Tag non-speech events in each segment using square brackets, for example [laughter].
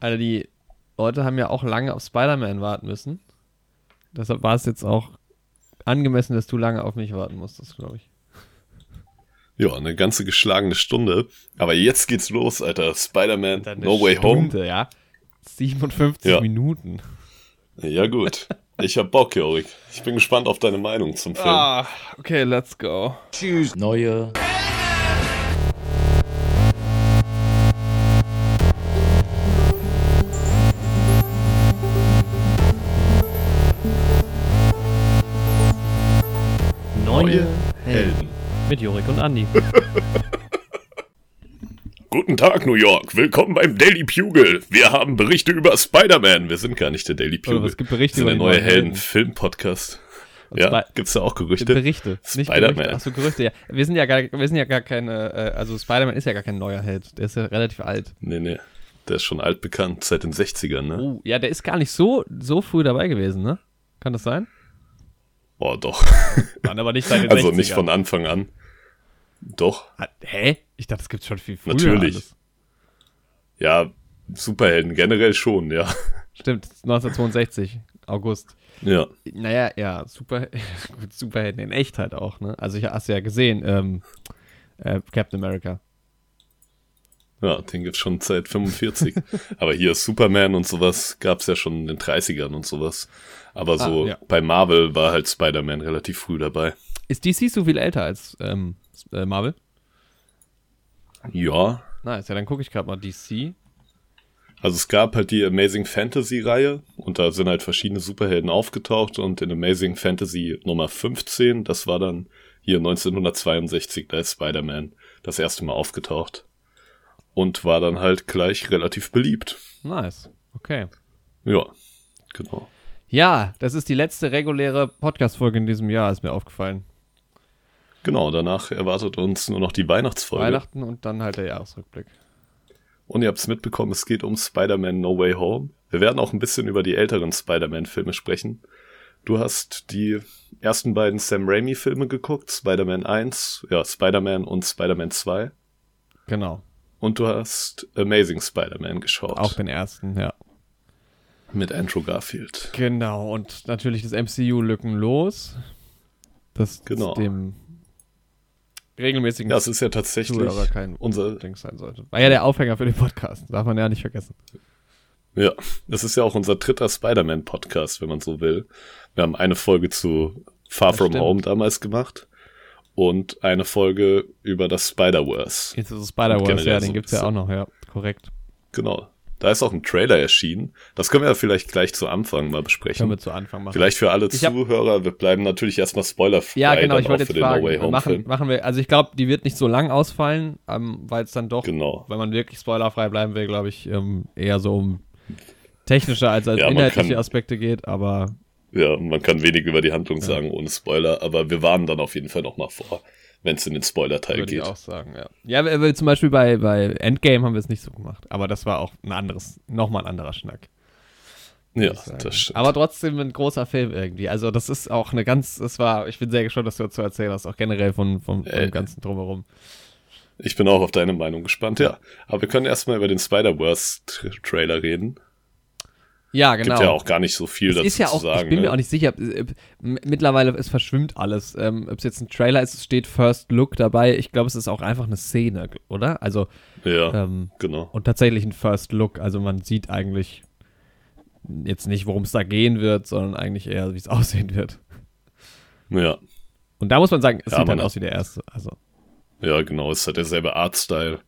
Also die Leute haben ja auch lange auf Spider-Man warten müssen. Deshalb war es jetzt auch angemessen, dass du lange auf mich warten musstest, glaube ich. Ja, eine ganze geschlagene Stunde. Aber jetzt geht's los, Alter. Spider-Man No Way Stunde, Home. ja. 57 Ja. Minuten. Ja, gut. Ich hab Bock, Jorik. Ich bin gespannt auf deine Meinung zum Film. Ah, okay, let's go. Neue Neue Helden. Mit Jorik und Andi. [laughs] Guten Tag, New York. Willkommen beim Daily Bugle. Wir haben Berichte über Spider-Man. Wir sind gar nicht der Daily Bugle. Oder es gibt Berichte Wir sind der über die neue. Helden-Film-Podcast. Ja, zwar- gibt's da auch Gerüchte? Berichte, Spider-Man. Achso, Gerüchte, ja. Wir sind ja gar, wir sind ja gar keine, äh, also Spider-Man ist ja gar kein neuer Held. Der ist ja relativ alt. Nee, nee. Der ist schon altbekannt, seit den 60ern, ne? Oh, ja, der ist gar nicht so, so früh dabei gewesen, ne? Kann das sein? Oh, doch. [laughs] Nein, aber nicht den Also 60ern. nicht von Anfang an. Doch. Hä? Ich dachte, es gibt schon viel früher. Natürlich. Alles. Ja, Superhelden generell schon, ja. Stimmt, 1962, August. Ja. Naja, ja, Super, [laughs] gut, Superhelden in Echtheit auch, ne? Also ich hast ja gesehen, ähm, äh, Captain America. Ja, den gibt's schon seit 45. [laughs] Aber hier Superman und sowas gab's ja schon in den 30ern und sowas. Aber so Ah, ja. bei Marvel war halt Spider-Man relativ früh dabei. Ist DC so viel älter als ähm, äh, Marvel? Ja. Nice, ja, dann gucke ich gerade mal DC. Also es gab halt die Amazing Fantasy Reihe und da sind halt verschiedene Superhelden aufgetaucht und in Amazing Fantasy Nummer 15, das war dann hier 1962, da ist Spider-Man das erste Mal aufgetaucht. Und war dann halt gleich relativ beliebt. Nice, okay. Ja, genau. Ja, das ist die letzte reguläre Podcast-Folge in diesem Jahr, ist mir aufgefallen. Genau, danach erwartet uns nur noch die Weihnachtsfolge. Weihnachten und dann halt der Jahresrückblick. Und ihr habt es mitbekommen, es geht um Spider-Man No Way Home. Wir werden auch ein bisschen über die älteren Spider-Man-Filme sprechen. Du hast die ersten beiden Sam Raimi-Filme geguckt, Spider-Man 1, ja, Spider-Man und Spider-Man 2. Genau, Und du hast Amazing Spider-Man geschaut. auch den ersten, ja. Mit Andrew Garfield. Genau, und natürlich das MCU lückenlos. Das Genau. dem regelmäßigen Ja, es ist ja tatsächlich Zuhörer kein unser, Ding sein sollte. War ja der Aufhänger für den Podcast, darf man ja nicht vergessen. ja, das ist ja auch unser dritter Spider-Man-Podcast, wenn man so will. Wir haben eine Folge zu Far Das From stimmt. Home damals gemacht und eine Folge über das Spider-Verse. Jetzt ist es Spider-Wars, ja, so den ein gibt's ja auch noch, ja, korrekt. Genau. Da ist auch ein Trailer erschienen. Das können wir ja vielleicht gleich zu Anfang mal Können besprechen. wir zu Anfang machen. Vielleicht für alle Ich Zuhörer, wir bleiben natürlich erstmal spoilerfrei. ja, genau, ich wollte jetzt fragen, No machen, machen wir, also ich glaube, die wird nicht so lang ausfallen, ähm, weil es dann doch, Genau. wenn man wirklich spoilerfrei bleiben will, glaube ich, ähm, eher so um technische als als Ja, inhaltliche kann- Aspekte geht, aber Ja, man kann wenig über die Handlung sagen ohne Spoiler, aber wir warnen dann auf jeden Fall nochmal vor, wenn es in den Spoiler-Teil würde ich geht. auch sagen, ja. Ja, wir- zum Beispiel bei, bei Endgame haben wir es nicht so gemacht, aber das war auch ein anderes, nochmal ein anderer Schnack. Ja, das stimmt. Aber trotzdem ein großer Film irgendwie. Also das ist auch eine ganz, das war, ich bin sehr gespannt, was du dazu erzählen hast, auch generell von, von, Äh, dem ganzen Drumherum. ich bin auch auf deine Meinung gespannt, ja. Aber wir können erstmal über den Spider-Verse-Trailer reden. Ja, genau. Gibt ja auch gar nicht so viel es dazu ist ja auch, zu sagen. ich bin ne? mir auch nicht sicher, äh, mittlerweile, es verschwimmt alles. Ähm, Ob es jetzt ein Trailer ist, es steht First Look dabei. Ich glaube, es ist auch einfach eine Szene, oder? Also, Ja, ähm, genau. und tatsächlich ein First Look. Also man sieht eigentlich jetzt nicht, worum es da gehen wird, sondern eigentlich eher, wie es [laughs] aussehen wird. Ja, Und da muss man sagen, es Ja, sieht man halt aus wie der erste. Also, ja, genau. Es hat derselbe Artstyle.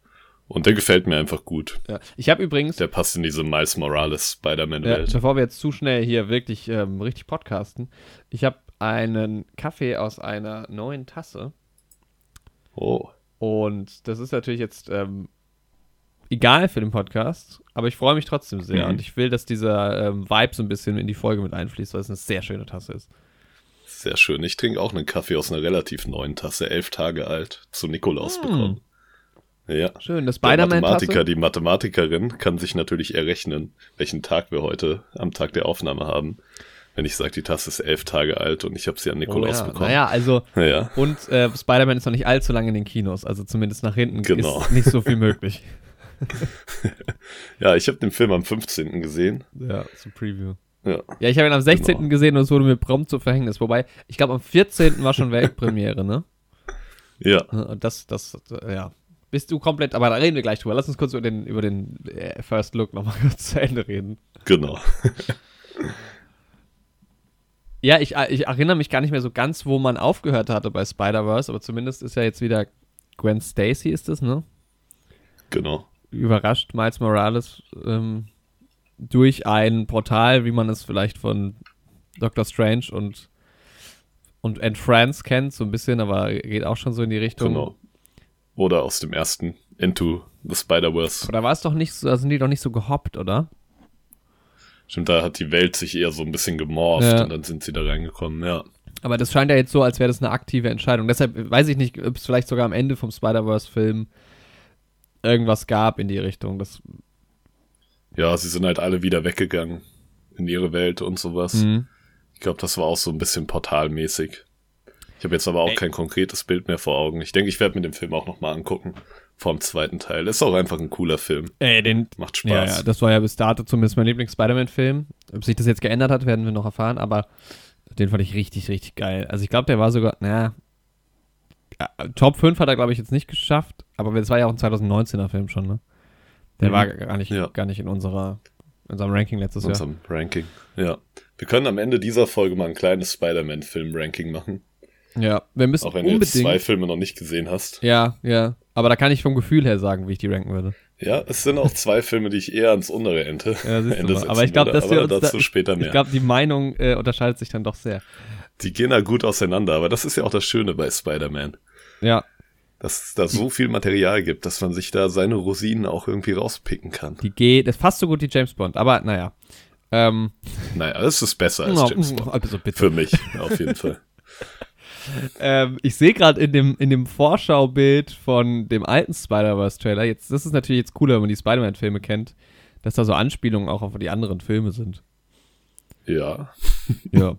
Und der gefällt mir einfach gut. ja. Ich habe übrigens, Der passt in diese Miles Morales ja, Spider-Man-Welt. bevor wir jetzt zu schnell hier wirklich ähm, richtig podcasten, ich habe einen Kaffee aus einer neuen Tasse. oh. Und das ist natürlich jetzt ähm, egal für den Podcast, aber ich freue mich trotzdem sehr. Mhm. Und ich will, dass dieser ähm, Vibe so ein bisschen in die Folge mit einfließt, weil es eine sehr schöne Tasse ist. Sehr schön. Ich trinke auch einen Kaffee aus einer relativ neuen Tasse, elf Tage alt, zu Nikolaus Mm. bekommen. Ja. Schön, das Der Mathematiker, die Mathematikerin kann sich natürlich errechnen, welchen Tag wir heute am Tag der Aufnahme haben. Wenn ich sage, die Tasse ist elf Tage alt und ich habe sie an Oh, Nikolaus ja. bekommen. Naja, also, [laughs] Ja, und äh, Spider-Man ist noch nicht allzu lange in den Kinos, also zumindest nach hinten Genau. ist nicht so viel möglich. [laughs] ja, ich habe den Film am 15. gesehen. Ja, zum Preview. Ja. Ja, ich habe ihn am 16. Genau. gesehen und es wurde mir prompt zu Verhängnis. Wobei, ich glaube, am 14. war schon [laughs] Weltpremiere, ne? Ja, Und das, das, ja. Bist du komplett, aber da reden wir gleich drüber. Lass uns kurz über den, über den äh, First Look nochmal [laughs] kurz zu Ende reden. genau. [laughs] Ja, ich, ich erinnere mich gar nicht mehr so ganz, wo man aufgehört hatte bei Spider-Verse, aber zumindest ist ja jetzt wieder Gwen Stacy ist es, ne? Genau. Überrascht Miles Morales ähm, durch ein Portal, wie man es vielleicht von Doctor Strange und und Anne France kennt, so ein bisschen, aber geht auch schon so in die Richtung. Genau. Oder aus dem ersten Into the Spider-Verse. Aber da war es doch nicht so, da sind die doch nicht so gehoppt, oder? Stimmt, da hat die Welt sich eher so ein bisschen gemorpht Ja. und dann sind sie da reingekommen, ja. Aber das scheint ja jetzt so, als wäre das eine aktive Entscheidung. Deshalb weiß ich nicht, ob es vielleicht sogar am Ende vom Spider-Verse-Film irgendwas gab in die Richtung. Das, Ja, sie sind halt alle wieder weggegangen in ihre Welt und sowas. Mhm. Ich glaube, das war auch so ein bisschen portalmäßig. Ich habe jetzt aber auch Ey. kein konkretes Bild mehr vor Augen. Ich denke, ich werde mir den Film auch nochmal angucken. Vom zweiten Teil. Ist auch einfach ein cooler Film. Ey, den. Macht Ja, Spaß. ja, das war ja bis dato zumindest mein Lieblings-Spider-Man-Film. Ob sich das jetzt geändert hat, werden wir noch erfahren, aber den fand ich richtig, richtig geil. Also ich glaube, der war sogar, naja, ja, Top 5 hat er, glaube ich, jetzt nicht geschafft, aber das war ja auch ein 2019er Film schon, ne? Der Mhm. war gar nicht, Ja. gar nicht in unserer, in unserem Ranking letztes Jahr. unserem Ranking. Ja. Wir können am Ende dieser Folge mal ein kleines Spider-Man-Film-Ranking machen. Ja, wir müssen Auch wenn du jetzt unbedingt. zwei Filme noch nicht gesehen hast. Ja, ja. Aber da kann ich vom Gefühl her sagen, wie ich die ranken würde. Ja, es sind auch zwei Filme, die ich eher ans untere [laughs] Ende, Ja, Ende setzen Aber ich glaube, würde. dass wir Aber uns dazu da, später Ich mehr. glaube, die Meinung äh, unterscheidet sich dann doch sehr. die gehen da gut auseinander, aber das ist ja auch das Schöne bei Spider-Man. Ja, Dass es da so viel Material gibt, dass man sich da seine Rosinen auch irgendwie rauspicken kann. die geht, das ist fast so gut wie James Bond, aber naja. Ähm, Naja, das ist besser als James Bond. also bitte. Für mich, auf jeden Fall. [laughs] Ähm, ich sehe gerade in dem, in dem Vorschaubild von dem alten Spider-Verse-Trailer, jetzt, das ist natürlich jetzt cooler, wenn man die Spider-Man-Filme kennt, dass da so Anspielungen auch auf die anderen Filme sind. Ja. Ja.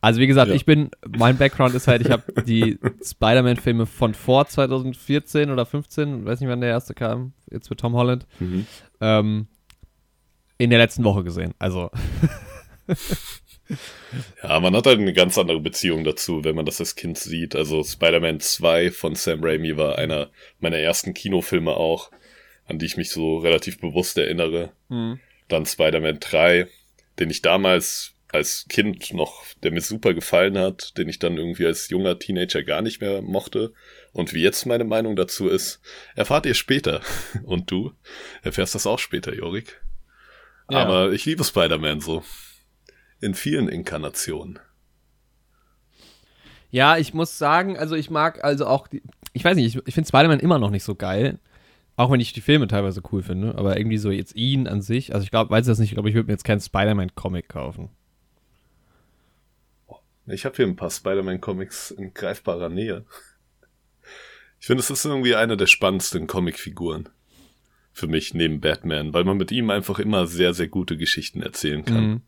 Also wie gesagt, Ja. ich bin, mein Background ist halt, ich habe die Spider-Man-Filme von vor 2014 oder 15, weiß nicht, wann der erste kam, jetzt mit Tom Holland, Mhm. ähm, in der letzten Woche gesehen. Also, Ja, man hat halt eine ganz andere Beziehung dazu, wenn man das als Kind sieht. Also Spider-Man 2 von Sam Raimi war einer meiner ersten Kinofilme auch, an die ich mich so relativ bewusst erinnere. Dann Spider-Man 3, den ich damals als Kind noch, der mir super gefallen hat, den ich dann irgendwie als junger Teenager gar nicht mehr mochte. Und wie jetzt meine Meinung dazu ist, erfahrt ihr später. [laughs] Und du erfährst das auch später, Jorik. Ja. Aber ich liebe Spider-Man so. In vielen Inkarnationen. ja, ich muss sagen, also ich mag also auch, die, ich weiß nicht, ich, ich finde Spider-Man immer noch nicht so geil. Auch wenn ich die Filme teilweise cool finde, aber irgendwie so jetzt ihn an sich, also ich glaube, weiß ich das nicht, ich glaube, ich würde mir jetzt keinen Spider-Man-Comic kaufen. Ich habe hier ein paar Spider-Man-Comics in greifbarer Nähe. Ich finde, es ist irgendwie eine der spannendsten Comicfiguren. Für mich neben Batman, weil man mit ihm einfach immer sehr, sehr gute Geschichten erzählen kann. Mhm.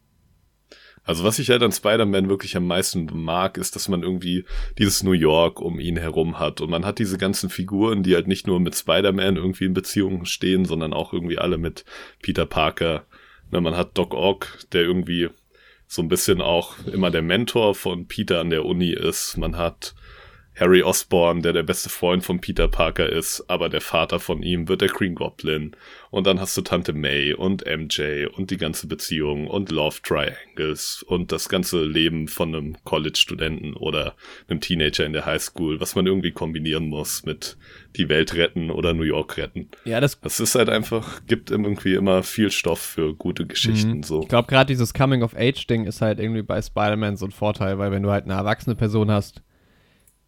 Also was ich halt an Spider-Man wirklich am meisten mag, ist, dass man irgendwie dieses New York um ihn herum hat. Und man hat diese ganzen Figuren, die halt nicht nur mit Spider-Man irgendwie in Beziehungen stehen, sondern auch irgendwie alle mit Peter Parker. Ne, man hat Doc Ock, der irgendwie so ein bisschen auch immer der Mentor von Peter an der Uni ist. Man hat Harry Osborn, der der beste Freund von Peter Parker ist, aber der Vater von ihm wird der Green Goblin. Und dann hast du Tante May und MJ und die ganze Beziehung und Love Triangles und das ganze Leben von einem College-Studenten oder einem Teenager in der Highschool, was man irgendwie kombinieren muss mit die Welt retten oder New York retten. Ja, das Das ist halt einfach, gibt irgendwie immer viel Stoff für gute Geschichten, Mhm. so. Ich glaube, gerade dieses Coming-of-Age-Ding ist halt irgendwie bei Spider-Man so ein Vorteil, weil wenn du halt eine erwachsene Person hast,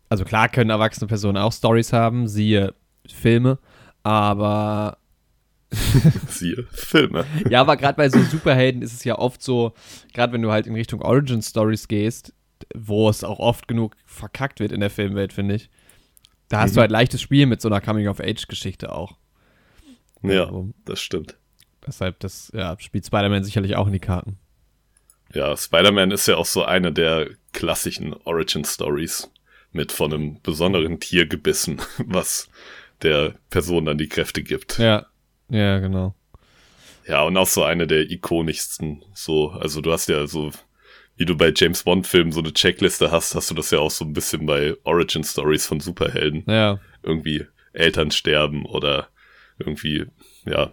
also klar können erwachsene Personen auch Stories haben, siehe Filme, aber [laughs] Siehe Filme. [laughs] ja, aber gerade bei so Superhelden ist es ja oft so, gerade wenn du halt in Richtung Origin-Stories gehst, wo es auch oft genug verkackt wird in der Filmwelt, finde ich, da hast Mhm. du halt leichtes Spiel mit so einer Coming-of-Age-Geschichte auch. Ja, Also, das stimmt. deshalb, das ja, spielt Spider-Man sicherlich auch in die Karten. Ja, Spider-Man ist ja auch so eine der klassischen Origin-Stories mit von einem besonderen Tier gebissen, [laughs] was der Person dann die Kräfte gibt. Ja, Ja, genau. Ja, und auch so eine der ikonischsten, so, also du hast ja so, wie du bei James Bond-Filmen so eine Checkliste hast, hast du das ja auch so ein bisschen bei Origin Stories von Superhelden. Ja. Irgendwie Eltern sterben oder irgendwie, ja,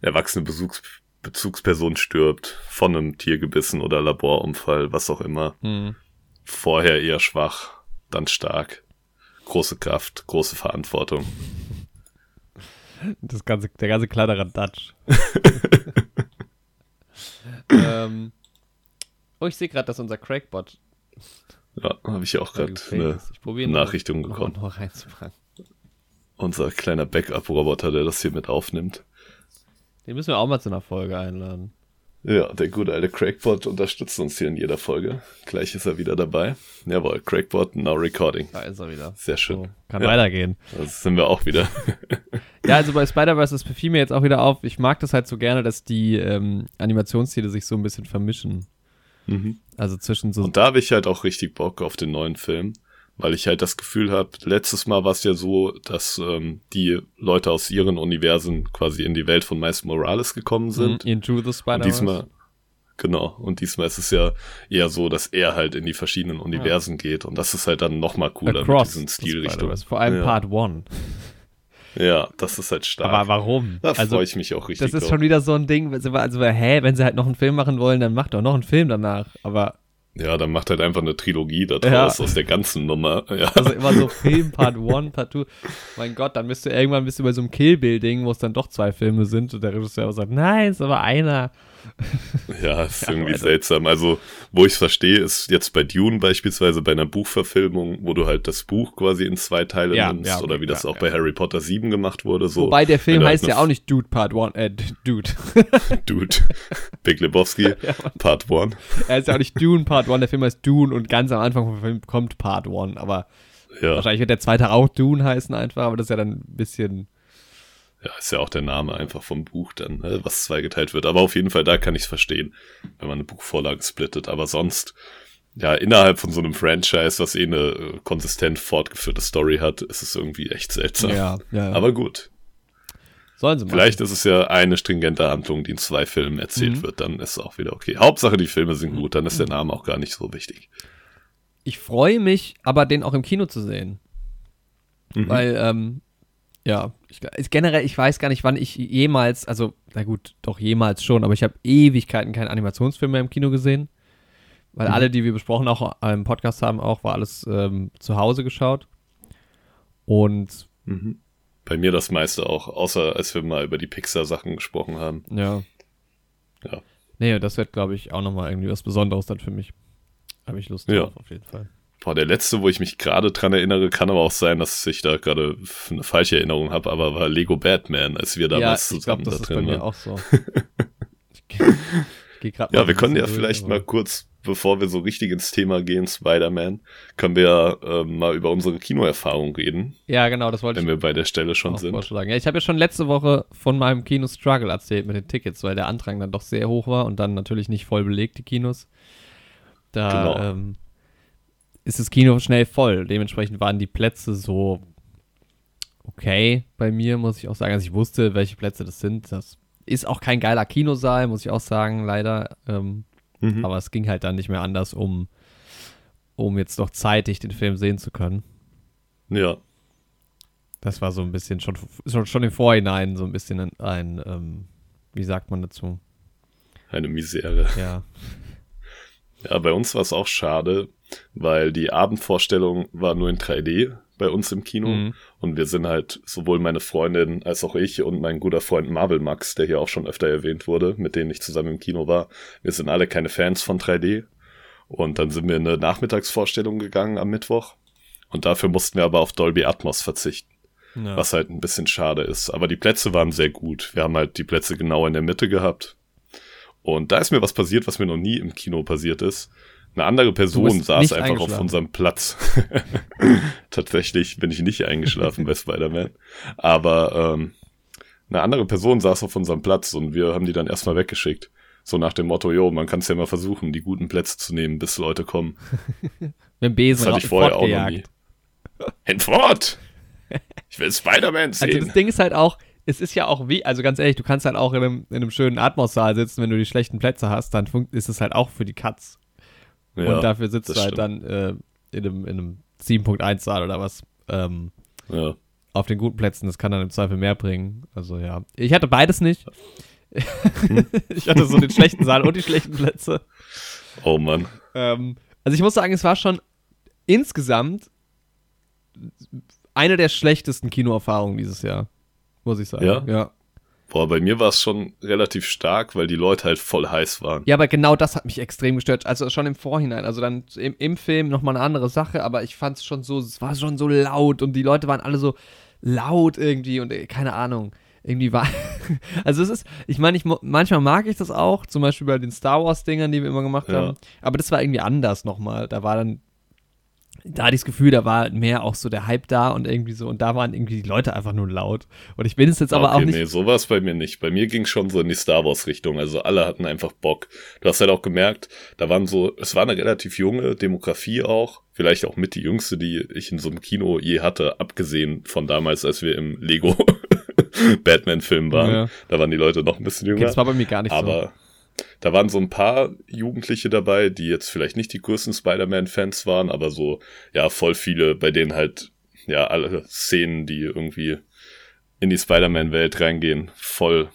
erwachsene Besuchs Bezugsperson stirbt, von einem Tier gebissen oder Laborunfall, was auch immer. Hm. Vorher eher schwach, dann stark. Große Kraft, große Verantwortung. Das ganze, der ganze Kladderadatsch. [laughs] ähm, oh, ich sehe gerade, dass unser Crackbot Ja, habe ich auch gerade eine probiere Nachrichtung noch, bekommen. noch reinzufangen. Unser kleiner Backup-Roboter, der das hier mit aufnimmt. Den müssen wir auch mal zu einer Folge einladen. Ja, der gute alte Crackbot unterstützt uns hier in jeder Folge. Gleich ist er wieder dabei. Jawohl, Crackbot, now recording. Da ist er wieder. Sehr schön. So, kann Ja. weitergehen. Das sind wir auch wieder. [laughs] Ja, also bei Spider-Verse, das fiel mir jetzt auch wieder auf. Ich mag das halt so gerne, dass die ähm, Animationsstile sich so ein bisschen vermischen. mhm. Also zwischen so. Und da habe ich halt auch richtig Bock auf den neuen Film, weil ich halt das Gefühl habe, letztes Mal war es ja so, dass ähm, die Leute aus ihren Universen quasi in die Welt von Miles Morales gekommen sind. Mhm, Into the Spider-Verse. diesmal, genau, und diesmal ist es ja eher so, dass er halt in die verschiedenen Universen geht. Und das ist halt dann nochmal cooler Across mit diesen Stilrichtungen. Vor allem ja. Part 1. Ja, das ist halt stark. Aber warum? da also, freue ich mich auch richtig das ist drauf. schon wieder so ein Ding, also, also hä, wenn sie halt noch einen Film machen wollen, dann macht doch noch einen Film danach. Aber Ja, dann macht halt einfach eine Trilogie daraus Ja. aus der ganzen Nummer. Ja. also immer so Film Part 1, Part 2. Mein Gott, dann bist du irgendwann bist du bei so einem Kill Bill Ding, wo es dann doch zwei Filme sind und der Regisseur sagt, nein, es ist aber einer. Ja, [laughs] ist Ja, irgendwie Leute. seltsam. Also, wo ich es verstehe, ist jetzt bei Dune beispielsweise bei einer Buchverfilmung, wo du halt das Buch quasi in zwei Teile Ja, nimmst, ja, okay, oder wie das auch bei Harry Potter 7 gemacht wurde. So, Wobei der Film halt heißt ja auch nicht Dude Part 1, äh, Dude. [laughs] Dude, [laughs] Big Lebowski, Part 1. er ist ja auch nicht Dune Part 1, der Film heißt Dune und ganz am Anfang vom Film kommt Part 1, aber Ja, wahrscheinlich wird der zweite auch Dune heißen einfach, aber das ist ja dann ein bisschen, ja, ist ja auch der Name einfach vom Buch dann, ne, was zweigeteilt wird. Aber auf jeden Fall, da kann ich es verstehen, wenn man eine Buchvorlage splittet. Aber sonst, ja, innerhalb von so einem Franchise, was eh eine äh, konsistent fortgeführte Story hat, ist es irgendwie echt seltsam. ja, ja. Aber gut, sollen sie mal. Vielleicht ist es ja eine stringente Handlung, die in zwei Filmen erzählt Mhm. wird, dann ist es auch wieder okay. Hauptsache, die Filme sind gut, dann ist der Name auch gar nicht so wichtig. Ich freue mich, aber den auch im Kino zu sehen. Mhm. Weil, ähm, ja, ich, generell, ich weiß gar nicht, wann ich jemals, also, na gut, doch jemals schon, aber ich habe Ewigkeiten keinen Animationsfilm mehr im Kino gesehen. Weil Mhm. alle, die wir besprochen auch im Podcast haben, auch, war alles ähm, zu Hause geschaut. Und Mhm. Bei mir das meiste auch, außer als wir mal über die Pixar-Sachen gesprochen haben. ja. Ja. Nee, das wird, glaube ich, auch nochmal irgendwie was Besonderes dann für mich. Habe ich Lust Ja. drauf, auf jeden Fall. Boah, der letzte, wo ich mich gerade dran erinnere, kann aber auch sein, dass ich da gerade eine falsche Erinnerung habe, aber war Lego Batman, als wir damals ja, ich glaube, zusammen das da drin mir waren. auch so. [laughs] ich geh, ich geh Ja, wir können ja vielleicht mal kurz, bevor wir so richtig ins Thema gehen, Spider-Man, können wir ähm, mal über unsere Kinoerfahrung reden, Ja, genau, das wollte wenn ich wir bei der Stelle schon sind. vorschlagen. Ja, ich habe ja schon letzte Woche von meinem Kino-Struggle erzählt mit den Tickets, weil der Andrang dann doch sehr hoch war und dann natürlich nicht voll belegt, die Kinos. Da Genau. ähm, ist das Kino schnell voll. Dementsprechend waren die Plätze so okay bei mir, muss ich auch sagen. Also ich wusste, welche Plätze das sind. Das ist auch kein geiler Kinosaal, muss ich auch sagen, leider. Ähm, Mhm. aber es ging halt dann nicht mehr anders, um, um jetzt noch zeitig den Film sehen zu können. Ja, Das war so ein bisschen schon, schon, schon im Vorhinein so ein bisschen ein, ein ähm, wie sagt man dazu? eine Misere. Ja. [laughs] Ja, bei uns war es auch schade, weil die Abendvorstellung war nur in 3D bei uns im Kino. Mhm. Und wir sind halt, sowohl meine Freundin als auch ich und mein guter Freund Marvel Max, der hier auch schon öfter erwähnt wurde, mit denen ich zusammen im Kino war. Wir sind alle keine Fans von 3D. Und dann sind wir in eine Nachmittagsvorstellung gegangen am Mittwoch. Und dafür mussten wir aber auf Dolby Atmos verzichten, ja. was halt ein bisschen schade ist. Aber die Plätze waren sehr gut. Wir haben halt die Plätze genau in der Mitte gehabt. Und da ist mir was passiert, was mir noch nie im Kino passiert ist. Eine andere Person saß einfach auf unserem Platz. [laughs] Tatsächlich bin ich nicht eingeschlafen bei Spider-Man. Aber ähm, eine andere Person saß auf unserem Platz und wir haben die dann erstmal weggeschickt. So nach dem Motto, jo, man kann es ja mal versuchen, die guten Plätze zu nehmen, bis Leute kommen. [laughs] Mit dem Besen Das hatte ich vorher auch noch nie. Hinfort! Ich will Spider-Man Also sehen. das Ding ist halt auch, es ist ja auch wie, also ganz ehrlich, du kannst halt auch in einem, in einem schönen Atmos-Saal sitzen, wenn du die schlechten Plätze hast, dann ist es halt auch für die Cuts. Ja, und dafür sitzt du halt stimmt. dann äh, in einem, in einem 7.1-Saal oder was. Ähm, ja. Auf den guten Plätzen, das kann dann im Zweifel mehr bringen. Also ja. Ich hatte beides nicht. Hm. [laughs] ich hatte so den schlechten Saal und die schlechten Plätze. Oh Mann. Ähm, also ich muss sagen, es war schon insgesamt eine der schlechtesten Kinoerfahrungen dieses Jahr. Muss ich sagen. Ja. ja. Boah, bei mir war es schon relativ stark, weil die Leute halt voll heiß waren. Ja, aber genau das hat mich extrem gestört. Also schon im Vorhinein. Also dann im, im Film nochmal eine andere Sache, aber ich fand es schon so, es war schon so laut und die Leute waren alle so laut irgendwie und äh, keine Ahnung. Irgendwie war. [laughs] also es ist, ich meine, ich, manchmal mag ich das auch, zum Beispiel bei den Star Wars-Dingern, die wir immer gemacht ja. haben. Aber das war irgendwie anders nochmal. Da war dann da hatte ich das Gefühl, da war mehr auch so der Hype da und irgendwie so, und da waren irgendwie die Leute einfach nur laut. Und ich bin es jetzt aber okay, auch nicht. Nee, sowas bei mir nicht. Bei mir ging schon so in die Star Wars-Richtung. Also alle hatten einfach Bock. Du hast halt auch gemerkt, da waren so, es war eine relativ junge Demografie auch. Vielleicht auch mit die jüngste, die ich in so einem Kino je hatte, abgesehen von damals, als wir im Lego [laughs] Batman-Film waren. Ja. Da waren die Leute noch ein bisschen jünger. Okay, das war bei mir gar nicht aber, so. Da waren so ein paar Jugendliche dabei, die jetzt vielleicht nicht die größten Spider-Man-Fans waren, aber so, ja, voll viele, bei denen halt, ja, alle Szenen, die irgendwie in die Spider-Man-Welt reingehen, voll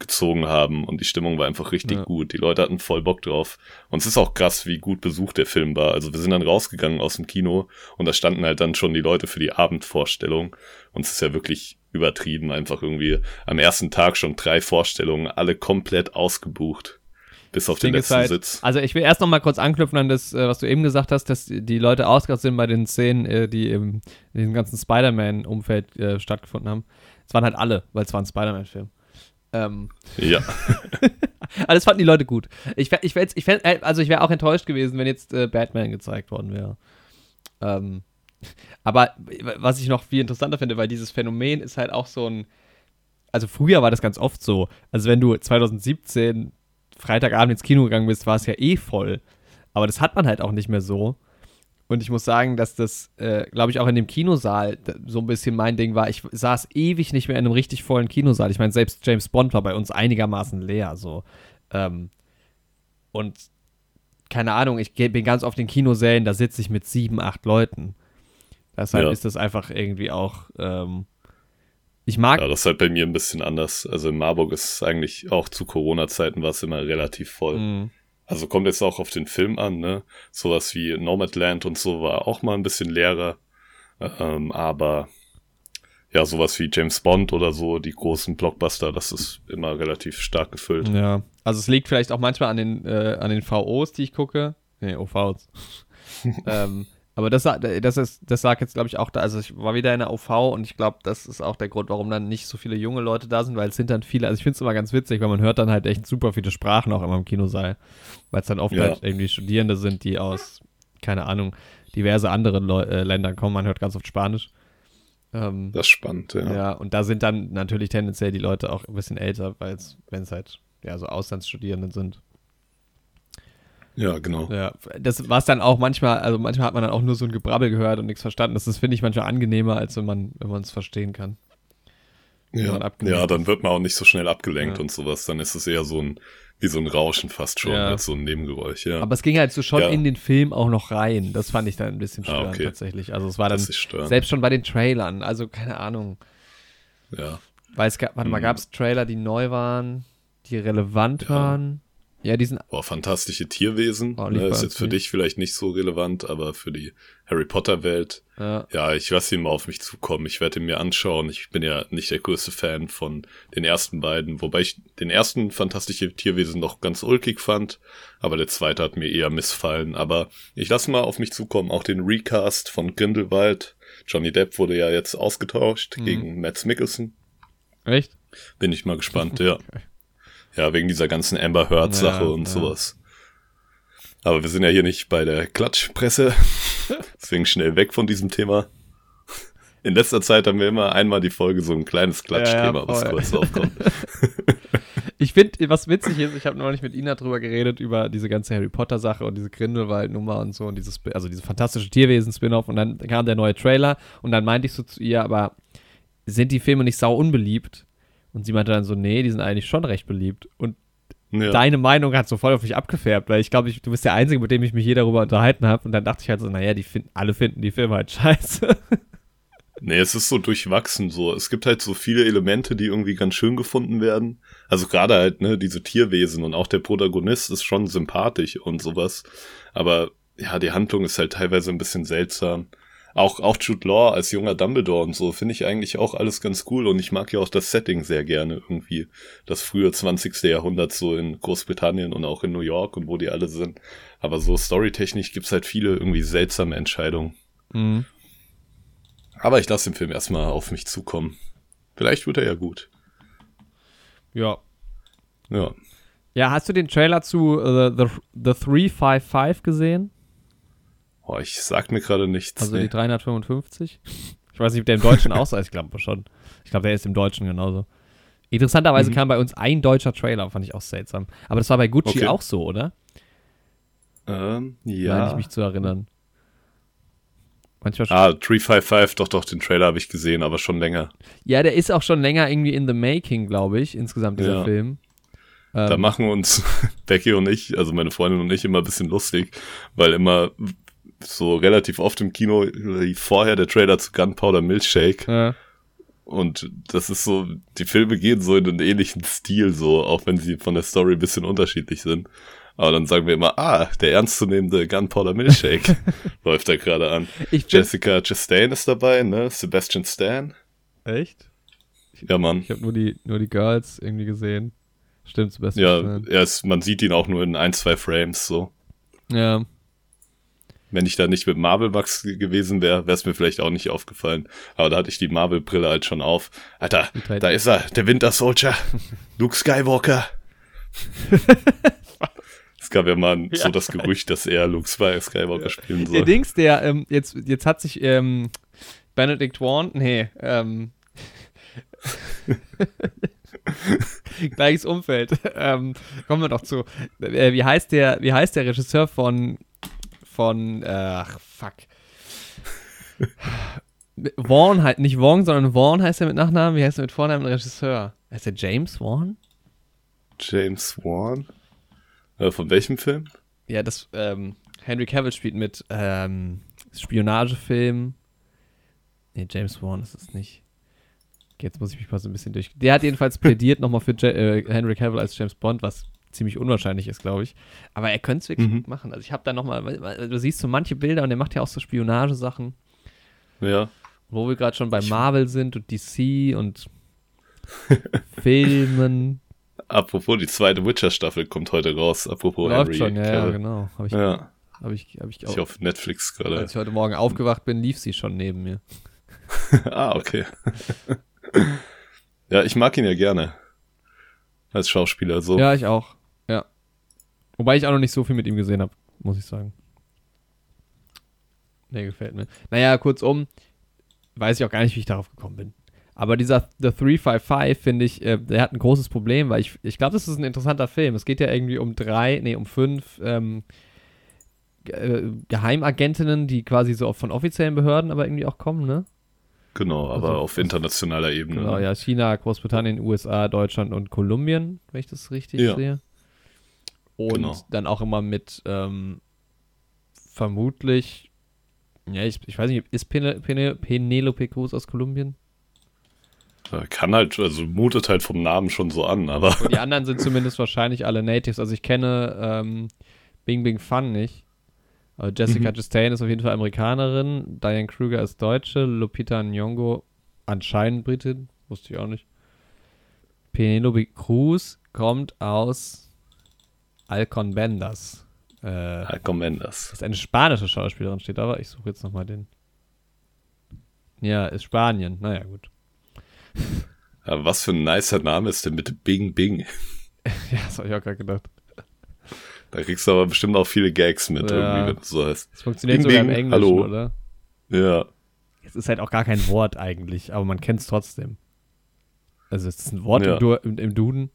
gezogen haben und die Stimmung war einfach richtig ja. gut. Die Leute hatten voll Bock drauf. Und es ist auch krass, wie gut besucht der Film war. Also wir sind dann rausgegangen aus dem Kino und da standen halt dann schon die Leute für die Abendvorstellung. Und es ist ja wirklich übertrieben, einfach irgendwie am ersten Tag schon drei Vorstellungen, alle komplett ausgebucht. Bis auf den letzten halt, Sitz. Also ich will erst noch mal kurz anknüpfen an das, äh, was du eben gesagt hast, dass die Leute ausgegangen sind bei den Szenen, äh, die im, in diesem ganzen Spider-Man-Umfeld äh, stattgefunden haben. Es waren halt alle, weil es war ein Spider-Man-Film. Ähm. Ja. [laughs] Alles fanden die Leute gut. Ich, ich, ich, ich also ich wäre auch enttäuscht gewesen, wenn jetzt äh, Batman gezeigt worden wäre. Ähm, aber was ich noch viel interessanter finde, weil dieses Phänomen ist halt auch so ein. Also früher war das ganz oft so. Also wenn du 2017 Freitagabend ins Kino gegangen bist, war es ja eh voll. Aber das hat man halt auch nicht mehr so. Und ich muss sagen, dass das, äh, glaube ich, auch in dem Kinosaal so ein bisschen mein Ding war. Ich saß ewig nicht mehr in einem richtig vollen Kinosaal. Ich meine, selbst James Bond war bei uns einigermaßen leer. So. Ähm, und keine Ahnung, ich bin ganz oft in Kinosälen, da sitze ich mit sieben, acht Leuten. Deshalb ja. ist das einfach irgendwie auch ähm, ich mag. Ja, das ist halt bei mir ein bisschen anders. Also in Marburg ist eigentlich auch zu Corona-Zeiten war es immer relativ voll. Mhm. Also kommt jetzt auch auf den Film an, ne? Sowas wie Nomadland und so war auch mal ein bisschen leerer. Ähm, aber ja, sowas wie James Bond oder so, die großen Blockbuster, das ist immer relativ stark gefüllt. Ja, also es liegt vielleicht auch manchmal an den, äh, an den VOs, die ich gucke. Nee, OVs. [laughs] ähm, aber das, das, ist, das lag jetzt, glaube ich, auch da. Also ich war wieder in der OV und ich glaube, das ist auch der Grund, warum dann nicht so viele junge Leute da sind, weil es sind dann viele, also ich finde es immer ganz witzig, weil man hört dann halt echt super viele Sprachen auch immer im Kinosaal. Weil es dann oft ja. halt irgendwie Studierende sind, die aus, keine Ahnung, diverse anderen Leu äh, Ländern kommen. Man hört ganz oft Spanisch. Ähm, das ist spannend, ja. Ja, und da sind dann natürlich tendenziell die Leute auch ein bisschen älter, weil es, wenn es halt, ja, so Auslandsstudierende sind. Ja, genau. Ja, das war es dann auch manchmal, also manchmal hat man dann auch nur so ein Gebrabbel gehört und nichts verstanden. Das ist, finde ich, manchmal angenehmer, als wenn man, wenn man es verstehen kann. Ja, ja, dann wird man auch nicht so schnell abgelenkt ja. und sowas. Dann ist es eher so ein, wie so ein Rauschen fast schon, ja. als so ein Nebengeräusch, ja. Aber es ging halt so schon ja. in den Film auch noch rein. Das fand ich dann ein bisschen ah, störend ah, okay. tatsächlich. Also es war dann selbst schon bei den Trailern, also keine Ahnung. Ja. Weil es gab, warte mal, hm. gab es Trailer, die neu waren, die relevant waren? Ja, diesen. Boah, fantastische Tierwesen. Oh, ne, ist jetzt für dich vielleicht nicht so relevant, aber für die Harry Potter Welt. Ja, ja ich lasse ihn mal auf mich zukommen. Ich werde ihn mir anschauen. Ich bin ja nicht der größte Fan von den ersten beiden, wobei ich den ersten fantastische Tierwesen noch ganz ulkig fand, aber der zweite hat mir eher missfallen. Aber ich lasse mal auf mich zukommen. Auch den Recast von Grindelwald. Johnny Depp wurde ja jetzt ausgetauscht mhm. gegen Matt Mickelson. Echt? Bin ich mal gespannt, ja. okay. [laughs] Ja, wegen dieser ganzen Amber Heard-Sache ja, und ja. sowas. Aber wir sind ja hier nicht bei der Klatschpresse. [laughs] Deswegen schnell weg von diesem Thema. In letzter Zeit haben wir immer einmal die Folge so ein kleines Klatschthema, ja, was kurz aufkommt. [laughs] ich finde, was witzig ist, ich habe neulich mit Ina drüber geredet, über diese ganze Harry Potter-Sache und diese Grindelwald-Nummer und so und dieses, also diese fantastische Tierwesen-Spin-Off und dann kam der neue Trailer und dann meinte ich so zu ihr, aber sind die Filme nicht sau unbeliebt? Und sie meinte dann so, nee, die sind eigentlich schon recht beliebt. Und Ja. deine Meinung hat so voll auf mich abgefärbt, weil ich glaube, ich, du bist der Einzige, mit dem ich mich je darüber unterhalten habe. Und dann dachte ich halt so, naja, die finden, alle finden die Filme halt [laughs] scheiße. Nee, es ist so durchwachsen so. Es gibt halt so viele Elemente, die irgendwie ganz schön gefunden werden. Also gerade halt, ne, diese Tierwesen und auch der Protagonist ist schon sympathisch und sowas. Aber ja, die Handlung ist halt teilweise ein bisschen seltsam. Auch, auch Jude Law als junger Dumbledore und so finde ich eigentlich auch alles ganz cool und ich mag ja auch das Setting sehr gerne irgendwie. Das frühe 20. Jahrhundert so in Großbritannien und auch in New York und wo die alle sind. Aber so storytechnisch gibt's halt viele irgendwie seltsame Entscheidungen. Mhm. Aber ich lasse den Film erstmal auf mich zukommen. Vielleicht wird er ja gut. Ja. Ja. Ja, hast du den Trailer zu äh, The, The 355 gesehen? Oh, ich sag mir gerade nichts. Also nee. die 355? Ich weiß nicht, ob der im Deutschen [laughs] auch so ist. Ich glaube schon. Ich glaube, der ist im Deutschen genauso. Interessanterweise Mhm. kam bei uns ein deutscher Trailer, fand ich auch seltsam. Aber das war bei Gucci Okay. auch so, oder? ähm, Meine ja. ich mich zu erinnern. Manchmal schon. Ah, 355, doch, doch, den Trailer habe ich gesehen, aber schon länger. Ja, der ist auch schon länger irgendwie in the making, glaube ich, insgesamt dieser Ja. Film. Da Ähm, machen uns [laughs] Becky und ich, also meine Freundin und ich, immer ein bisschen lustig, weil immer so relativ oft im Kino vorher der Trailer zu Gunpowder Milkshake. ja. Und das ist so, die Filme gehen so in einen ähnlichen Stil, so, auch wenn sie von der Story ein bisschen unterschiedlich sind. Aber dann sagen wir immer, ah, der ernstzunehmende Gunpowder Milkshake [laughs] läuft da gerade an. Ich Jessica Chastain ist dabei, ne? Sebastian Stan. Echt? Ja, Mann. Ich habe nur die, nur die Girls irgendwie gesehen. Stimmt, Sebastian. Ja, Stan. ist, man sieht ihn auch nur in ein, zwei Frames, so. ja. Wenn ich da nicht mit Marvel Bugs gewesen wäre, wäre es mir vielleicht auch nicht aufgefallen. Aber da hatte ich die Marvel-Brille halt schon auf. Alter, da ist er, der Winter Soldier. [laughs] Luke Skywalker. es gab ja mal [laughs] so das Gerücht, dass er Luke Skywalker spielen Der soll. Dings, der, ähm, jetzt, jetzt hat sich ähm, Benedict Warren, nee, ähm, [laughs] gleiches Umfeld. ähm, kommen wir doch zu. Äh, wie heißt der, wie heißt der Regisseur von, von, ach, fuck. Vaughn halt, nicht Wong, sondern Vaughn heißt er mit Nachnamen. Wie heißt er mit Vornamen Regisseur? Heißt der James Vaughn? James Wan. Äh, von welchem Film? Ja, das, ähm, Henry Cavill spielt mit, ähm, Spionagefilm. Nee, James Wan ist es nicht. Okay, Jetzt muss ich mich mal so ein bisschen durch. Der hat jedenfalls plädiert nochmal für Ja- äh, Henry Cavill als James Bond, was ziemlich unwahrscheinlich ist, glaube ich. Aber er könnte es wirklich Mhm. gut machen. Also ich habe da nochmal, du siehst so manche Bilder und er macht ja auch so Spionagesachen, Ja. wo wir gerade schon bei Marvel sind und DC und [laughs] Filmen. Apropos, die zweite Witcher-Staffel kommt heute raus. Apropos Läuft Henry schon, ja, ja, genau. Habe ich, Ja, hab ich, hab ich auch. ja auf Netflix gerade. Als ich heute Morgen aufgewacht bin, lief sie schon neben mir. [laughs] ah, okay. [laughs] ja, ich mag ihn ja gerne. Als Schauspieler so. Ja, ich auch. Wobei ich auch noch nicht so viel mit ihm gesehen habe, muss ich sagen. Nee, gefällt mir. Naja, kurzum, weiß ich auch gar nicht, wie ich darauf gekommen bin. Aber dieser The 355, finde ich, äh, der hat ein großes Problem, weil ich, ich glaube, das ist ein interessanter Film. Es geht ja irgendwie um drei, nee, um fünf ähm, Ge- äh, Geheimagentinnen, die quasi so von offiziellen Behörden aber irgendwie auch kommen, ne? Genau, aber Also- auf internationaler Ebene. Genau, ja, China, Großbritannien, USA, Deutschland und Kolumbien, wenn ich das richtig Ja. sehe. Und Genau. dann auch immer mit ähm, vermutlich, ja, ich, ich weiß nicht, ist Pene, Pene, Penelope Cruz aus Kolumbien? Kann halt, also mutet halt vom Namen schon so an, aber Und die [laughs] anderen sind zumindest wahrscheinlich alle Natives. Also ich kenne ähm, Bing Bing Fun nicht. Aber Jessica Mhm. Chastain ist auf jeden Fall Amerikanerin, Diane Kruger ist Deutsche, Lupita Nyong'o anscheinend Britin, wusste ich auch nicht. Penelope Cruz kommt aus Alcon Bendas. Äh, ja, komm, Enders. ist eine spanische Schauspielerin, steht aber. Ich suche jetzt nochmal den. Ja, ist Spanien. Naja, gut. Ja, was für ein nicer Name ist denn bitte Bing Bing? [laughs] Ja, das habe ich auch gerade gedacht. Da kriegst du aber bestimmt auch viele Gags mit, Ja. irgendwie, wenn du so heißt. Das funktioniert Bing, sogar im Bing, Englischen, hallo. oder? Ja, Es ist halt auch gar kein Wort eigentlich, aber man kennt es trotzdem. Also es ist ein Wort Ja. im, du im, im Duden.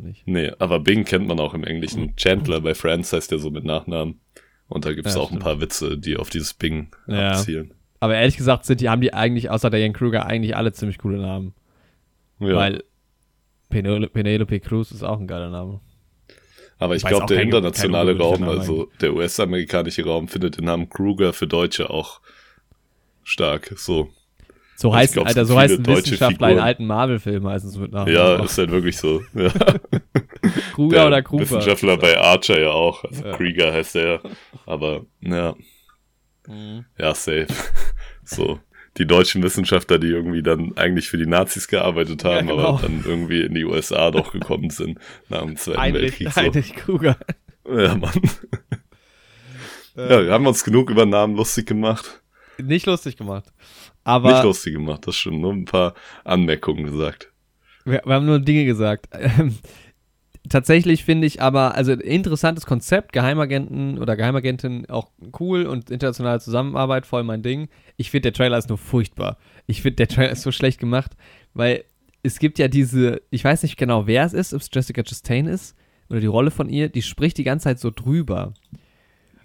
Nicht. nee, aber Bing kennt man auch im Englischen. Chandler bei Friends heißt der so mit Nachnamen. Und da gibt's Ja, auch stimmt. ein paar Witze, die auf dieses Bing Ja. abzielen. Aber ehrlich gesagt sind die, haben die eigentlich, außer Diane Kruger, eigentlich alle ziemlich coole Namen. Ja. Weil Penel Penelope Cruz ist auch ein geiler Name. Aber ich glaube, der kein- internationale kein Raum, also der US-amerikanische Raum, findet den Namen Kruger für Deutsche auch stark. So. So heißen, glaub, Alter, so heißen Wissenschaftler in Figuren. alten Marvel-Filmen sie mit Namen. Ja, Auch. ist halt wirklich so. Ja. [laughs] Kruger der oder Kruger. Wissenschaftler bei Archer ja auch. Also Ja. Krieger heißt er ja. Aber, ja, Mhm. ja, safe. [laughs] So. Die deutschen Wissenschaftler, die irgendwie dann eigentlich für die Nazis gearbeitet haben, Ja, genau. aber dann irgendwie in die USA doch gekommen sind nach dem Zweiten Heinrich, Weltkrieg. So. Heinrich Kruger. Ja, Mann. [laughs] Ja, wir haben uns genug über Namen lustig gemacht. Nicht lustig gemacht. Aber Nicht lustig gemacht, das stimmt. Nur ein paar Anmerkungen gesagt. wir, wir haben nur Dinge gesagt. Ähm, Tatsächlich finde ich aber, also interessantes Konzept, Geheimagenten oder Geheimagentin auch cool und internationale Zusammenarbeit, voll mein Ding. Ich finde, der Trailer ist nur furchtbar. Ich finde, der Trailer ist so schlecht gemacht, weil es gibt ja diese, ich weiß nicht genau, wer es ist, ob es Jessica Chastain ist oder die Rolle von ihr, die spricht die ganze Zeit so drüber.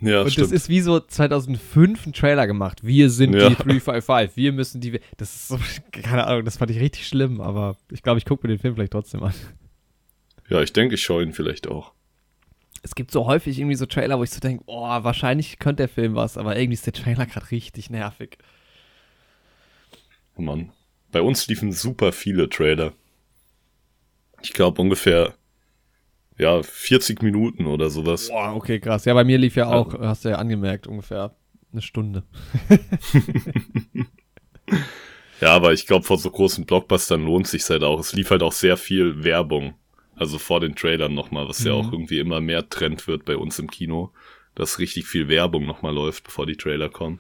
Ja, Und stimmt. das ist wie so 2005 ein Trailer gemacht. Wir sind Ja. die [laughs] 355, wir müssen die. Das ist so, keine Ahnung, das fand ich richtig schlimm, aber ich glaube, ich gucke mir den Film vielleicht trotzdem an. ja, ich denke, ich schaue ihn vielleicht auch. Es gibt so häufig irgendwie so Trailer, wo ich so denke, oh, wahrscheinlich könnte der Film was, aber irgendwie ist der Trailer gerade richtig nervig. Mann. Bei uns liefen super viele Trailer. Ich glaube ungefähr, ja, 40 Minuten oder sowas. Boah, okay, krass. Ja, bei mir lief ja auch, hast du ja angemerkt, ungefähr eine Stunde. [laughs] [laughs] Ja, aber ich glaube, vor so großen Blockbustern lohnt sich halt auch. Es lief halt auch sehr viel Werbung. Also vor den Trailern nochmal, was ja Mhm. auch irgendwie immer mehr Trend wird bei uns im Kino, dass richtig viel Werbung nochmal läuft, bevor die Trailer kommen.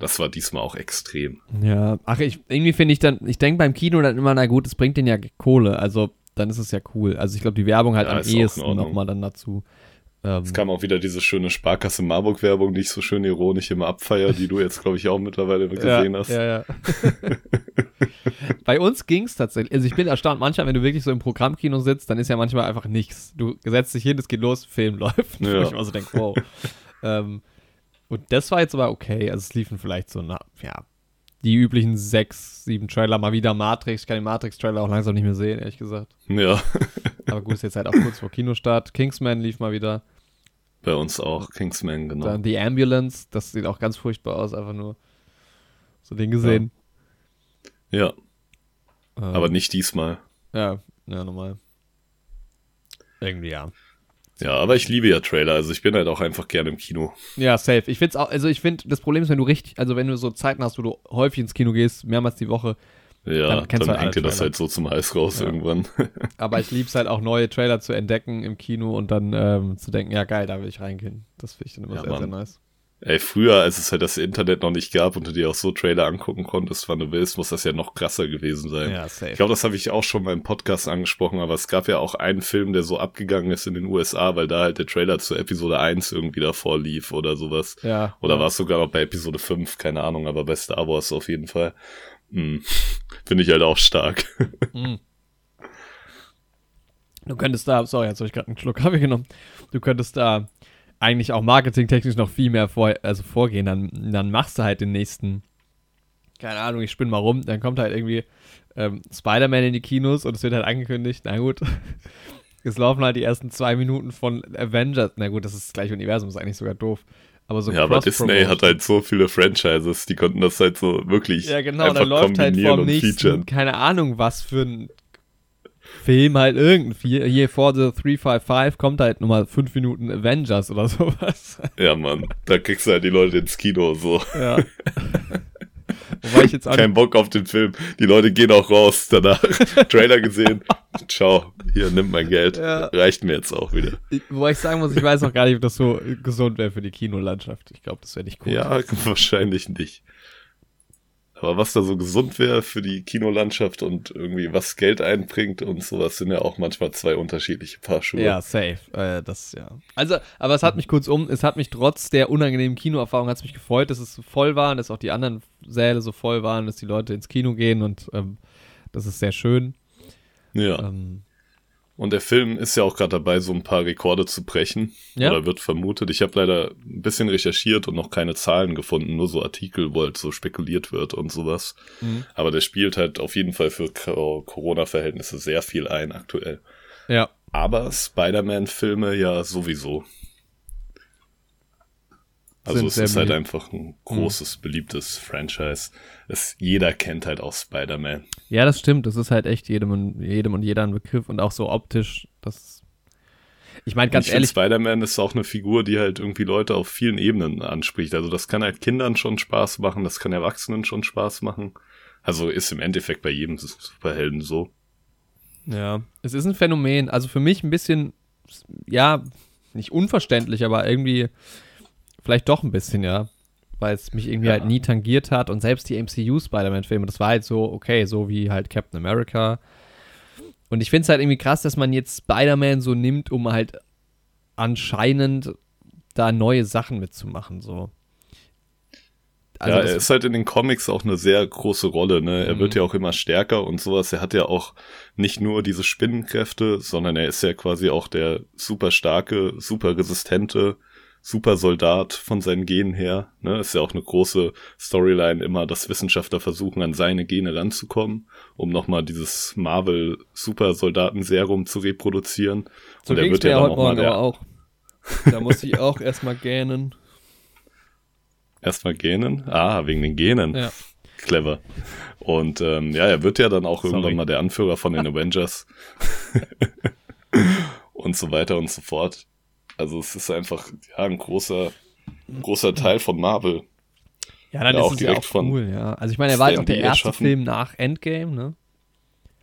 Das war diesmal auch extrem. Ja, ach, ich, irgendwie finde ich dann, ich denke beim Kino dann immer, na gut, es bringt den ja Kohle, also dann ist es ja cool. Also ich glaube, die Werbung halt Ja, am ehesten nochmal dann dazu. Ähm, Es kam auch wieder diese schöne Sparkasse Marburg-Werbung, die ich so schön ironisch immer abfeier, die du jetzt, glaube ich, auch mittlerweile [laughs] gesehen ja, hast. Ja, ja. Bei uns ging es tatsächlich. Also ich bin erstaunt, manchmal, wenn du wirklich so im Programmkino sitzt, dann ist ja manchmal einfach nichts. Du setzt dich hin, es geht los, Film [laughs] läuft. Ja. Wo ich immer so denke, wow. ähm, und das war jetzt aber okay. Also es liefen vielleicht so, na, ja, die üblichen sechs, sieben Trailer, mal wieder Matrix. Ich kann den Matrix-Trailer auch langsam nicht mehr sehen, ehrlich gesagt. Ja, [laughs] Aber gut, ist jetzt halt auch kurz vor Kinostart. Kingsman lief mal wieder. bei uns auch. Kingsman, genau. Dann The Ambulance, das sieht auch ganz furchtbar aus, einfach nur so den gesehen. Ja, Ähm, aber nicht diesmal. Ja, ja, normal. Irgendwie ja. Ja, aber ich liebe ja Trailer, also ich bin halt auch einfach gerne im Kino. Ja, safe. Ich find's auch, also ich finde, das Problem ist, wenn du richtig, also wenn du so Zeiten hast, wo du häufig ins Kino gehst, mehrmals die Woche, Ja, Dann dann, kennst du halt hängt dir das halt so zum Hals raus Ja. irgendwann. [laughs] aber ich lieb's halt auch neue Trailer zu entdecken im Kino und dann ähm, zu denken, ja geil, da will ich reingehen. Das finde ich dann immer Ja, sehr, sehr Mann. nice. Ey, früher, als es halt das Internet noch nicht gab und du dir auch so Trailer angucken konntest, wann du willst, muss das ja noch krasser gewesen sein. Ja, safe. Ich glaube, das habe ich auch schon beim Podcast angesprochen, aber es gab ja auch einen Film, der so abgegangen ist in den USA, weil da halt der Trailer zu Episode 1 irgendwie davor lief oder sowas. ja. Oder war es sogar noch bei Episode 5, keine Ahnung, aber bei Star Wars auf jeden Fall. Hm. [laughs] Finde ich halt auch stark. Mm. [laughs] Du könntest da, sorry, jetzt habe ich gerade einen Schluck [laughs] Kaffee genommen. Du könntest da eigentlich auch marketingtechnisch noch viel mehr vor, also vorgehen. Dann, dann machst du halt den nächsten, keine Ahnung, ich spinne mal rum, dann kommt halt irgendwie ähm, Spider-Man in die Kinos und es wird halt angekündigt, na gut, [laughs] es laufen halt die ersten zwei Minuten von Avengers. Na gut, das ist das gleiche Universum, ist eigentlich sogar doof. Aber so ja, aber Disney hat halt so viele Franchises, die konnten das halt so wirklich Ja, genau, einfach dann läuft halt vom und nächsten, featuren. keine Ahnung, was für ein Film halt irgendein hier, hier vor The 355 kommt halt nochmal fünf Minuten Avengers oder sowas. Ja, Mann, da kriegst du halt die Leute ins Kino so. Ja. [laughs] Wobei ich jetzt Kein Bock auf den Film. Die Leute gehen auch raus danach. [laughs] Trailer gesehen. Ciao, hier, nimm mein Geld. Ja. Reicht mir jetzt auch wieder. wobei ich sagen muss, ich weiß auch gar nicht, ob das so gesund wäre für die Kinolandschaft. Ich glaube, das wäre nicht cool. Ja, wahrscheinlich nicht. Aber was da so gesund wäre für die Kinolandschaft und irgendwie was Geld einbringt und sowas, sind ja auch manchmal zwei unterschiedliche Paar Schuhe. Ja, safe. Äh, das, ja. Also, aber es hat mich kurz um, es hat mich trotz der unangenehmen Kinoerfahrung hat es mich gefreut, dass es so voll war und dass auch die anderen Säle so voll waren, dass die Leute ins Kino gehen und ähm, das ist sehr schön. Ja. Ähm, Und der Film ist ja auch gerade dabei, so ein paar Rekorde zu brechen. Ja. Oder wird vermutet. Ich habe leider ein bisschen recherchiert und noch keine Zahlen gefunden, nur so Artikel, wo halt so spekuliert wird und sowas. Mhm. Aber der spielt halt auf jeden Fall für Co- Corona-Verhältnisse sehr viel ein aktuell. Ja. Aber Spider-Man-Filme ja sowieso. Also es ist halt einfach ein großes, beliebtes Franchise. Es, jeder kennt halt auch Spider-Man. Ja, das stimmt. Das ist halt echt jedem und, jedem und jeder ein Begriff und auch so optisch. Das. Ich meine, ganz ich ehrlich, Spider-Man ist auch eine Figur, die halt irgendwie Leute auf vielen Ebenen anspricht. Also das kann halt Kindern schon Spaß machen, das kann Erwachsenen schon Spaß machen. Also ist im Endeffekt bei jedem Superhelden so. ja, es ist ein Phänomen. Also für mich ein bisschen, ja, nicht unverständlich, aber irgendwie vielleicht doch ein bisschen, ja. Weil es mich irgendwie Ja. halt nie tangiert hat und selbst die MCU-Spider-Man-Filme, das war halt so, okay, so wie halt Captain America. Und ich finde es halt irgendwie krass, dass man jetzt Spider-Man so nimmt, um halt anscheinend da neue Sachen mitzumachen, so. Also ja, er ist halt in den Comics auch eine sehr große Rolle, ne? Er Mhm. wird ja auch immer stärker und sowas. Er hat ja auch nicht nur diese Spinnenkräfte, sondern er ist ja quasi auch der super starke, super resistente Supersoldat von seinen Genen her. Ne? Ist ja auch eine große Storyline immer, dass Wissenschaftler versuchen, an seine Gene ranzukommen, um nochmal dieses Marvel-Supersoldaten-Serum zu reproduzieren. So und er ging's wird ja dann heute auch mal Morgen der, auch. Da musste ich auch [laughs] erstmal gähnen. erstmal Genen. Ah, wegen den Genen. Ja. Clever. Und ähm, ja, er wird ja dann auch Sorry. irgendwann mal der Anführer von den [laughs] Avengers. [laughs] und so weiter und so fort. Also es ist einfach ja ein großer, großer Teil von Marvel. Ja, dann Ja, ist auch es ja auch cool, ja. Also ich meine, er war halt auch der erste erschaffen. Film nach Endgame, ne?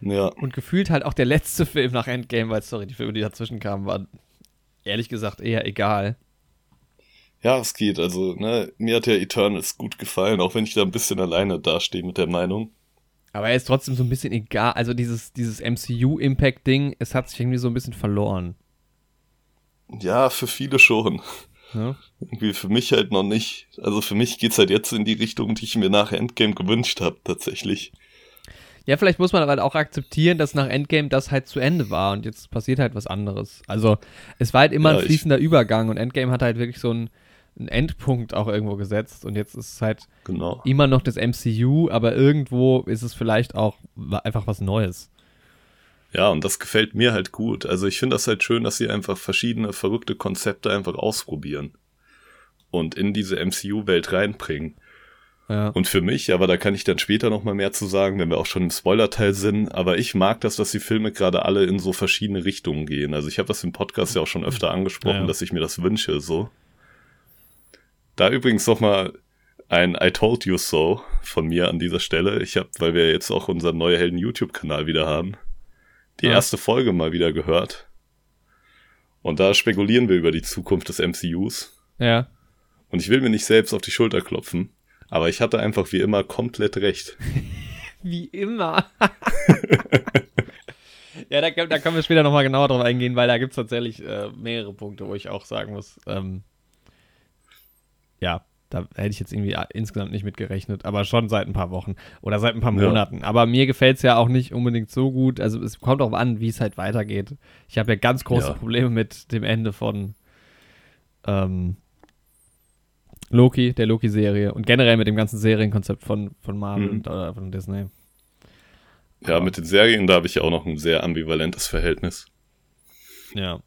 Ja, Und gefühlt halt auch der letzte Film nach Endgame, weil, sorry, die Filme, die dazwischen kamen, waren ehrlich gesagt eher egal. ja, es geht. Also ne, mir hat ja Eternals gut gefallen, auch wenn ich da ein bisschen alleine dastehe mit der Meinung. Aber er ist trotzdem so ein bisschen egal. Also dieses, dieses MCU-Impact-Ding, es hat sich irgendwie so ein bisschen verloren. Ja, für viele schon. Ne? Irgendwie für mich halt noch nicht. Also für mich geht's halt jetzt in die Richtung, die ich mir nach Endgame gewünscht habe, tatsächlich. Ja, vielleicht muss man aber halt auch akzeptieren, dass nach Endgame das halt zu Ende war und jetzt passiert halt was anderes. Also es war halt immer Ja, ein fließender Übergang und Endgame hat halt wirklich so einen, einen Endpunkt auch irgendwo gesetzt und jetzt ist es halt Genau. immer noch das MCU, aber irgendwo ist es vielleicht auch einfach was Neues. Ja, und das gefällt mir halt gut. Also ich finde das halt schön, dass sie einfach verschiedene verrückte Konzepte einfach ausprobieren und in diese MCU-Welt reinbringen. Ja. Und für mich, aber da kann ich dann später noch mal mehr zu sagen, wenn wir auch schon im Spoiler-Teil sind, aber ich mag das, dass die Filme gerade alle in so verschiedene Richtungen gehen. Also ich habe das im Podcast ja auch schon öfter angesprochen, Ja. dass ich mir das wünsche, so. Da übrigens noch mal ein I told you so von mir an dieser Stelle. Ich habe, weil wir jetzt auch unseren neue Helden YouTube-Kanal wieder haben, die Ja. erste Folge mal wieder gehört. Und da spekulieren wir über die Zukunft des MCUs. ja. Und ich will mir nicht selbst auf die Schulter klopfen, aber ich hatte einfach wie immer komplett recht. [laughs] Wie immer. [laughs] ja, da, können- da können wir später nochmal genauer drauf eingehen, weil da gibt es tatsächlich äh, mehrere Punkte, wo ich auch sagen muss, ähm, ja, da hätte ich jetzt irgendwie äh, insgesamt nicht mit gerechnet, aber schon seit ein paar Wochen oder seit ein paar Ja. Monaten. Aber mir gefällt es ja auch nicht unbedingt so gut. Also es kommt auch an, wie es halt weitergeht. Ich habe ja ganz große Ja. Probleme mit dem Ende von ähm, Loki, der Loki-Serie und generell mit dem ganzen Serienkonzept von, von Marvel Mhm. und, oder von Disney. Ja, mit den Serien, da habe ich ja auch noch ein sehr ambivalentes Verhältnis. Ja.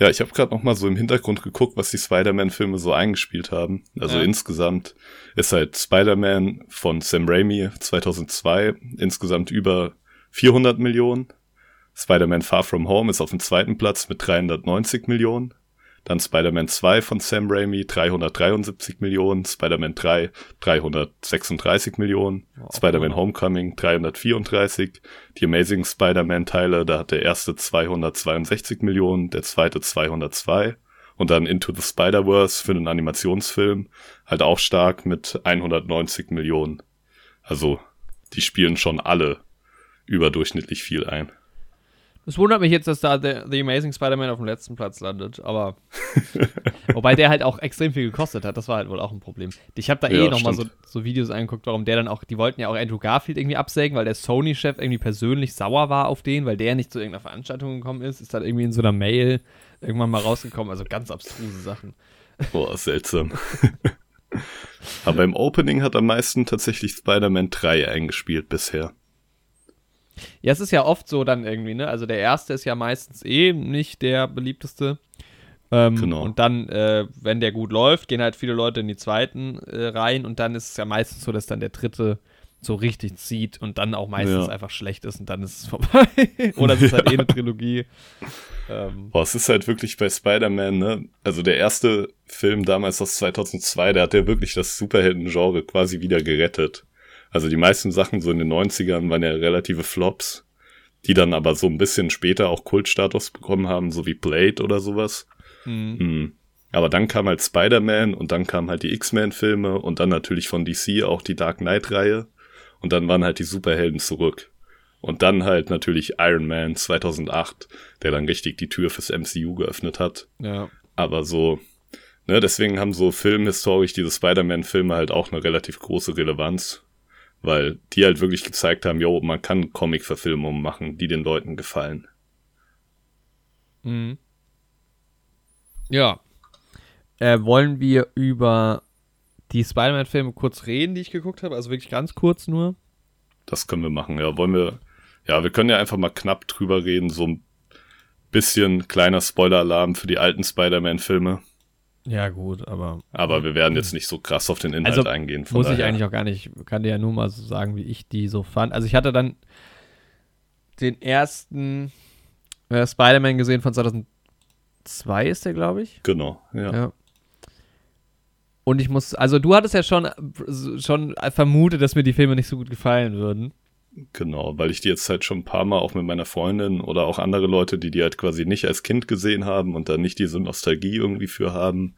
Ja, ich habe gerade noch mal so im Hintergrund geguckt, was die Spider-Man-Filme so eingespielt haben. Also Ja. insgesamt ist halt Spider-Man von Sam Raimi 2002 insgesamt über 400 Millionen. Spider-Man Far From Home ist auf dem zweiten Platz mit 390 Millionen. Dann Spider-Man 2 von Sam Raimi 373 Millionen. Spider-Man 3 336 Millionen. Wow. Spider-Man Homecoming 334. Die Amazing Spider-Man-Teile, da hat der erste 262 Millionen, der zweite 202. Und dann Into the Spider-Verse für einen Animationsfilm halt auch stark mit 190 Millionen. Also, die spielen schon alle überdurchschnittlich viel ein. Es wundert mich jetzt, dass da The, The Amazing Spider-Man auf dem letzten Platz landet, aber. [laughs] wobei der halt auch extrem viel gekostet hat, das war halt wohl auch ein Problem. Ich habe da eh Ja, nochmal so, so Videos angeguckt, warum der dann auch, die wollten ja auch Andrew Garfield irgendwie absägen, weil der Sony-Chef irgendwie persönlich sauer war auf den, weil der nicht zu irgendeiner Veranstaltung gekommen ist. Ist dann irgendwie in so einer Mail irgendwann mal rausgekommen, also ganz abstruse Sachen. Boah, seltsam. [laughs] Aber im Opening hat am meisten tatsächlich Spider-Man 3 eingespielt bisher. Ja, es ist ja oft so dann irgendwie, ne? Also der erste ist ja meistens eh nicht der beliebteste. Ähm, Genau. Und dann, äh, wenn der gut läuft, gehen halt viele Leute in die zweiten äh, rein und dann ist es ja meistens so, dass dann der dritte so richtig zieht und dann auch meistens Ja. einfach schlecht ist und dann ist es vorbei. [laughs] Oder es ist halt eh eine Trilogie. Ähm, Boah, es ist halt wirklich bei Spider-Man, ne? Also der erste Film damals aus 2002, der hat ja wirklich das Superhelden-Genre quasi wieder gerettet. Also die meisten Sachen so in den 90ern waren ja relative Flops, die dann aber so ein bisschen später auch Kultstatus bekommen haben, so wie Blade oder sowas. mh. Hm. Aber dann kam halt Spider-Man und dann kamen halt die X-Men-Filme und dann natürlich von DC auch die Dark Knight-Reihe. Und dann waren halt die Superhelden zurück. Und dann halt natürlich Iron Man 2008, der dann richtig die Tür fürs MCU geöffnet hat. ja. Aber so, ne, deswegen haben so filmhistorisch diese Spider-Man-Filme halt auch eine relativ große Relevanz. Weil die halt wirklich gezeigt haben, jo, man kann Comic-Verfilmungen machen, die den Leuten gefallen. Mhm. Ja. Äh, wollen wir über die Spider-Man-Filme kurz reden, die ich geguckt habe? Also wirklich ganz kurz nur. Das können wir machen, ja. Wollen wir, ja, wir können ja einfach mal knapp drüber reden, so ein bisschen kleiner Spoiler-Alarm für die alten Spider-Man-Filme. Ja, gut, aber Aber wir werden jetzt nicht so krass auf den Inhalt Also, eingehen. muss ich daher. eigentlich auch gar nicht. Kann dir ja nur mal so sagen, wie ich die so fand. Also ich hatte dann den ersten äh, Spider-Man gesehen von 2002 ist der, glaube ich. Genau, ja. Ja. Und ich muss, also du hattest ja schon, schon vermutet, dass mir die Filme nicht so gut gefallen würden. Genau, weil ich die jetzt halt schon ein paar Mal auch mit meiner Freundin oder auch andere Leute, die die halt quasi nicht als Kind gesehen haben und da nicht diese Nostalgie irgendwie für haben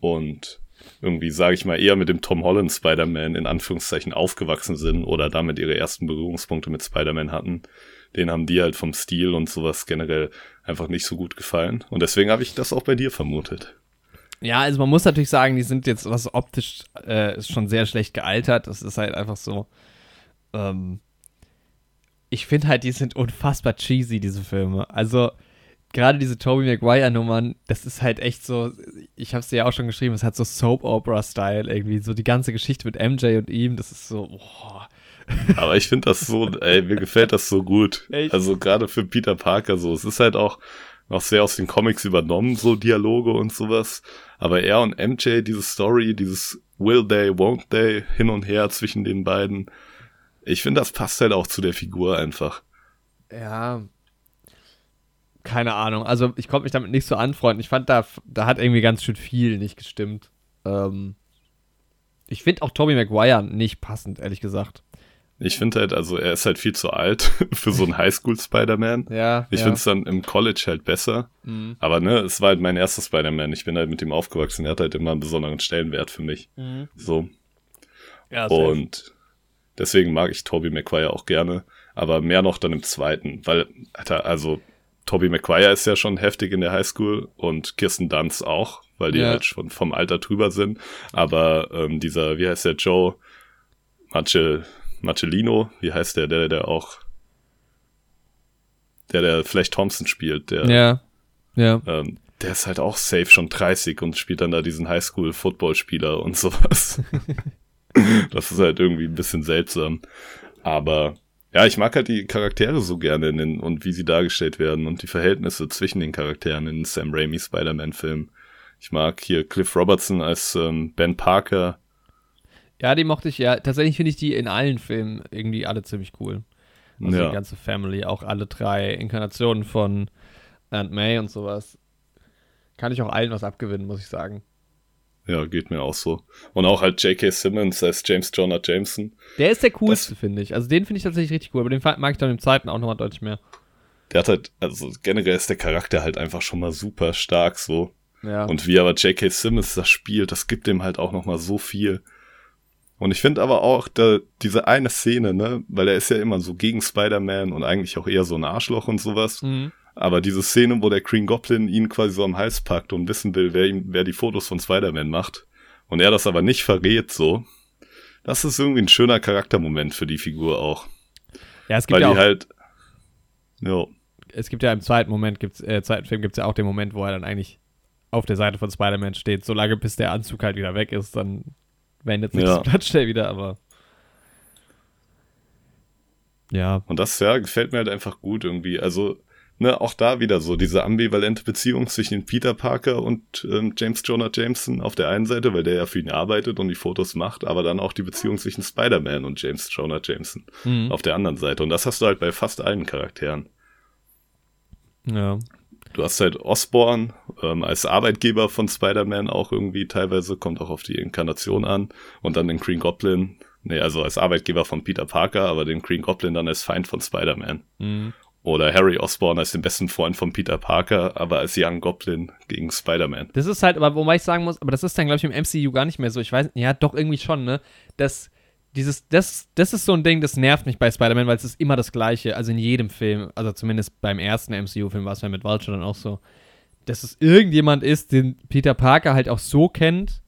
und irgendwie, sage ich mal, eher mit dem Tom Holland Spider-Man in Anführungszeichen aufgewachsen sind oder damit ihre ersten Berührungspunkte mit Spider-Man hatten, den haben die halt vom Stil und sowas generell einfach nicht so gut gefallen. Und deswegen habe ich das auch bei dir vermutet. Ja, also man muss natürlich sagen, die sind jetzt, was optisch äh, ist schon sehr schlecht gealtert. Das ist halt einfach so. Ähm, ich finde halt, die sind unfassbar cheesy, diese Filme. Also, gerade diese Tobey Maguire-Nummern, das ist halt echt so, ich habe es dir ja auch schon geschrieben, es hat so Soap-Opera-Style irgendwie. So die ganze Geschichte mit MJ und ihm, das ist so, boah. [laughs] Aber ich finde das so, ey, mir gefällt das so gut. Echt? Also gerade für Peter Parker so. Es ist halt auch noch sehr aus den Comics übernommen, so Dialoge und sowas. Aber er und MJ, diese Story, dieses Will they, won't they, hin und her zwischen den beiden. Ich finde, das passt halt auch zu der Figur einfach. Ja. Keine Ahnung. Also ich konnte mich damit nicht so anfreunden. Ich fand, da, da hat irgendwie ganz schön viel nicht gestimmt. Ähm, ich finde auch Tobey Maguire nicht passend, ehrlich gesagt. Ich finde halt, also er ist halt viel zu alt [laughs] für so einen Highschool-Spider-Man. [laughs] Ja. Ich ja. finde es dann im College halt besser. Mhm. Aber ne, es war halt mein erster Spider-Man. Ich bin halt mit ihm aufgewachsen. Er hat halt immer einen besonderen Stellenwert für mich. Mhm. So. Ja. Und deswegen mag ich Tobey Maguire auch gerne, aber mehr noch dann im zweiten, weil, Alter, also Tobey Maguire ist ja schon heftig in der Highschool und Kirsten Dunst auch, weil die Ja. halt schon vom Alter drüber sind. Aber ähm, dieser, wie heißt der, Joe Mace, Macellino, wie heißt der, der, der auch, der, der vielleicht Thompson spielt, der, ja. Ja. ähm, der ist halt auch safe schon 30 und spielt dann da diesen Highschool-Footballspieler und sowas. [laughs] [laughs] das ist halt irgendwie ein bisschen seltsam. Aber ja, ich mag halt die Charaktere so gerne den, und wie sie dargestellt werden und die Verhältnisse zwischen den Charakteren in Sam Raimi Spider-Man-Filmen. Ich mag hier Cliff Robertson als ähm, Ben Parker. Ja, die mochte ich ja. Tatsächlich finde ich die in allen Filmen irgendwie alle ziemlich cool. Also Ja. die ganze Family, auch alle drei Inkarnationen von Aunt May und sowas. Kann ich auch allen was abgewinnen, muss ich sagen. Ja, geht mir auch so. Und auch halt J.K. Simmons als James Jonah Jameson. Der ist der coolste, finde ich. Also den finde ich tatsächlich richtig cool, aber den mag ich dann im zweiten auch nochmal deutlich mehr. Der hat halt, also generell ist der Charakter halt einfach schon mal super stark so. Ja. Und wie aber J.K. Simmons das spielt, das gibt dem halt auch nochmal so viel. Und ich finde aber auch, da, diese eine Szene, ne, weil er ist ja immer so gegen Spider-Man und eigentlich auch eher so ein Arschloch und sowas. Mhm. Aber diese Szene, wo der Green Goblin ihn quasi so am Hals packt und wissen will, wer ihm, wer die Fotos von Spider-Man macht, und er das aber nicht verrät, so, das ist irgendwie ein schöner Charaktermoment für die Figur auch. Ja, es gibt Weil ja die auch, halt, ja, es gibt ja im zweiten Moment, gibt's, äh, zweiten Film gibt es ja auch den Moment, wo er dann eigentlich auf der Seite von Spider-Man steht, solange bis der Anzug halt wieder weg ist, dann wendet sich Ja. das Blatt schnell wieder, aber ja, Und das, ja, gefällt mir halt einfach gut irgendwie. Also, ne, auch da wieder so diese ambivalente Beziehung zwischen Peter Parker und ähm, James Jonah Jameson auf der einen Seite, weil der ja für ihn arbeitet und die Fotos macht, aber dann auch die Beziehung zwischen Spider-Man und James Jonah Jameson Mhm. auf der anderen Seite. Und das hast du halt bei fast allen Charakteren. ja. Du hast halt Osborn ähm, als Arbeitgeber von Spider-Man auch irgendwie teilweise, kommt auch auf die Inkarnation an. Und dann den Green Goblin, nee, also als Arbeitgeber von Peter Parker, aber den Green Goblin dann als Feind von Spider-Man. Mhm. Oder Harry Osborn als den besten Freund von Peter Parker, aber als Young Goblin gegen Spider-Man. Das ist halt, aber wobei ich sagen muss, aber das ist dann, glaube ich, im MCU gar nicht mehr so. Ich weiß, ja, doch irgendwie schon, ne? Das, dieses, das, das ist so ein Ding, das nervt mich bei Spider-Man, weil es ist immer das Gleiche. Also in jedem Film, also zumindest beim ersten MCU-Film war es ja mit Vulture dann auch so, dass es irgendjemand ist, den Peter Parker halt auch so kennt.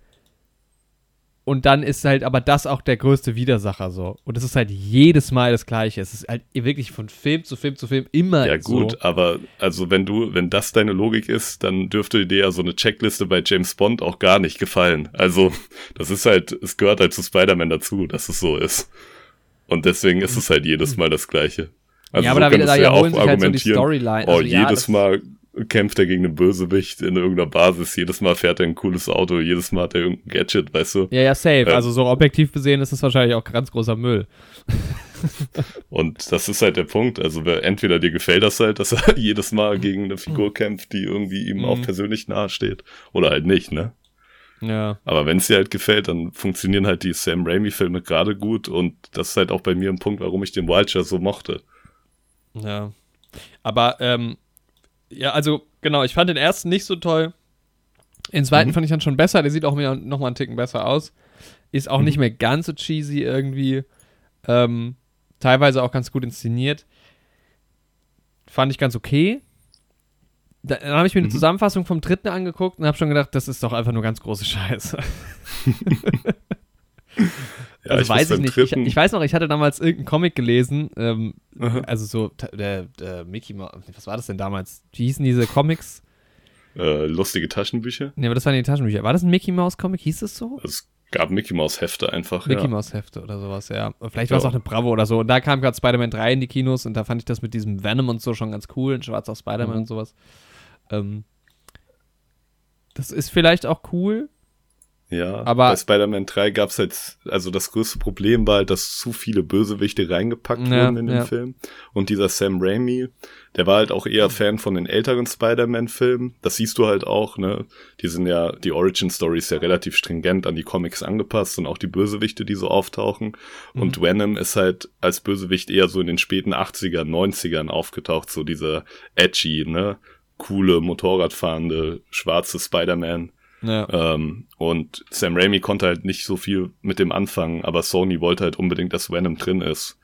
Und dann ist halt aber das auch der größte Widersacher so. Und es ist halt jedes Mal das Gleiche. Es ist halt wirklich von Film zu Film zu Film immer Ja gut, so. aber also wenn du, wenn das deine Logik ist, dann dürfte dir ja so eine Checkliste bei James Bond auch gar nicht gefallen. Also das ist halt, es gehört halt zu Spider-Man dazu, dass es so ist. Und deswegen ist es halt jedes Mal das Gleiche. Also ja, aber da, könntest da du ja auch sich halt so argumentieren. Oh, Also, ja, jedes Mal kämpft er gegen einen Bösewicht in irgendeiner Basis, jedes Mal fährt er ein cooles Auto, jedes Mal hat er irgendein Gadget, weißt du? Ja, ja, safe. Ja. Also so objektiv gesehen ist es wahrscheinlich auch ganz großer Müll. [laughs] [laughs] Und das ist halt der Punkt. Also entweder dir gefällt das halt, dass er [laughs] jedes Mal gegen eine Figur kämpft, die irgendwie ihm auch Mhm. persönlich nahe steht. Oder halt nicht, ne? Ja. Aber wenn es dir halt gefällt, dann funktionieren halt die Sam Raimi-Filme gerade gut. Und das ist halt auch bei mir ein Punkt, warum ich den Vulture so mochte. Ja. Aber, ähm, ja, also, genau, ich fand den ersten nicht so toll. Den zweiten Mhm. fand ich dann schon besser. Der sieht auch wieder noch mal einen Ticken besser aus. Ist auch Mhm. nicht mehr ganz so cheesy irgendwie. Ähm, teilweise auch ganz gut inszeniert. Fand ich ganz okay. Da- Dann habe ich mir eine Mhm. Zusammenfassung vom dritten angeguckt und habe schon gedacht, das ist doch einfach nur ganz große Scheiße. [laughs] [laughs] Ja, also weiß muss ich nicht. Ich, ich weiß noch, ich hatte damals irgendeinen Comic gelesen, ähm, also so, der, der Mickey Mouse, was war das denn damals? Wie hießen diese Comics? äh, lustige Taschenbücher. Ne, aber das waren die Taschenbücher. War das ein Mickey Mouse Comic? Hieß es so? Es gab Mickey Mouse Hefte einfach. Mickey ja. Mouse Hefte oder sowas, ja. Vielleicht war es Ja. auch eine Bravo oder so. Und da kam gerade Spider-Man 3 in die Kinos und da fand ich das mit diesem Venom und so schon ganz cool. Ein schwarzer Spider-Man Mhm. und sowas. Ähm, das ist vielleicht auch cool. Ja, Aber- bei Spider-Man 3 gab's halt, also das größte Problem war halt, dass zu viele Bösewichte reingepackt Ja, wurden in den ja. Film. Und dieser Sam Raimi, der war halt auch eher Fan von den älteren Spider-Man-Filmen. Das siehst du halt auch, ne? Die sind ja, die Origin-Story ist ja relativ stringent an die Comics angepasst und auch die Bösewichte, die so auftauchen. Mhm. Und Venom ist halt als Bösewicht eher so in den späten 80ern, 90ern aufgetaucht, so dieser edgy, ne? Coole, Motorradfahrende, schwarze Spider-Man. Ja. Ähm, und Sam Raimi konnte halt nicht so viel mit dem anfangen, aber Sony wollte halt unbedingt, dass Venom drin ist.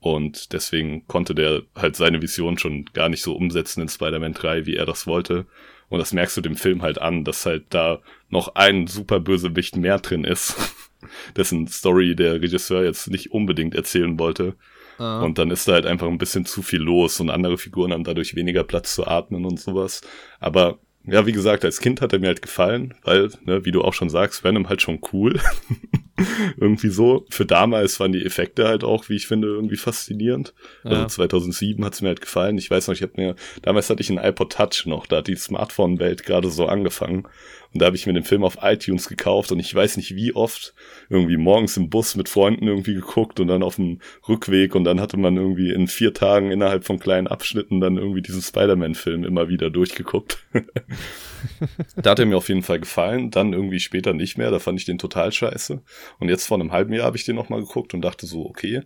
Und deswegen konnte der halt seine Vision schon gar nicht so umsetzen in Spider-Man 3, wie er das wollte. Und das merkst du dem Film halt an, dass halt da noch ein super Bösewicht mehr drin ist, [laughs] dessen Story der Regisseur jetzt nicht unbedingt erzählen wollte. Ah. Und dann ist da halt einfach ein bisschen zu viel los und andere Figuren haben dadurch weniger Platz zu atmen und sowas. Aber ja, wie gesagt, als Kind hat er mir halt gefallen, weil, ne, wie du auch schon sagst, Venom halt schon cool. [laughs] [laughs] irgendwie so. Für damals waren die Effekte halt auch, wie ich finde, irgendwie faszinierend. Also Ja. 2007 hat's mir halt gefallen. Ich weiß noch, ich habe mir, damals hatte ich einen iPod Touch noch, da hat die Smartphone-Welt gerade so angefangen. Und da habe ich mir den Film auf iTunes gekauft und ich weiß nicht wie oft irgendwie morgens im Bus mit Freunden irgendwie geguckt und dann auf dem Rückweg und dann hatte man irgendwie in vier Tagen innerhalb von kleinen Abschnitten dann irgendwie diesen Spider-Man-Film immer wieder durchgeguckt. [laughs] da hat er mir auf jeden Fall gefallen, dann irgendwie später nicht mehr, da fand ich den total scheiße. Und jetzt vor einem halben Jahr habe ich den nochmal geguckt und dachte so, okay,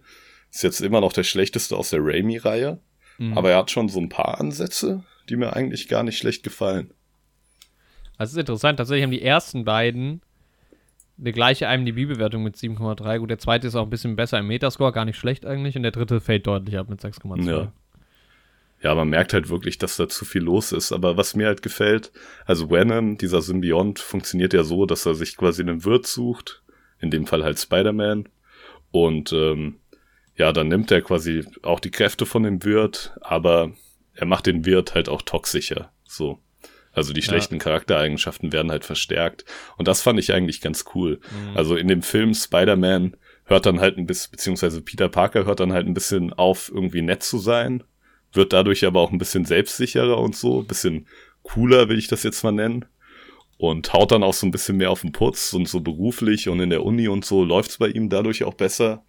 ist jetzt immer noch der schlechteste aus der Raimi-Reihe, Mhm. aber er hat schon so ein paar Ansätze, die mir eigentlich gar nicht schlecht gefallen. Also es ist interessant, tatsächlich haben die ersten beiden eine gleiche IMDb-Bewertung mit 7,3. Gut, der zweite ist auch ein bisschen besser im Metascore, gar nicht schlecht eigentlich. Und der dritte fällt deutlich ab mit 6,2. Ja. Ja, man merkt halt wirklich, dass da zu viel los ist. Aber was mir halt gefällt, also Venom, dieser Symbiont, funktioniert ja so, dass er sich quasi einen Wirt sucht. In dem Fall halt Spider-Man. Und ähm, ja, dann nimmt er quasi auch die Kräfte von dem Wirt, aber er macht den Wirt halt auch toxischer. So. Also die schlechten ja. Charaktereigenschaften werden halt verstärkt. Und das fand ich eigentlich ganz cool. Mhm. Also in dem Film Spider-Man hört dann halt ein bisschen, beziehungsweise Peter Parker hört dann halt ein bisschen auf, irgendwie nett zu sein, wird dadurch aber auch ein bisschen selbstsicherer und so, ein bisschen cooler, will ich das jetzt mal nennen. Und haut dann auch so ein bisschen mehr auf den Putz und so beruflich und in der Uni und so läuft's bei ihm dadurch auch besser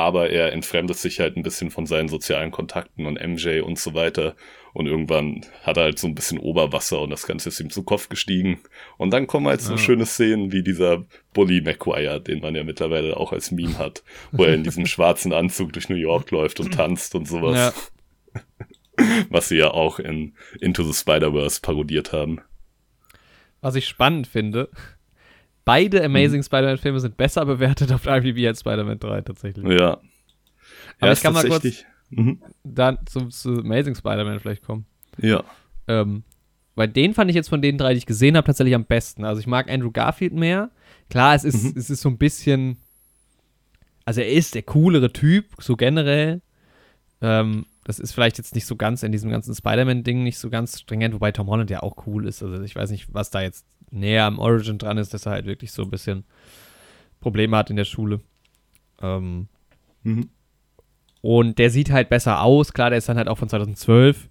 aber er entfremdet sich halt ein bisschen von seinen sozialen Kontakten und MJ und so weiter. Und irgendwann hat er halt so ein bisschen Oberwasser und das Ganze ist ihm zu Kopf gestiegen. Und dann kommen halt so ja. schöne Szenen wie dieser Bully McGuire, den man ja mittlerweile auch als Meme hat, wo er in diesem [laughs] schwarzen Anzug durch New York läuft und tanzt und sowas. Ja. [laughs] Was sie ja auch in Into the Spider-Verse parodiert haben. Was ich spannend finde, Beide Amazing mhm. Spider-Man-Filme sind besser bewertet auf IMDb als Spider-Man 3 tatsächlich. Ja. Aber ja, ich kann mal kurz mhm. dann zum, zu Amazing Spider-Man vielleicht kommen. Ja. Ähm, weil den fand ich jetzt von den drei, die ich gesehen habe, tatsächlich am besten. Also ich mag Andrew Garfield mehr. Klar, es ist, mhm. es ist so ein bisschen. Also er ist der coolere Typ, so generell. Ähm, das ist vielleicht jetzt nicht so ganz in diesem ganzen Spider-Man-Ding nicht so ganz stringent, wobei Tom Holland ja auch cool ist. Also ich weiß nicht, was da jetzt näher am Origin dran ist, dass er halt wirklich so ein bisschen Probleme hat in der Schule. Ähm, mhm. Und der sieht halt besser aus. Klar, der ist dann halt auch von 2012.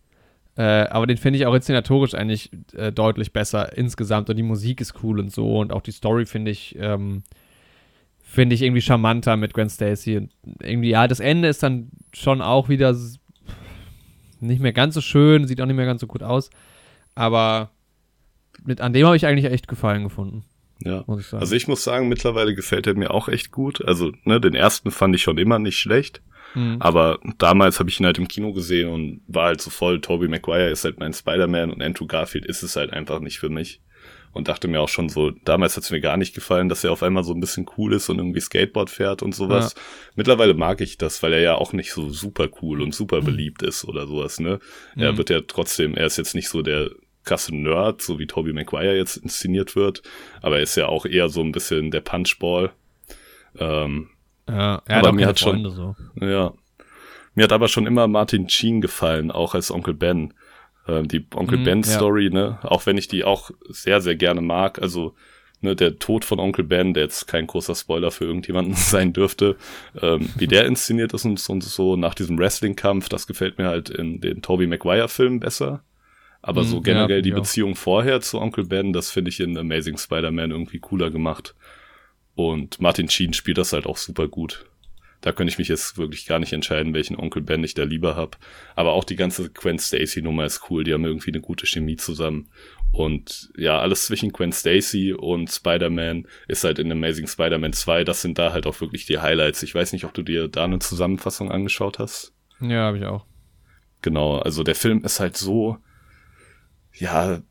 Äh, aber den finde ich auch inszenatorisch eigentlich äh, deutlich besser insgesamt. Und die Musik ist cool und so. Und auch die Story finde ich, ähm, finde ich irgendwie charmanter mit Gwen Stacy. Und irgendwie, ja, das Ende ist dann schon auch wieder nicht mehr ganz so schön, sieht auch nicht mehr ganz so gut aus. Aber mit, an dem habe ich eigentlich echt Gefallen gefunden. Ja, ich also ich muss sagen, mittlerweile gefällt er mir auch echt gut. Also, ne, den ersten fand ich schon immer nicht schlecht. Mhm. Aber damals habe ich ihn halt im Kino gesehen und war halt so voll, Tobey Maguire ist halt mein Spider-Man und Andrew Garfield ist es halt einfach nicht für mich. Und dachte mir auch schon so, damals hat es mir gar nicht gefallen, dass er auf einmal so ein bisschen cool ist und irgendwie Skateboard fährt und sowas. Ja. Mittlerweile mag ich das, weil er ja auch nicht so super cool und super beliebt ist oder sowas, ne? Mhm. Er wird ja trotzdem, er ist jetzt nicht so der krasse Nerd, so wie Tobey Maguire jetzt inszeniert wird. Aber er ist ja auch eher so ein bisschen der Punchball. Ähm, ja, er aber mir hat schon, so. ja, mir hat aber schon immer Martin Sheen gefallen, auch als Onkel Ben. Ähm, die Onkel mm, Ben Story, ja. ne, auch wenn ich die auch sehr, sehr gerne mag. Also, ne, der Tod von Onkel Ben, der jetzt kein großer Spoiler für irgendjemanden [laughs] sein dürfte, ähm, wie der inszeniert ist und, und so nach diesem Wrestling-Kampf, das gefällt mir halt in den Tobey Maguire-Filmen besser. Aber so mhm, generell ja, die. Beziehung vorher zu Onkel Ben, das finde ich in Amazing Spider-Man irgendwie cooler gemacht. Und Martin Sheen spielt das halt auch super gut. Da könnte ich mich jetzt wirklich gar nicht entscheiden, welchen Onkel Ben ich da lieber hab. Aber auch die ganze Gwen Stacy Nummer ist cool. Die haben irgendwie eine gute Chemie zusammen. Und ja, alles zwischen Gwen Stacy und Spider-Man ist halt in Amazing Spider-Man 2. Das sind da halt auch wirklich die Highlights. Ich weiß nicht, ob du dir da eine Zusammenfassung angeschaut hast. Ja, habe ich auch. Genau, also der Film ist halt so, ja,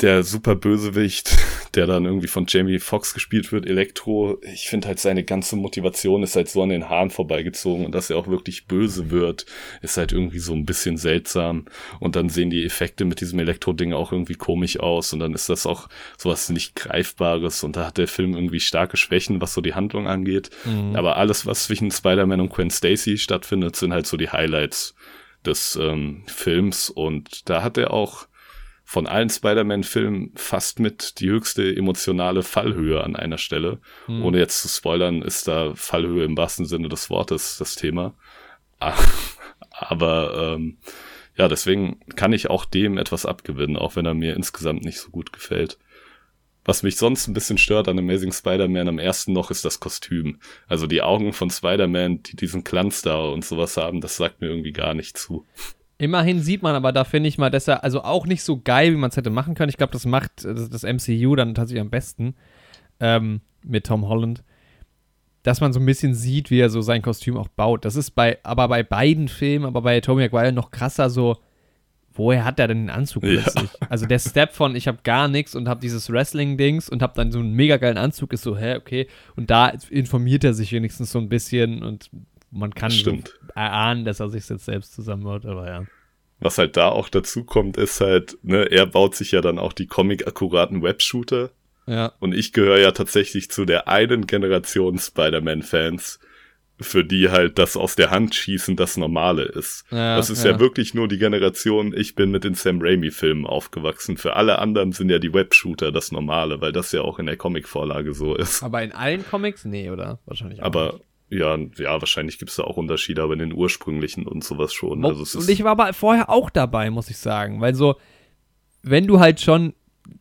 der super Bösewicht, [laughs] der dann irgendwie von Jamie Foxx gespielt wird, Elektro, ich finde halt seine ganze Motivation ist halt so an den Haaren vorbeigezogen und dass er auch wirklich böse wird, ist halt irgendwie so ein bisschen seltsam. Und dann sehen die Effekte mit diesem Elektro-Ding auch irgendwie komisch aus und dann ist das auch sowas nicht Greifbares und da hat der Film irgendwie starke Schwächen, was so die Handlung angeht, mhm. aber alles, was zwischen Spider-Man und Gwen Stacy stattfindet, sind halt so die Highlights des ähm, Films und da hat er auch von allen Spider-Man-Filmen fast mit die höchste emotionale Fallhöhe an einer Stelle. Hm. Ohne jetzt zu spoilern, ist da Fallhöhe im wahrsten Sinne des Wortes das Thema. [laughs] Aber ähm, ja, deswegen kann ich auch dem etwas abgewinnen, auch wenn er mir insgesamt nicht so gut gefällt. Was mich sonst ein bisschen stört an Amazing Spider-Man am ersten noch ist das Kostüm. Also die Augen von Spider-Man, die diesen Glanz da und sowas haben, das sagt mir irgendwie gar nicht zu. Immerhin sieht man aber da, finde ich mal, dass er also auch nicht so geil, wie man es hätte machen können. Ich glaube, das macht das, das, MCU dann tatsächlich am besten ähm, mit Tom Holland, dass man so ein bisschen sieht, wie er so sein Kostüm auch baut. Das ist bei, aber bei beiden Filmen, aber bei Tommy Maguire noch krasser so, woher hat der denn den Anzug Ja. plötzlich? Also der Step von, ich habe gar nichts und habe dieses Wrestling-Dings und habe dann so einen mega geilen Anzug, ist so, hä, okay. Und da informiert er sich wenigstens so ein bisschen und man kann so Stimmt. Erahnen, dass er sich jetzt selbst zusammenbaut, aber ja. Was halt da auch dazu kommt, ist halt, ne, er baut sich ja dann auch die comic-akkuraten Webshooter. Ja, Und ich gehöre ja tatsächlich zu der einen Generation Spider-Man-Fans, für die halt das aus der Hand schießen das Normale ist. Ja, das ist ja. ja. wirklich nur die Generation, ich bin mit den Sam Raimi-Filmen aufgewachsen. Für alle anderen sind ja die Webshooter das Normale, weil das ja auch in der Comic-Vorlage so ist. aber in allen Comics? Nee, oder? Wahrscheinlich auch Aber nicht. Ja, ja, wahrscheinlich gibt's da auch Unterschiede, aber in den ursprünglichen und sowas schon. Mo- Also es und ich war aber vorher auch dabei, muss ich sagen. Weil so, wenn du halt schon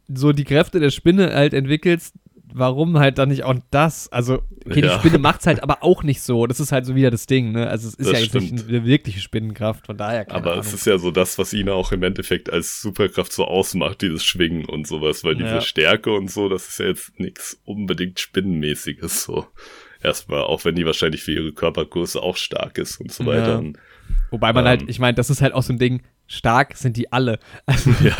so die Kräfte der Spinne halt entwickelst, warum halt dann nicht auch das? Also, okay, die Ja. Spinne [laughs] macht's halt aber auch nicht so. Das ist halt so wieder das Ding, ne? Also, es ist Das ja jetzt nicht eine wirkliche Spinnenkraft, von daher keine aber Ahnung. es ist ja so das, was ihn auch im Endeffekt als Superkraft so ausmacht, dieses Schwingen und sowas, weil diese Ja. Stärke und so, das ist ja jetzt nichts unbedingt Spinnenmäßiges so. Erstmal, auch wenn die wahrscheinlich für ihre Körpergröße auch stark ist und so Ja. weiter. Und, Wobei man ähm, halt, ich meine, das ist halt auch so ein Ding, stark sind die alle. Also, [laughs] ja,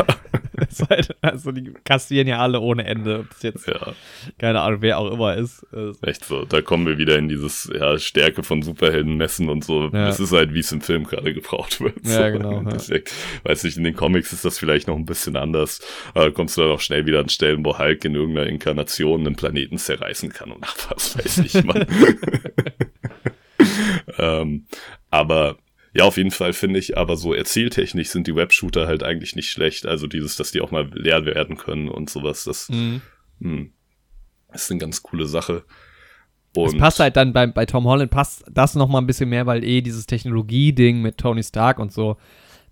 ist halt, also die kassieren ja alle ohne Ende. Das jetzt, ja, keine Ahnung, wer auch immer ist. Äh, echt so. Da kommen wir wieder in dieses ja, Stärke von Superhelden messen und so. Ja. Das ist halt, wie es im Film gerade gebraucht wird. Ja, so. genau, ja. Weiß nicht, in den Comics ist das vielleicht noch ein bisschen anders. Aber da kommst du dann auch schnell wieder an Stellen, wo Hulk in irgendeiner Inkarnation einen Planeten zerreißen kann und ach, [laughs] was weiß ich, Mann. [laughs] ähm, aber ja, auf jeden Fall finde ich, aber so erzähltechnisch sind die Webshooter halt eigentlich nicht schlecht. Also dieses, dass die auch mal leer werden können und sowas, das, mhm. hm, ist eine ganz coole Sache. Es Und passt halt dann bei, bei Tom Holland, passt das noch mal ein bisschen mehr, weil eh dieses Technologie-Ding mit Tony Stark und so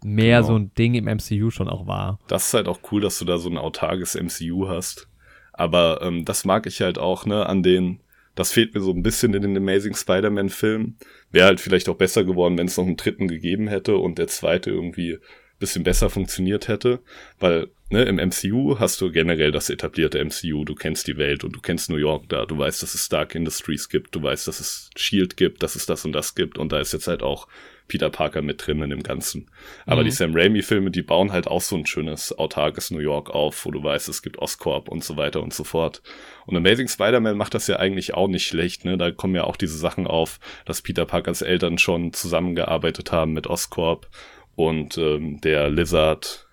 mehr Genau. so ein Ding im MCU schon auch war. das ist halt auch cool, dass du da so ein autarkes MCU hast. Aber ähm, das mag ich halt auch, ne, an den, das fehlt mir so ein bisschen in den Amazing Spider-Man-Filmen. Wäre halt vielleicht auch besser geworden, wenn es noch einen dritten gegeben hätte und der zweite irgendwie ein bisschen besser funktioniert hätte. Weil, ne, im MCU hast du generell das etablierte MCU. Du kennst die Welt und du kennst New York da. Du weißt, dass es Stark Industries gibt. Du weißt, dass es Shield gibt, dass es das und das gibt. Und da ist jetzt halt auch Peter Parker mit drin in dem Ganzen. Aber Mhm. die Sam Raimi-Filme, die bauen halt auch so ein schönes, autarkes New York auf, wo du weißt, es gibt Oscorp und so weiter und so fort. Und Amazing Spider-Man macht das ja eigentlich auch nicht schlecht, ne? Da kommen ja auch diese Sachen auf, dass Peter Parkers Eltern schon zusammengearbeitet haben mit Oscorp und ähm, der Lizard,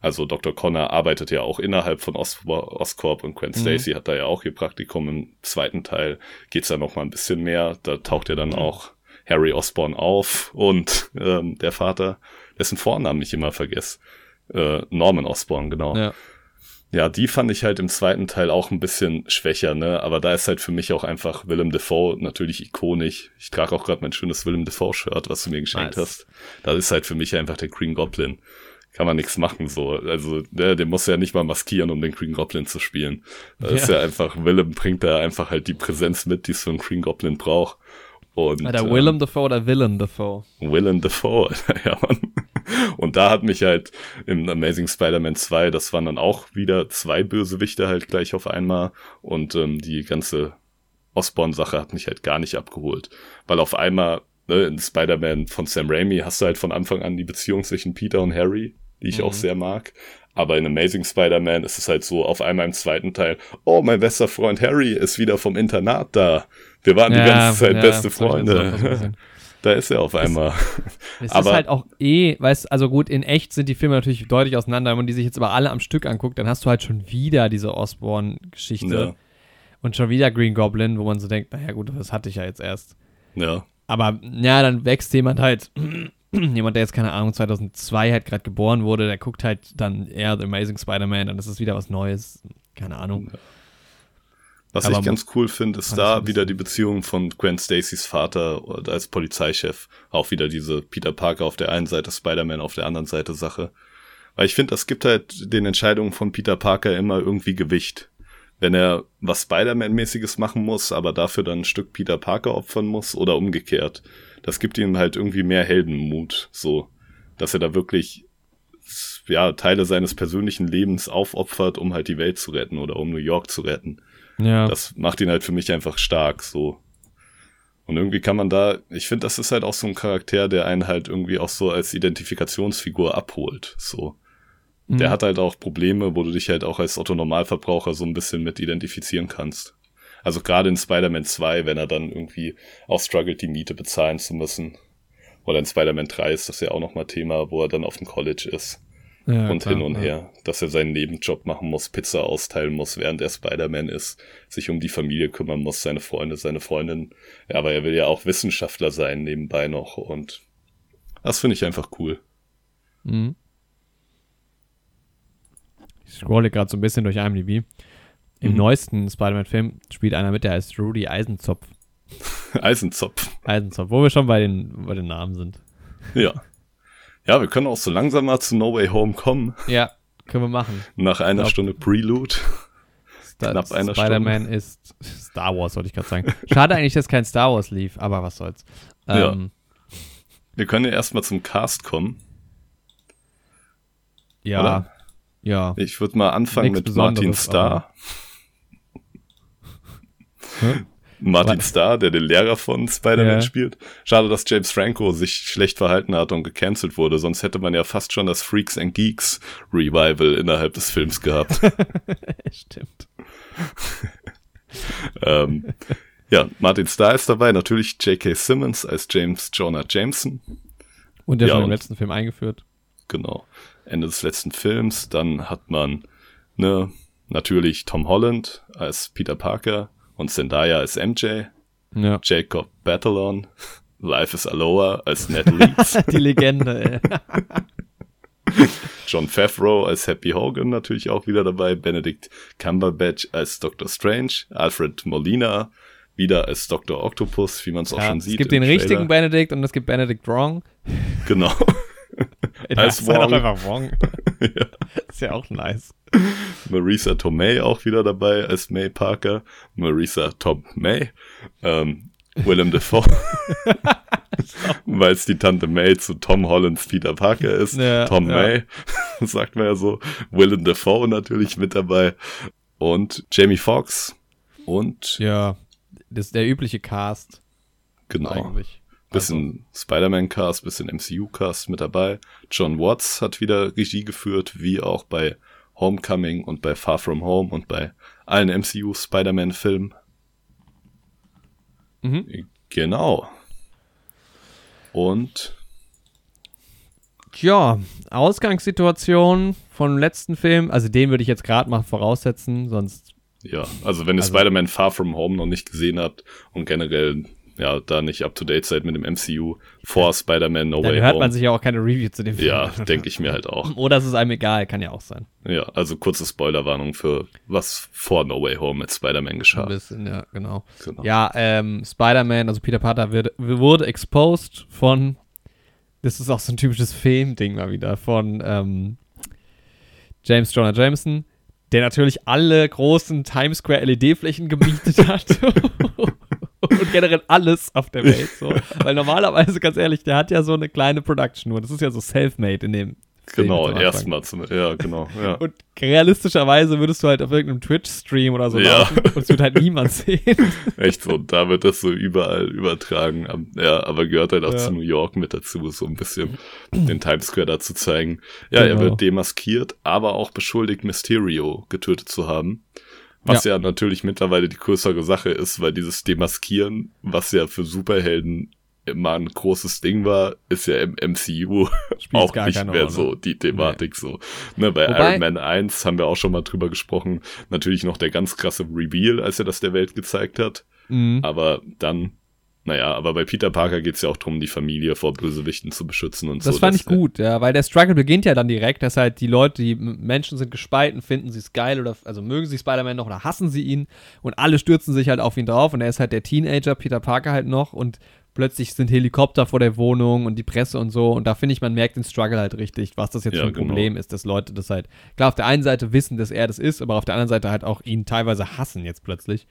also Dr. Connor arbeitet ja auch innerhalb von Os Oscorp und Gwen Mhm. Stacy hat da ja auch ihr Praktikum. Im zweiten Teil geht's da noch mal ein bisschen mehr. Da taucht ja dann auch Harry Osborn auf und ähm, der Vater, dessen Vornamen ich immer vergesse. Äh, Norman Osborn, genau. Ja. Ja, die fand ich halt im zweiten Teil auch ein bisschen schwächer, ne? Aber da ist halt für mich auch einfach Willem Dafoe natürlich ikonisch. Ich trage auch gerade mein schönes Willem Dafoe-Shirt, was du mir geschenkt Nice. hast. Da ist halt für mich einfach der Green Goblin. Kann man nichts machen, so. Also, ne, den muss ja nicht mal maskieren, um den Green Goblin zu spielen. Das ist Ja. ja einfach, Willem bringt da einfach halt die Präsenz mit, die es für einen Green Goblin braucht. Und, Alter, ähm, Willem Dafoe oder Villain Dafoe? Willem Dafoe, [laughs] ja Mann. Und da hat mich halt im Amazing Spider-Man 2, das waren dann auch wieder zwei Bösewichte halt gleich auf einmal und ähm, die ganze Osborn-Sache hat mich halt gar nicht abgeholt. Weil auf einmal, ne, in Spider-Man von Sam Raimi hast du halt von Anfang an die Beziehung zwischen Peter und Harry, die ich Mhm. auch sehr mag. Aber in Amazing Spider-Man ist es halt so, auf einmal im zweiten Teil, oh, mein bester Freund Harry ist wieder vom Internat da. Wir waren die ganze Zeit beste so ein Freunde. [laughs] Da ist er auf einmal. [laughs] Es [laughs] Aber- ist halt auch eh, weißt also gut, in echt sind die Filme natürlich deutlich auseinander. Wenn man die sich jetzt aber alle am Stück anguckt, dann hast du halt schon wieder diese Osborn-Geschichte Ja. und schon wieder Green Goblin, wo man so denkt, naja gut, das hatte ich ja jetzt erst. Ja. Aber ja, dann wächst jemand halt, [clears throat] jemand, der jetzt keine Ahnung, 2002 halt gerade geboren wurde, der guckt halt dann eher The Amazing Spider-Man, dann ist es wieder was Neues. Keine Ahnung. Was Aber ich ganz cool finde, ist da wieder die Beziehung von Gwen Stacys Vater als Polizeichef. Auch wieder diese Peter Parker auf der einen Seite, Spider-Man auf der anderen Seite Sache. Weil ich finde, das gibt halt den Entscheidungen von Peter Parker immer irgendwie Gewicht. Wenn er was Spider-Man-mäßiges machen muss, aber dafür dann ein Stück Peter Parker opfern muss oder umgekehrt. Das gibt ihm halt irgendwie mehr Heldenmut, so. Dass er da wirklich ja, Teile seines persönlichen Lebens aufopfert, um halt die Welt zu retten oder um New York zu retten. Ja. Das macht ihn halt für mich einfach stark, so. Und irgendwie kann man da, ich finde, das ist halt auch so ein Charakter, der einen halt irgendwie auch so als Identifikationsfigur abholt. So. Mhm. Der hat halt auch Probleme, wo du dich halt auch als Otto-Normalverbraucher so ein bisschen mit identifizieren kannst. Also gerade in Spider-Man 2, wenn er dann irgendwie auch struggelt, die Miete bezahlen zu müssen. Oder in Spider-Man 3 ist das ja auch nochmal Thema, wo er dann auf dem College ist. Ja, und klar, hin und ja. her, dass er seinen Nebenjob machen muss, Pizza austeilen muss, während er Spider-Man ist, sich um die Familie kümmern muss, seine Freunde, seine Freundin. Ja, aber er will ja auch Wissenschaftler sein nebenbei noch und das finde ich einfach cool. Mhm. Ich scrolle gerade so ein bisschen durch IMDb. Im mhm. neuesten Spider-Man-Film spielt einer mit, der heißt Rudy Eisenzopf. [laughs] Eisenzopf. Eisenzopf, wo wir schon bei den, bei den Namen sind. Ja. Ja, wir können auch so langsam mal zu No Way Home kommen. Ja, können wir machen. Nach einer glaub, Stunde Prelude. Star Knapp einer Spider-Man ist Star Wars, wollte ich gerade sagen. Schade eigentlich, dass kein Star Wars lief, aber was soll's. Ähm, ja. Wir können ja erstmal zum Cast kommen. Ja. Oder? Ja. Ich würde mal anfangen Nichts mit Martin Starr. Martin Starr, der den Lehrer von Spider-Man ja. spielt. Schade, dass James Franco sich schlecht verhalten hat und gecancelt wurde, sonst hätte man ja fast schon das Freaks and Geeks Revival innerhalb des Films gehabt. [laughs] Stimmt. [laughs] ähm, ja, Martin Starr ist dabei, natürlich J.K. Simmons als James Jonah Jameson. Und der ja, schon im letzten Film eingeführt. Genau. Ende des letzten Films. Dann hat man ne, natürlich Tom Holland als Peter Parker, und Zendaya als MJ, ja. Jacob Batalon, Life is Aloha als [laughs] Ned Leeds. Die Legende, ey. [laughs] John Favreau als Happy Hogan natürlich auch wieder dabei, Benedict Cumberbatch als Dr. Strange, Alfred Molina wieder als Dr. Octopus, wie man es auch schon sieht. Es gibt den Trailer. richtigen Benedict und es gibt Benedict Wrong. Genau. [laughs] [laughs] als Wong. einfach Wong. [laughs] ja. Ist ja auch nice. Marisa Tomei auch wieder dabei als May Parker. Marisa Tom May. Ähm, Willem Dafoe. [laughs] Weil es die Tante May zu Tom Hollands Peter Parker ist. Ja, Tom ja. May, sagt man ja so. Willem Dafoe natürlich mit dabei. Und Jamie Foxx. Und. Ja, das ist der übliche Cast. Genau. Eigentlich. Bisschen also. Spider-Man-Cast, bisschen MCU-Cast mit dabei. John Watts hat wieder Regie geführt, wie auch bei Homecoming und bei Far From Home und bei allen MCU Spider-Man-Filmen. Mhm. Genau. Und ja, Ausgangssituation vom letzten Film, also den würde ich jetzt gerade mal voraussetzen, sonst. Ja, also wenn ihr also, Spider-Man Far From Home noch nicht gesehen habt und generell ja, da nicht up to date seid mit dem MCU vor Spider-Man No Dann Way hört Home. man sich ja auch keine Review zu dem Film. Ja, [laughs] denke ich mir halt auch. [laughs] Oder es ist einem egal, kann ja auch sein. Ja, also kurze Spoilerwarnung für was vor No Way Home mit Spider-Man geschah. Ein bisschen, ja, genau. genau. Ja, ähm, Spider-Man, also Peter Parker wird, wurde exposed von, das ist auch so ein typisches Film-Ding mal wieder, von ähm, James Jonah Jameson, der natürlich alle großen Times Square LED-Flächen gemietet [laughs] hat. Und generell alles auf der Welt. So. [laughs] Weil normalerweise, ganz ehrlich, der hat ja so eine kleine Production nur. Das ist ja so self-made in dem. Genau, erstmal zum, ja, genau. Ja. Und realistischerweise würdest du halt auf irgendeinem Twitch-Stream oder so ja. laufen und es wird halt niemand [laughs] sehen. Echt so, und da wird das so überall übertragen. Ja, aber gehört halt auch ja. zu New York mit dazu, so ein bisschen den Times Square da zu zeigen. Ja, genau. er wird demaskiert, aber auch beschuldigt, Mysterio getötet zu haben. Was ja. ja natürlich mittlerweile die größere Sache ist, weil dieses Demaskieren, was ja für Superhelden immer ein großes Ding war, ist ja im MCU auch nicht mehr Rolle. so die Thematik nee. so. Ne, bei Wobei, Iron Man 1 haben wir auch schon mal drüber gesprochen. Natürlich noch der ganz krasse Reveal, als er das der Welt gezeigt hat. Mhm. Aber dann naja, aber bei Peter Parker geht es ja auch darum, die Familie vor Bösewichten zu beschützen und das so. Das fand ich gut, ja, weil der Struggle beginnt ja dann direkt, dass halt die Leute, die Menschen sind gespalten, finden sie es geil oder also mögen sie Spider-Man noch oder hassen sie ihn und alle stürzen sich halt auf ihn drauf und er ist halt der Teenager, Peter Parker halt noch und plötzlich sind Helikopter vor der Wohnung und die Presse und so und da finde ich, man merkt den Struggle halt richtig, was das jetzt ja, für ein genau. Problem ist, dass Leute das halt, klar, auf der einen Seite wissen, dass er das ist, aber auf der anderen Seite halt auch ihn teilweise hassen jetzt plötzlich.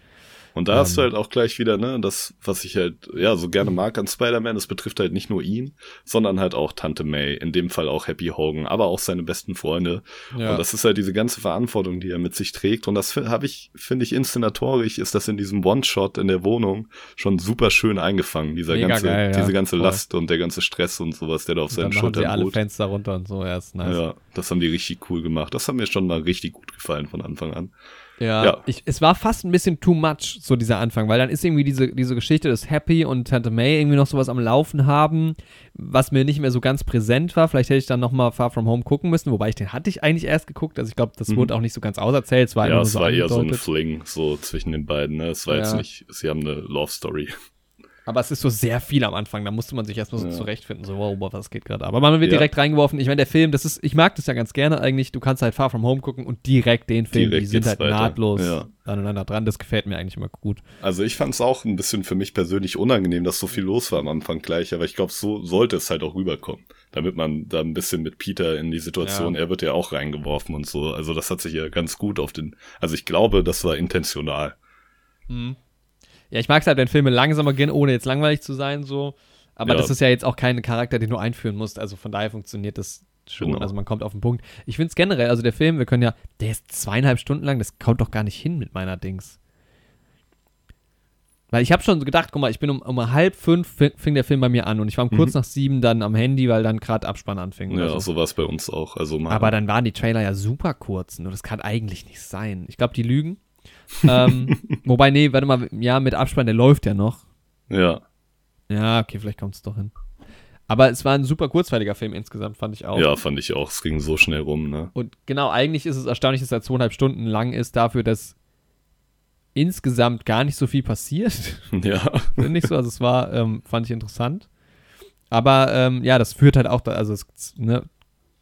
Und da ähm, hast du halt auch gleich wieder, ne, das, was ich halt, ja, so gerne mag an Spider-Man, das betrifft halt nicht nur ihn, sondern halt auch Tante May, in dem Fall auch Happy Hogan, aber auch seine besten Freunde. Ja. Und das ist halt diese ganze Verantwortung, die er mit sich trägt. Und das habe ich, finde ich, inszenatorisch ist das in diesem One-Shot in der Wohnung schon super schön eingefangen. Dieser Mega ganze, geil, ja. diese ganze Voll. Last und der ganze Stress und sowas, der da auf seinen Schultern ruht. alle Fenster runter und so, ja, ist nice. Ja, das haben die richtig cool gemacht. Das hat mir schon mal richtig gut gefallen von Anfang an. Ja, ja. Ich, es war fast ein bisschen too much, so dieser Anfang, weil dann ist irgendwie diese, diese Geschichte, dass Happy und Tante May irgendwie noch sowas am Laufen haben, was mir nicht mehr so ganz präsent war. Vielleicht hätte ich dann nochmal Far From Home gucken müssen, wobei ich den hatte ich eigentlich erst geguckt. Also ich glaube, das mhm. wurde auch nicht so ganz auserzählt. Es war ja, es so war eher so ein Fling so zwischen den beiden. Ne? Es war ja. jetzt nicht, sie haben eine Love Story. Aber es ist so sehr viel am Anfang, da musste man sich erstmal so ja. zurechtfinden, so, wow, was geht gerade. Aber man wird ja. direkt reingeworfen. Ich meine, der Film, das ist, ich mag das ja ganz gerne eigentlich. Du kannst halt Far From Home gucken und direkt den Film, direkt die sind halt weiter. nahtlos ja. aneinander dran. Das gefällt mir eigentlich immer gut. Also ich fand es auch ein bisschen für mich persönlich unangenehm, dass so viel los war am Anfang gleich, aber ich glaube, so sollte es halt auch rüberkommen. Damit man da ein bisschen mit Peter in die Situation, er wird ja auch reingeworfen und so. Also das hat sich ja ganz gut auf den, also ich glaube, das war intentional. Mhm. Ja, ich mag es halt, wenn Filme langsamer gehen, ohne jetzt langweilig zu sein, so. Aber ja. das ist ja jetzt auch kein Charakter, den du einführen musst. Also von daher funktioniert das schon. Genau. Also man kommt auf den Punkt. Ich finde es generell, also der Film, wir können ja, der ist zweieinhalb Stunden lang, das kommt doch gar nicht hin mit meiner Dings. Weil ich habe schon gedacht, guck mal, ich bin um, um halb fünf fing der Film bei mir an und ich war um mhm. kurz nach sieben dann am Handy, weil dann gerade Abspann anfing. Ja, so, so war es bei uns auch. Also Aber dann waren die Trailer ja super kurz und das kann eigentlich nicht sein. Ich glaube, die lügen ähm, wobei, nee, warte mal, ja, mit Abspann, der läuft ja noch. Ja. Ja, okay, vielleicht kommt es doch hin. Aber es war ein super kurzweiliger Film insgesamt, fand ich auch. Ja, fand ich auch. Es ging so schnell rum, ne? Und genau, eigentlich ist es erstaunlich, dass er zweieinhalb Stunden lang ist, dafür, dass insgesamt gar nicht so viel passiert. [laughs] Ja. [laughs] Finde ich so. Also es war, ähm, fand ich interessant. Aber ähm, ja, das führt halt auch, da, also es, ne,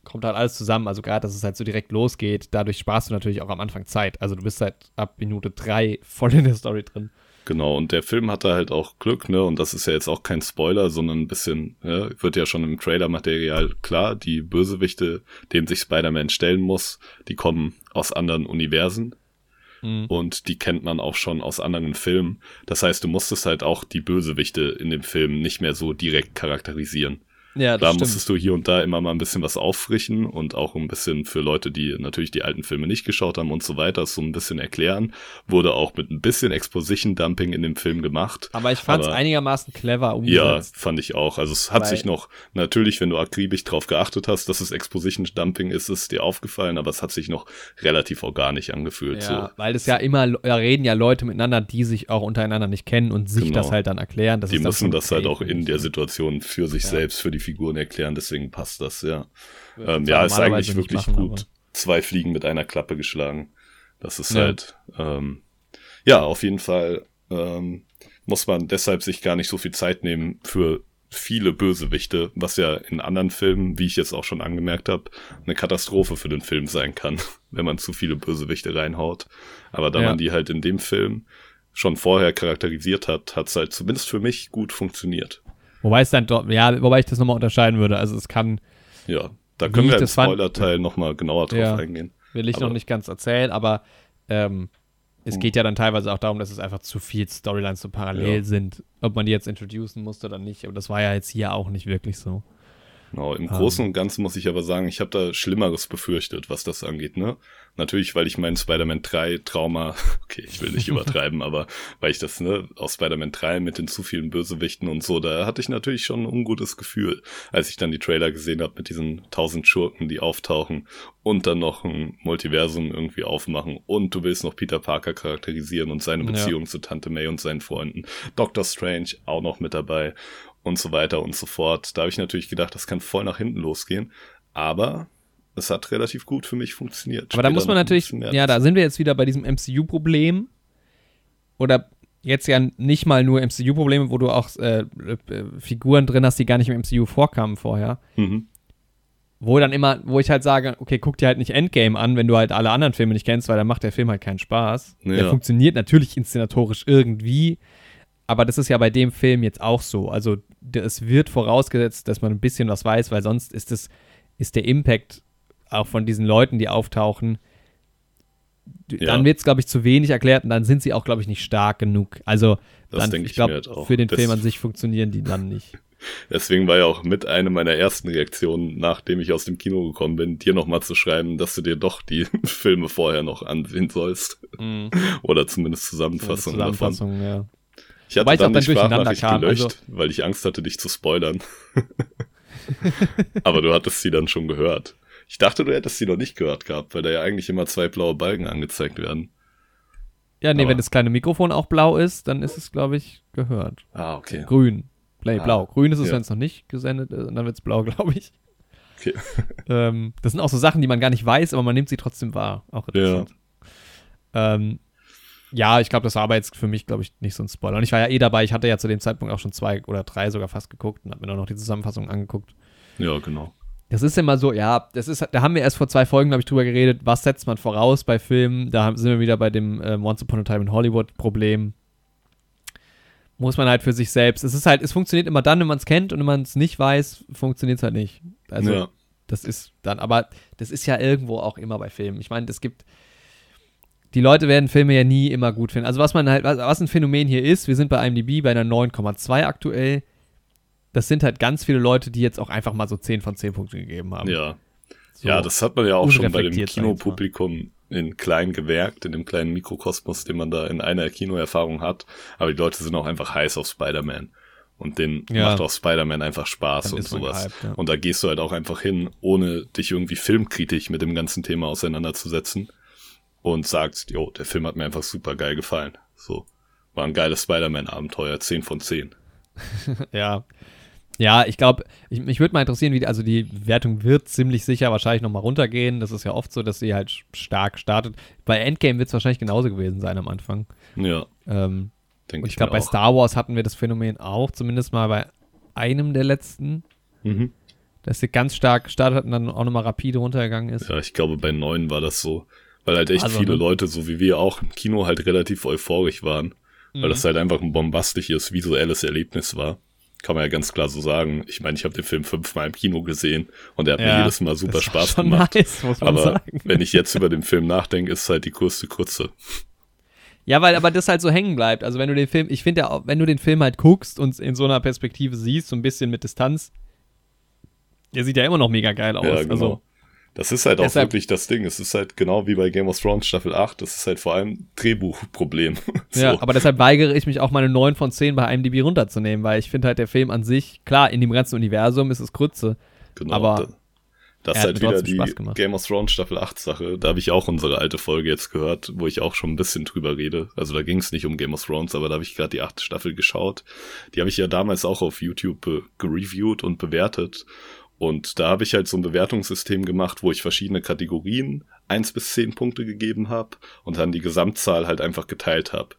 kommt halt alles zusammen. Also gerade, dass es halt so direkt losgeht, dadurch sparst du natürlich auch am Anfang Zeit. Also du bist halt ab Minute drei voll in der Story drin. Genau, und der Film hatte halt auch Glück, ne? Und das ist ja jetzt auch kein Spoiler, sondern ein bisschen, ja, wird ja schon im Trailer-Material klar, die Bösewichte, denen sich Spider-Man stellen muss, die kommen aus anderen Universen. Mhm. Und die kennt man auch schon aus anderen Filmen. Das heißt, du musstest halt auch die Bösewichte in dem Film nicht mehr so direkt charakterisieren. Ja, da musstest du hier und da immer mal ein bisschen was auffrischen und auch ein bisschen für Leute, die natürlich die alten Filme nicht geschaut haben und so weiter, so ein bisschen erklären. Wurde auch mit ein bisschen Exposition-Dumping in dem Film gemacht. Aber ich fand es einigermaßen clever umgesetzt. Ja, fand ich auch. Also es hat Weil sich noch, natürlich, wenn du akribisch drauf geachtet hast, dass es Exposition-Dumping ist, ist dir aufgefallen, aber es hat sich noch relativ organisch angefühlt. Ja, so. weil das ja immer, da reden ja Leute miteinander, die sich auch untereinander nicht kennen und sich genau. das halt dann erklären. Das die müssen das halt auch in der Situation für sich ja. selbst, für die Figuren erklären, deswegen passt das, ja. Ja, ähm, ja ist eigentlich wirklich machen, gut. Zwei Fliegen mit einer Klappe geschlagen. Das ist ja. halt, ähm, ja, auf jeden Fall ähm, muss man deshalb sich gar nicht so viel Zeit nehmen für viele Bösewichte, was ja in anderen Filmen, wie ich jetzt auch schon angemerkt habe, eine Katastrophe für den Film sein kann, [laughs] wenn man zu viele Bösewichte reinhaut. Aber da ja. man die halt in dem Film schon vorher charakterisiert hat, hat es halt zumindest für mich gut funktioniert. Wobei es dann dort, ja, wobei ich das nochmal unterscheiden würde. Also es kann. Ja, da können wir im Spoiler-Teil nochmal genauer drauf ja, eingehen. Will ich aber, noch nicht ganz erzählen, aber ähm, es hm. geht ja dann teilweise auch darum, dass es einfach zu viel Storylines so parallel ja. sind. Ob man die jetzt introducen musste oder nicht. Aber das war ja jetzt hier auch nicht wirklich so. Genau, im Großen und Ganzen muss ich aber sagen, ich habe da Schlimmeres befürchtet, was das angeht, ne? Natürlich, weil ich meinen Spider-Man 3 Trauma, [laughs] okay, ich will nicht übertreiben, aber weil ich das, ne, aus Spider-Man 3 mit den zu vielen Bösewichten und so, da hatte ich natürlich schon ein ungutes Gefühl, als ich dann die Trailer gesehen habe mit diesen tausend Schurken, die auftauchen und dann noch ein Multiversum irgendwie aufmachen und du willst noch Peter Parker charakterisieren und seine Beziehung ja. zu Tante May und seinen Freunden. Doctor Strange auch noch mit dabei und so weiter und so fort. Da habe ich natürlich gedacht, das kann voll nach hinten losgehen. Aber es hat relativ gut für mich funktioniert. Aber da muss man natürlich, ja, da sind wir jetzt wieder bei diesem MCU-Problem. Oder jetzt ja nicht mal nur MCU-Probleme, wo du auch äh, äh, Figuren drin hast, die gar nicht im MCU vorkamen vorher. Mhm. Wo dann immer, wo ich halt sage, okay, guck dir halt nicht Endgame an, wenn du halt alle anderen Filme nicht kennst, weil dann macht der Film halt keinen Spaß. Ja. Der funktioniert natürlich inszenatorisch irgendwie, aber das ist ja bei dem Film jetzt auch so. Also es wird vorausgesetzt, dass man ein bisschen was weiß, weil sonst ist es, ist der Impact auch von diesen Leuten, die auftauchen, ja. dann wird es, glaube ich, zu wenig erklärt und dann sind sie auch, glaube ich, nicht stark genug. Also, das dann, ich, ich glaube, halt für den das Film an sich funktionieren die dann nicht. [laughs] Deswegen war ja auch mit eine meiner ersten Reaktionen, nachdem ich aus dem Kino gekommen bin, dir nochmal zu schreiben, dass du dir doch die [laughs] Filme vorher noch ansehen sollst. Mm. [laughs] Oder zumindest Zusammenfassungen Zusammenfassung, davon. Ja. Ich hatte dann, dann die Sprachnachricht kam, gelöscht, also weil ich Angst hatte, dich zu spoilern. Aber du hattest sie dann schon gehört. Ich dachte, du hättest sie noch nicht gehört gehabt, weil da ja eigentlich immer zwei blaue Balken angezeigt werden. Ja, nee, Aber wenn das kleine Mikrofon auch blau ist, dann ist es, glaube ich, gehört. Ah, okay. Grün. Play, Ah, blau. Grün ist es, ja. wenn es noch nicht gesendet ist, und dann wird es blau, [laughs] glaube ich. Okay. [laughs] Ähm, das sind auch so Sachen, die man gar nicht weiß, aber man nimmt sie trotzdem wahr. Auch interessant. Ähm, ja, ich glaube, das war aber jetzt für mich, glaube ich, nicht so ein Spoiler. Und ich war ja eh dabei, ich hatte ja zu dem Zeitpunkt auch schon zwei oder drei sogar fast geguckt und habe mir dann noch die Zusammenfassung angeguckt. Ja, genau. Das ist immer so, ja, das ist, da haben wir erst vor zwei Folgen, glaube ich, drüber geredet, was setzt man voraus bei Filmen. Da haben- sind wir wieder bei dem äh, Once Upon a Time in Hollywood Problem. Muss man halt für sich selbst. Es ist halt, es funktioniert immer dann, wenn man es kennt und wenn man es nicht weiß, funktioniert es halt nicht. Also, ja. das ist dann, aber das ist ja irgendwo auch immer bei Filmen. Ich meine, es gibt, die Leute werden Filme ja nie immer gut finden. Also was man halt, was, was ein Phänomen hier ist, wir sind bei IMDb bei einer 9,2 aktuell. Das sind halt ganz viele Leute, die jetzt auch einfach mal so 10 von 10 Punkten gegeben haben. Ja. So. Ja, das hat man ja auch schon bei dem. Kinopublikum in klein gewerkt, in dem kleinen Mikrokosmos, den man da in einer Kinoerfahrung hat. Aber die Leute sind auch einfach heiß auf Spider-Man. Und denen Ja. macht auch Spider-Man einfach Spaß Dann und sowas. gehypt, ja. Und da gehst du halt auch einfach hin, ohne dich irgendwie filmkritisch mit dem ganzen Thema auseinanderzusetzen. Und sagst, jo, der Film hat mir einfach super geil gefallen. So. War ein geiles Spider-Man-Abenteuer, 10 von 10. [laughs] Ja. Ja, ich glaube, ich, mich würde mal interessieren, wie, die- also die Wertung wird ziemlich sicher wahrscheinlich nochmal runtergehen. Das ist ja oft so, dass sie halt stark startet. Bei Endgame wird es wahrscheinlich genauso gewesen sein am Anfang. Ja, Ähm, und ich ich glaube, bei. Star Wars hatten wir das Phänomen auch, zumindest mal bei einem der letzten, Mhm. dass sie ganz stark gestartet hat und dann auch nochmal rapide runtergegangen ist. Ja, ich glaube, bei neun war das so. Weil halt echt Also, viele ne? Leute, so wie wir auch im Kino, halt relativ euphorisch waren. Weil Mhm. das halt einfach ein bombastisches visuelles Erlebnis war. Kann man ja ganz klar so sagen. Ich meine, ich habe den Film fünfmal im Kino gesehen und er hat mir Ja, jedes Mal super Spaß gemacht. Nice, muss man Aber sagen. wenn ich jetzt über den Film nachdenke, ist es halt die kurze Kurze. Ja, weil aber das halt so hängen bleibt. Also wenn du den Film, ich finde ja, auch, wenn du den Film halt guckst und in so einer Perspektive siehst, so ein bisschen mit Distanz, der sieht ja immer noch mega geil aus. Ja, genau. Also Das ist halt auch Deshalb- wirklich das Ding. Es ist halt genau wie bei Game of Thrones Staffel 8. Das ist halt vor allem Drehbuchproblem. [laughs] Ja, So. aber deshalb weigere ich mich auch meine 9 von 10 bei IMDb runterzunehmen, weil ich finde halt der Film an sich, klar, in dem ganzen Universum ist es Grütze. Genau. Aber da- das ist halt wieder die. Game of Thrones Staffel 8 Sache. Da habe ich auch unsere alte Folge jetzt gehört, wo ich auch schon ein bisschen drüber rede. Also da ging es nicht um Game of Thrones, aber da habe ich gerade die achte Staffel geschaut. Die habe ich ja damals auch auf YouTube gereviewt und bewertet. Und da habe ich halt so ein Bewertungssystem gemacht, wo ich verschiedene Kategorien eins bis zehn Punkte gegeben habe und dann die Gesamtzahl halt einfach geteilt habe.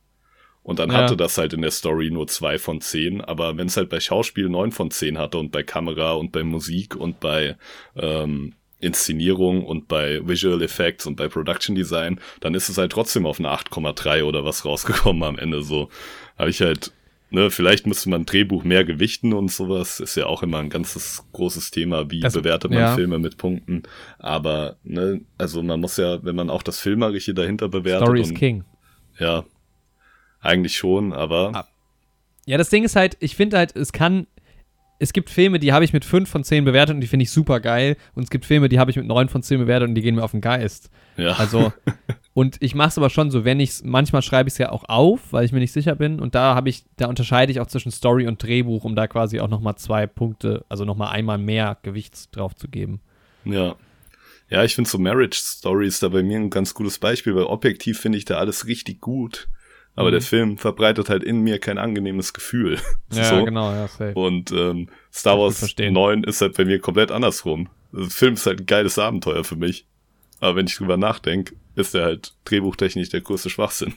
Und dann Ja. hatte das halt in der Story nur zwei von zehn, aber wenn es halt bei Schauspiel neun von zehn hatte und bei Kamera und bei Musik und bei ähm, Inszenierung und bei Visual Effects und bei Production Design, dann ist es halt trotzdem auf eine 8,3 oder was rausgekommen am Ende so. Habe ich halt, ne, vielleicht müsste man Drehbuch mehr gewichten und sowas, ist ja auch immer ein ganzes großes Thema, wie Das- bewertet man ja. Filme mit Punkten. Aber, ne, also man muss ja, wenn man auch das Filmerische dahinter bewertet Story is King. ja, eigentlich schon, aber Ah. Ja, das Ding ist halt, ich finde halt, es kann, es gibt Filme, die habe ich mit 5 von 10 bewertet und die finde ich super geil. Und es gibt Filme, die habe ich mit 9 von 10 bewertet und die gehen mir auf den Geist. ja. Also, [laughs] und ich mache es aber schon so, wenn ich manchmal schreibe ich es ja auch auf, weil ich mir nicht sicher bin. Und da habe ich, da unterscheide ich auch zwischen Story und Drehbuch, um da quasi auch nochmal zwei Punkte, also nochmal einmal mehr Gewicht drauf zu geben. Ja. Ja, ich finde so Marriage Story ist da bei mir ein ganz gutes Beispiel, weil objektiv finde ich da alles richtig gut. Aber Mhm. der Film verbreitet halt in mir kein angenehmes Gefühl. Ja, [laughs] so. genau, ja, safe. Und ähm, Star Wars verstehen. 9 ist halt bei mir komplett andersrum. Also, Der Film ist halt ein geiles Abenteuer für mich. Aber wenn ich drüber nachdenke, ist er halt drehbuchtechnisch der größte Schwachsinn.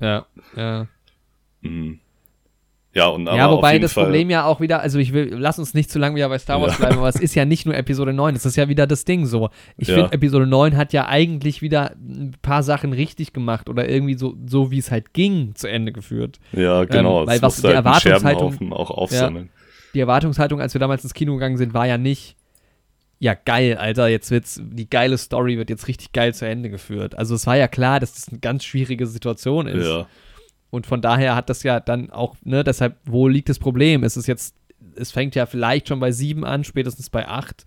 Ja, ja. Mhm. Ja, und aber ja, wobei das Fall, Problem ja auch wieder, also ich will, lass uns nicht zu lange wieder bei Star Wars Ja. bleiben, aber es ist ja nicht nur Episode 9, es ist ja wieder das Ding so. Ich Ja. finde, Episode 9 hat ja eigentlich wieder ein paar Sachen richtig gemacht oder irgendwie so, so wie es halt ging, zu Ende geführt. Ja, genau. Ähm, weil was die halt Erwartungshaltung- auch aufsammeln. Die Erwartungshaltung, als wir damals ins Kino gegangen sind, war ja nicht, ja geil, Alter, jetzt wird's, die geile Story wird jetzt richtig geil zu Ende geführt. Also es war ja klar, dass das eine ganz schwierige Situation ist. Ja. Und von daher hat das ja dann auch, ne, deshalb, wo liegt das Problem? Es ist jetzt, es fängt ja vielleicht schon bei sieben an, spätestens bei acht.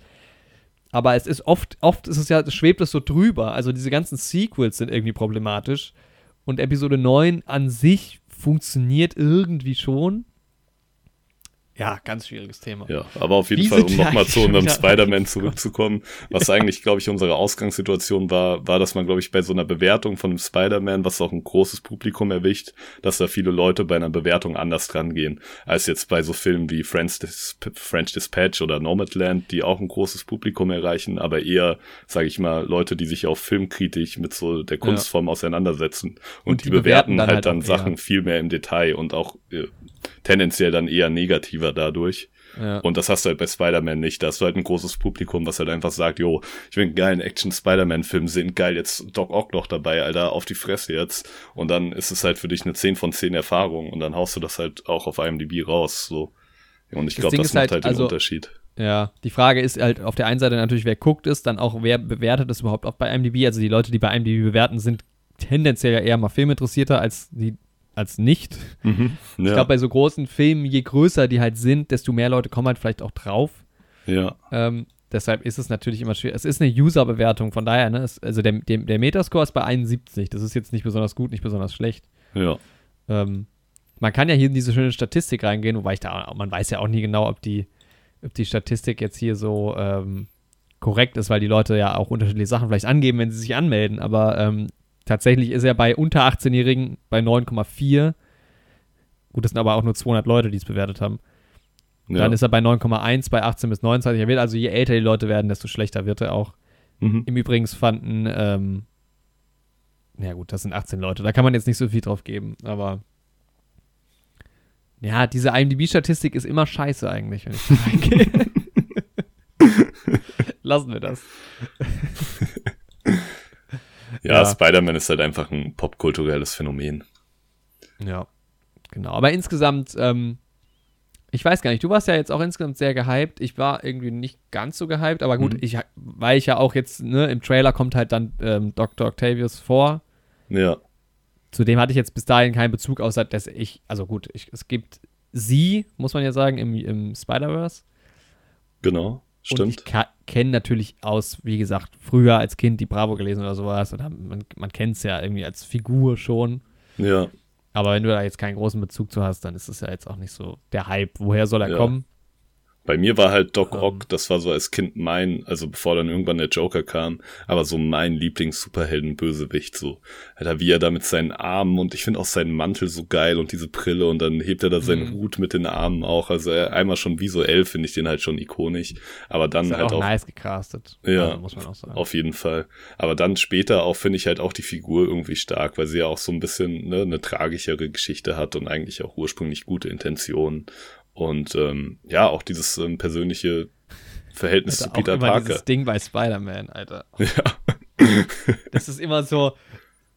Aber es ist oft, oft ist es ja, schwebt es so drüber. Also diese ganzen Sequels sind irgendwie problematisch. Und Episode 9 an sich funktioniert irgendwie schon. Ja, ganz schwieriges Thema. Ja, aber auf jeden Wie Fall, um nochmal zu unserem Spider-Man zurückzukommen, was eigentlich, glaube ich, unsere Ausgangssituation war, war, dass man, glaube ich, bei so einer Bewertung von einem Spider-Man, was auch ein großes Publikum erwischt, dass da viele Leute bei einer Bewertung anders dran gehen, als jetzt bei so Filmen wie French, Dis French Dispatch oder Nomadland, die auch ein großes Publikum erreichen, aber eher, sage ich mal, Leute, die sich auch filmkritisch mit so der Kunstform auseinandersetzen. Und, Und die, die bewerten bewerten dann halt halt dann Sachen eher. viel viel mehr im Detail und auch äh, tendenziell dann eher negativer dadurch. Ja. Und das hast du halt bei Spider-Man nicht. Da hast du halt ein großes Publikum, was halt einfach sagt, jo, ich will einen geilen Action-Spider-Man-Film sehen, geil, jetzt Doc Ock noch dabei, Alter, auf die Fresse jetzt. Und dann ist es halt für dich eine 10 von 10 Erfahrung und dann haust du das halt auch auf IMDb raus, so. Und ich glaube, das ist macht halt, halt, den also- Unterschied. Ja, die Frage ist halt auf der einen Seite natürlich, wer guckt es, dann auch, wer bewertet es überhaupt auch bei IMDb. Also die Leute, die bei IMDb bewerten, sind tendenziell ja eher mal filminteressierter als die als nicht. Mhm. Ja, Ich glaube, bei so großen Filmen, je größer die halt sind, desto mehr Leute kommen halt vielleicht auch drauf. ja, Ähm, deshalb ist es natürlich immer schwierig. Es ist eine User-Bewertung, von daher, ne? Es, also der, der, der Metascore ist bei 71. Das ist jetzt nicht besonders gut, nicht besonders schlecht. ja, Ähm, man kann ja hier in diese schöne Statistik reingehen, wobei ich da, man weiß ja auch nie genau, ob die, ob die Statistik jetzt hier so ähm, korrekt ist, weil die Leute ja auch unterschiedliche Sachen vielleicht angeben, wenn sie sich anmelden. Aber ähm, tatsächlich ist er bei unter 18-Jährigen bei 9,4. Gut, das sind aber auch nur 200 Leute, die es bewertet haben. ja. Dann ist er bei 9,1 bei 18 bis 29. Er wird also je älter die Leute werden, desto schlechter wird er auch. mhm. Im Übrigen fanden, ähm, ja gut, das sind 18 Leute, da kann man jetzt nicht so viel drauf geben, aber ja, diese IMDb-Statistik ist immer scheiße eigentlich, wenn ich da reingehe. [laughs] [laughs] Lassen wir das. [laughs] ja, ja. Spider-Man ist halt einfach ein popkulturelles Phänomen. Ja, genau. Aber insgesamt, ähm, ich weiß gar nicht, du warst ja jetzt auch insgesamt sehr gehypt. Ich war irgendwie nicht ganz so gehypt, aber gut, Mhm. ich, weil ich ja auch jetzt, ne, im Trailer kommt halt dann ähm, Dr. Octavius vor. Ja, Zu dem hatte ich jetzt bis dahin keinen Bezug, außer dass ich, also gut, ich, es gibt sie, muss man ja sagen, im, im Spider-Verse. genau, Und ich stimmt. kenne natürlich aus, wie gesagt, früher als Kind die Bravo gelesen oder sowas. Oder man man kennt es ja irgendwie als Figur schon. Ja, Aber wenn du da jetzt keinen großen Bezug zu hast, dann ist es ja jetzt auch nicht so der Hype. Woher soll er Ja. kommen? Bei mir war halt Doc Ähm. Ock, das war so als Kind mein, also bevor dann irgendwann der Joker kam, aber so mein Lieblings-Superhelden-Bösewicht, so. Alter, wie er da mit seinen Armen und ich finde auch seinen Mantel so geil und diese Brille und dann hebt er da seinen Mhm. Hut mit den Armen auch, also er, einmal schon visuell finde ich den halt schon ikonisch, aber dann halt auch auch, nice gecastet. Ja. Also, muss man auch sagen. auf jeden Fall. Aber dann später auch finde ich halt auch die Figur irgendwie stark, weil sie ja auch so ein bisschen ne, eine tragischere Geschichte hat und eigentlich auch ursprünglich gute Intentionen. Und ähm, ja, auch dieses ähm, persönliche Verhältnis Alter, zu Peter auch immer Parker. dieses Ding bei Spider-Man, Alter. [laughs] Ja. Das ist immer so,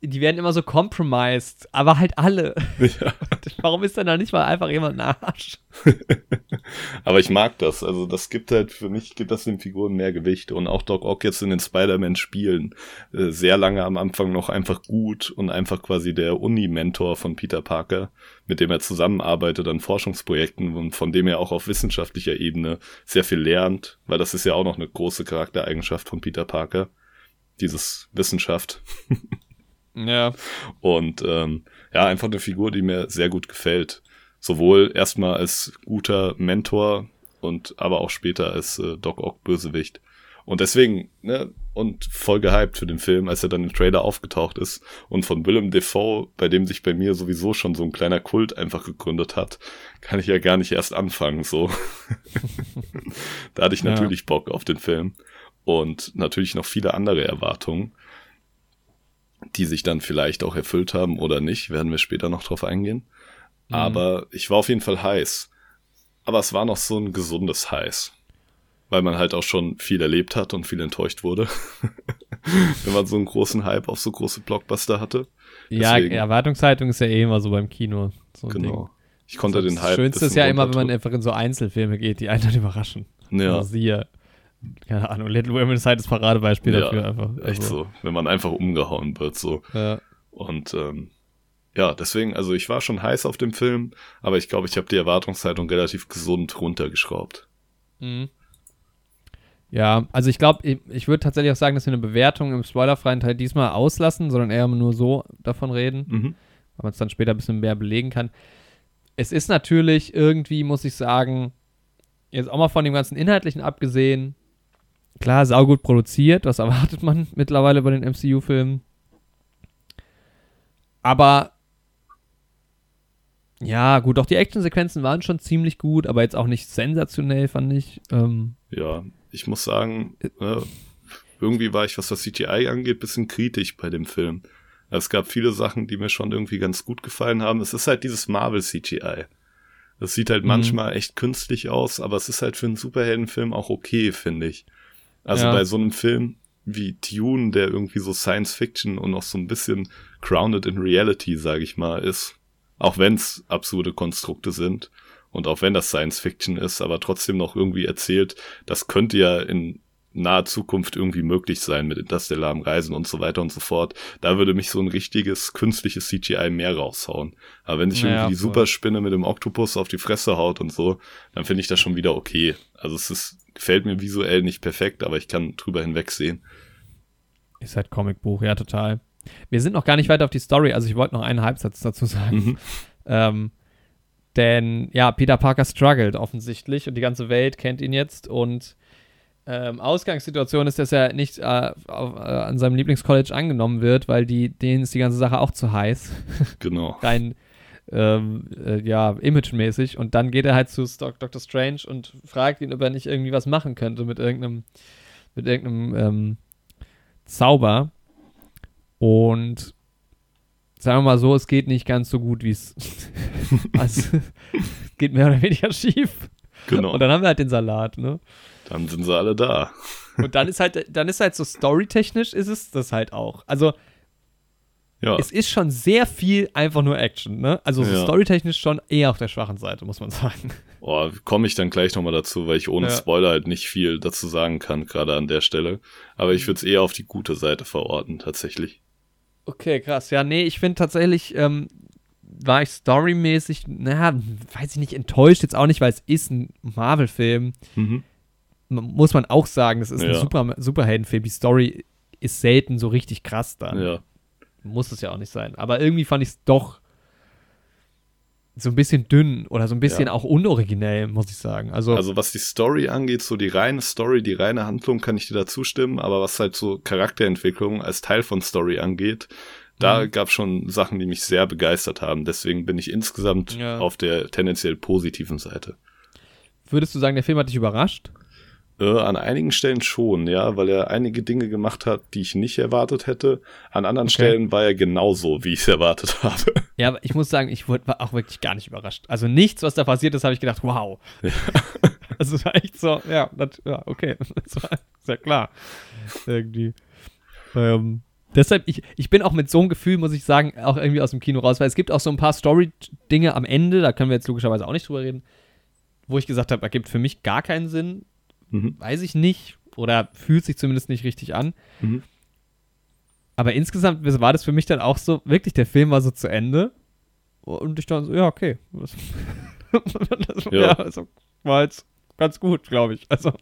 die werden immer so compromised, aber halt alle. ja. [laughs] Warum ist denn da nicht mal einfach jemand ein Arsch? [laughs] Aber ich mag das. Also das gibt halt, für mich gibt das den Figuren mehr Gewicht. Und auch Doc Ock jetzt in den Spider-Man-Spielen äh, sehr lange am Anfang noch einfach gut und einfach quasi der Uni-Mentor von Peter Parker, mit dem er zusammenarbeitet an Forschungsprojekten und von dem er auch auf wissenschaftlicher Ebene sehr viel lernt, weil das ist ja auch noch eine große Charaktereigenschaft von Peter Parker. Dieses Wissenschaft. [laughs] Ja. Und ähm, ja, einfach eine Figur, die mir sehr gut gefällt. Sowohl erstmal als guter Mentor und aber auch später als äh, Doc Ock Bösewicht. Und deswegen, ne, und voll gehypt für den Film, als er dann im Trailer aufgetaucht ist. Und von Willem Dafoe, bei dem sich bei mir sowieso schon so ein kleiner Kult einfach gegründet hat, kann ich ja gar nicht erst anfangen, so. [laughs] da hatte ich Ja. natürlich Bock auf den Film. Und natürlich noch viele andere Erwartungen die sich dann vielleicht auch erfüllt haben oder nicht, werden wir später noch drauf eingehen. Mhm. Aber ich war auf jeden Fall heiß. Aber es war noch so ein gesundes Heiß. Weil man halt auch schon viel erlebt hat und viel enttäuscht wurde. [laughs] Wenn man so einen großen Hype auf so große Blockbuster hatte. Ja, Deswegen- Erwartungshaltung ist ja eh immer so beim Kino. So ein Genau. Ding. Ich konnte So, den das Hype. Schönste bisschen ist ja immer, wenn man einfach in so Einzelfilme geht, die einen dann [laughs] überraschen. Ja. Also siehe keine Ahnung, Little Women ist halt das Paradebeispiel Ja, dafür einfach. Echt Also, so, wenn man einfach umgehauen wird, so. Ja. Und ähm, ja, deswegen, also ich war schon heiß auf dem Film, aber ich glaube, ich habe die Erwartungshaltung relativ gesund runtergeschraubt. Mhm. Ja, also ich glaube, ich, ich würde tatsächlich auch sagen, dass wir eine Bewertung im spoilerfreien Teil diesmal auslassen, sondern eher nur so davon reden, Mhm. weil man es dann später ein bisschen mehr belegen kann. Es ist natürlich irgendwie, muss ich sagen, jetzt auch mal von dem ganzen Inhaltlichen abgesehen, klar, saugut produziert, was erwartet man [laughs] mittlerweile bei den MCU-Filmen. Aber ja, gut, auch die Actionsequenzen waren schon ziemlich gut, aber jetzt auch nicht sensationell, fand ich. Ähm, Ja, ich muss sagen, äh, irgendwie war ich, was das CGI angeht, bisschen kritisch bei dem Film. Es gab viele Sachen, die mir schon irgendwie ganz gut gefallen haben. Es ist halt dieses Marvel CGI. Das sieht halt Mhm. manchmal echt künstlich aus, aber es ist halt für einen Superheldenfilm auch okay, finde ich. Also Ja. bei so einem Film wie Dune, der irgendwie so Science Fiction und auch so ein bisschen grounded in Reality, sage ich mal, ist, auch wenn es absurde Konstrukte sind und auch wenn das Science Fiction ist, aber trotzdem noch irgendwie erzählt, das könnte ja in naher Zukunft irgendwie möglich sein mit interstellarem Reisen und so weiter und so fort. Da würde mich so ein richtiges künstliches CGI mehr raushauen. Aber wenn sich Naja, irgendwie die voll. Superspinne mit dem Oktopus auf die Fresse haut und so, dann finde ich das schon wieder okay. Also es ist, gefällt mir visuell nicht perfekt, aber ich kann drüber hinwegsehen. Ist halt Comicbuch, ja, total. Wir sind noch gar nicht weiter auf die Story, also ich wollte noch einen Halbsatz dazu sagen. Mhm. [laughs] Ähm, denn ja, Peter Parker struggelt offensichtlich und die ganze Welt kennt ihn jetzt und ähm, Ausgangssituation ist, dass er nicht äh, auf, äh, an seinem Lieblingscollege angenommen wird, weil die, denen ist die ganze Sache auch zu heiß. [laughs] Genau. Rein, ähm, äh, ja, imagemäßig. Und dann geht er halt zu Dr. Strange und fragt ihn, ob er nicht irgendwie was machen könnte mit irgendeinem, mit irgendeinem ähm, Zauber. Und sagen wir mal so, es geht nicht ganz so gut, wie es. [laughs] [laughs] also, es geht mehr oder weniger schief. Genau. Und dann haben wir halt den Salat, ne? Dann sind sie alle da. Und dann ist halt, dann ist halt so storytechnisch ist es das halt auch. Also Ja. es ist schon sehr viel einfach nur Action, ne? Also so Ja. storytechnisch schon eher auf der schwachen Seite, muss man [laughs] sagen. Oh, komme ich dann gleich nochmal dazu, weil ich ohne Ja. Spoiler halt nicht viel dazu sagen kann, gerade an der Stelle. Aber ich würde es eher auf die gute Seite verorten, tatsächlich. Okay, krass. Ja, nee, ich finde tatsächlich, ähm, war ich storymäßig, naja, weiß ich nicht, enttäuscht jetzt auch nicht, weil es ist ein Marvel-Film. Mhm. Muss man auch sagen, das ist ein Ja. Super Superheldenfilm. Die Story ist selten so richtig krass dann. Ja. Muss es ja auch nicht sein. Aber irgendwie fand ich es doch so ein bisschen dünn oder so ein bisschen Ja. auch unoriginell, muss ich sagen. Also, Also was die Story angeht, so die reine Story, die reine Handlung, kann ich dir da zustimmen, aber was halt so Charakterentwicklung als Teil von Story angeht, da Mhm. gab es schon Sachen, die mich sehr begeistert haben. Deswegen bin ich insgesamt Ja. auf der tendenziell positiven Seite. würdest du sagen, der Film hat dich überrascht? Äh, an einigen Stellen schon, ja, weil er einige Dinge gemacht hat, die ich nicht erwartet hätte. An anderen Okay. Stellen war er genauso, wie ich es erwartet habe. Ja, aber ich muss sagen, ich wurde war auch wirklich gar nicht überrascht. Also nichts, was da passiert ist, habe ich gedacht, wow. [laughs] Also es war echt so, ja, das, ja okay, [laughs] das war sehr klar. Irgendwie. Ähm, deshalb, ich, ich bin auch mit so einem Gefühl, muss ich sagen, auch irgendwie aus dem Kino raus, weil es gibt auch so ein paar Story-Dinge am Ende, da können wir jetzt logischerweise auch nicht drüber reden, wo ich gesagt habe, ergibt für mich gar keinen Sinn, Mhm. weiß ich nicht, oder fühlt sich zumindest nicht richtig an. Mhm. Aber insgesamt war das für mich dann auch so, wirklich, der Film war so zu Ende. Und ich dann so, ja, okay. [laughs] Das, das, ja, Ja. also, war jetzt ganz gut, glaube ich. Also,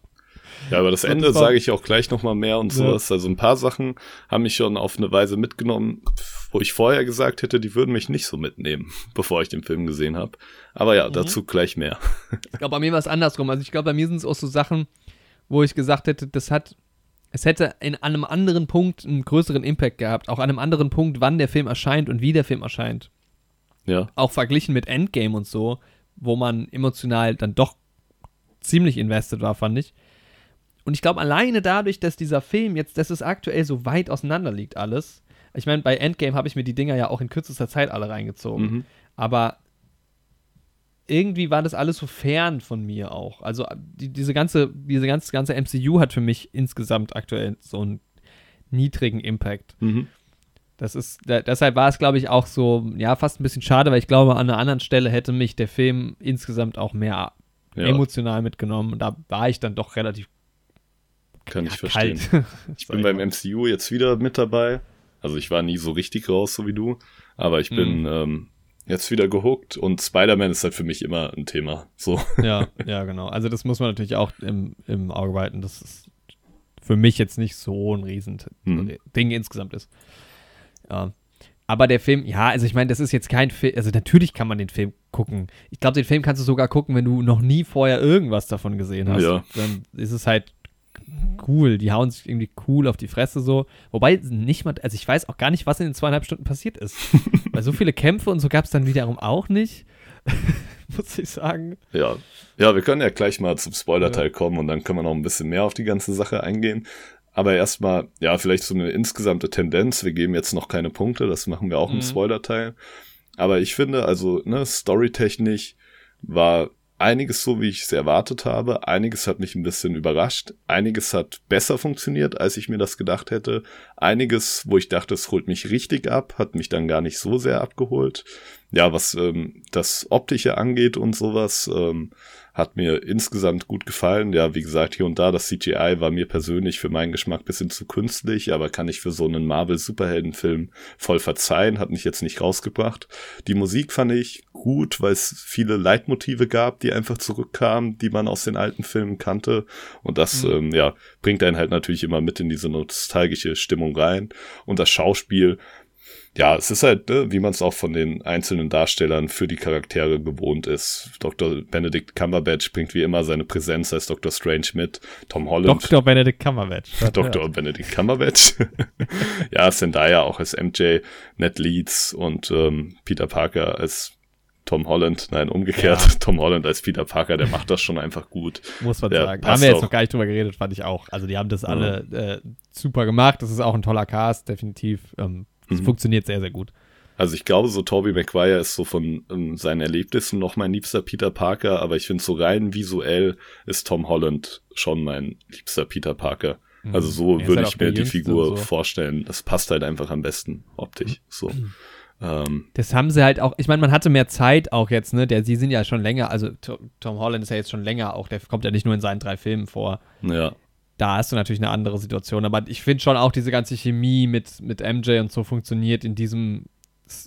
Ja, aber das Und Ende sage ich auch gleich nochmal mehr und Ja. sowas. Also ein paar Sachen haben mich schon auf eine Weise mitgenommen, wo ich vorher gesagt hätte, die würden mich nicht so mitnehmen, [laughs] bevor ich den Film gesehen habe. Aber ja, Mhm. dazu gleich mehr. ich glaube, bei mir war es andersrum. Also, ich glaube, bei mir sind es auch so Sachen, wo ich gesagt hätte, das hat, es hätte in einem anderen Punkt einen größeren Impact gehabt. Auch an einem anderen Punkt, wann der Film erscheint und wie der Film erscheint. Ja, auch verglichen mit Endgame und so, wo man emotional dann doch ziemlich invested war, fand ich. Und ich glaube, alleine dadurch, dass dieser Film jetzt, dass es aktuell so weit auseinander liegt, alles. Ich meine, bei Endgame habe ich mir die Dinger ja auch in kürzester Zeit alle reingezogen. mhm. Aber irgendwie war das alles so fern von mir auch. Also die, diese ganze, diese ganze, ganze MCU hat für mich insgesamt aktuell so einen niedrigen Impact. Mhm. Das ist, da, deshalb war es, glaube ich, auch so, ja, fast ein bisschen schade, weil ich glaube, an einer anderen Stelle hätte mich der Film insgesamt auch mehr ja. emotional mitgenommen. Und da war ich dann doch relativ kann ja, ich verstehen. [laughs] kalt. Ich bin beim MCU jetzt wieder mit dabei. Also ich war nie so richtig raus, so wie du. Aber ich bin Mhm. ähm, jetzt wieder gehuckt und Spider-Man ist halt für mich immer ein Thema. So. [laughs] ja, ja, genau. Also das muss man natürlich auch im, im Auge behalten, dass es für mich jetzt nicht so ein riesen Mhm. Ding insgesamt ist. Ja. Aber der Film, ja, also ich meine, das ist jetzt kein Film, also natürlich kann man den Film gucken. Ich glaube, den Film kannst du sogar gucken, wenn du noch nie vorher irgendwas davon gesehen hast. Ja. Dann ist es halt cool. Die hauen sich irgendwie cool auf die Fresse so. Wobei nicht mal, also ich weiß auch gar nicht, was in den zweieinhalb Stunden passiert ist. [laughs] Weil so viele Kämpfe und so gab es dann wiederum auch nicht. [laughs] Muss ich sagen. Ja. Ja, wir können ja gleich mal zum Spoiler-Teil kommen und dann können wir noch ein bisschen mehr auf die ganze Sache eingehen. Aber erstmal, ja, vielleicht so eine insgesamte Tendenz. Wir geben jetzt noch keine Punkte, das machen wir auch im Mhm. Spoiler-Teil. Aber ich finde, also, ne, storytechnisch war einiges so, wie ich es erwartet habe. Einiges hat mich ein bisschen überrascht. Einiges hat besser funktioniert, als ich mir das gedacht hätte. Einiges, wo ich dachte, es holt mich richtig ab, hat mich dann gar nicht so sehr abgeholt. Ja, was ähm, das Optische angeht und sowas, ähm, hat mir insgesamt gut gefallen. Ja, wie gesagt, hier und da, das CGI war mir persönlich für meinen Geschmack bisschen zu künstlich, aber kann ich für so einen Marvel-Superheldenfilm voll verzeihen, hat mich jetzt nicht rausgebracht. Die Musik fand ich gut, weil es viele Leitmotive gab, die einfach zurückkamen, die man aus den alten Filmen kannte. Und das, Mhm. ähm, ja, bringt einen halt natürlich immer mit in diese nostalgische Stimmung rein. Und das Schauspiel, ja, es ist halt, ne, wie man es auch von den einzelnen Darstellern für die Charaktere gewohnt ist. Dr. Benedict Cumberbatch bringt wie immer seine Präsenz als Dr. Strange mit. Tom Holland. Dr. Benedict Cumberbatch. Dr. Benedict Cumberbatch. [laughs] ja, Zendaya auch als MJ, Ned Leeds und ähm, Peter Parker als Tom Holland. Nein, umgekehrt. Ja. [laughs] Tom Holland als Peter Parker, der macht das schon einfach gut. Muss man Der sagen. Haben wir jetzt auch. noch gar nicht drüber geredet, fand ich auch. Also die haben das alle äh, super gemacht. Das ist auch ein toller Cast, definitiv. Ähm, das Mhm. funktioniert sehr, sehr gut. Also ich glaube, so Tobey Maguire ist so von ähm, seinen Erlebnissen noch mein liebster Peter Parker, aber ich finde so rein visuell ist Tom Holland schon mein liebster Peter Parker. Also so würde halt ich mir die Figur so. vorstellen. Das passt halt einfach am besten optisch. So. Ähm, Das haben sie halt auch, ich meine, man hatte mehr Zeit auch jetzt, ne? Der, sie sind ja schon länger, also To- Tom Holland ist ja jetzt schon länger auch, der kommt ja nicht nur in seinen drei Filmen vor. ja. Da hast du natürlich eine andere Situation, aber ich finde schon auch diese ganze Chemie mit, mit MJ und so funktioniert in diesem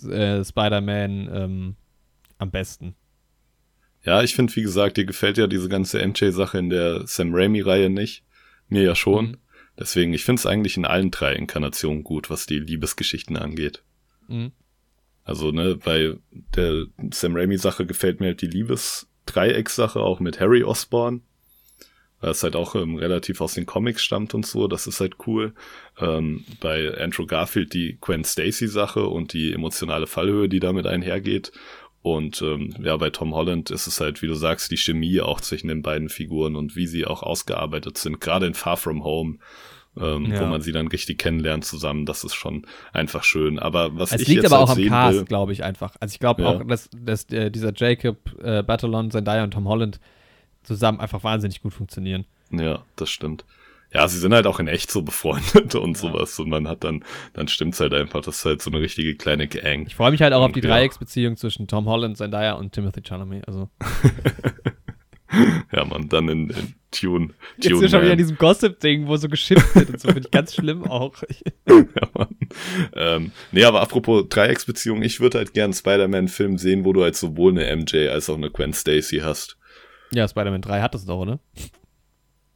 äh, Spider-Man ähm, am besten. Ja, ich finde, wie gesagt, dir gefällt ja diese ganze MJ-Sache in der Sam Raimi-Reihe nicht. Mir ja schon. Mhm. Deswegen, ich finde es eigentlich in allen drei Inkarnationen gut, was die Liebesgeschichten angeht. Mhm. Also, ne, bei der Sam Raimi-Sache gefällt mir halt die Liebes-Dreieck-Sache auch mit Harry Osborn. Weil es halt auch ähm, relativ aus den Comics stammt und so, das ist halt cool. Ähm, bei Andrew Garfield die Gwen Stacy-Sache und die emotionale Fallhöhe, die damit einhergeht. Und ähm, ja, bei Tom Holland ist es halt, wie du sagst, die Chemie auch zwischen den beiden Figuren und wie sie auch ausgearbeitet sind, gerade in Far From Home, ähm, Ja. wo man sie dann richtig kennenlernt zusammen, das ist schon einfach schön. Aber was Es ich liegt jetzt aber halt auch am Cast, glaube ich, einfach. Also ich glaube Ja. auch, dass, dass äh, dieser Jacob äh, Batalon, Zendaya und Tom Holland zusammen einfach wahnsinnig gut funktionieren. Ja, das stimmt. Ja, sie sind halt auch in echt so befreundet [laughs] und sowas. Und man hat dann, dann stimmt's halt einfach. Das ist halt so eine richtige kleine Gang. Ich freue mich halt auch auf die Und ja. Dreiecksbeziehung zwischen Tom Holland, Zendaya und Timothy Chalamet. Also [laughs] Ja, man, dann in, in Tune. jetzt Tune sind wir schon wieder in diesem Gossip-Ding, wo so geschippt wird und so, finde ich ganz schlimm auch. [laughs] ja, Mann. Ähm, nee, aber apropos Dreiecksbeziehung, ich würde halt gern einen Spider-Man-Film sehen, wo du halt sowohl eine MJ als auch eine Gwen Stacy hast. Ja, Spider-Man 3 hat das doch, oder?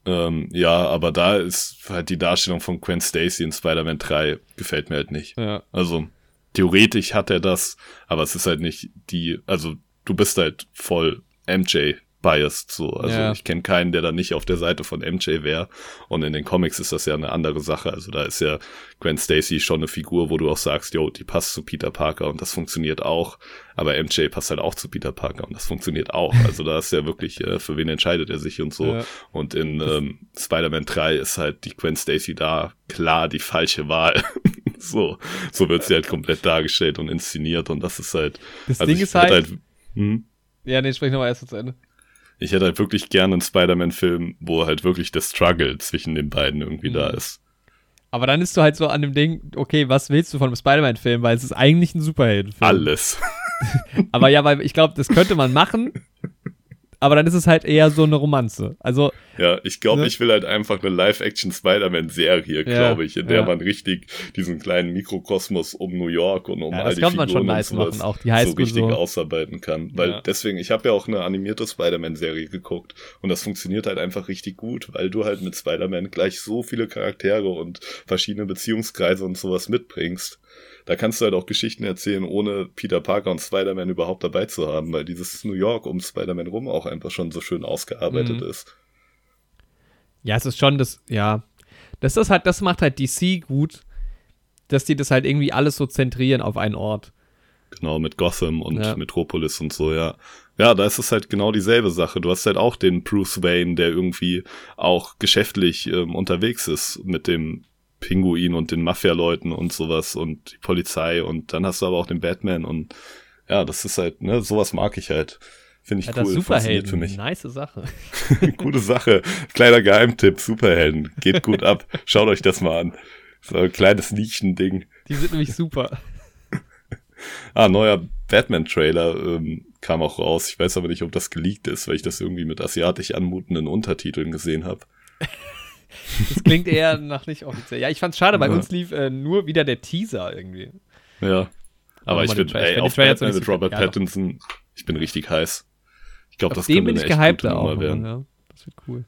Ähm, ja, aber da ist halt die Darstellung von Gwen Stacy in Spider-Man 3 gefällt mir halt nicht. Ja. Also theoretisch hat er das, aber es ist halt nicht die, also du bist halt voll MJ biased so. Also Ja. ich kenne keinen, der da nicht auf der Seite von MJ wäre. Und in den Comics ist das ja eine andere Sache. Also da ist ja Gwen Stacy schon eine Figur, wo du auch sagst, yo, die passt zu Peter Parker und das funktioniert auch. Aber MJ passt halt auch zu Peter Parker und das funktioniert auch. [laughs] Also da ist ja wirklich, äh, für wen entscheidet er sich und so. Ja. Und in ähm, Spider-Man 3 ist halt die Gwen Stacy da klar die falsche Wahl. [laughs] so, so wird sie halt komplett dargestellt und inszeniert und das ist halt. Das also Ding ist halt, hätte hm, ja, nee, sprich nochmal erst zu Ende. Ich hätte halt wirklich gerne einen Spider-Man-Film, wo halt wirklich der Struggle zwischen den beiden irgendwie da Mhm. ist. Aber dann ist du halt so an dem Ding, okay, was willst du von einem Spider-Man-Film? Weil es ist eigentlich ein Superheldenfilm. Alles. [laughs] Aber ja, weil ich glaube, das könnte man machen. Aber dann ist es halt eher so eine Romanze. Also. Ja, ich glaube, Ne? ich will halt einfach eine Live-Action-Spider-Man-Serie, Ja, glaube ich, in der ja. man richtig diesen kleinen Mikrokosmos um New York und um Ja, all das die kann man schon Figuren nice und machen, auch die so Highschool richtig so. ausarbeiten kann. Weil Ja. deswegen, ich habe ja auch eine animierte Spider-Man-Serie geguckt und das funktioniert halt einfach richtig gut, weil du halt mit Spider-Man gleich so viele Charaktere und verschiedene Beziehungskreise und sowas mitbringst. Da kannst du halt auch Geschichten erzählen, ohne Peter Parker und Spider-Man überhaupt dabei zu haben, weil dieses New York um Spider-Man rum auch einfach schon so schön ausgearbeitet Mhm. ist. Ja, es ist schon das, ja. Das ist halt, das macht halt DC gut, dass die das halt irgendwie alles so zentrieren auf einen Ort. Genau, mit Gotham und Ja. Metropolis und so, ja. Ja, da ist es halt genau dieselbe Sache. Du hast halt auch den Bruce Wayne, der irgendwie auch geschäftlich ähm, unterwegs ist mit dem Pinguin und den Mafia-Leuten und sowas und die Polizei und dann hast du aber auch den Batman und ja, das ist halt, ne, sowas mag ich halt. Finde ich Ja, cool, Superhelden, funktioniert für mich. nice Sache. [laughs] Gute Sache. Kleiner Geheimtipp, Superhelden. Geht gut ab. Schaut euch das mal an. So ein kleines Nischending. Die sind nämlich super. Ah, neuer Batman-Trailer ähm, kam auch raus. Ich weiß aber nicht, ob das geleakt ist, weil ich das irgendwie mit asiatisch anmutenden Untertiteln gesehen habe. Das klingt eher nach nicht offiziell. Ja, ich fand's schade, bei Ja. uns lief äh, nur wieder der Teaser irgendwie. Ja. Aber ich bin, Trailer. Ich ey, find auf Batman mit Robert aber- Pattinson, ich bin richtig heiß. Ich glaube, das könnte bin eine ich echt gehypt gute auch. Nummer werden. Ja, das wird cool.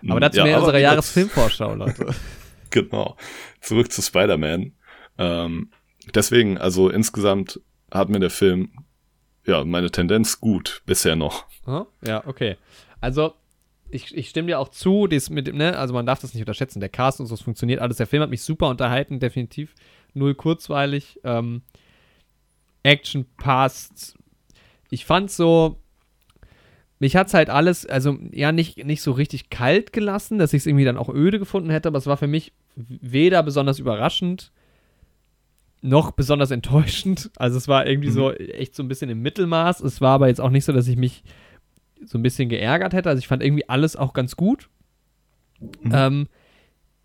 Mhm. Aber dazu Ja, mehr aber unserer Jahresfilmvorschau, [laughs] Leute. Genau. Zurück zu Spider-Man. Ähm, deswegen, also insgesamt hat mir der Film, ja, meine Tendenz gut bisher noch. Ja, okay. Also, ich, ich stimme dir auch zu, das mit, dem, ne, also man darf das nicht unterschätzen. Der Cast und so, es funktioniert alles. Der Film hat mich super unterhalten, definitiv. Null kurzweilig. Ähm, Action passt. Ich fand so, mich hat's halt alles, also ja, nicht, nicht so richtig kalt gelassen, dass ich es irgendwie dann auch öde gefunden hätte, aber es war für mich weder besonders überraschend noch besonders [laughs] enttäuschend. Also es war irgendwie Mhm. so echt so ein bisschen im Mittelmaß. Es war aber jetzt auch nicht so, dass ich mich so ein bisschen geärgert hätte. Also ich fand irgendwie alles auch ganz gut. Mhm. Ähm,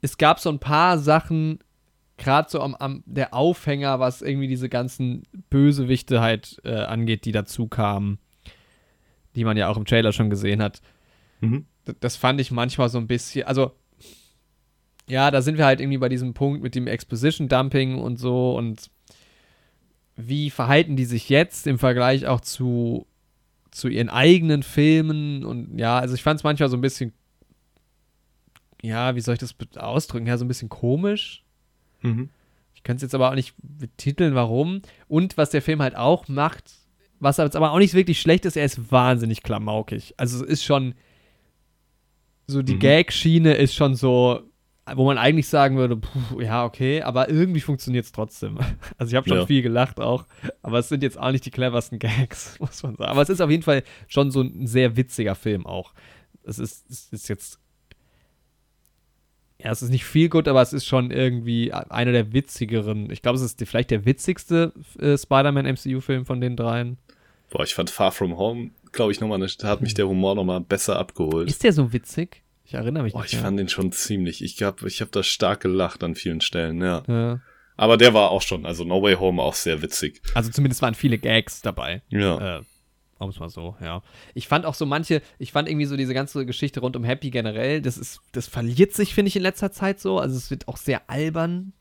es gab so ein paar Sachen, gerade so am, am der Aufhänger, was irgendwie diese ganzen Bösewichte halt äh, angeht, die dazu kamen, die man ja auch im Trailer schon gesehen hat. Mhm. Das fand ich manchmal so ein bisschen, also ja, da sind wir halt irgendwie bei diesem Punkt mit dem Exposition-Dumping und so und wie verhalten die sich jetzt im Vergleich auch zu, zu ihren eigenen Filmen und ja, also ich fand es manchmal so ein bisschen, ja, wie soll ich das ausdrücken? Ja, so ein bisschen komisch. Mhm. Ich könnte es jetzt aber auch nicht betiteln, warum. Und was der Film halt auch macht, was jetzt aber auch nicht wirklich schlecht ist, er ist wahnsinnig klamaukig. Also es ist schon so die Mhm. Gag-Schiene ist schon so, wo man eigentlich sagen würde, puh, ja, okay, aber irgendwie funktioniert es trotzdem. [laughs] Also ich habe schon Ja. viel gelacht auch, aber es sind jetzt auch nicht die cleversten [laughs] Gags, muss man sagen. Aber es ist auf jeden Fall schon so ein sehr witziger Film auch. Es ist, es ist jetzt ja, es ist nicht viel gut, aber es ist schon irgendwie einer der witzigeren. Ich glaube, es ist vielleicht der witzigste äh, Spider-Man MCU-Film von den dreien. Boah, ich fand Far From Home, glaube ich, nochmal, da hat mich der Humor nochmal besser abgeholt. Ist der so witzig? Ich erinnere mich Boah, nicht. ich mehr. fand den schon ziemlich. Ich hab, ich hab da stark gelacht an vielen Stellen, ja. ja. Aber der war auch schon, also No Way Home auch sehr witzig. Also zumindest waren viele Gags dabei. Ja. Äh, um es mal so, ja. Ich fand auch so manche, ich fand irgendwie so diese ganze Geschichte rund um Happy generell, das ist, das verliert sich, finde ich, in letzter Zeit so. Also es wird auch sehr albern.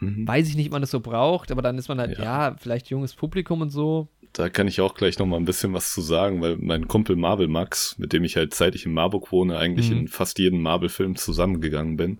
Mhm. Weiß ich nicht, ob man das so braucht, aber dann ist man halt, ja, Ja. vielleicht junges Publikum und so. Da kann ich auch gleich nochmal ein bisschen was zu sagen, weil mein Kumpel Marvel Max, mit dem ich halt seit ich in Marburg wohne, eigentlich Mhm. in fast jedem Marvel-Film zusammengegangen bin.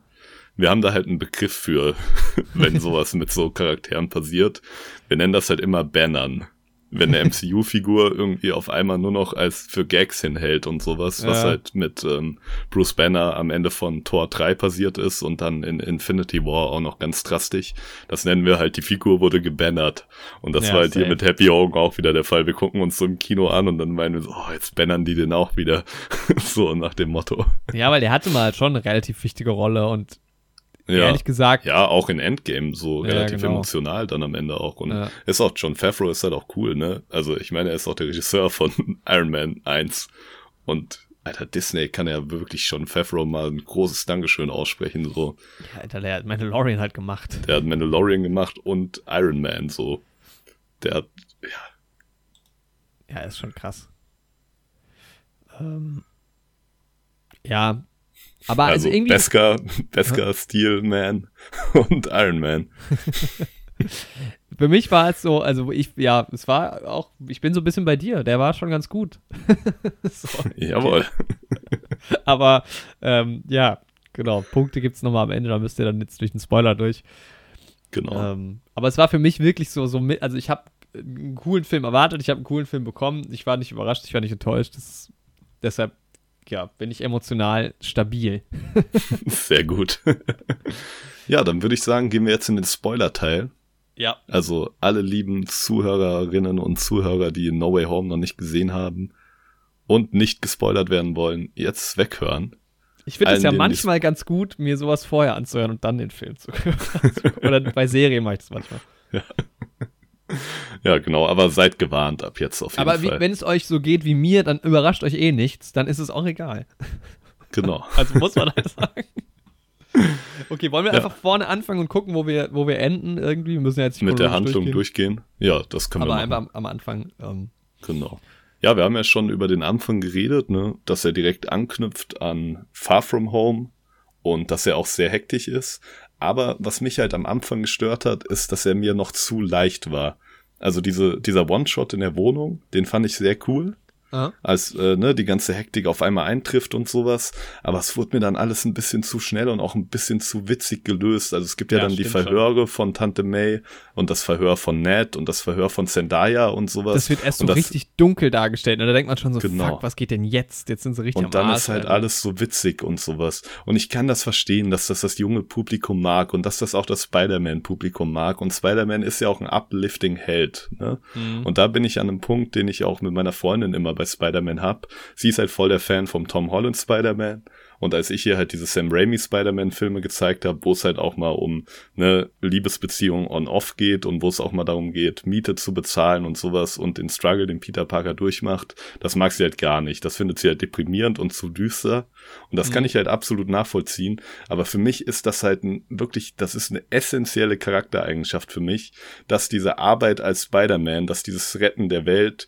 Wir haben da halt einen Begriff für, [laughs] wenn [laughs] sowas mit so Charakteren passiert. Wir nennen das halt immer Bannern. Wenn eine [laughs] MCU-Figur irgendwie auf einmal nur noch als für Gags hinhält und sowas, was Ja. halt mit ähm, Bruce Banner am Ende von Tor 3 passiert ist und dann in Infinity War auch noch ganz drastisch. Das nennen wir halt, die Figur wurde gebannert. Und das Ja, war halt hier safe. mit Happy Augen auch wieder der Fall. Wir gucken uns so im Kino an und dann meinen wir so, oh, jetzt bannern die den auch wieder. [laughs] so nach dem Motto. Ja, weil der hatte mal schon eine relativ wichtige Rolle und Ja. ehrlich gesagt, Ja, auch in Endgame so Ja, relativ genau. emotional dann am Ende auch. Und Ja. ist auch John Favreau ist halt auch cool, ne? Also ich meine, er ist auch der Regisseur von [laughs] Iron Man 1. Und Alter, Disney kann ja wirklich schon Favreau mal ein großes Dankeschön aussprechen. So, ja, Alter, der hat Mandalorian halt gemacht. der hat Mandalorian gemacht und Iron Man so. Der hat, ja, Ja, ist schon krass. Ähm, ja. Aber also, also irgendwie. Beskar, [laughs] Beskar, Steel Man [laughs] und Iron Man. [laughs] Für mich war es so, also ich, ja, es war auch, ich bin so ein bisschen bei dir, der war schon ganz gut. so, Jawohl. Aber ähm, ja, genau, Punkte gibt es nochmal am Ende, da müsst ihr dann jetzt durch den Spoiler durch. Genau. Ähm, aber es war für mich wirklich so, so mit, also ich habe einen coolen Film erwartet, ich habe einen coolen Film bekommen, ich war nicht überrascht, ich war nicht enttäuscht. Das, deshalb, ja, bin ich emotional stabil. [laughs] Sehr gut. [laughs] ja, dann würde ich sagen, gehen wir jetzt in den Spoiler-Teil. Ja. Also alle lieben Zuhörerinnen und Zuhörer, die No Way Home noch nicht gesehen haben und nicht gespoilert werden wollen, jetzt weghören. Ich finde es ja manchmal ganz gut, mir sowas vorher anzuhören und dann den Film zu [laughs] hören. Oder bei Serien mache ich das manchmal. Ja. Ja, genau, aber seid gewarnt ab jetzt auf jeden aber Fall. Aber wenn es euch so geht wie mir, dann überrascht euch eh nichts, dann ist es auch egal. Genau. [laughs] Also muss man halt sagen. [laughs] Okay, wollen wir ja. einfach vorne anfangen und gucken, wo wir, wo wir enden irgendwie? Wir müssen ja jetzt mit der Handlung durchgehen. durchgehen. Ja, das können aber wir machen. Aber einfach am, am Anfang. Ähm, genau. Ja, wir haben ja schon über den Anfang geredet, ne, dass er direkt anknüpft an Far From Home und dass er auch sehr hektisch ist. Aber was mich halt am Anfang gestört hat, ist, dass er mir noch zu leicht war. Also diese, dieser One-Shot in der Wohnung, den fand ich sehr cool. Aha. als äh, ne, die ganze Hektik auf einmal eintrifft und sowas. Aber es wurde mir dann alles ein bisschen zu schnell und auch ein bisschen zu witzig gelöst. Also es gibt ja, ja dann die Verhöre schon. von Tante May und das Verhör von Ned und das Verhör von Zendaya und sowas. Das wird erst so das, richtig dunkel dargestellt und da denkt man schon so, genau. fuck, was geht denn jetzt? Jetzt sind sie richtig Und dann Arsch, ist halt Alter. alles so witzig und sowas. Und ich kann das verstehen, dass das das junge Publikum mag und dass das auch das Spider-Man-Publikum mag. Und Spider-Man ist ja auch ein uplifting Held. Ne? Mhm. Und da bin ich an einem Punkt, den ich auch mit meiner Freundin immer bei Spider-Man hab. Sie ist halt voll der Fan vom Tom Holland Spider-Man. Und als ich ihr halt diese Sam Raimi Spider-Man-Filme gezeigt habe, wo es halt auch mal um eine Liebesbeziehung on-off geht und wo es auch mal darum geht, Miete zu bezahlen und sowas und den Struggle, den Peter Parker durchmacht, das mag sie halt gar nicht. Das findet sie halt deprimierend und zu düster. Und das mhm. kann ich halt absolut nachvollziehen. Aber für mich ist das halt ein, wirklich, das ist eine essentielle Charaktereigenschaft für mich, dass diese Arbeit als Spider-Man, dass dieses Retten der Welt,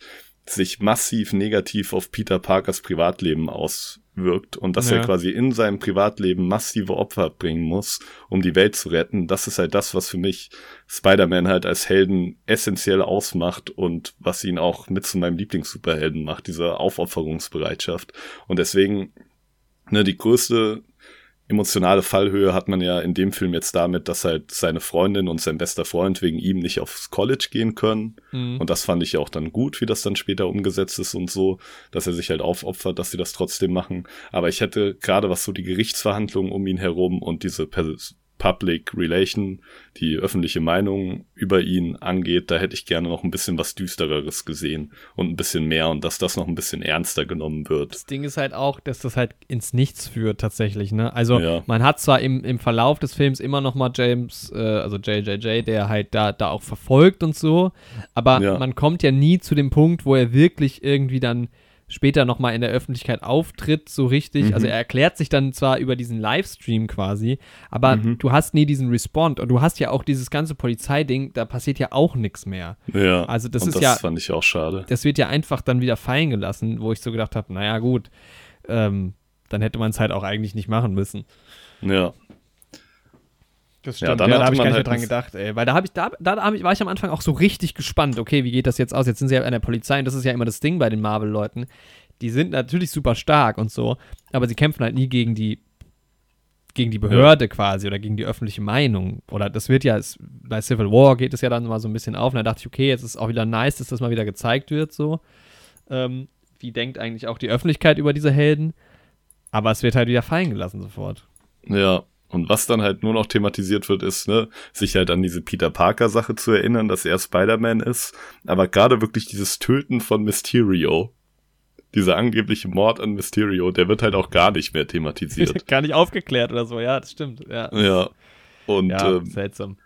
sich massiv negativ auf Peter Parkers Privatleben auswirkt und dass ja. er quasi in seinem Privatleben massive Opfer bringen muss, um die Welt zu retten. Das ist halt das, was für mich Spider-Man halt als Helden essentiell ausmacht und was ihn auch mit zu meinem Lieblings-Superhelden macht, diese Aufopferungsbereitschaft. Und deswegen, ne, die größte emotionale Fallhöhe hat man ja in dem Film jetzt damit, dass halt seine Freundin und sein bester Freund wegen ihm nicht aufs College gehen können. Mhm. Und das fand ich ja auch dann gut, wie das dann später umgesetzt ist und so, dass er sich halt aufopfert, dass sie das trotzdem machen. Aber ich hätte gerade was so die Gerichtsverhandlungen um ihn herum und diese Public Relation, die öffentliche Meinung über ihn angeht, da hätte ich gerne noch ein bisschen was Düstereres gesehen und ein bisschen mehr und dass das noch ein bisschen ernster genommen wird. Das Ding ist halt auch, dass das halt ins Nichts führt tatsächlich, ne? Also ja. man hat zwar im, im Verlauf des Films immer noch mal James, äh, also JJJ, der halt da, da auch verfolgt und so, aber ja. man kommt ja nie zu dem Punkt, wo er wirklich irgendwie dann später nochmal in der Öffentlichkeit auftritt, so richtig. Mhm. Also er erklärt sich dann zwar über diesen Livestream quasi, aber mhm. du hast nie diesen Respond und du hast ja auch dieses ganze Polizeiding, da passiert ja auch nichts mehr. Ja. Also das ist das ja. Das fand ich auch schade. Das wird ja einfach dann wieder fallen gelassen, wo ich so gedacht habe, naja, gut, ähm, dann hätte man es halt auch eigentlich nicht machen müssen. Ja. Das stimmt, ja, dann ja, da habe ich gar nicht halt dran gedacht, ey. Weil da, hab ich, da, da hab ich, war ich am Anfang auch so richtig gespannt. Okay, wie geht das jetzt aus? Jetzt sind sie ja an der Polizei und das ist ja immer das Ding bei den Marvel-Leuten. Die sind natürlich super stark und so, aber sie kämpfen halt nie gegen die gegen die Behörde ja. quasi oder gegen die öffentliche Meinung. Oder das wird ja, es, bei Civil War geht es ja dann mal so ein bisschen auf. Und da dachte ich, okay, jetzt ist auch wieder nice, dass das mal wieder gezeigt wird, so. Ähm, wie denkt eigentlich auch die Öffentlichkeit über diese Helden? Aber es wird halt wieder fallen gelassen sofort. Ja, und was dann halt nur noch thematisiert wird, ist, ne, sich halt an diese Peter Parker Sache zu erinnern, dass er Spider-Man ist. Aber gerade wirklich dieses Töten von Mysterio, dieser angebliche Mord an Mysterio, der wird halt auch gar nicht mehr thematisiert. [laughs] gar nicht aufgeklärt oder so, ja, das stimmt. Ja, ja. und ja, ähm, seltsam.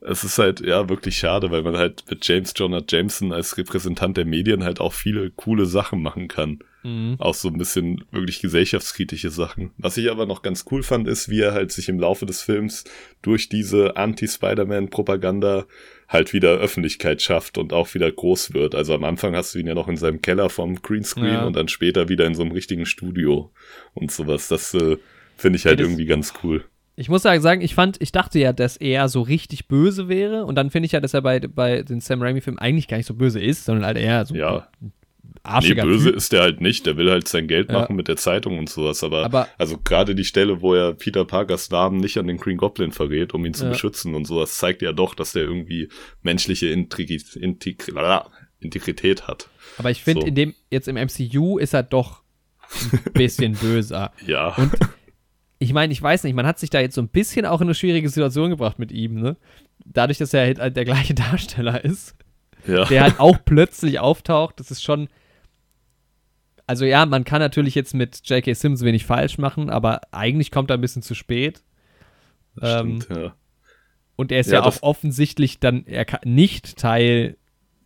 Es ist halt, ja, wirklich schade, weil man halt mit James Jonah Jameson als Repräsentant der Medien halt auch viele coole Sachen machen kann. Mhm. Auch so ein bisschen wirklich gesellschaftskritische Sachen. Was ich aber noch ganz cool fand, ist, wie er halt sich im Laufe des Films durch diese Anti-Spider-Man-Propaganda halt wieder Öffentlichkeit schafft und auch wieder groß wird. Also am Anfang hast du ihn ja noch in seinem Keller vom Greenscreen ja. und dann später wieder in so einem richtigen Studio und sowas. Das äh, finde ich halt irgendwie ganz cool. Ich muss sagen, ich fand, ich dachte ja, dass er so richtig böse wäre und dann finde ich ja, dass er bei, bei den Sam Raimi-Filmen eigentlich gar nicht so böse ist, sondern halt eher so ja arschiger Nee, böse typ. ist der halt nicht. Der will halt sein Geld machen ja. mit der Zeitung und sowas. Aber, aber also gerade die Stelle, wo er Peter Parkers Namen nicht an den Green Goblin verrät, um ihn zu ja. beschützen und sowas, zeigt ja doch, dass der irgendwie menschliche Intrig Intrig Integrität hat. Aber ich finde, so. in dem, jetzt im MCU ist er doch ein bisschen [laughs] böser. Ja. Und ich meine, ich weiß nicht, man hat sich da jetzt so ein bisschen auch in eine schwierige Situation gebracht mit ihm, ne? Dadurch, dass er halt der gleiche Darsteller ist. Ja. Der halt auch plötzlich auftaucht. Das ist schon also ja, man kann natürlich jetzt mit J.K. Sims wenig falsch machen, aber eigentlich kommt er ein bisschen zu spät. Ähm, Stimmt, ja. Und er ist ja, ja auch offensichtlich dann er nicht Teil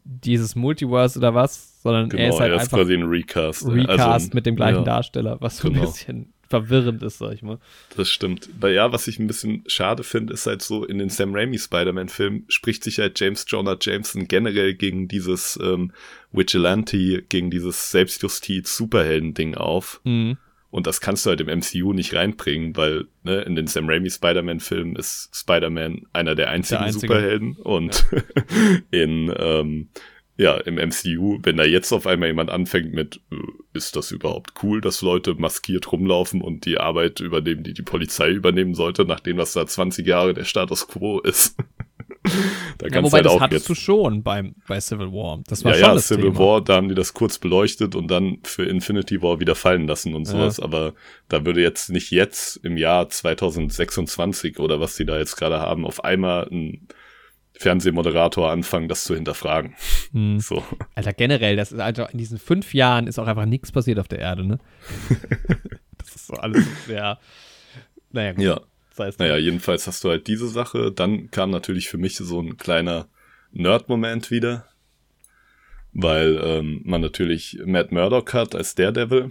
dieses Multiverse oder was, sondern genau, er ist halt er ist einfach quasi ein Recast. Recast also, mit dem gleichen ja, Darsteller, was so genau. ein bisschen verwirrend ist, sag ich mal. Das stimmt. Weil ja, was ich ein bisschen schade finde, ist halt so, in den Sam Raimi Spider-Man-Filmen spricht sich halt James Jonah Jameson generell gegen dieses ähm, Vigilante, gegen dieses Selbstjustiz-Superhelden-Ding auf. Mhm. Und das kannst du halt im MCU nicht reinbringen, weil ne, in den Sam Raimi Spider-Man-Filmen ist Spider-Man einer der einzigen der Superhelden. Und ja. [laughs] in ähm, ja, im MCU, wenn da jetzt auf einmal jemand anfängt mit, äh, ist das überhaupt cool, dass Leute maskiert rumlaufen und die Arbeit übernehmen, die die Polizei übernehmen sollte, nachdem das da 20 Jahre der Status Quo ist. [laughs] da ja, wobei halt das hattest jetzt, du schon beim, bei Civil War. Das war ja, schon ja, das Civil Thema. War, da haben die das kurz beleuchtet und dann für Infinity War wieder fallen lassen und sowas. Ja. Aber da würde jetzt nicht jetzt im Jahr 2026 oder was die da jetzt gerade haben, auf einmal ein Fernsehmoderator anfangen, das zu hinterfragen. Hm. So. Alter, generell, das ist also in diesen fünf Jahren ist auch einfach nichts passiert auf der Erde, ne? [laughs] das ist so alles sehr. Naja, gut. Ja. Das heißt, naja, jedenfalls hast du halt diese Sache. Dann kam natürlich für mich so ein kleiner Nerd-Moment wieder. Weil ähm, man natürlich Matt Murdock hat als Daredevil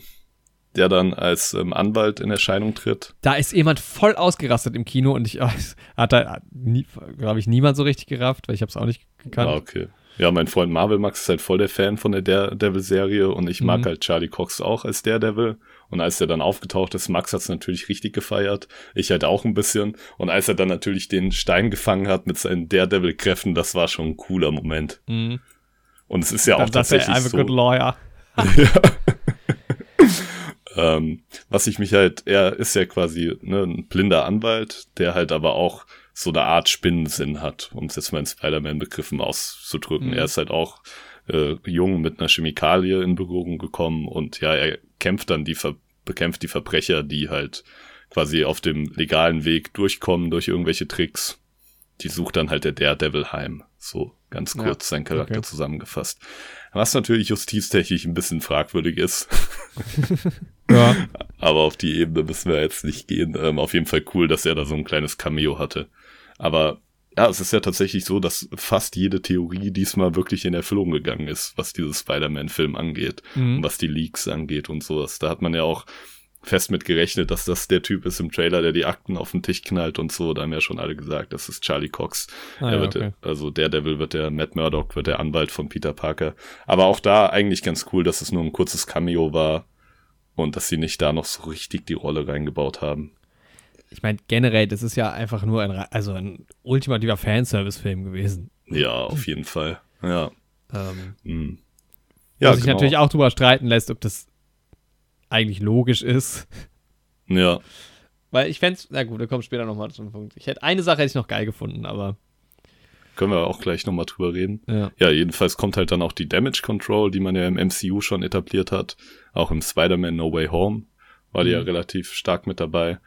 der dann als ähm, Anwalt in Erscheinung tritt. Da ist jemand voll ausgerastet im Kino und ich hat da, glaube ich, niemand so richtig gerafft, weil ich habe es auch nicht gekannt. Ah, okay. Ja, mein Freund Marvel Max ist halt voll der Fan von der Daredevil-Serie und ich mag mhm. halt Charlie Cox auch als Daredevil. Und als er dann aufgetaucht ist, Max hat es natürlich richtig gefeiert. Ich halt auch ein bisschen. Und als er dann natürlich den Stein gefangen hat mit seinen Daredevil-Kräften, das war schon ein cooler Moment. Mhm. Und es ist ja dann auch tatsächlich I'm a so. Good lawyer. [laughs] [laughs] ja. Ähm, was ich mich halt, er ist ja quasi ne, ein blinder Anwalt, der halt aber auch so eine Art Spinnensinn hat, um es jetzt mal in Spider-Man-Begriffen auszudrücken. Mhm. Er ist halt auch äh, jung mit einer Chemikalie in Berührung gekommen und ja, er kämpft dann die, Ver bekämpft die Verbrecher, die halt quasi auf dem legalen Weg durchkommen durch irgendwelche Tricks. Die sucht dann halt der Daredevil heim. So ganz kurz ja, sein Charakter okay. zusammengefasst. Was natürlich justiztechnisch ein bisschen fragwürdig ist. [laughs] ja. Aber auf die Ebene müssen wir jetzt nicht gehen. Ähm, auf jeden Fall cool, dass er da so ein kleines Cameo hatte. Aber ja, es ist ja tatsächlich so, dass fast jede Theorie diesmal wirklich in Erfüllung gegangen ist, was dieses Spider-Man-Film angeht mhm. und was die Leaks angeht und sowas. Da hat man ja auch fest mit gerechnet, dass das der Typ ist im Trailer, der die Akten auf den Tisch knallt und so. Da haben ja schon alle gesagt, das ist Charlie Cox. Ah, ja, okay. Also der Devil wird der, Matt Murdock wird der Anwalt von Peter Parker. Aber auch da eigentlich ganz cool, dass es nur ein kurzes Cameo war und dass sie nicht da noch so richtig die Rolle reingebaut haben. Ich meine, generell, das ist ja einfach nur ein, also ein ultimativer Fanservice-Film gewesen. Ja, auf jeden Fall. Ja. Ähm, mhm. Ja, wo sich genau. natürlich auch drüber streiten lässt, ob das eigentlich logisch ist. Ja. Weil ich fände na gut, da kommt später nochmal zum Punkt. Ich hätte, eine Sache hätte ich noch geil gefunden, aber. Können wir auch gleich nochmal drüber reden. Ja. ja, jedenfalls kommt halt dann auch die Damage Control, die man ja im MCU schon etabliert hat. Auch im Spider-Man No Way Home war die mhm. ja relativ stark mit dabei.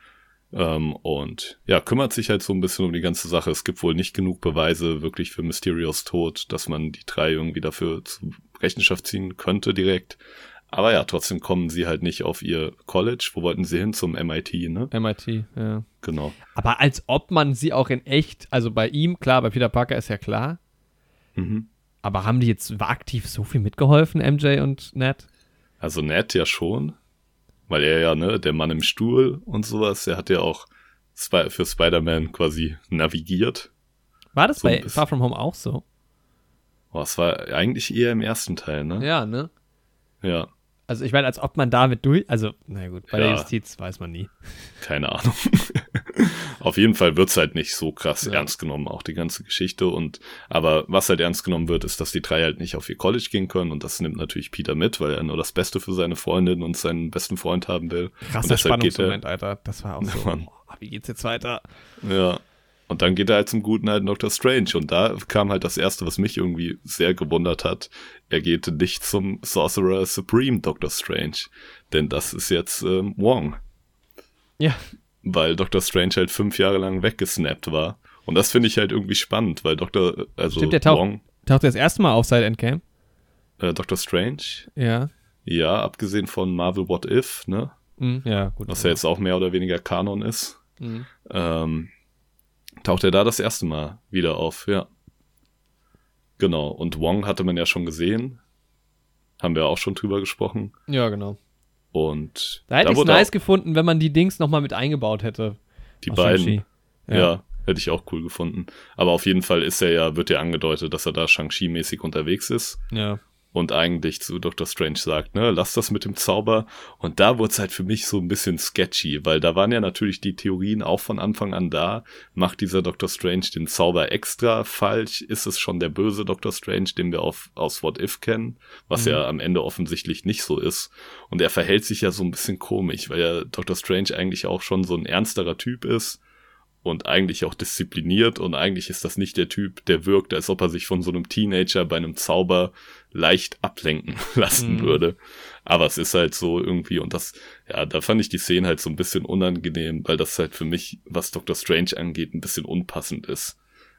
Ähm, und ja, kümmert sich halt so ein bisschen um die ganze Sache. Es gibt wohl nicht genug Beweise wirklich für Mysterios Tod, dass man die drei irgendwie dafür zur Rechenschaft ziehen könnte direkt. Aber ja, trotzdem kommen sie halt nicht auf ihr College. Wo wollten sie hin? Zum MIT, ne? MIT, ja. Genau. Aber als ob man sie auch in echt, also bei ihm, klar, bei Peter Parker ist ja klar. Mhm. Aber haben die jetzt aktiv so viel mitgeholfen, MJ und Ned? Also Ned ja schon, weil er ja, ne, der Mann im Stuhl und sowas, er hat ja auch Sp für Spider-Man quasi navigiert. War das So bei. Far From Home auch so? Oh, es war eigentlich eher im ersten Teil, ne? Ja, ne? Ja, Also ich meine, als ob man damit durch, also, na gut, bei der Ja. Justiz weiß man nie. keine Ahnung. [laughs] Auf jeden Fall wird's halt nicht so krass Ja. ernst genommen, auch die ganze Geschichte. Und aber was halt ernst genommen wird, ist, dass die drei halt nicht auf ihr College gehen können. Und das nimmt natürlich Peter mit, weil er nur das Beste für seine Freundin und seinen besten Freund haben will. Krasser er, Spannungsmoment, Alter. Das war auch [laughs] so. Mann. Oh, wie geht's jetzt weiter? Ja. Und dann geht er halt zum guten alten Dr. Strange. Und da kam halt das erste, was mich irgendwie sehr gewundert hat. Er geht nicht zum Sorcerer Supreme Dr. Strange. Denn das ist jetzt ähm, Wong. Ja. Weil Dr. Strange halt fünf Jahre lang weggesnappt war. Und das finde ich halt irgendwie spannend, weil Dr. Also Stimmt, der taucht- Wong, Taucht er das erste Mal auf seit Endgame? äh, Dr. Strange, Ja. ja, abgesehen von Marvel What If, ne? Mhm. Ja, gut. Was ja jetzt auch mehr oder weniger Kanon ist. Mhm. ähm, taucht er da das erste Mal wieder auf, ja. Genau, und Wong hatte man ja schon gesehen. Haben wir auch schon drüber gesprochen. Ja, genau. Und Da hätte ich es nice gefunden, wenn man die Dings nochmal mit eingebaut hätte. die beiden. Shang-Chi. Ja. hätte ich auch cool gefunden. Aber auf jeden Fall ist er ja, wird ja angedeutet, dass er da Shang-Chi-mäßig unterwegs ist. Ja. Und eigentlich zu Dr. Strange sagt, ne, lass das mit dem Zauber. Und da wurde es halt für mich so ein bisschen sketchy, weil da waren ja natürlich die Theorien auch von Anfang an da. Macht dieser Dr. Strange den Zauber extra falsch? Ist es schon der böse Dr. Strange, den wir auf, aus What If kennen? Was Mhm. ja am Ende offensichtlich nicht so ist. Und er verhält sich ja so ein bisschen komisch, weil ja Dr. Strange eigentlich auch schon so ein ernsterer Typ ist und eigentlich auch diszipliniert und eigentlich ist das nicht der Typ, der wirkt, als ob er sich von so einem Teenager bei einem Zauber leicht ablenken [laughs] lassen Mhm. würde. Aber es ist halt so irgendwie und das, ja, da fand ich die Szene halt so ein bisschen unangenehm, weil das halt für mich, was Dr. Strange angeht, ein bisschen unpassend ist.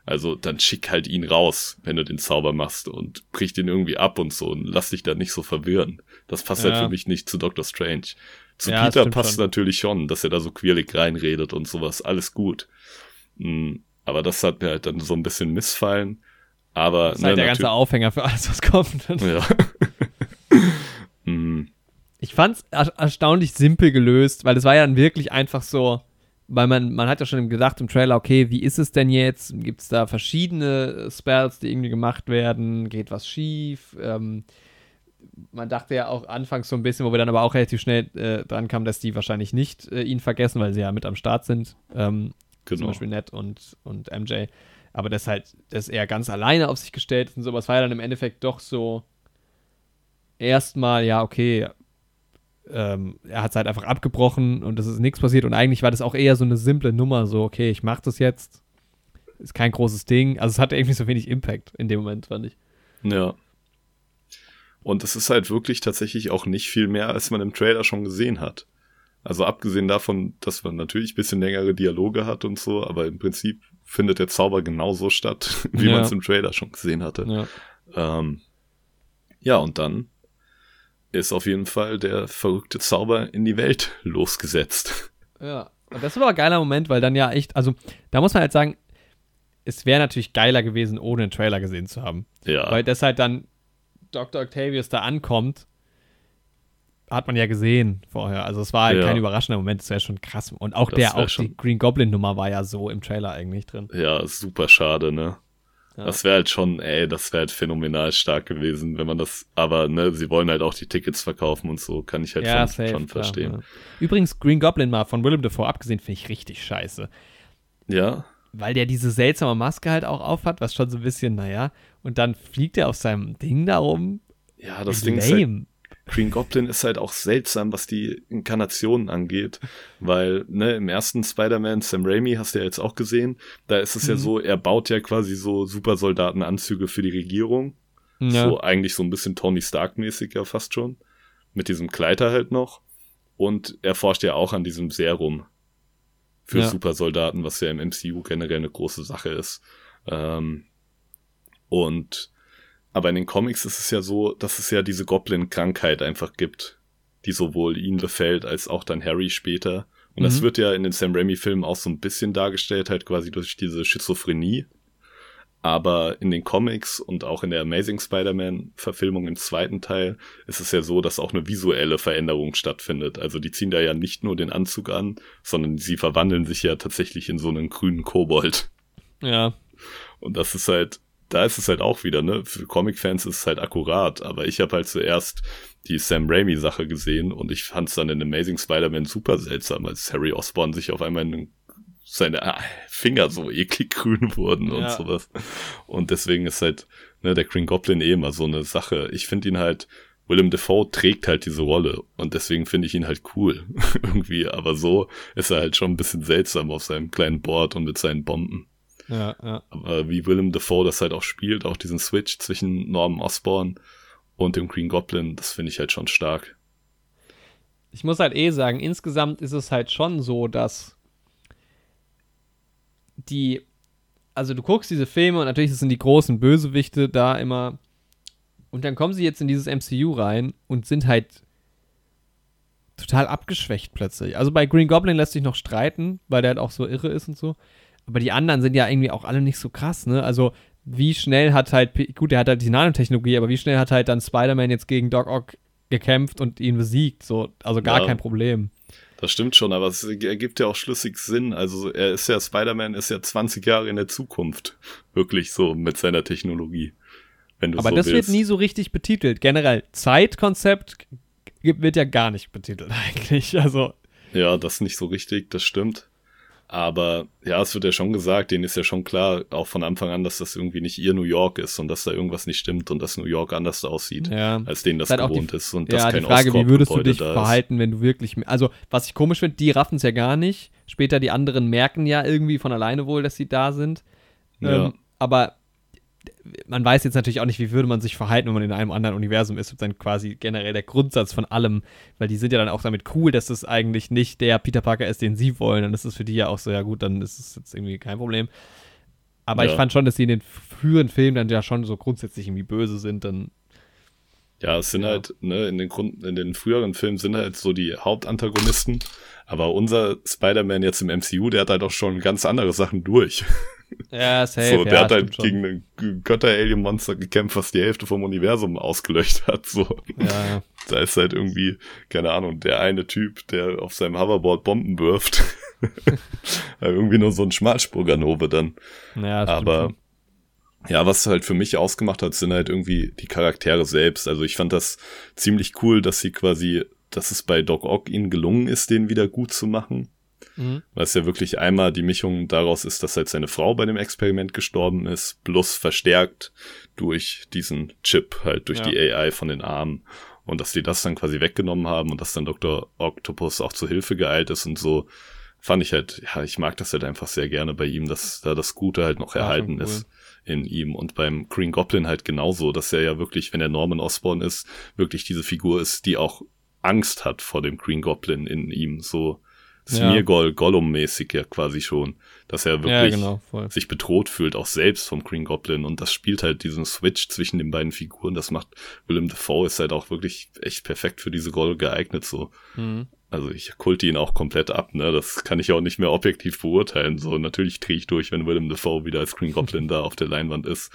Also dann schick halt ihn raus, wenn du den Zauber machst und brich den irgendwie ab und so und lass dich da nicht so verwirren. Das passt halt Ja. für mich nicht zu Dr. Strange. Zu Ja, Peter passt schon. natürlich schon, dass er da so quirlig reinredet und sowas, alles gut. Mm, Aber das hat mir halt dann so ein bisschen missfallen. Aber Das ist halt ne, der ganze Aufhänger für alles, was kommt. [laughs] ja. [laughs] mm, Ich fand's er erstaunlich simpel gelöst, weil es war ja dann wirklich einfach so, weil man, man hat ja schon gedacht im Trailer, okay, wie ist es denn jetzt? Gibt es da verschiedene Spells, die irgendwie gemacht werden? Geht was schief? Ähm, man dachte ja auch anfangs so ein bisschen, wo wir dann aber auch relativ schnell äh, dran kamen, dass die wahrscheinlich nicht äh, ihn vergessen, weil sie ja mit am Start sind. Ähm, Zum genau. Beispiel Ned und, und MJ. Aber das halt, dass er ganz alleine auf sich gestellt ist und sowas war ja dann im Endeffekt doch so erstmal, ja, okay, ähm, er hat es halt einfach abgebrochen und es ist nichts passiert und eigentlich war das auch eher so eine simple Nummer, so, okay, ich mach das jetzt. Ist kein großes Ding. Also es hatte irgendwie so wenig Impact in dem Moment, fand ich. Ja. Und es ist halt wirklich tatsächlich auch nicht viel mehr, als man im Trailer schon gesehen hat. Also abgesehen davon, dass man natürlich ein bisschen längere Dialoge hat und so, aber im Prinzip findet der Zauber genauso statt, [laughs] wie Ja. man es im Trailer schon gesehen hatte. Ja. Ähm, ja, und dann ist auf jeden Fall der verrückte Zauber in die Welt [laughs] losgesetzt. Ja, und das war aber ein geiler Moment, weil dann ja echt, also da muss man halt sagen, es wäre natürlich geiler gewesen, ohne einen Trailer gesehen zu haben. Ja, Weil das halt dann Dr. Octavius da ankommt, hat man ja gesehen vorher. Also es war halt Ja. kein überraschender Moment, das wäre schon krass. Und auch Das der, auch schon- die Green Goblin Nummer war ja so im Trailer eigentlich drin. ja, super schade, ne? Ja. Das wäre halt schon, ey, das wäre halt phänomenal stark gewesen, wenn man das, aber ne, sie wollen halt auch die Tickets verkaufen und so, kann ich halt schon, schon klar, verstehen. ja. Übrigens, Green Goblin mal von Willem Dafoe abgesehen, finde ich richtig scheiße. Ja, Weil der diese seltsame Maske halt auch aufhat, was schon so ein bisschen, naja, und dann fliegt er auf seinem Ding da rum. ja, das Lame. Ding ist halt, Green Goblin ist halt auch seltsam, was die Inkarnationen angeht, weil, ne, im ersten Spider-Man, Sam Raimi, hast du ja jetzt auch gesehen, da ist es ja Mhm. so, er baut ja quasi so Supersoldatenanzüge für die Regierung, ja. so eigentlich so ein bisschen Tony Stark-mäßig ja fast schon, mit diesem Kleider halt noch, und er forscht ja auch an diesem Serum für Ja. Supersoldaten, was ja im MCU generell eine große Sache ist. Ähm, und aber in den Comics ist es ja so, dass es ja diese Goblin-Krankheit einfach gibt, die sowohl ihn befällt als auch dann Harry später. Und das Mhm. wird ja in den Sam Raimi-Filmen auch so ein bisschen dargestellt, halt quasi durch diese Schizophrenie. Aber in den Comics und auch in der Amazing Spider-Man-Verfilmung im zweiten Teil ist es ja so, dass auch eine visuelle Veränderung stattfindet. Also die ziehen da ja nicht nur den Anzug an, sondern sie verwandeln sich ja tatsächlich in so einen grünen Kobold. Ja. Und das ist halt, da ist es halt auch wieder, ne? Für Comic-Fans ist es halt akkurat. Aber ich habe halt zuerst die Sam Raimi-Sache gesehen und ich fand es dann in Amazing Spider-Man super seltsam, als Harry Osborn sich auf einmal in seine ah, Finger so eklig [laughs] grün wurden und ja. sowas. Und deswegen ist halt ne, der Green Goblin eh immer so eine Sache. Ich finde ihn halt, Willem Dafoe trägt halt diese Rolle und deswegen finde ich ihn halt cool [laughs] irgendwie. Aber so ist er halt schon ein bisschen seltsam auf seinem kleinen Board und mit seinen Bomben. Ja, ja. Aber wie Willem Dafoe das halt auch spielt, auch diesen Switch zwischen Norman Osborn und dem Green Goblin, das finde ich halt schon stark. Ich muss halt eh sagen, insgesamt ist es halt schon so, dass die, also du guckst diese Filme und natürlich sind die großen Bösewichte da immer. Und dann kommen sie jetzt in dieses MCU rein und sind halt total abgeschwächt plötzlich. Also bei Green Goblin lässt sich noch streiten, weil der halt auch so irre ist und so. Aber die anderen sind ja irgendwie auch alle nicht so krass, ne? Also wie schnell hat halt, gut, der hat halt die Nanotechnologie, aber wie schnell hat halt dann Spider-Man jetzt gegen Doc Ock gekämpft und ihn besiegt? So, also gar ja. kein Problem. Das stimmt schon, aber es ergibt ja auch schlüssig Sinn. Also er ist ja, Spider-Man ist ja 20 Jahre in der Zukunft. Wirklich so mit seiner Technologie. Wenn du aber so das willst. wird nie so richtig betitelt. Generell, Zeitkonzept wird ja gar nicht betitelt [laughs] eigentlich. Also. Ja, das nicht so richtig, das stimmt. Aber ja, es wird ja schon gesagt, denen ist ja schon klar, auch von Anfang an, dass das irgendwie nicht ihr New York ist und dass da irgendwas nicht stimmt und dass New York anders aussieht, ja. als denen das gewohnt die, ist und ja, dass kein die Frage, wie würdest du dich verhalten, wenn du wirklich, also was ich komisch finde, die raffen es ja gar nicht. Später die anderen merken ja irgendwie von alleine wohl, dass sie da sind. Ja. Ähm, aber man weiß jetzt natürlich auch nicht, wie würde man sich verhalten, wenn man in einem anderen Universum ist. Und dann quasi generell der Grundsatz von allem, weil die sind ja dann auch damit cool, dass das eigentlich nicht der Peter Parker ist, den sie wollen. Und das ist für die ja auch so, ja gut, dann ist es jetzt irgendwie kein Problem. Aber ja. ich fand schon, dass sie in den früheren Filmen dann ja schon so grundsätzlich irgendwie böse sind, dann. Ja, es sind ja. halt, ne, in den Grund, in den früheren Filmen sind halt so die Hauptantagonisten. Aber unser Spider-Man jetzt im MCU, der hat halt auch schon ganz andere Sachen durch. [laughs] Ja, safe. So, der ja, hat halt gegen ein Götter-Alien-Monster gekämpft, was die Hälfte vom Universum ausgelöscht hat. So. Ja, Da ist halt irgendwie, keine Ahnung, der eine Typ, der auf seinem Hoverboard Bomben wirft. [laughs] irgendwie nur so ein Schmalspurganove dann. Ja, Aber ja, was halt für mich ausgemacht hat, sind halt irgendwie die Charaktere selbst. Also ich fand das ziemlich cool, dass sie quasi, dass es bei Doc Ock ihnen gelungen ist, den wieder gut zu machen. Mhm. Weil es ja wirklich einmal die Mischung daraus ist, dass halt seine Frau bei dem Experiment gestorben ist, plus verstärkt durch diesen Chip, halt durch ja. die AI von den Armen. Und dass die das dann quasi weggenommen haben und dass dann Dr. Octopus auch zu Hilfe geeilt ist und so, fand ich halt, ja, ich mag das halt einfach sehr gerne bei ihm, dass da das Gute halt noch erhalten cool. ist in ihm. Und beim Green Goblin halt genauso, dass er ja wirklich, wenn er Norman Osborn ist, wirklich diese Figur ist, die auch Angst hat vor dem Green Goblin in ihm. So, Smeargol, ja. Gollum-mäßig ja quasi schon, dass er wirklich ja, genau, sich bedroht fühlt, auch selbst vom Green Goblin und das spielt halt diesen Switch zwischen den beiden Figuren, das macht Willem Dafoe ist halt auch wirklich echt perfekt für diese Rolle geeignet so. Mhm. Also ich kulte ihn auch komplett ab, ne? Das kann ich auch nicht mehr objektiv beurteilen. So, natürlich drehe ich durch, wenn Willem Dafoe wieder als Green Goblin [laughs] da auf der Leinwand ist.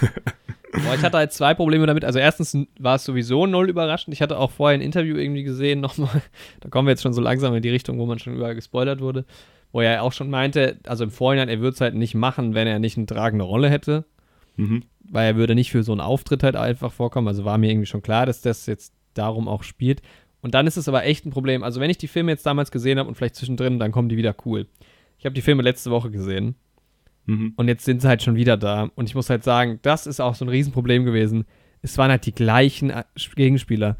[laughs] Boah, ich hatte halt zwei Probleme damit. Also erstens war es sowieso null überraschend. Ich hatte auch vorher ein Interview irgendwie gesehen, nochmal. [laughs] Da kommen wir jetzt schon so langsam in die Richtung, wo man schon überall gespoilert wurde. Wo er auch schon meinte, also im Vorhinein, er würde es halt nicht machen, wenn er nicht eine tragende Rolle hätte. Mhm. Weil er würde nicht für so einen Auftritt halt einfach vorkommen. Also war mir irgendwie schon klar, dass das jetzt darum auch spielt. Und dann ist es aber echt ein Problem. Also wenn ich die Filme jetzt damals gesehen habe und vielleicht zwischendrin, dann kommen die wieder cool. Ich habe die Filme letzte Woche gesehen Mhm. Und jetzt sind sie halt schon wieder da. Und ich muss halt sagen, das ist auch so ein Riesenproblem gewesen. Es waren halt die gleichen äh, Gegenspieler.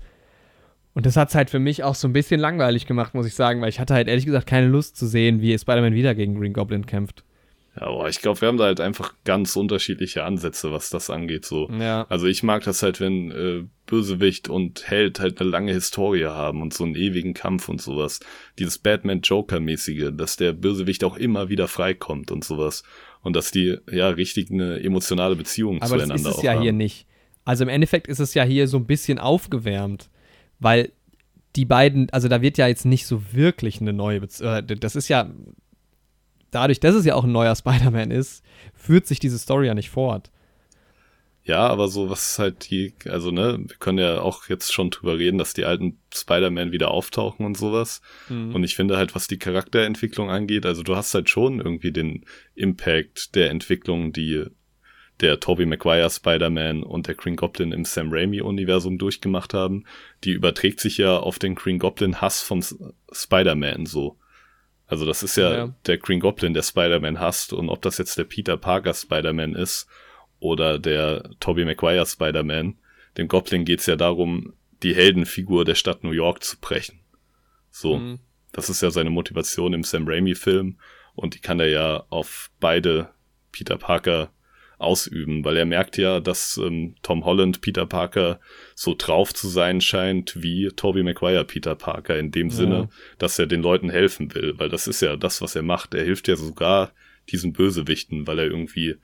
Und das hat es halt für mich auch so ein bisschen langweilig gemacht, muss ich sagen, weil ich hatte halt ehrlich gesagt keine Lust zu sehen, wie Spider-Man wieder gegen Green Goblin kämpft. Ja, aber ich glaube, wir haben da halt einfach ganz unterschiedliche Ansätze, was das angeht. So. Ja. Also ich mag das halt, wenn äh, Bösewicht und Held halt eine lange Historie haben und so einen ewigen Kampf und sowas. Dieses Batman-Joker-mäßige, dass der Bösewicht auch immer wieder freikommt und sowas und dass die ja richtig eine emotionale Beziehung Aber zueinander haben. Aber das ist es ja haben. hier nicht. Also im Endeffekt ist es ja hier so ein bisschen aufgewärmt, weil die beiden, also da wird ja jetzt nicht so wirklich eine neue Beziehung, äh, das ist ja dadurch, dass es ja auch ein neuer Spider-Man ist, führt sich diese Story ja nicht fort. Ja, aber so was halt die, also ne, wir können ja auch jetzt schon drüber reden, dass die alten Spider-Man wieder auftauchen und sowas. Mhm. Und ich finde halt, was die Charakterentwicklung angeht, also du hast halt schon irgendwie den Impact der Entwicklung, die der Tobey Maguire Spider-Man und der Green Goblin im Sam Raimi-Universum durchgemacht haben, die überträgt sich ja auf den Green Goblin-Hass von Spider-Man so. Also das ist ja, ja, der Green Goblin, der Spider-Man hasst und ob das jetzt der Peter Parker Spider-Man ist oder der Tobey Maguire Spider-Man, dem Goblin geht's ja darum, die Heldenfigur der Stadt New York zu brechen. So, mhm. das ist ja seine Motivation im Sam Raimi-Film und die kann er ja auf beide Peter Parker ausüben, weil er merkt ja, dass ähm, Tom Holland Peter Parker so drauf zu sein scheint wie Tobey Maguire Peter Parker in dem ja. Sinne, dass er den Leuten helfen will, weil das ist ja das, was er macht. Er hilft ja sogar diesen Bösewichten, weil er irgendwie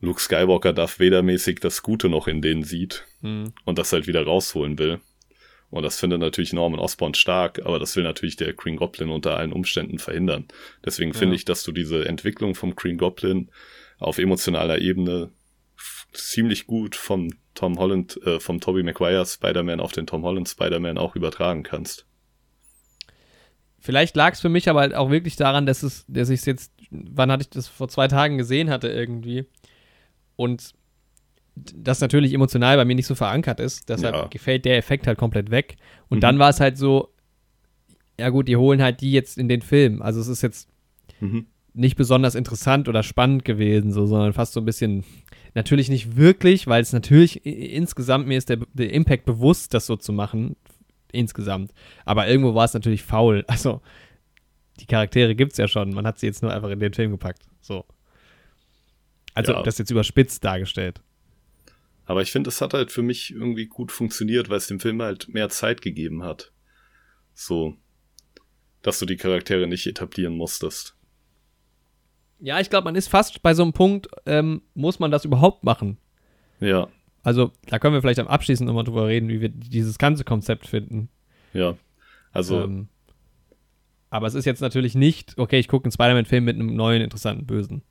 Luke Skywalker Darth Vader mäßig das Gute noch in denen sieht mhm. und das halt wieder rausholen will. Und das findet natürlich Norman Osborn stark, aber das will natürlich der Green Goblin unter allen Umständen verhindern. Deswegen ja. finde ich, dass du diese Entwicklung vom Green Goblin auf emotionaler Ebene ziemlich gut vom Tom Holland, äh, vom Tobey Maguire Spider-Man auf den Tom Holland Spider-Man auch übertragen kannst. Vielleicht lag es für mich aber halt auch wirklich daran, dass es, dass ich es jetzt, wann hatte ich das vor zwei Tagen gesehen hatte irgendwie und das natürlich emotional bei mir nicht so verankert ist. Deshalb ja. gefällt der Effekt halt komplett weg. Und mhm. dann war es halt so, ja gut, die holen halt die jetzt in den Film. Also es ist jetzt, mhm nicht besonders interessant oder spannend gewesen, so, sondern fast so ein bisschen, natürlich nicht wirklich, weil es natürlich insgesamt mir ist der, der Impact bewusst, das so zu machen, insgesamt. Aber irgendwo war es natürlich faul. [laughs] Also, die Charaktere gibt es ja schon, man hat sie jetzt nur einfach in den Film gepackt. So. Also, ja. das jetzt überspitzt dargestellt. Aber ich finde, es hat halt für mich irgendwie gut funktioniert, weil es dem Film halt mehr Zeit gegeben hat. So, dass du die Charaktere nicht etablieren musstest. Ja, ich glaube, man ist fast bei so einem Punkt, ähm, muss man das überhaupt machen? Ja. Also, da können wir vielleicht am abschließend nochmal drüber reden, wie wir dieses ganze Konzept finden. Ja. Also. Ähm, aber es ist jetzt natürlich nicht, okay, ich gucke einen Spider-Man-Film mit einem neuen, interessanten Bösen.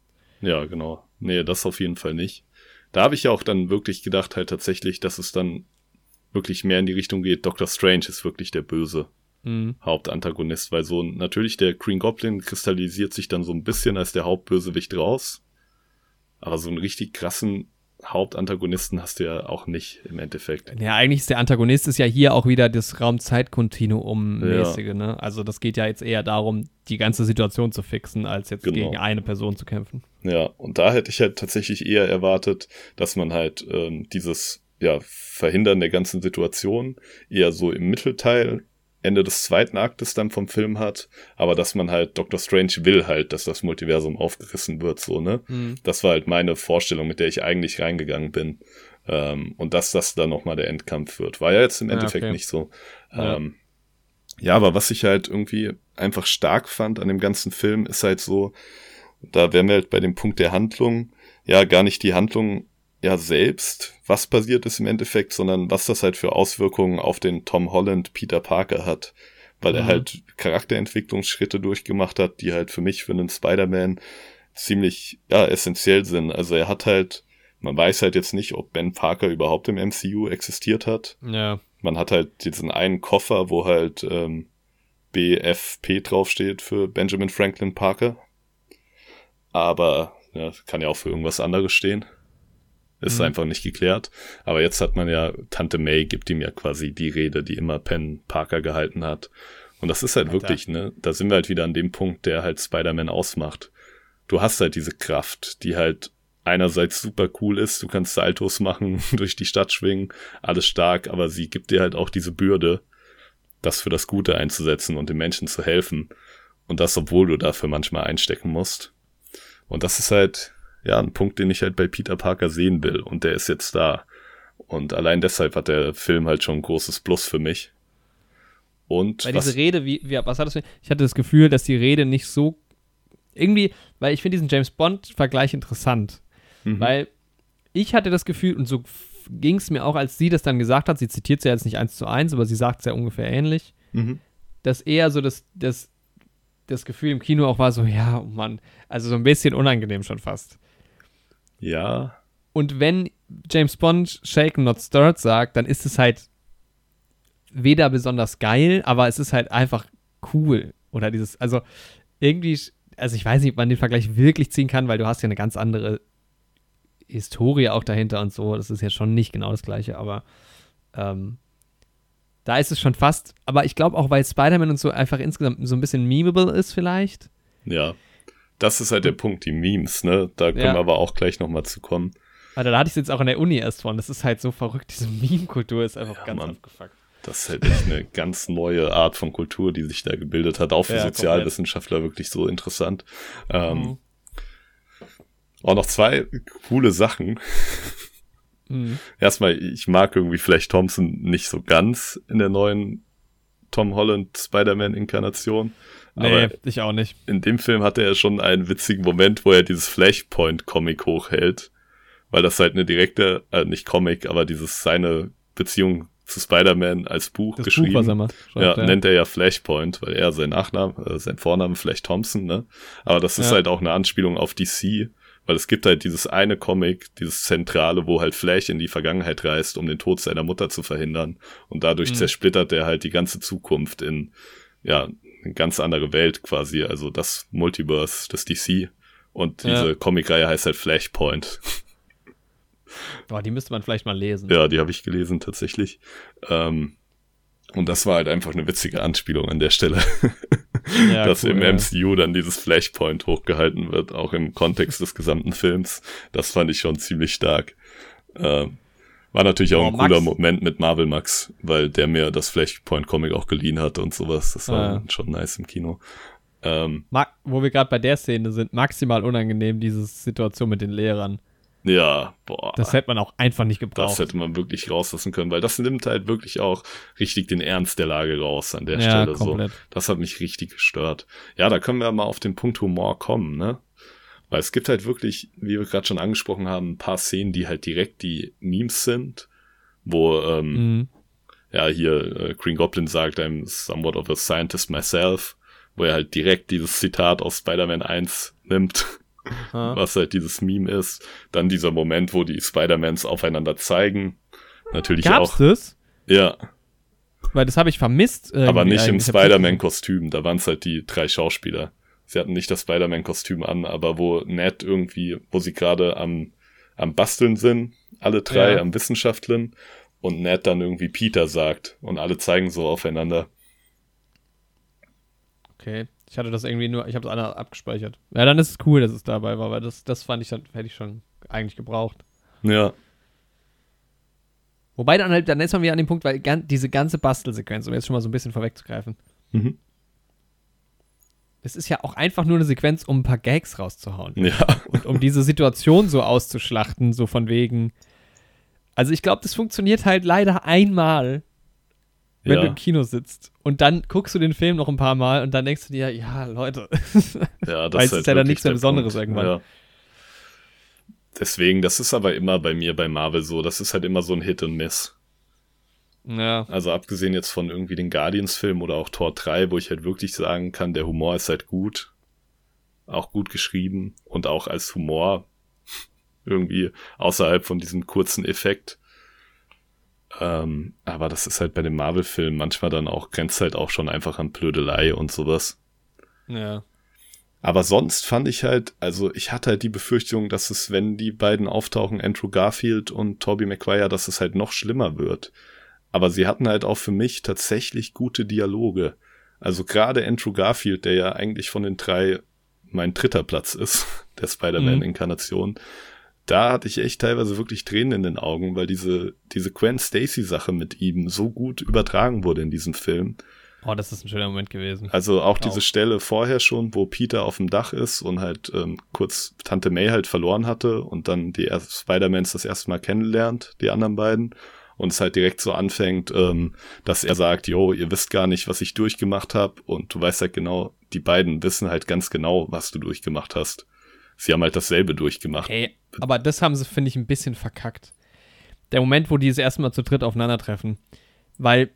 Ja, genau. Nee, das auf jeden Fall nicht. Da habe ich ja auch dann wirklich gedacht, halt tatsächlich, dass es dann wirklich mehr in die Richtung geht, Doctor Strange ist wirklich der Böse mhm. Hauptantagonist, weil so natürlich der Green Goblin kristallisiert sich dann so ein bisschen als der Hauptbösewicht raus. Aber so einen richtig krassen Hauptantagonisten hast du ja auch nicht im Endeffekt. Ja, eigentlich ist der Antagonist ist ja hier auch wieder das Raum-Zeit-Kontinuum-mäßige, ja. ne? Also das geht ja jetzt eher darum, die ganze Situation zu fixen, als jetzt genau. gegen eine Person zu kämpfen. Ja, und da hätte ich halt tatsächlich eher erwartet, dass man halt ähm, dieses ja, Verhindern der ganzen Situation eher so im Mittelteil Ende des zweiten Aktes dann vom Film hat, aber dass man halt Doctor Strange will halt, dass das Multiversum aufgerissen wird, so, ne? Mhm. Das war halt meine Vorstellung, mit der ich eigentlich reingegangen bin. Ähm, und dass das dann nochmal der Endkampf wird. War ja jetzt im Endeffekt ja, okay. nicht so. Ja. Ähm, ja, aber was ich halt irgendwie einfach stark fand an dem ganzen Film, ist halt so, da wären wir halt bei dem Punkt der Handlung, ja, gar nicht die Handlung ja selbst, was passiert ist im Endeffekt, sondern was das halt für Auswirkungen auf den Tom Holland Peter Parker hat. Weil mhm. er halt Charakterentwicklungsschritte durchgemacht hat, die halt für mich, für einen Spider-Man ziemlich, ja, essentiell sind. Also er hat halt, man weiß halt jetzt nicht, ob Ben Parker überhaupt im MCU existiert hat. Ja. Man hat halt diesen einen Koffer, wo halt ähm, BFP draufsteht für Benjamin Franklin Parker. Aber ja, kann ja auch für irgendwas anderes stehen. Ist mhm. einfach nicht geklärt. Aber jetzt hat man ja, Tante May gibt ihm ja quasi die Rede, die immer Penn Parker gehalten hat. Und das ist halt Alter. wirklich, ne, da sind wir halt wieder an dem Punkt, der halt Spider-Man ausmacht. Du hast halt diese Kraft, die halt einerseits super cool ist, du kannst Saltos machen, [laughs] durch die Stadt schwingen, alles stark, aber sie gibt dir halt auch diese Bürde, das für das Gute einzusetzen und den Menschen zu helfen. Und das, obwohl du dafür manchmal einstecken musst. Und das ist halt, ja, ein Punkt, den ich halt bei Peter Parker sehen will. Und der ist jetzt da. Und allein deshalb hat der Film halt schon ein großes Plus für mich. Und weil diese Rede, wie, wie, was hat das? Ich hatte das Gefühl, dass die Rede nicht so irgendwie, weil ich finde diesen James Bond-Vergleich interessant, mhm. weil ich hatte das Gefühl und so ging es mir auch, als sie das dann gesagt hat. Sie zitiert sie ja jetzt nicht eins zu eins, aber sie sagt es ja ungefähr ähnlich, mhm. dass eher so das, das das Gefühl im Kino auch war so, ja, oh Mann, also so ein bisschen unangenehm schon fast. Ja. Und wenn James Bond Shaken Not Stirred sagt, dann ist es halt weder besonders geil, aber es ist halt einfach cool. Oder dieses, also irgendwie, also ich weiß nicht, ob man den Vergleich wirklich ziehen kann, weil du hast ja eine ganz andere Historie auch dahinter und so. Das ist ja schon nicht genau das gleiche, aber ähm, da ist es schon fast, aber ich glaube auch, weil Spider-Man und so einfach insgesamt so ein bisschen memeable ist vielleicht. Ja, das ist halt der Punkt, die Memes, ne? Da können ja. wir aber auch gleich nochmal zu kommen. Alter, da hatte ich es jetzt auch in der Uni erst von. Das ist halt so verrückt. Diese Meme-Kultur ist einfach ja, ganz Mann. abgefuckt. Das ist halt echt eine ganz neue Art von Kultur, die sich da gebildet hat. Auch für ja, Sozialwissenschaftler komplett. wirklich so interessant. Ähm, mhm. Auch noch zwei coole Sachen. Mhm. Erstmal, ich mag irgendwie vielleicht Thompson nicht so ganz in der neuen Tom Holland Spider-Man-Inkarnation. Nee, aber ich auch nicht. In dem Film hatte er schon einen witzigen Moment, wo er dieses Flashpoint-Comic hochhält. Weil das halt eine direkte, äh, nicht Comic, aber dieses seine Beziehung zu Spider-Man als Buch das geschrieben. Buch, was er macht, ja, ja, nennt er ja Flashpoint, weil er sein Nachname, äh, sein Vorname Flash Thompson, ne? Aber das ist ja. halt auch eine Anspielung auf DC, weil es gibt halt dieses eine Comic, dieses Zentrale, wo halt Flash in die Vergangenheit reist, um den Tod seiner Mutter zu verhindern. Und dadurch mhm. zersplittert er halt die ganze Zukunft in, ja, eine ganz andere Welt quasi. Also das Multiverse, das DC. Und diese ja. Comicreihe heißt halt Flashpoint. [laughs] Boah, die müsste man vielleicht mal lesen. Ja, die habe ich gelesen tatsächlich. Ähm, und das war halt einfach eine witzige Anspielung an der Stelle. [laughs] Ja, dass cool, im ja. MCU dann dieses Flashpoint hochgehalten wird, auch im Kontext des gesamten Films. Das fand ich schon ziemlich stark. Ähm, war natürlich auch oh, ein cooler Max. Moment mit Marvel Max, weil der mir das Flashpoint Comic auch geliehen hatte und sowas. Das war ja. schon nice im Kino. Ähm, wo wir gerade bei der Szene sind, maximal unangenehm, diese Situation mit den Lehrern. Ja, boah. Das hätte man auch einfach nicht gebraucht. Das hätte man wirklich rauslassen können, weil das nimmt halt wirklich auch richtig den Ernst der Lage raus an der ja, Stelle. Komplett. So. Das hat mich richtig gestört. Ja, da können wir mal auf den Punkt Humor kommen, ne? Weil es gibt halt wirklich, wie wir gerade schon angesprochen haben, ein paar Szenen, die halt direkt die Memes sind, wo, ähm, mhm. ja, hier äh, Green Goblin sagt, I'm somewhat of a scientist myself, wo er halt direkt dieses Zitat aus Spider-Man 1 nimmt [laughs] was halt dieses Meme ist. Dann dieser Moment, wo die Spider-Mans aufeinander zeigen. Natürlich Gab's auch. das? Ja. Weil das habe ich vermisst. Aber nicht im Spider-Man-Kostüm. Da waren es halt die drei Schauspieler. Sie hatten nicht das Spider-Man-Kostüm an, aber wo Ned irgendwie, wo sie gerade am, am Basteln sind, alle drei ja. am Wissenschaftlen, und Ned dann irgendwie Peter sagt und alle zeigen so aufeinander. Okay. Ich hatte das irgendwie nur, ich habe es einer abgespeichert. Ja, dann ist es cool, dass es dabei war, weil das, das fand ich, dann hätte ich schon eigentlich gebraucht. Ja. Wobei dann halt, dann ist man wieder an dem Punkt, weil diese ganze Bastelsequenz, um jetzt schon mal so ein bisschen vorwegzugreifen, mhm. Das ist ja auch einfach nur eine Sequenz, um ein paar Gags rauszuhauen. Ja. Und um diese Situation so auszuschlachten, so von wegen. Also ich glaube, das funktioniert halt leider einmal wenn ja. du im Kino sitzt. Und dann guckst du den Film noch ein paar Mal und dann denkst du dir, ja, Leute. [laughs] Ja, das ist, halt ist ja dann nichts mehr Besonderes Punkt. irgendwann. Ja. Deswegen, das ist aber immer bei mir bei Marvel so. Das ist halt immer so ein Hit und Miss. Ja. Also abgesehen jetzt von irgendwie den Guardians-Film oder auch Tor 3, wo ich halt wirklich sagen kann, der Humor ist halt gut. Auch gut geschrieben und auch als Humor [laughs] irgendwie außerhalb von diesem kurzen Effekt ähm, aber das ist halt bei den Marvel-Filmen manchmal dann auch, grenzt halt auch schon einfach an Blödelei und sowas. Ja. Aber sonst fand ich halt, also ich hatte halt die Befürchtung, dass es, wenn die beiden auftauchen, Andrew Garfield und Tobey Maguire, dass es halt noch schlimmer wird. Aber sie hatten halt auch für mich tatsächlich gute Dialoge. Also gerade Andrew Garfield, der ja eigentlich von den drei mein dritter Platz ist, [laughs] der Spider-Man-Inkarnation, mhm da hatte ich echt teilweise wirklich Tränen in den Augen, weil diese, diese Gwen Stacy Sache mit ihm so gut übertragen wurde in diesem Film. Oh, das ist ein schöner Moment gewesen. Also auch, auch. diese Stelle vorher schon, wo Peter auf dem Dach ist und halt ähm, kurz Tante May halt verloren hatte und dann die Spider-Mans das erste Mal kennenlernt, die anderen beiden. Und es halt direkt so anfängt, ähm, dass er sagt, yo, ihr wisst gar nicht, was ich durchgemacht habe. Und du weißt halt genau, die beiden wissen halt ganz genau, was du durchgemacht hast. Sie haben halt dasselbe durchgemacht. Ey, aber das haben sie, finde ich, ein bisschen verkackt. Der Moment, wo die das erste Mal zu dritt aufeinandertreffen. Weil,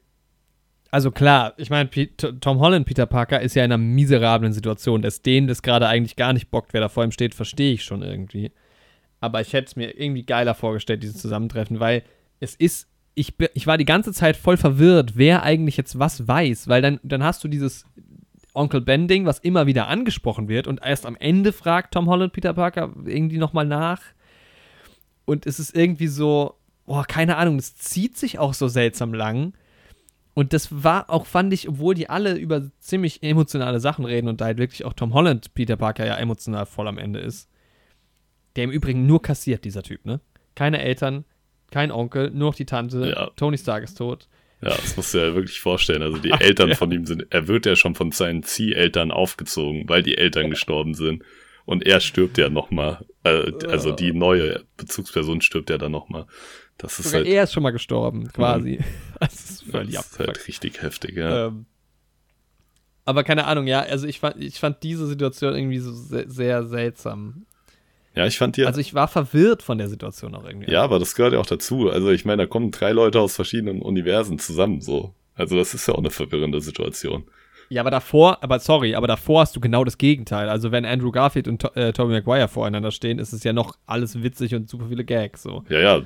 also klar, ich meine, Tom Holland, Peter Parker, ist ja in einer miserablen Situation. Dass denen das gerade eigentlich gar nicht bockt, wer da vor ihm steht, verstehe ich schon irgendwie. Aber ich hätte es mir irgendwie geiler vorgestellt, dieses Zusammentreffen, weil es ist, ich, ich war die ganze Zeit voll verwirrt, wer eigentlich jetzt was weiß, weil dann, dann hast du dieses Onkel Ben-Ding, was immer wieder angesprochen wird und erst am Ende fragt Tom Holland Peter Parker irgendwie nochmal nach. Und es ist irgendwie so, boah, keine Ahnung, es zieht sich auch so seltsam lang. Und das war auch, fand ich, obwohl die alle über ziemlich emotionale Sachen reden und da halt wirklich auch Tom Holland, Peter Parker, ja emotional voll am Ende ist. Der im Übrigen nur kassiert, dieser Typ, ne? Keine Eltern, kein Onkel, nur noch die Tante. Ja. Tony Stark ist tot. Ja, das musst du dir ja wirklich vorstellen. Also die Ach, Eltern ja. von ihm sind, er wird ja schon von seinen Zieheltern aufgezogen, weil die Eltern gestorben sind. Und er stirbt ja nochmal. Äh, also die neue Bezugsperson stirbt ja dann nochmal. Das ist Sogar halt, er ist schon mal gestorben, quasi. [laughs] das ist völlig Das ist halt richtig heftig, ja. Ähm, aber keine Ahnung, ja, also ich fand, ich fand diese Situation irgendwie so sehr, sehr seltsam. Ja, ich fand die. Also ich war verwirrt von der Situation auch irgendwie. Ja, aber das gehört ja auch dazu. Also ich meine, da kommen drei Leute aus verschiedenen Universen zusammen, so. Also das ist ja auch eine verwirrende Situation. Ja, aber davor, aber sorry, aber davor hast du genau das Gegenteil. Also wenn Andrew Garfield und äh, Tobey Maguire voreinander stehen, ist es ja noch alles witzig und super viele Gags, so. Ja, ja,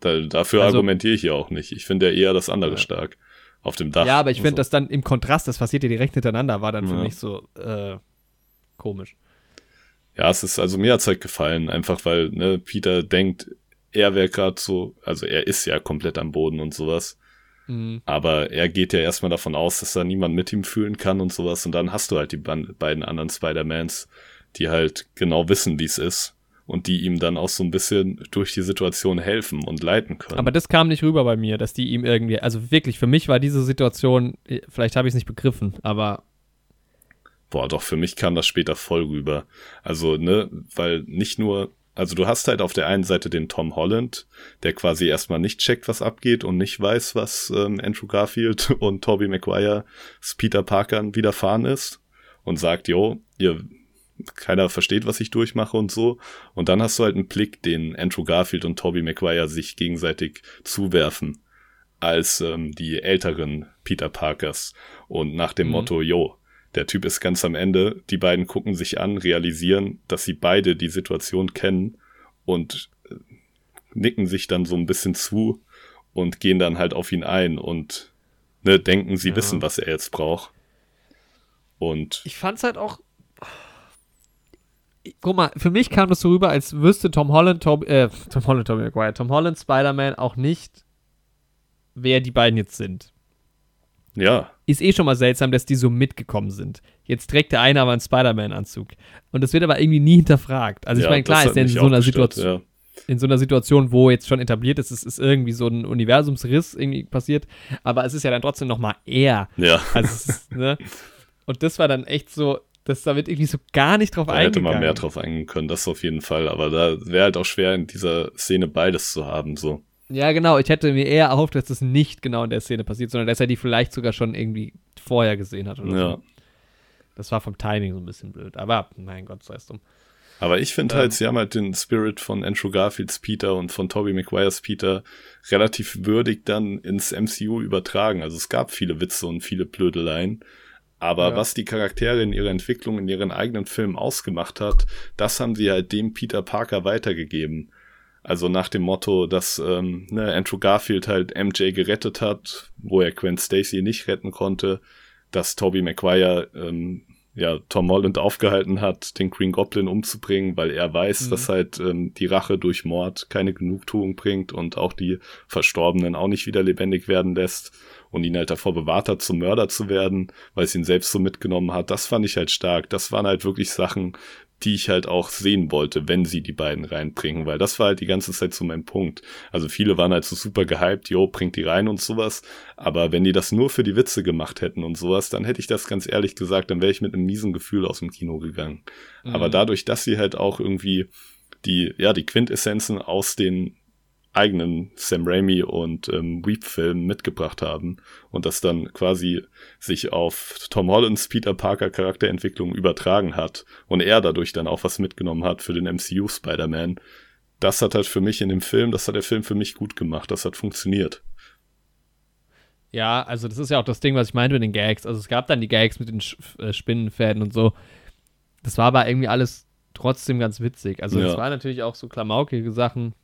da, dafür also, argumentiere ich ja auch nicht. Ich finde ja eher das andere ja. stark. Auf dem Dach. Ja, aber ich finde so. das dann im Kontrast, das passiert ja direkt hintereinander, war dann für ja. mich so äh, komisch. Ja, es ist, also mir hat es halt gefallen, einfach weil, ne, Peter denkt, er wäre gerade so, also er ist ja komplett am Boden und sowas. Mhm. Aber er geht ja erstmal davon aus, dass da niemand mit ihm fühlen kann und sowas. Und dann hast du halt die beiden anderen Spider-Mans, die halt genau wissen, wie es ist und die ihm dann auch so ein bisschen durch die Situation helfen und leiten können. Aber das kam nicht rüber bei mir, dass die ihm irgendwie, also wirklich, für mich war diese Situation, vielleicht habe ich es nicht begriffen, aber. Boah, doch, für mich kam das später voll rüber. Also, ne, weil nicht nur, also du hast halt auf der einen Seite den Tom Holland, der quasi erstmal nicht checkt, was abgeht und nicht weiß, was ähm, Andrew Garfield [laughs] und Tobey Maguire, Peter Parker widerfahren ist und sagt, jo, ihr keiner versteht, was ich durchmache und so. Und dann hast du halt einen Blick, den Andrew Garfield und Tobey Maguire sich gegenseitig zuwerfen als ähm, die älteren Peter Parkers und nach dem mhm. Motto, yo, der Typ ist ganz am Ende, die beiden gucken sich an, realisieren, dass sie beide die Situation kennen und äh, nicken sich dann so ein bisschen zu und gehen dann halt auf ihn ein und ne, denken, sie ja. wissen, was er jetzt braucht. Und ich fand's halt auch guck mal, für mich kam das so rüber, als wüsste Tom Holland, Tom, äh, Tom Holland, Tom McGuire, Tom Holland, Spider-Man auch nicht, wer die beiden jetzt sind. Ja. Ist eh schon mal seltsam, dass die so mitgekommen sind. Jetzt trägt der eine aber einen Spider-Man-Anzug. Und das wird aber irgendwie nie hinterfragt. Also ich ja, meine, klar ist der in so einer Situation. Ja. In so einer Situation, wo jetzt schon etabliert ist, es ist irgendwie so ein Universumsriss irgendwie passiert, aber es ist ja dann trotzdem noch mal er. Ja. Also ne? Und das war dann echt so, das, da wird irgendwie so gar nicht drauf da eingegangen. Hätte man mehr drauf eingehen können, das auf jeden Fall. Aber da wäre halt auch schwer, in dieser Szene beides zu haben, so. Ja, genau. Ich hätte mir eher erhofft, dass das nicht genau in der Szene passiert, sondern dass er die vielleicht sogar schon irgendwie vorher gesehen hat oder ja. so. Das war vom Timing so ein bisschen blöd. Aber, mein Gott, sei es dumm. Aber ich finde ähm, halt, sie haben halt den Spirit von Andrew Garfields Peter und von Tobey Maguires Peter relativ würdig dann ins MCU übertragen. Also es gab viele Witze und viele Blödeleien. Aber ja. was die Charaktere in ihrer Entwicklung in ihren eigenen Filmen ausgemacht hat, das haben sie halt dem Peter Parker weitergegeben. Also nach dem Motto, dass ähm, ne, Andrew Garfield halt MJ gerettet hat, wo er Gwen Stacy nicht retten konnte, dass Tobey Maguire ähm, ja Tom Holland aufgehalten hat, den Green Goblin umzubringen, weil er weiß, mhm. dass halt ähm, die Rache durch Mord keine Genugtuung bringt und auch die Verstorbenen auch nicht wieder lebendig werden lässt und ihn halt davor bewahrt hat, zum Mörder zu werden, weil es ihn selbst so mitgenommen hat. Das fand ich halt stark. Das waren halt wirklich Sachen, die ich halt auch sehen wollte, wenn sie die beiden reinbringen, weil das war halt die ganze Zeit so mein Punkt. Also viele waren halt so super gehypt, yo, bringt die rein und sowas, aber wenn die das nur für die Witze gemacht hätten und sowas, dann hätte ich das ganz ehrlich gesagt, dann wäre ich mit einem miesen Gefühl aus dem Kino gegangen. Mhm. Aber dadurch, dass sie halt auch irgendwie die, ja, die Quintessenzen aus den eigenen Sam Raimi und ähm, Weep-Filmen mitgebracht haben und das dann quasi sich auf Tom Hollands Peter Parker Charakterentwicklung übertragen hat und er dadurch dann auch was mitgenommen hat für den MCU Spider-Man. Das hat halt für mich in dem Film, das hat der Film für mich gut gemacht, das hat funktioniert. Ja, also das ist ja auch das Ding, was ich meinte mit den Gags. Also es gab dann die Gags mit den Sch äh, Spinnenfäden und so. Das war aber irgendwie alles trotzdem ganz witzig. Also es Ja. war natürlich auch so klamaukige Sachen.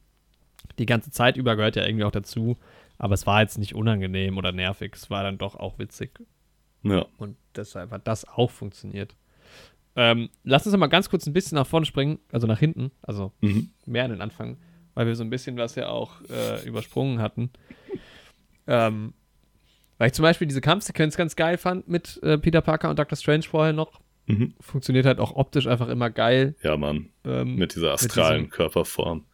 Die ganze Zeit über gehört ja irgendwie auch dazu. Aber es war jetzt nicht unangenehm oder nervig. Es war dann doch auch witzig. Ja. Und deshalb hat das auch funktioniert. Ähm, lass uns mal ganz kurz ein bisschen nach vorne springen, also nach hinten, also Mhm. mehr an den Anfang, weil wir so ein bisschen was ja auch äh, übersprungen hatten. Ähm, weil ich zum Beispiel diese Kampfsequenz ganz geil fand mit äh, Peter Parker und Dr. Strange vorher noch. Mhm. Funktioniert halt auch optisch einfach immer geil. Ja, Mann. Ähm, Mit dieser astralen diesem- Körperform.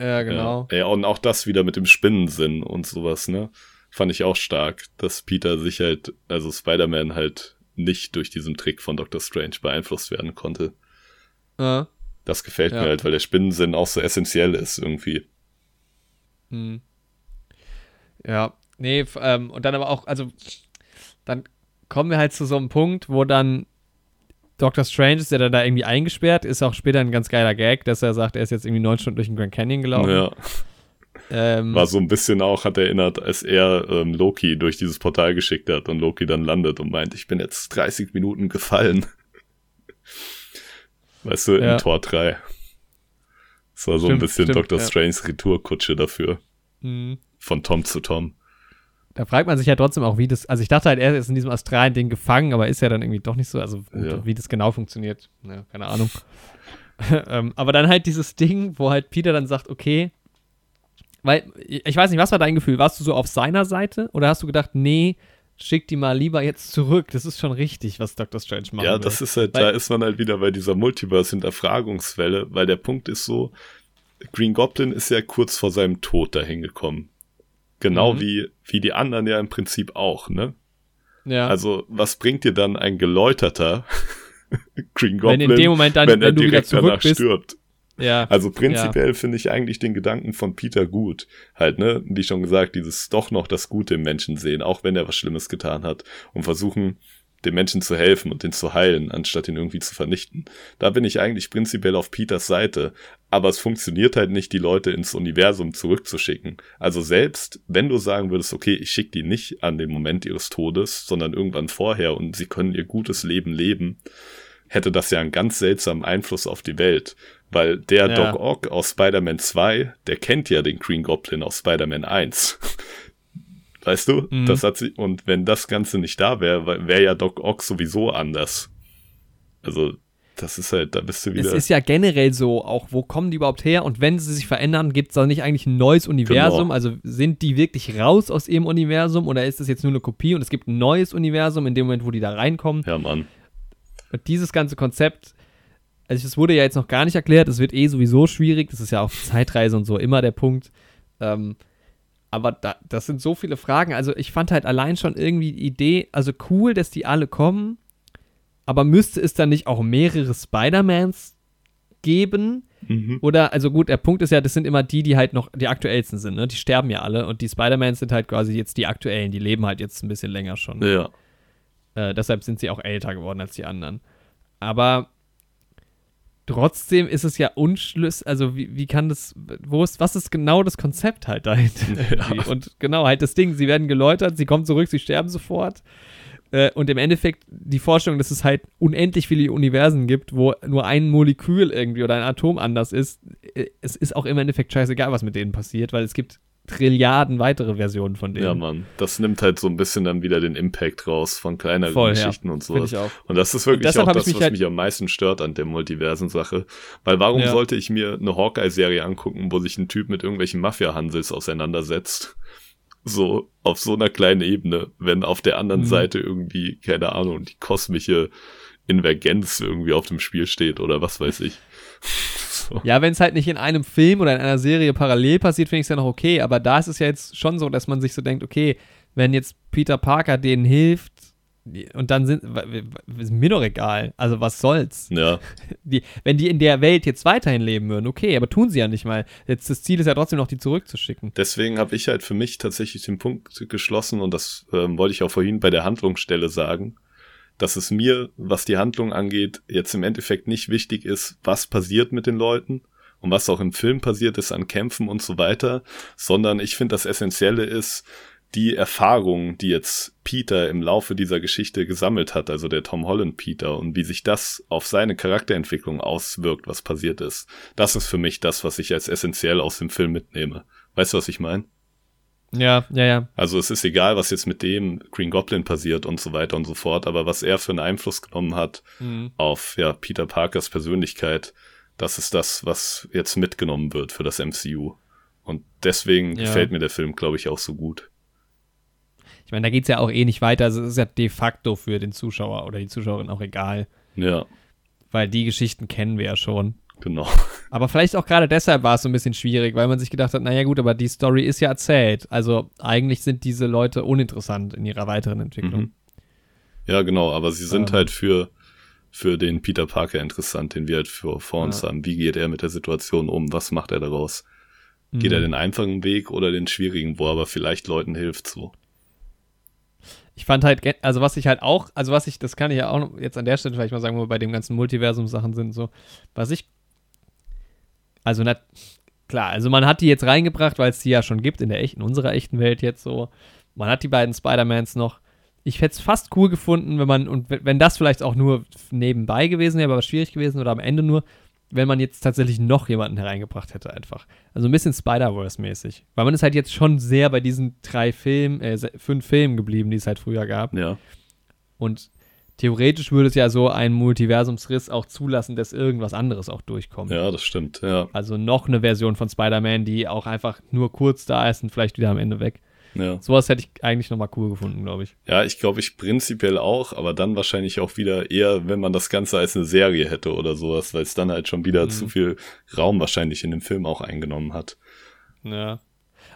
Ja, genau. Ja. ja, und auch das wieder mit dem Spinnensinn und sowas, ne? Fand ich auch stark, dass Peter sich halt, also Spider-Man halt nicht durch diesen Trick von Dr. Strange beeinflusst werden konnte. Äh, Das gefällt Ja. mir halt, weil der Spinnensinn auch so essentiell ist irgendwie. Hm. Ja, nee, ähm, und dann aber auch, also, dann kommen wir halt zu so einem Punkt, wo dann Dr. Strange ist ja dann da irgendwie eingesperrt, ist auch später ein ganz geiler Gag, dass er sagt, er ist jetzt irgendwie neun Stunden durch den Grand Canyon gelaufen. Ja, Ähm, war so ein bisschen auch, hat erinnert, als er ähm, Loki durch dieses Portal geschickt hat und Loki dann landet und meint, ich bin jetzt 30 Minuten gefallen. [laughs] Weißt du, in Ja. Tor 3. Das war so ein Stimmt, bisschen stimmt, Dr. ja. Stranges Retourkutsche dafür. mh. Von Tom zu Tom. Da fragt man sich ja trotzdem auch, wie das, also ich dachte halt, er ist in diesem astralen Ding gefangen, aber ist ja dann irgendwie doch nicht so, also Ja. wie das genau funktioniert, ja, keine Ahnung. [laughs] ähm, aber dann halt dieses Ding, wo halt Peter dann sagt, okay, weil, ich weiß nicht, was war dein Gefühl? Warst du so auf seiner Seite oder hast du gedacht, nee, schick die mal lieber jetzt zurück? Das ist schon richtig, was Dr. Strange macht. Ja, das ist halt, Weil- da ist man halt wieder bei dieser Multiverse-Hinterfragungswelle, weil der Punkt ist so, Green Goblin ist ja kurz vor seinem Tod dahin gekommen. Genau Mhm. wie, wie die anderen ja im Prinzip auch, ne? ja. Also, was bringt dir dann ein geläuterter [laughs] Green Goblin, wenn in dem Moment dann, wenn er wenn du wieder direkt danach bist, stirbt? ja, Also prinzipiell finde ich eigentlich den Gedanken von Peter gut. Halt, ne, wie schon gesagt, dieses doch noch das Gute im Menschen sehen, auch wenn er was Schlimmes getan hat und versuchen, dem Menschen zu helfen und den zu heilen, anstatt ihn irgendwie zu vernichten. Da bin ich eigentlich prinzipiell auf Peters Seite. Aber es funktioniert halt nicht, die Leute ins Universum zurückzuschicken. Also selbst, wenn du sagen würdest, okay, ich schicke die nicht an den Moment ihres Todes, sondern irgendwann vorher und sie können ihr gutes Leben leben, hätte das ja einen ganz seltsamen Einfluss auf die Welt. Weil der Ja. Doc Ock aus Spider-Man 2, der kennt ja den Green Goblin aus Spider-Man 1. Weißt du? Mhm. Das hat sie, und wenn das Ganze nicht da wäre, wäre ja Doc Ock sowieso anders. Also, das ist halt, da bist du Es wieder. ist ja generell so, auch wo kommen die überhaupt her und wenn sie sich verändern, gibt es da nicht eigentlich ein neues Universum? Genau. Also sind die wirklich raus aus ihrem Universum oder ist das jetzt nur eine Kopie und es gibt ein neues Universum in dem Moment, wo die da reinkommen? ja, Mann. Und dieses ganze Konzept, also es wurde ja jetzt noch gar nicht erklärt, es wird eh sowieso schwierig, das ist ja auch Zeitreise und so immer der Punkt. Ähm, aber da, das sind so viele Fragen. Also ich fand halt allein schon irgendwie die Idee, also cool, dass die alle kommen, aber müsste es dann nicht auch mehrere Spider-Mans geben? Mhm. Oder, also gut, der Punkt ist ja, das sind immer die, die halt noch die aktuellsten sind, ne? Die sterben ja alle und die Spider-Mans sind halt quasi jetzt die aktuellen, die leben halt jetzt ein bisschen länger schon. Ja. Äh, deshalb sind sie auch älter geworden als die anderen. Aber trotzdem ist es ja unschlüssig, also wie, wie kann das, wo ist, was ist genau das Konzept halt dahinter? irgendwie? [laughs] Und genau, halt das Ding, sie werden geläutert, sie kommen zurück, sie sterben sofort. Äh, und im Endeffekt die Vorstellung, dass es halt unendlich viele Universen gibt, wo nur ein Molekül irgendwie oder ein Atom anders ist, äh, es ist auch im Endeffekt scheißegal, was mit denen passiert, weil es gibt Trilliarden weitere Versionen von denen. Ja, Mann. Das nimmt halt so ein bisschen dann wieder den Impact raus von kleineren Voll, ja. Geschichten und Finde sowas. Und das ist wirklich auch das, mich was halt- mich am meisten stört an der Multiversen-Sache. Weil warum Ja. sollte ich mir eine Hawkeye-Serie angucken, wo sich ein Typ mit irgendwelchen Mafia-Hansels auseinandersetzt? So, auf so einer kleinen Ebene, wenn auf der anderen Mhm. Seite irgendwie, keine Ahnung, die kosmische Invergenz irgendwie auf dem Spiel steht oder was weiß ich. So. Ja, wenn es halt nicht in einem Film oder in einer Serie parallel passiert, finde ich es ja noch okay. Aber da ist es ja jetzt schon so, dass man sich so denkt, okay, wenn jetzt Peter Parker denen hilft und dann sind, ist mir doch egal. Also was soll's? Ja, [laughs] Die, wenn die in der Welt jetzt weiterhin leben würden, okay, aber tun sie ja nicht mal. Jetzt das Ziel ist ja trotzdem noch, die zurückzuschicken. deswegen habe ich halt für mich tatsächlich den Punkt geschlossen und das ähm, wollte ich auch vorhin bei der Handlungsstelle sagen, dass es mir, was die Handlung angeht, jetzt im Endeffekt nicht wichtig ist, was passiert mit den Leuten und was auch im Film passiert ist an Kämpfen und so weiter, sondern ich finde, das Essentielle ist, die Erfahrungen, die jetzt Peter im Laufe dieser Geschichte gesammelt hat, also der Tom Holland Peter, und wie sich das auf seine Charakterentwicklung auswirkt, was passiert ist, das ist für mich das, was ich als essentiell aus dem Film mitnehme. Weißt du, was ich meine? Ja, ja, ja. Also es ist egal, was jetzt mit dem Green Goblin passiert und so weiter und so fort, aber was er für einen Einfluss genommen hat Mhm. auf ja, Peter Parkers Persönlichkeit, das ist das, was jetzt mitgenommen wird für das MCU. Und deswegen Ja. gefällt mir der Film, glaube ich, auch so gut. Ich meine, da geht es ja auch eh nicht weiter. Also es ist ja de facto für den Zuschauer oder die Zuschauerin auch egal, Ja, weil die Geschichten kennen wir ja schon. Genau. Aber vielleicht auch gerade deshalb war es so ein bisschen schwierig, weil man sich gedacht hat, naja gut, aber die Story ist ja erzählt. Also eigentlich sind diese Leute uninteressant in ihrer weiteren Entwicklung. Mhm. Ja, genau, aber sie sind Ähm. halt für, für den Peter Parker interessant, den wir halt für, vor uns Ja. haben. Wie geht er mit der Situation um? Was macht er daraus? Geht er Mhm. den einfachen Weg oder den schwierigen, wo er aber vielleicht Leuten hilft so? Ich fand halt, also was ich halt auch, also was ich, das kann ich ja auch jetzt an der Stelle vielleicht mal sagen, wo wir bei dem ganzen Multiversum-Sachen sind, so, was ich, also na, klar, also man hat die jetzt reingebracht, weil es die ja schon gibt in der echten, unserer echten Welt jetzt so. Man hat die beiden Spider-Mans noch. Ich hätte es fast cool gefunden, wenn man, und wenn das vielleicht auch nur nebenbei gewesen wäre, aber schwierig gewesen oder am Ende nur, wenn man jetzt tatsächlich noch jemanden hereingebracht hätte, einfach. Also ein bisschen Spider-Verse-mäßig. Weil man ist halt jetzt schon sehr bei diesen drei Filmen, äh, fünf Filmen geblieben, die es halt früher gab. Ja, Und theoretisch würde es ja so einen Multiversumsriss auch zulassen, dass irgendwas anderes auch durchkommt. ja, das stimmt, ja, Also noch eine Version von Spider-Man, die auch einfach nur kurz da ist und vielleicht wieder am Ende weg. ja. Sowas hätte ich eigentlich nochmal cool gefunden, glaube ich. Ja, ich glaube, ich prinzipiell auch, aber dann wahrscheinlich auch wieder eher, wenn man das Ganze als eine Serie hätte oder sowas, weil es dann halt schon wieder Mhm. zu viel Raum wahrscheinlich in dem Film auch eingenommen hat. Ja.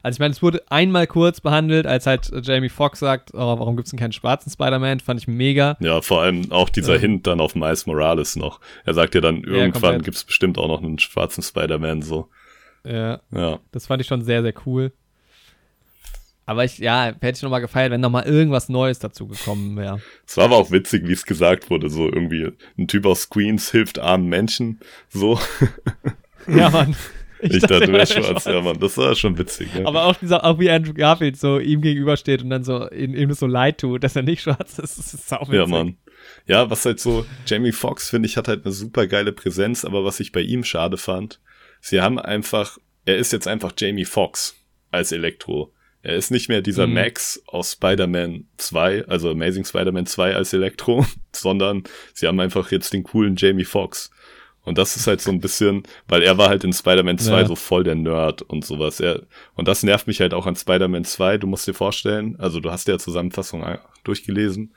Also ich meine, es wurde einmal kurz behandelt, als halt äh, Jamie Foxx sagt, oh, warum gibt es denn keinen schwarzen Spider-Man? Fand ich mega. Ja, vor allem auch dieser Ja. Hint dann auf Miles Morales noch. Er sagt ja dann, irgendwann komplett. gibt's bestimmt auch noch einen schwarzen Spider-Man so. Ja, Ja, das fand ich schon sehr, sehr cool. Aber ich, ja, hätte ich nochmal gefeiert, wenn nochmal irgendwas Neues dazu gekommen wäre. es war aber auch witzig, wie es gesagt wurde, so irgendwie ein Typ aus Queens hilft armen Menschen, so. Ja, [laughs] Mann. Ich, dachte, du wärst schwarz, ja, Mann, das war schon witzig. Ne? Aber auch dieser, auch wie Andrew Garfield so ihm gegenübersteht und dann so ihm, das so leid tut, dass er nicht schwarz ist. Das ist sau Ja, Mann. Ja, was halt so, Jamie Foxx, finde ich, hat halt eine super geile Präsenz, aber was ich bei ihm schade fand, sie haben einfach, er ist jetzt einfach Jamie Foxx als Elektro. Er ist nicht mehr dieser Mhm. Max aus Spider-Man 2, also Amazing Spider-Man 2 als Elektro, [laughs] sondern sie haben einfach jetzt den coolen Jamie Foxx. Und das ist halt so ein bisschen, weil er war halt in Spider-Man 2 Ja. so voll der Nerd und sowas. Er, und das nervt mich halt auch an Spider-Man 2. Du musst dir vorstellen, also du hast ja Zusammenfassung durchgelesen,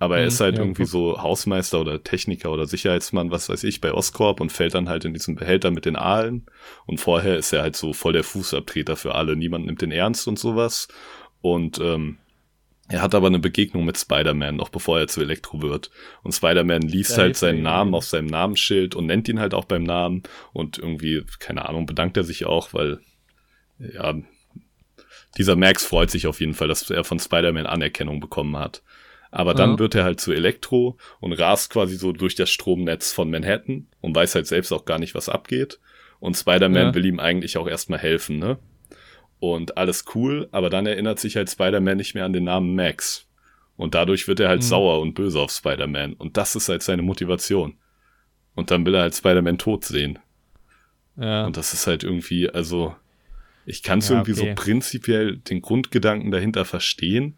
aber er Mhm, ist halt ja, irgendwie guck. so Hausmeister oder Techniker oder Sicherheitsmann, was weiß ich, bei Oscorp und fällt dann halt in diesen Behälter mit den Aalen. Und vorher ist er halt so voll der Fußabtreter für alle. Niemand nimmt den ernst und sowas. Und ähm, er hat aber eine Begegnung mit Spider-Man, noch bevor er zu Elektro wird. Und Spider-Man liest Da halt seinen. Namen auf seinem Namensschild und nennt ihn halt auch beim Namen. Und irgendwie, keine Ahnung, bedankt er sich auch, weil, ja, dieser Max freut sich auf jeden Fall, dass er von Spider-Man Anerkennung bekommen hat. Aber dann Ja. wird er halt zu Elektro und rast quasi so durch das Stromnetz von Manhattan und weiß halt selbst auch gar nicht, was abgeht. Und Spider-Man Ja. will ihm eigentlich auch erstmal helfen, ne? Und alles cool, aber dann erinnert sich halt Spider-Man nicht mehr an den Namen Max. Und dadurch wird er halt Mhm. sauer und böse auf Spider-Man. Und das ist halt seine Motivation. Und dann will er halt Spider-Man tot sehen. Ja. Und das ist halt irgendwie, also, ich kann es Ja, irgendwie okay. so prinzipiell den Grundgedanken dahinter verstehen.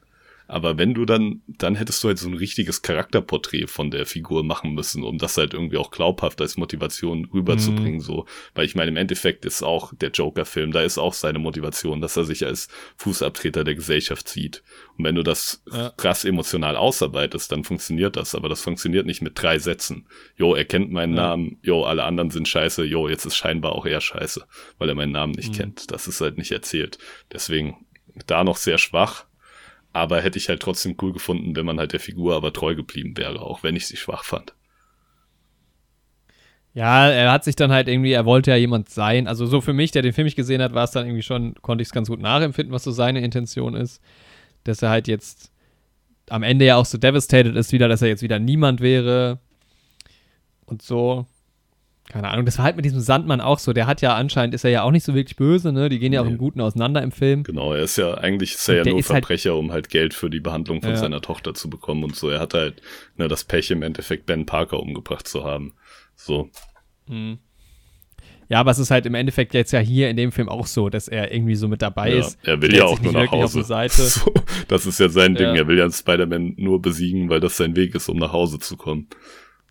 Aber wenn du dann, dann hättest du halt so ein richtiges Charakterporträt von der Figur machen müssen, um das halt irgendwie auch glaubhaft als Motivation rüberzubringen, Mhm. so. Weil ich meine, im Endeffekt ist auch der Joker-Film, da ist auch seine Motivation, dass er sich als Fußabtreter der Gesellschaft sieht. Und wenn du das Ja. krass emotional ausarbeitest, dann funktioniert das. Aber das funktioniert nicht mit drei Sätzen. Jo, er kennt meinen Ja. Namen. Jo, alle anderen sind scheiße. Jo, jetzt ist scheinbar auch er scheiße, weil er meinen Namen nicht Mhm. kennt. Das ist halt nicht erzählt. Deswegen da noch sehr schwach. Aber hätte ich halt trotzdem cool gefunden, wenn man halt der Figur aber treu geblieben wäre, auch wenn ich sie schwach fand. Ja, er hat sich dann halt irgendwie, er wollte ja jemand sein. Also so für mich, der den Film nicht gesehen hat, war es dann irgendwie schon, konnte ich es ganz gut nachempfinden, was so seine Intention ist. Dass er halt jetzt am Ende ja auch so devastated ist wieder, dass er jetzt wieder niemand wäre. Und so. Keine Ahnung, das war halt mit diesem Sandmann auch so. Der hat ja anscheinend, ist er ja auch nicht so wirklich böse, ne? Die gehen ja auch Nee. im Guten auseinander im Film. Genau, er ist ja, eigentlich ist er ja nur halt- Verbrecher, um halt Geld für die Behandlung von Ja. seiner Tochter zu bekommen und so. Er hat halt ne, das Pech im Endeffekt Ben Parker umgebracht zu haben. So, Ja, aber es ist halt im Endeffekt jetzt ja hier in dem Film auch so, dass er irgendwie so mit dabei ja, ist. er will ja auch nur nach Hause. [laughs] So, das ist ja sein Ding. Ja. Er will ja Spider-Man nur besiegen, weil das sein Weg ist, um nach Hause zu kommen.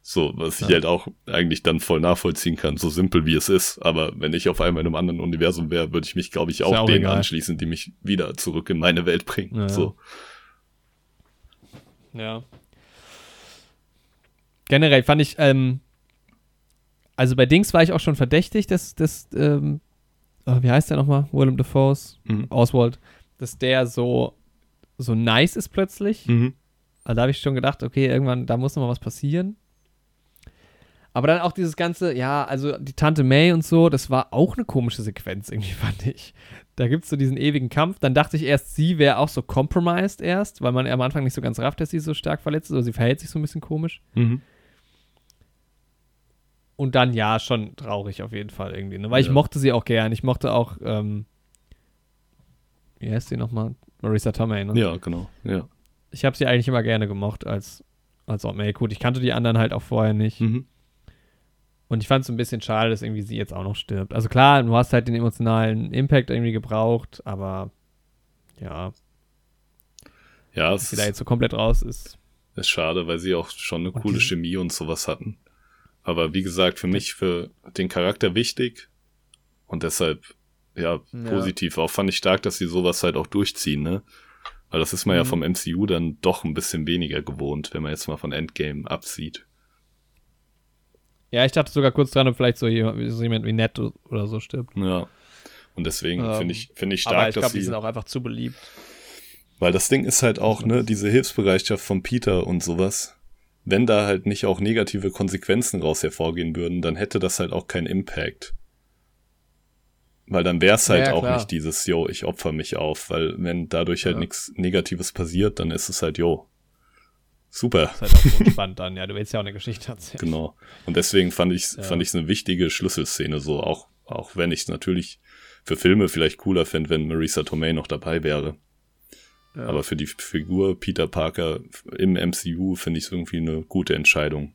So, was ich Ja. halt auch eigentlich dann voll nachvollziehen kann, so simpel wie es ist. Aber wenn ich auf einmal in einem anderen Universum wäre, würde ich mich, glaube ich, auch, auch denen egal. anschließen, die mich wieder zurück in meine Welt bringen. Ja. So. Ja. Generell fand ich, ähm, also bei Dings war ich auch schon verdächtig, dass, dass ähm, oh, wie heißt der nochmal? Willem Dafoe's Mhm. Oswald, dass der so, so nice ist plötzlich. Mhm. Also da habe ich schon gedacht, okay, irgendwann, da muss noch mal was passieren. Aber dann auch dieses ganze, ja, also die Tante May und so, das war auch eine komische Sequenz irgendwie, [laughs] fand ich. Da gibt es so diesen ewigen Kampf. Dann dachte ich erst, sie wäre auch so compromised erst, weil man am Anfang nicht so ganz rafft, dass sie so stark verletzt ist. Oder sie verhält sich so ein bisschen komisch. Mhm. Und dann, ja, schon traurig auf jeden Fall irgendwie. Ne? Weil ich Ja. mochte sie auch gern. Ich mochte auch, ähm, wie heißt sie nochmal? Marisa Tomei, ne? Ja, genau. Ja. Ich habe sie eigentlich immer gerne gemocht als, als Aunt May. Gut, ich kannte die anderen halt auch vorher nicht. Mhm. Und ich fand es ein bisschen schade, dass irgendwie sie jetzt auch noch stirbt. Also klar, du hast halt den emotionalen Impact irgendwie gebraucht, aber ja, Ja, dass es sie da ist, jetzt so komplett raus ist. ist schade, weil sie auch schon eine Und coole Chemie und sowas hatten. Aber wie gesagt, für mich, für den Charakter wichtig und deshalb, ja, Ja. positiv. Auch fand ich stark, dass sie sowas halt auch durchziehen, ne? Weil das ist man ja Mhm. vom MCU dann doch ein bisschen weniger gewohnt, wenn man jetzt mal von Endgame absieht. Ja, ich dachte sogar kurz dran, ob vielleicht so jemand, wie Ned oder so stirbt. Ja. Und deswegen Ähm, finde ich, finde ich aber stark, ich dass glaube, die sie, sind auch einfach zu beliebt. weil das Ding ist halt auch, ne, diese Hilfsbereitschaft von Peter und sowas. Wenn da halt nicht auch negative Konsequenzen raus hervorgehen würden, dann hätte das halt auch keinen Impact. Weil dann wäre es halt ja, auch klar. nicht dieses, yo, ich opfer mich auf, weil wenn dadurch halt Ja. nichts Negatives passiert, dann ist es halt, yo, super, ist halt auch unspannend dann. Ja, du willst ja auch eine Geschichte erzählen. genau. Und deswegen fand ich Ja. fand ich eine wichtige Schlüsselszene so, auch auch wenn ich es natürlich für Filme vielleicht cooler fände, wenn Marisa Tomei noch dabei wäre. Ja. Aber für die Figur Peter Parker im MCU finde ich es irgendwie eine gute Entscheidung.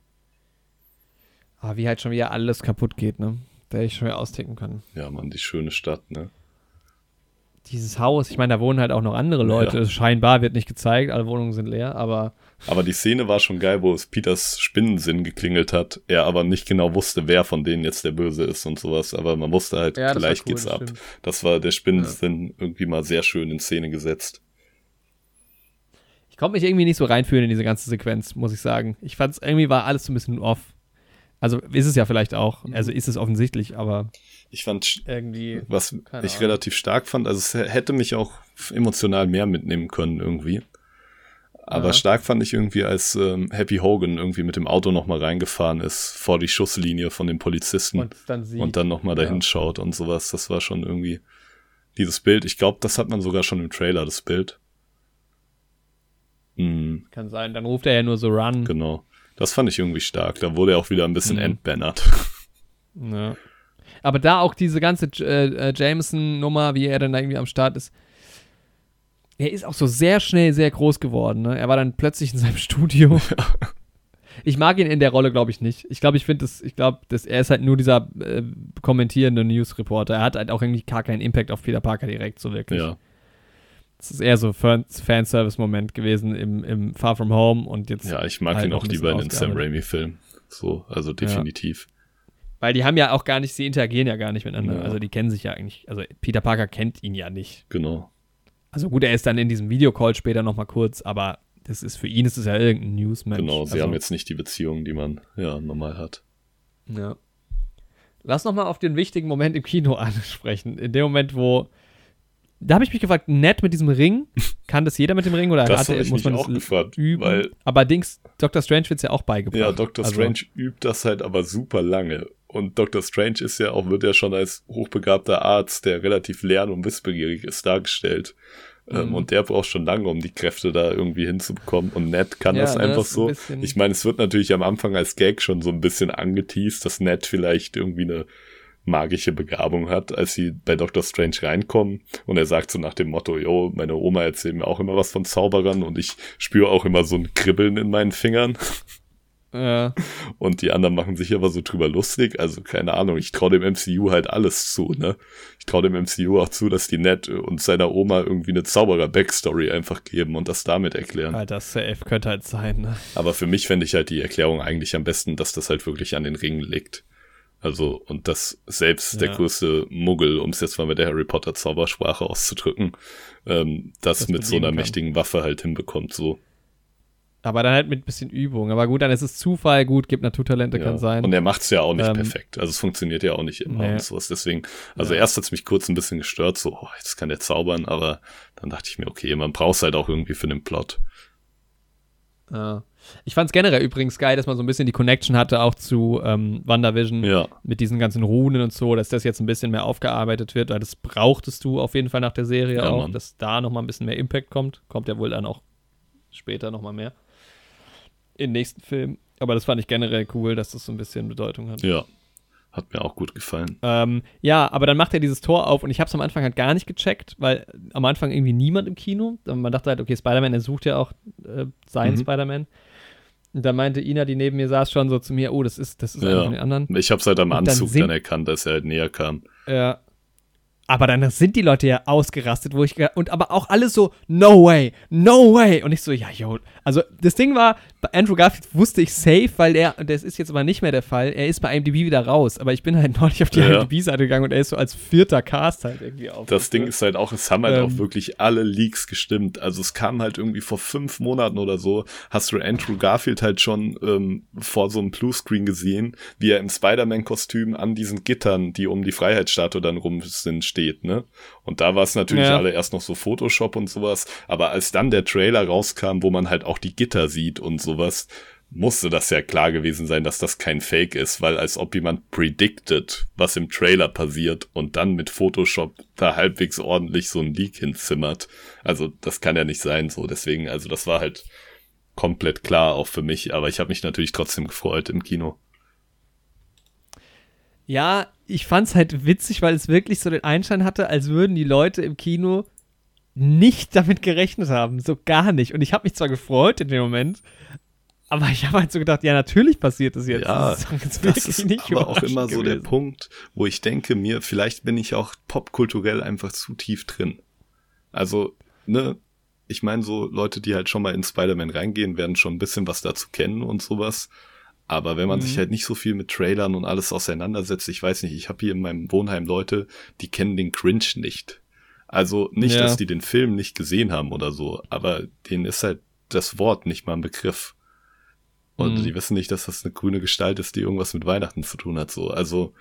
Ah, wie halt schon wieder alles kaputt geht, ne? Da hätte ich schon wieder austicken können. Ja, man, die schöne Stadt, ne? Dieses Haus, ich meine, da wohnen halt auch noch andere Leute. Ja. Scheinbar wird nicht gezeigt, alle Wohnungen sind leer, aber Aber die Szene war schon geil, wo es Peters Spinnensinn geklingelt hat, er aber nicht genau wusste, wer von denen jetzt der Böse ist und sowas, aber man wusste halt, Ja, gleich cool, geht's das ab. stimmt. Das war der Spinnensinn irgendwie mal sehr schön in Szene gesetzt. ich konnte mich irgendwie nicht so reinfühlen in diese ganze Sequenz, muss ich sagen. Ich fand es irgendwie war alles so ein bisschen off. Also ist es ja vielleicht auch, Mhm. also ist es offensichtlich, aber Ich fand, irgendwie. was ich relativ stark fand, also es hätte mich auch emotional mehr mitnehmen können irgendwie. Aber Ja. stark fand ich irgendwie, als ähm, Happy Hogan irgendwie mit dem Auto nochmal reingefahren ist vor die Schusslinie von den Polizisten. Und dann und dann nochmal dahin Ja. schaut und sowas. Das war schon irgendwie dieses Bild. Ich glaube, das hat man sogar schon im Trailer, das Bild. Mhm, Kann sein. Dann ruft er ja nur so Run. genau. Das fand ich irgendwie stark. Da wurde er auch wieder ein bisschen Mhm. entbannert. Ja. Aber da auch diese ganze äh, äh, Jameson-Nummer, wie er dann da irgendwie am Start ist. Er ist auch so sehr schnell sehr groß geworden. Ne? Er war dann plötzlich in seinem [laughs] Studio. [laughs] Ich mag ihn in der Rolle, glaube ich, nicht. Ich glaube, ich finde das, ich glaube, dass er ist halt nur dieser äh, kommentierende News-Reporter. Er hat halt auch irgendwie gar keinen Impact auf Peter Parker direkt, so wirklich. ja, Das ist eher so Fan- Fanservice-Moment gewesen im, im Far From Home und jetzt. ja, ich mag halt ihn auch ein lieber in den Sam ausgearbeitet. Raimi-Film. So, also definitiv. Weil die haben ja auch gar nicht, sie interagieren ja gar nicht miteinander. Ja. Also die kennen sich ja eigentlich. Also Peter Parker kennt ihn ja nicht. Genau. Also gut, er ist dann in diesem Videocall später nochmal kurz, aber das ist für ihn ist es ja irgendein Newsmensch. Genau, sie also, haben jetzt nicht die Beziehung, die man ja normal hat. Ja. Lass nochmal auf den wichtigen Moment im Kino [laughs] ansprechen. In dem Moment, wo. Da habe ich mich gefragt, nett mit diesem Ring. [laughs] Kann das jeder mit dem Ring oder Das hat habe er- ich muss man auch das gefragt, üben? weil aber Dings, Dr. Strange wird es ja auch beigebracht. Ja, Dr. Also, Strange übt das halt aber super lange. Und Dr. Strange ist ja auch, wird ja schon als hochbegabter Arzt, der relativ lern- und wissbegierig ist, dargestellt. Ähm, mhm. Und der braucht schon lange, um die Kräfte da irgendwie hinzubekommen. Und Ned kann ja, das einfach das so. Ein ich meine, es wird natürlich am Anfang als Gag schon so ein bisschen angeteased, dass Ned vielleicht irgendwie eine magische Begabung hat, als sie bei Doctor Strange reinkommen und er sagt so nach dem Motto, yo, meine Oma erzählt mir auch immer was von Zauberern und ich spüre auch immer so ein Kribbeln in meinen Fingern. Ja. Und die anderen machen sich aber so drüber lustig. Also keine Ahnung, ich traue dem MCU halt alles zu, ne? Ich traue dem MCU auch zu, dass die Ned und seiner Oma irgendwie eine Zauberer-Backstory einfach geben und das damit erklären. Ja, das safe könnte halt sein, ne? Aber für mich fände ich halt die Erklärung eigentlich am besten, dass das halt wirklich an den Ringen liegt. Also, und dass selbst ja. der größte Muggel, um es jetzt mal mit der Harry Potter Zaubersprache auszudrücken, ähm, das, das mit so einer kann. mächtigen Waffe halt hinbekommt, so. Aber dann halt mit ein bisschen Übung. Aber gut, dann ist es Zufall, gut, gibt Naturtalente, ja. kann sein. Und er macht es ja auch nicht ähm, perfekt. Also es funktioniert ja auch nicht immer nee. und sowas. Deswegen, also ja. erst hat es mich kurz ein bisschen gestört, so, oh, jetzt kann der zaubern, aber dann dachte ich mir, okay, man braucht es halt auch irgendwie für den Plot. Ja. Ich fand es generell übrigens geil, dass man so ein bisschen die Connection hatte auch zu ähm, WandaVision ja. mit diesen ganzen Runen und so, dass das jetzt ein bisschen mehr aufgearbeitet wird, weil das brauchtest du auf jeden Fall nach der Serie auch, Mann. dass da nochmal ein bisschen mehr Impact kommt. Kommt ja wohl dann auch später nochmal mehr im nächsten Film. Aber das fand ich generell cool, dass das so ein bisschen Bedeutung hat. Ja. Hat mir auch gut gefallen. Ähm, ja, aber dann macht er dieses Tor auf und ich habe es am Anfang halt gar nicht gecheckt, weil am Anfang irgendwie niemand im Kino. Man dachte halt, okay, Spider-Man, er sucht ja auch äh, seinen mhm. Spider-Man. Und da meinte Ina, die neben mir saß, schon so zu mir, oh, das ist, das ist ja. einer von den anderen. Ich habe es halt am Anzug dann, dann erkannt, dass er halt näher kam. Ja, aber dann sind die Leute ja ausgerastet, wo ich und aber auch alles so no way, no way und ich so ja, yo. Also das Ding war, bei Andrew Garfield wusste ich safe, weil er das ist jetzt aber nicht mehr der Fall. Er ist bei IMDb wieder raus, aber ich bin halt [laughs] neulich auf die ja. IMDb-Seite gegangen und er ist so als vierter Cast halt irgendwie auf. Das Ding ist halt auch, es haben halt ähm, auch wirklich alle Leaks gestimmt. Also es kam halt irgendwie vor fünf Monaten oder so, hast du Andrew Garfield halt schon ähm, vor so einem Bluescreen gesehen, wie er im Spider-Man-Kostüm an diesen Gittern, die um die Freiheitsstatue dann rum sind, steht, ne? Und da war es natürlich ja. alle erst noch so Photoshop und sowas, aber als dann der Trailer rauskam, wo man halt auch die Gitter sieht und sowas, musste das ja klar gewesen sein, dass das kein Fake ist, weil als ob jemand predicted, was im Trailer passiert und dann mit Photoshop da halbwegs ordentlich so ein Leak hinzimmert. Also das kann ja nicht sein so. Deswegen, also das war halt komplett klar auch für mich, aber ich habe mich natürlich trotzdem gefreut im Kino. Ja, ich fand's halt witzig, weil es wirklich so den Einschein hatte, als würden die Leute im Kino nicht damit gerechnet haben. So gar nicht. Und ich habe mich zwar gefreut in dem Moment, aber ich habe halt so gedacht, ja, natürlich passiert das jetzt. Ja, das ist, das ist nicht aber auch immer gewesen. so der Punkt, wo ich denke mir, vielleicht bin ich auch popkulturell einfach zu tief drin. Also, ne, ich meine so Leute, die halt schon mal in Spider-Man reingehen, werden schon ein bisschen was dazu kennen und sowas. Aber wenn man mhm. sich halt nicht so viel mit Trailern und alles auseinandersetzt, ich weiß nicht, ich habe hier in meinem Wohnheim Leute, die kennen den Cringe nicht. Also nicht, ja. dass die den Film nicht gesehen haben oder so, aber denen ist halt das Wort nicht mal ein Begriff. Und mhm. die wissen nicht, dass das eine grüne Gestalt ist, die irgendwas mit Weihnachten zu tun hat. So, also,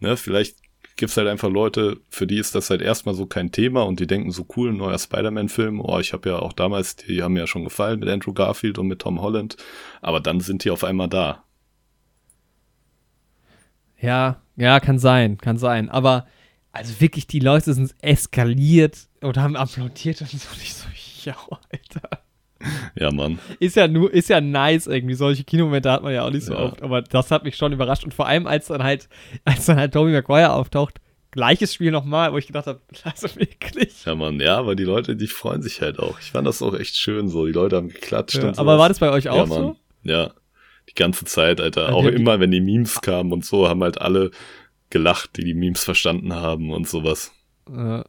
ne, vielleicht gibt's halt einfach Leute, für die ist das halt erstmal so kein Thema und die denken so cool, ein neuer Spider-Man-Film. Oh, ich habe ja auch damals, die haben mir ja schon gefallen mit Andrew Garfield und mit Tom Holland. Aber dann sind die auf einmal da. Ja, ja, kann sein, kann sein. Aber also wirklich, die Leute sind eskaliert und haben applaudiert und so. Ich so, ja, Alter. [laughs] Ja, Mann. Ist ja nur, ist ja nice irgendwie. Solche Kinomomente hat man ja auch nicht so ja. oft. Aber das hat mich schon überrascht. Und vor allem, als dann halt, als dann halt Tobey Maguire auftaucht, gleiches Spiel nochmal, wo ich gedacht habe, also [laughs] wirklich. Ja, Mann, ja, aber die Leute, die freuen sich halt auch. Ich fand das auch echt schön so. Die Leute haben geklatscht ja, und so. Aber war das bei euch auch ja, so? Ja. Die ganze Zeit, Alter. Auch immer, wenn die Memes kamen und so, haben halt alle gelacht, die die Memes verstanden haben und sowas. Ja.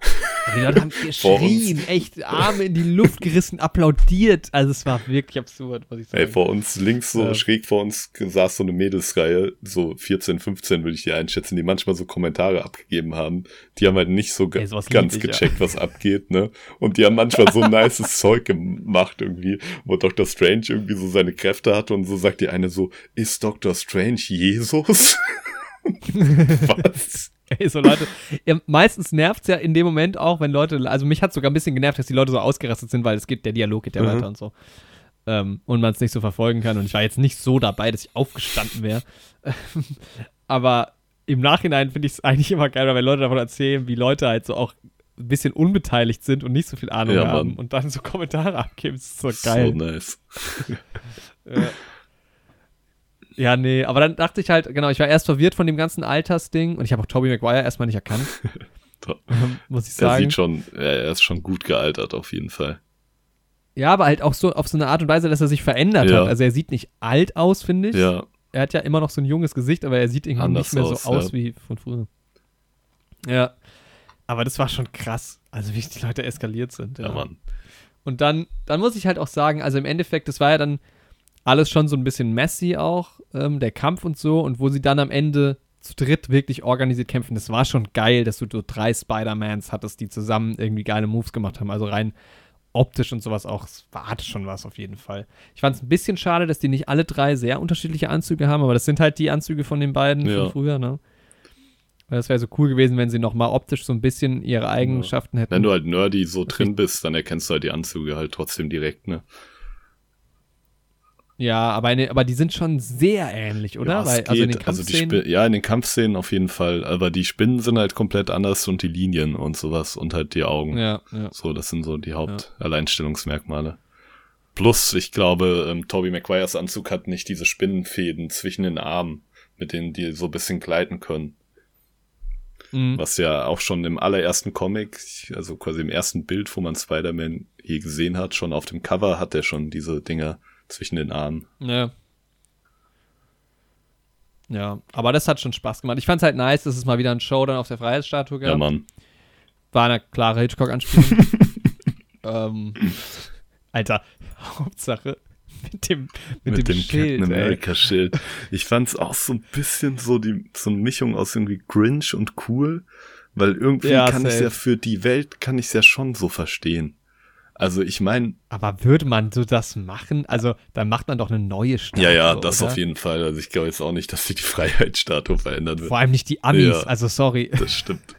[laughs] Die Leute haben geschrien, echt Arme in die Luft gerissen, applaudiert. Also es war wirklich absurd, muss ich sagen. Ey, vor uns links, so ja. schräg vor uns saß so eine Mädelsreihe, so 14, 15 würde ich die einschätzen, die manchmal so Kommentare abgegeben haben. Die haben halt nicht so Ey, ganz ich, gecheckt, ja. was abgeht, ne? Und die haben manchmal so [laughs] nices Zeug gemacht irgendwie, wo Dr. Strange irgendwie so seine Kräfte hatte und so sagt die eine so, ist Dr. Strange Jesus? [laughs] was? Ey, so Leute, ja, meistens nervt es ja in dem Moment auch, wenn Leute, also mich hat sogar ein bisschen genervt, dass die Leute so ausgerastet sind, weil es geht, der Dialog geht ja mhm. weiter und so. Ähm, und man es nicht so verfolgen kann. Und ich war jetzt nicht so dabei, dass ich aufgestanden wäre. [laughs] Aber im Nachhinein finde ich es eigentlich immer geil, wenn Leute davon erzählen, wie Leute halt so auch ein bisschen unbeteiligt sind und nicht so viel Ahnung Ja, haben und dann so Kommentare abgeben. Das ist so geil. So nice. [laughs] Ja. Ja, nee, aber dann dachte ich halt, genau, ich war erst verwirrt von dem ganzen Altersding und ich habe auch Tobey Maguire erstmal nicht erkannt, [laughs] [laughs] muss ich Er sagen. sieht schon, er ist schon gut gealtert auf jeden Fall. Ja, aber halt auch so auf so eine Art und Weise, dass er sich verändert Ja. hat. Also er sieht nicht alt aus, finde ich. Ja, Er hat ja immer noch so ein junges Gesicht, aber er sieht irgendwie Anders nicht mehr so aus, aus ja. wie von früher. Ja. Aber das war schon krass. Also wie die Leute eskaliert sind. ja, Mann. Und dann, dann muss ich halt auch sagen, also im Endeffekt, das war ja dann alles schon so ein bisschen messy auch, ähm, der Kampf und so. Und wo sie dann am Ende zu dritt wirklich organisiert kämpfen, das war schon geil, dass du so drei Spider-Mans hattest, die zusammen irgendwie geile Moves gemacht haben. Also rein optisch und sowas auch, es war hatte schon was auf jeden Fall. Ich fand es ein bisschen schade, dass die nicht alle drei sehr unterschiedliche Anzüge haben, aber das sind halt die Anzüge von den beiden Ja. von früher, ne? Weil Das wäre so cool gewesen, wenn sie noch mal optisch so ein bisschen ihre Eigenschaften hätten. Wenn du halt nerdy so drin bist, dann erkennst du halt die Anzüge halt trotzdem direkt, ne? Ja, aber, eine, aber die sind schon sehr ähnlich, oder? Ja, Weil, also in den. Also Kampfszenen. Spi- ja, in den Kampfszenen auf jeden Fall. Aber die Spinnen sind halt komplett anders und die Linien und sowas und halt die Augen. ja, ja. So, das sind so die Hauptalleinstellungsmerkmale. Plus, ich glaube, ähm, Tobey Maguires Anzug hat nicht diese Spinnenfäden zwischen den Armen, mit denen die so ein bisschen gleiten können. Mhm. Was ja auch schon im allerersten Comic, also quasi im ersten Bild, wo man Spider-Man je gesehen hat, schon auf dem Cover hat er schon diese Dinger zwischen den Armen. Ja. Ja, aber das hat schon Spaß gemacht. Ich fand's halt nice, dass es mal wieder ein Show dann auf der Freiheitsstatue gab. Ja, Mann. War eine klare Hitchcock-Anspielung. [laughs] ähm, Alter, [laughs] Hauptsache mit dem, mit, dem, Schild. Captain ey. America Schild. Ich fand's auch so ein bisschen so die so eine Mischung aus irgendwie Grinch und cool, weil irgendwie Ja, kann ich safe. ja für die Welt kann ich ja schon so verstehen. Also ich meine, Aber würde man so das machen? Also, dann macht man doch eine neue Statue. ja, ja, das oder? auf jeden Fall. Also ich glaube jetzt auch nicht, dass sie die [laughs] Freiheitsstatue verändern wird. Vor allem nicht die Amis, Ja. also sorry. Das stimmt. [laughs]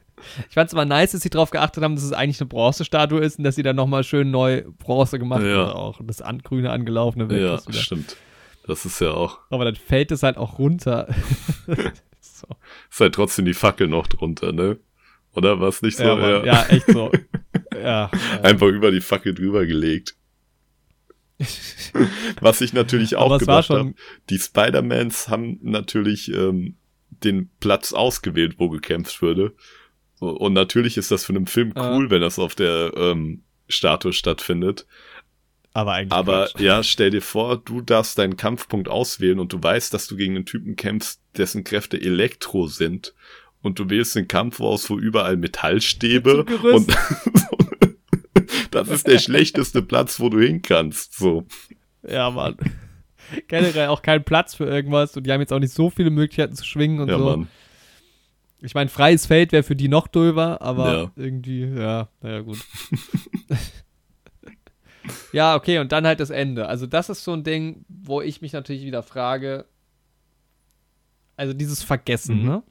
Ich fand's aber nice, dass sie darauf geachtet haben, dass es eigentlich eine Bronzestatue ist und dass sie dann nochmal schön neu Bronze gemacht Ja. wurde auch. Das an, grüne angelaufene weg ja, wieder. stimmt. Das ist ja auch, Aber dann fällt es halt auch runter. so. [laughs] ist halt trotzdem die Fackel noch drunter, ne? Oder was nicht so? ja, Mann, ja. echt so. Ja. Einfach über die Fackel drüber gelegt. Was ich natürlich auch gedacht schon- habe, die Spider-Mans haben natürlich ähm, den Platz ausgewählt, wo gekämpft würde. Und natürlich ist das für einen Film cool, wenn das auf der ähm, Statue stattfindet. aber eigentlich. Aber Quatsch. ja, stell dir vor, du darfst deinen Kampfpunkt auswählen und du weißt, dass du gegen einen Typen kämpfst, dessen Kräfte Elektro sind. Und du wählst den Kampf aus, wo überall Metallstäbe und [laughs] das ist der schlechteste Platz, wo du hin kannst. So. Ja, Mann. Generell auch kein Platz für irgendwas und die haben jetzt auch nicht so viele Möglichkeiten zu schwingen und Ja, so. Mann. Ich meine, freies Feld wäre für die noch döver, aber Ja. irgendwie, ja, naja, gut. [laughs] ja, okay, und dann halt das Ende. Also, das ist so ein Ding, wo ich mich natürlich wieder frage. Also, dieses Vergessen, Mhm. ne?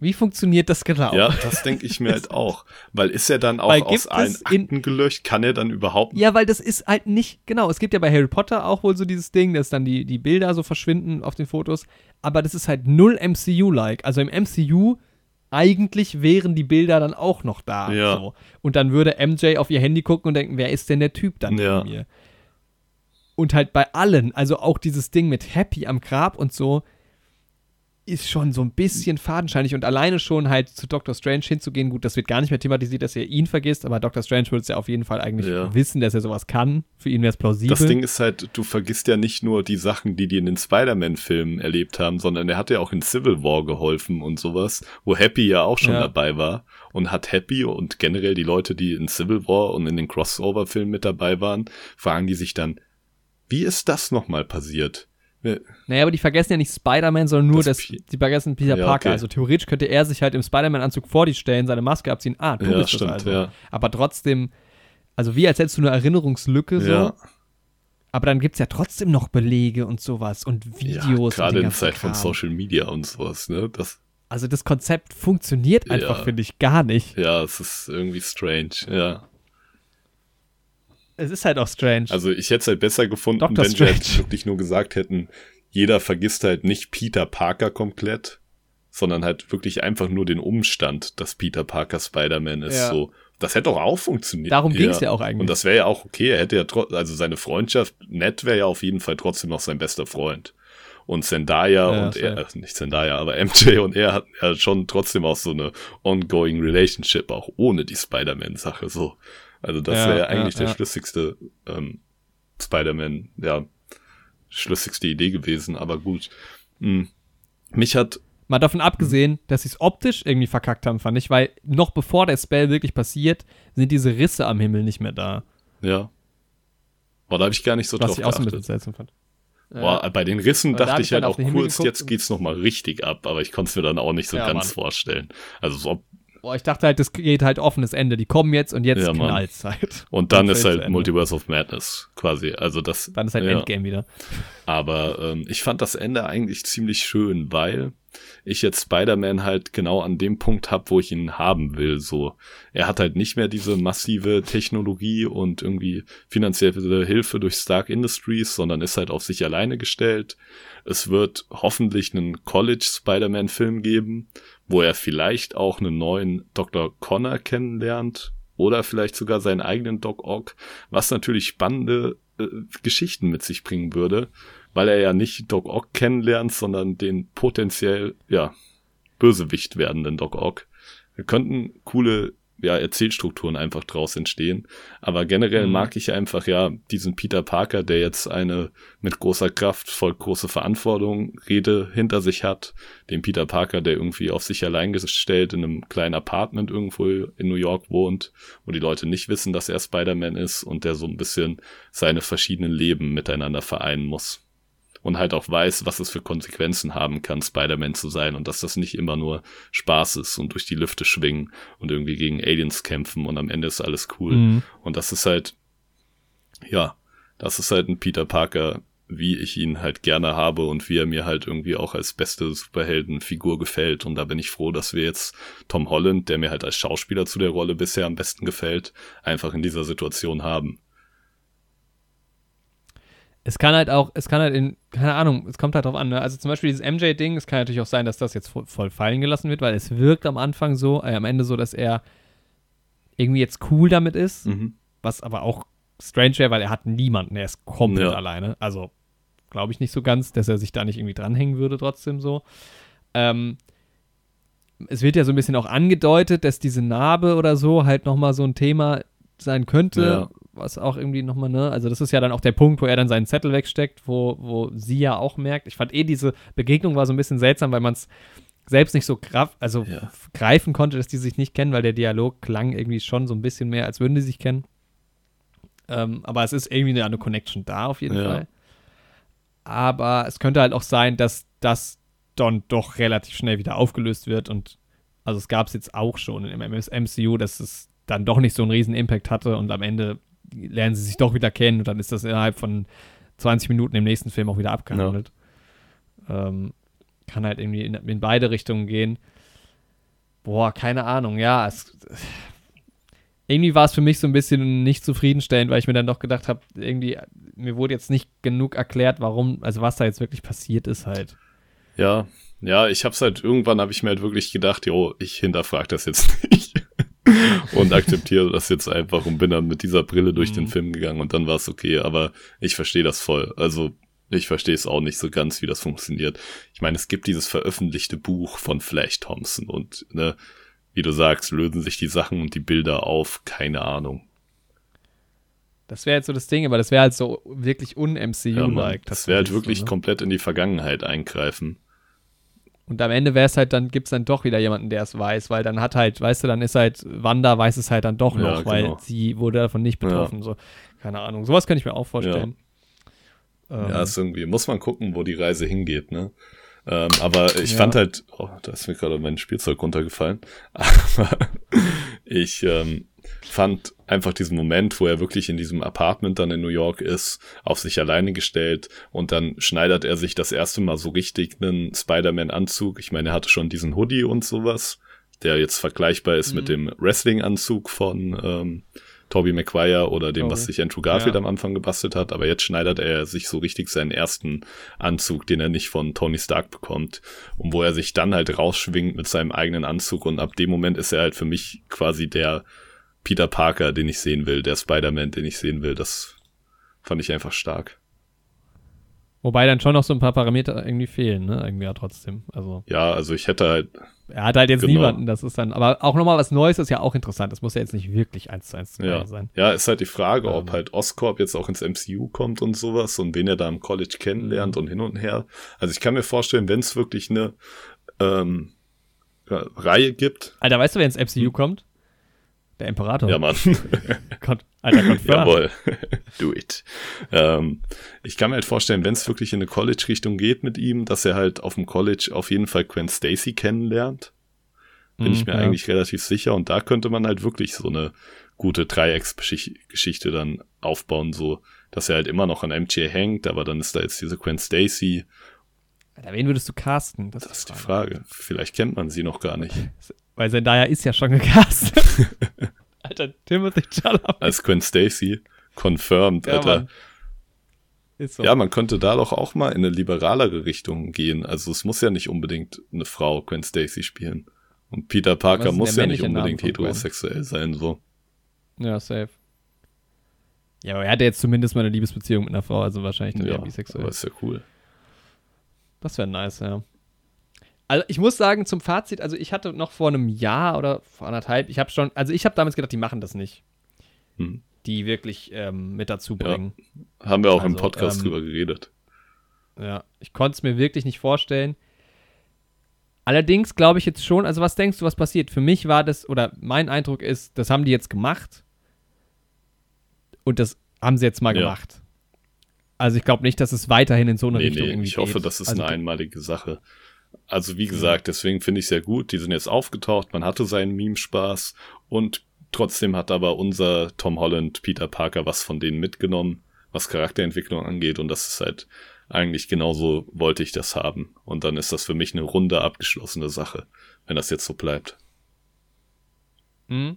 Wie funktioniert das genau? Ja, das denke ich mir [laughs] halt auch. Weil ist er dann auch Weil aus allen Akten gelöscht? Kann er dann überhaupt Ja, weil das ist halt nicht, genau, es gibt ja bei Harry Potter auch wohl so dieses Ding, dass dann die, die Bilder so verschwinden auf den Fotos, aber das ist halt null MCU-like. Also im MCU eigentlich wären die Bilder dann auch noch da. Ja. So. Und dann würde MJ auf ihr Handy gucken und denken, wer ist denn der Typ dann Ja. mir? Und halt bei allen, also auch dieses Ding mit Happy am Grab und so, ist schon so ein bisschen fadenscheinig und alleine schon halt zu Doctor Strange hinzugehen, gut, das wird gar nicht mehr thematisiert, dass er ihn vergisst, aber Dr. Strange würde es ja auf jeden Fall eigentlich Ja. wissen, dass er sowas kann. Für ihn wäre es plausibel. Das Ding ist halt, du vergisst ja nicht nur die Sachen, die die in den Spider-Man-Filmen erlebt haben, sondern er hat ja auch in Civil War geholfen und sowas, wo Happy ja auch schon Ja. dabei war und hat Happy und generell die Leute, die in Civil War und in den Crossover-Filmen mit dabei waren, fragen die sich dann, wie ist das nochmal passiert? Naja, aber die vergessen ja nicht Spider-Man, sondern nur, Das dass Pi- die vergessen Peter Ja, Parker. okay. Also theoretisch könnte er sich halt im Spider-Man-Anzug vor die stellen, seine Maske abziehen. Ah, du Ja, bist stimmt, das also. ja. Aber trotzdem, also wie als hättest du eine Erinnerungslücke so. Ja, Aber dann gibt es ja trotzdem noch Belege und sowas und ja Videos. und gerade in Zeit von. Social Media und sowas, ne? Das, Also das Konzept funktioniert einfach, Ja. finde ich, gar nicht. ja, es ist irgendwie strange, ja. Es ist halt auch strange. Also ich hätte es halt besser gefunden, Dr. wenn wir Strange. halt wirklich nur gesagt hätten, jeder vergisst halt nicht Peter Parker komplett, sondern halt wirklich einfach nur den Umstand, dass Peter Parker Spider-Man ist. Ja. So, das hätte doch auch funktioniert. Darum ging es ja. ja auch eigentlich. Und das wäre ja auch okay. Er hätte ja trotzdem, also seine Freundschaft, Ned wäre ja auf jeden Fall trotzdem noch sein bester Freund. Und Zendaya ja, und er, äh, nicht Zendaya, aber MJ und er hatten ja schon trotzdem auch so eine ongoing Relationship, auch ohne die Spider-Man-Sache so. Also das ja, wäre ja eigentlich der schlüssigste ähm, Spider-Man, ja, schlüssigste Idee gewesen, aber gut. Hm. Mich hat Mal davon abgesehen, dass sie es optisch irgendwie verkackt haben, fand ich, weil noch bevor der Spell wirklich passiert, sind diese Risse am Himmel nicht mehr da. Ja. Boah, da habe ich gar nicht so Was drauf ich auch geachtet. So ein bisschen seltsam fand. Boah, bei den Rissen dachte da ich halt auch kurz, jetzt geht's noch mal richtig ab, aber ich konnte es mir dann auch nicht so ja, ganz Mann. vorstellen. Also so, Boah, ich dachte halt, das geht halt offenes Ende. Die kommen jetzt und jetzt ja, knallt's [laughs] halt. Und dann und ist halt Multiverse of Madness quasi. Also das. Dann ist halt ja. Endgame wieder. Aber ähm, ich fand das Ende eigentlich ziemlich schön, weil ich jetzt Spider-Man halt genau an dem Punkt hab, wo ich ihn haben will. So, er hat halt nicht mehr diese massive Technologie und irgendwie finanzielle Hilfe durch Stark Industries, sondern ist halt auf sich alleine gestellt. Es wird hoffentlich einen College Spider-Man-Film geben, wo er vielleicht auch einen neuen Dr. Connor kennenlernt oder vielleicht sogar seinen eigenen Doc Ock, was natürlich spannende äh, Geschichten mit sich bringen würde, weil er ja nicht Doc Ock kennenlernt, sondern den potenziell, ja, Bösewicht werdenden Doc Ock. Wir könnten coole ja, Erzählstrukturen einfach draus entstehen. Aber generell mhm. mag ich einfach ja diesen Peter Parker, der jetzt eine mit großer Kraft, voll große Verantwortung Rede hinter sich hat. Den Peter Parker, der irgendwie auf sich allein gestellt in einem kleinen Apartment irgendwo in New York wohnt, wo die Leute nicht wissen, dass er Spider-Man ist und der so ein bisschen seine verschiedenen Leben miteinander vereinen muss und halt auch weiß, was es für Konsequenzen haben kann, Spider-Man zu sein und dass das nicht immer nur Spaß ist und durch die Lüfte schwingen und irgendwie gegen Aliens kämpfen und am Ende ist alles cool. Mhm. Und das ist halt, ja, das ist halt ein Peter Parker, wie ich ihn halt gerne habe und wie er mir halt irgendwie auch als beste Superheldenfigur gefällt. Und da bin ich froh, dass wir jetzt Tom Holland, der mir halt als Schauspieler zu der Rolle bisher am besten gefällt, einfach in dieser Situation haben es kann halt auch, es kann halt in, keine Ahnung, es kommt halt drauf an. Ne? Also zum Beispiel dieses MJ-Ding, es kann natürlich auch sein, dass das jetzt voll, voll fallen gelassen wird, weil es wirkt am Anfang so, äh, am Ende so, dass er irgendwie jetzt cool damit ist, mhm. was aber auch strange wäre, weil er hat niemanden, er ist komplett ja. alleine. Also glaube ich nicht so ganz, dass er sich da nicht irgendwie dranhängen würde, trotzdem so. Ähm, es wird ja so ein bisschen auch angedeutet, dass diese Narbe oder so halt nochmal so ein Thema sein könnte, ja was auch irgendwie nochmal, ne? Also, das ist ja dann auch der Punkt, wo er dann seinen Zettel wegsteckt, wo, wo sie ja auch merkt. Ich fand eh, diese Begegnung war so ein bisschen seltsam, weil man es selbst nicht so graf, also ja. greifen konnte, dass die sich nicht kennen, weil der Dialog klang irgendwie schon so ein bisschen mehr, als würden die sich kennen. Ähm, aber es ist irgendwie eine, eine Connection da auf jeden ja. Fall. Aber es könnte halt auch sein, dass das dann doch relativ schnell wieder aufgelöst wird und also es gab es jetzt auch schon im MCU, dass es dann doch nicht so einen riesen Impact hatte und am Ende lernen sie sich doch wieder kennen und dann ist das innerhalb von 20 Minuten im nächsten Film auch wieder abgehandelt. Ja. Ähm, kann halt irgendwie in, in, beide Richtungen gehen. Boah, keine Ahnung, ja. Es, irgendwie war es für mich so ein bisschen nicht zufriedenstellend, weil ich mir dann doch gedacht habe, irgendwie, mir wurde jetzt nicht genug erklärt, warum, also was da jetzt wirklich passiert ist halt. Ja, ja, ich hab's halt, irgendwann habe ich mir halt wirklich gedacht, jo, ich hinterfrage das jetzt [laughs] nicht. Und akzeptiere das jetzt einfach und bin dann mit dieser Brille durch mhm. den Film gegangen und dann war es okay, aber ich verstehe das voll. Also ich verstehe es auch nicht so ganz, wie das funktioniert. Ich meine, es gibt dieses veröffentlichte Buch von Flash Thompson und ne, wie du sagst, lösen sich die Sachen und die Bilder auf, keine Ahnung. Das wäre jetzt so das Ding, aber das wäre halt so wirklich un-MCU-like. Ja, das wäre halt wirklich so, ne? komplett in die Vergangenheit eingreifen. Und am Ende wäre es halt, dann gibt es dann doch wieder jemanden, der es weiß, weil dann hat halt, weißt du, dann ist halt, Wanda weiß es halt dann doch noch, ja, weil genau. sie wurde davon nicht betroffen. Ja. So, keine Ahnung. Sowas könnte ich mir auch vorstellen. Ja. Ähm, ja, ist irgendwie, muss man gucken, wo die Reise hingeht, ne? Ähm, aber ich fand halt, oh, da ist mir gerade mein Spielzeug runtergefallen. [laughs] Aber ich ähm, fand einfach diesen Moment, wo er wirklich in diesem Apartment dann in New York ist, auf sich alleine gestellt und dann schneidert er sich das erste Mal so richtig einen Spider-Man-Anzug. Ich meine, er hatte schon diesen Hoodie und sowas, der jetzt vergleichbar ist mhm. mit dem Wrestling-Anzug von, ähm, Tobey Maguire oder dem, Toby. was sich Andrew Garfield Ja. am Anfang gebastelt hat. Aber jetzt schneidert er sich so richtig seinen ersten Anzug, den er nicht von Tony Stark bekommt. Und wo er sich dann halt rausschwingt mit seinem eigenen Anzug. Und ab dem Moment ist er halt für mich quasi der Peter Parker, den ich sehen will, der Spider-Man, den ich sehen will. Das fand ich einfach stark. Wobei dann schon noch so ein paar Parameter irgendwie fehlen, ne? Irgendwie ja trotzdem. Also, Ja, also ich hätte halt, er hat halt jetzt Genau. niemanden, das ist dann, aber auch nochmal was Neues ist ja auch interessant. Das muss ja jetzt nicht wirklich eins zu eins zu ja, sein. ja, ist halt die Frage, ob Ähm. halt Oscorp jetzt auch ins MCU kommt und sowas und wen er da im College kennenlernt Mhm. und hin und her. Also ich kann mir vorstellen, wenn es wirklich eine ähm, ja, Reihe gibt, Alter, weißt du, wer ins MCU kommt? Der Imperator. Ja Mann, [laughs] Kon Alter, confirmed. jawohl, [laughs] do it. Ähm, ich kann mir halt vorstellen, wenn es wirklich in eine College-Richtung geht mit ihm, dass er halt auf dem College auf jeden Fall Gwen Stacy kennenlernt. Bin ich Mhm, mir ja. eigentlich relativ sicher. Und da könnte man halt wirklich so eine gute Dreiecksgeschichte dann aufbauen, so, dass er halt immer noch an MJ hängt, aber dann ist da jetzt diese Gwen Stacy. Alter, wen würdest du casten? Das ist die Frage. Vielleicht kennt man sie noch gar nicht. Weil Zendaya ist ja schon [laughs] gecastet. [laughs] Alter, Timothy Chalamet. Als Gwen Stacy. Confirmed, Ja, Alter. So. Ja, man könnte da doch auch mal in eine liberalere Richtung gehen. Also es muss ja nicht unbedingt eine Frau Gwen Stacy spielen. Und Peter Parker muss ja nicht unbedingt heterosexuell sein, so. Ja, safe. Ja, aber er hatte jetzt zumindest mal eine Liebesbeziehung mit einer Frau, also wahrscheinlich dann Ja, bisexuell. aber ist ja cool. Das wäre nice, ja. Also ich muss sagen, zum Fazit, also ich hatte noch vor einem Jahr oder vor anderthalb, ich habe schon, also ich habe damals gedacht, die machen das nicht. Hm. Die wirklich ähm, mit dazu bringen. Haben wir auch im Also, Podcast ähm, drüber geredet. Ja, ich konnte es mir wirklich nicht vorstellen. Allerdings glaube ich jetzt schon, also was denkst du, was passiert? Für mich war das, oder mein Eindruck ist, das haben die jetzt gemacht. Und das haben sie jetzt mal Ja. gemacht. Also ich glaube nicht, dass es weiterhin in so eine Nee, Richtung nee, irgendwie ich hoffe, geht. das ist also, eine einmalige Sache. Also wie gesagt, deswegen finde ich sehr gut. Die sind jetzt aufgetaucht, man hatte seinen Meme-Spaß und trotzdem hat aber unser Tom Holland, Peter Parker was von denen mitgenommen, was Charakterentwicklung angeht und das ist halt eigentlich genauso wollte ich das haben. Und dann ist das für mich eine runde abgeschlossene Sache, wenn das jetzt so bleibt. Mhm.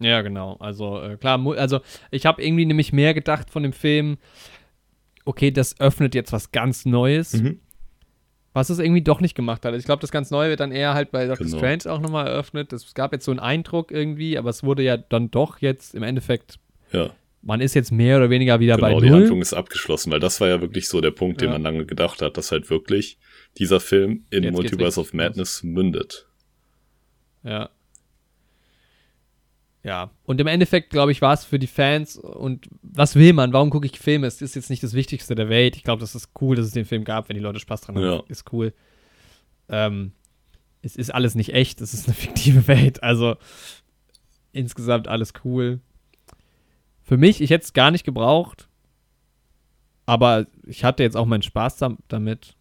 Ja, genau. Also äh, klar, also ich habe irgendwie nämlich mehr gedacht von dem Film, okay, das öffnet jetzt was ganz Neues, Mhm. Was es irgendwie doch nicht gemacht hat. Also ich glaube, das ganz Neue wird dann eher halt bei Doctor Genau. Strange auch nochmal eröffnet. Es gab jetzt so einen Eindruck irgendwie, aber es wurde ja dann doch jetzt im Endeffekt, Ja, man ist jetzt mehr oder weniger wieder genau, bei die Null. Handlung ist abgeschlossen, weil das war ja wirklich so der Punkt, den Ja. man lange gedacht hat, dass halt wirklich dieser Film in Jetzt Multiverse of. Madness mündet. Ja. Ja, und im Endeffekt, glaube ich, war es für die Fans und was will man? Warum gucke ich Filme? Es ist jetzt nicht das Wichtigste der Welt. Ich glaube, das ist cool, dass es den Film gab, wenn die Leute Spaß dran haben. Ja. Ist cool. Ähm, es ist alles nicht echt, es ist eine [laughs] fiktive Welt. Also insgesamt alles cool. Für mich, ich hätte es gar nicht gebraucht, aber ich hatte jetzt auch meinen Spaß dam- damit.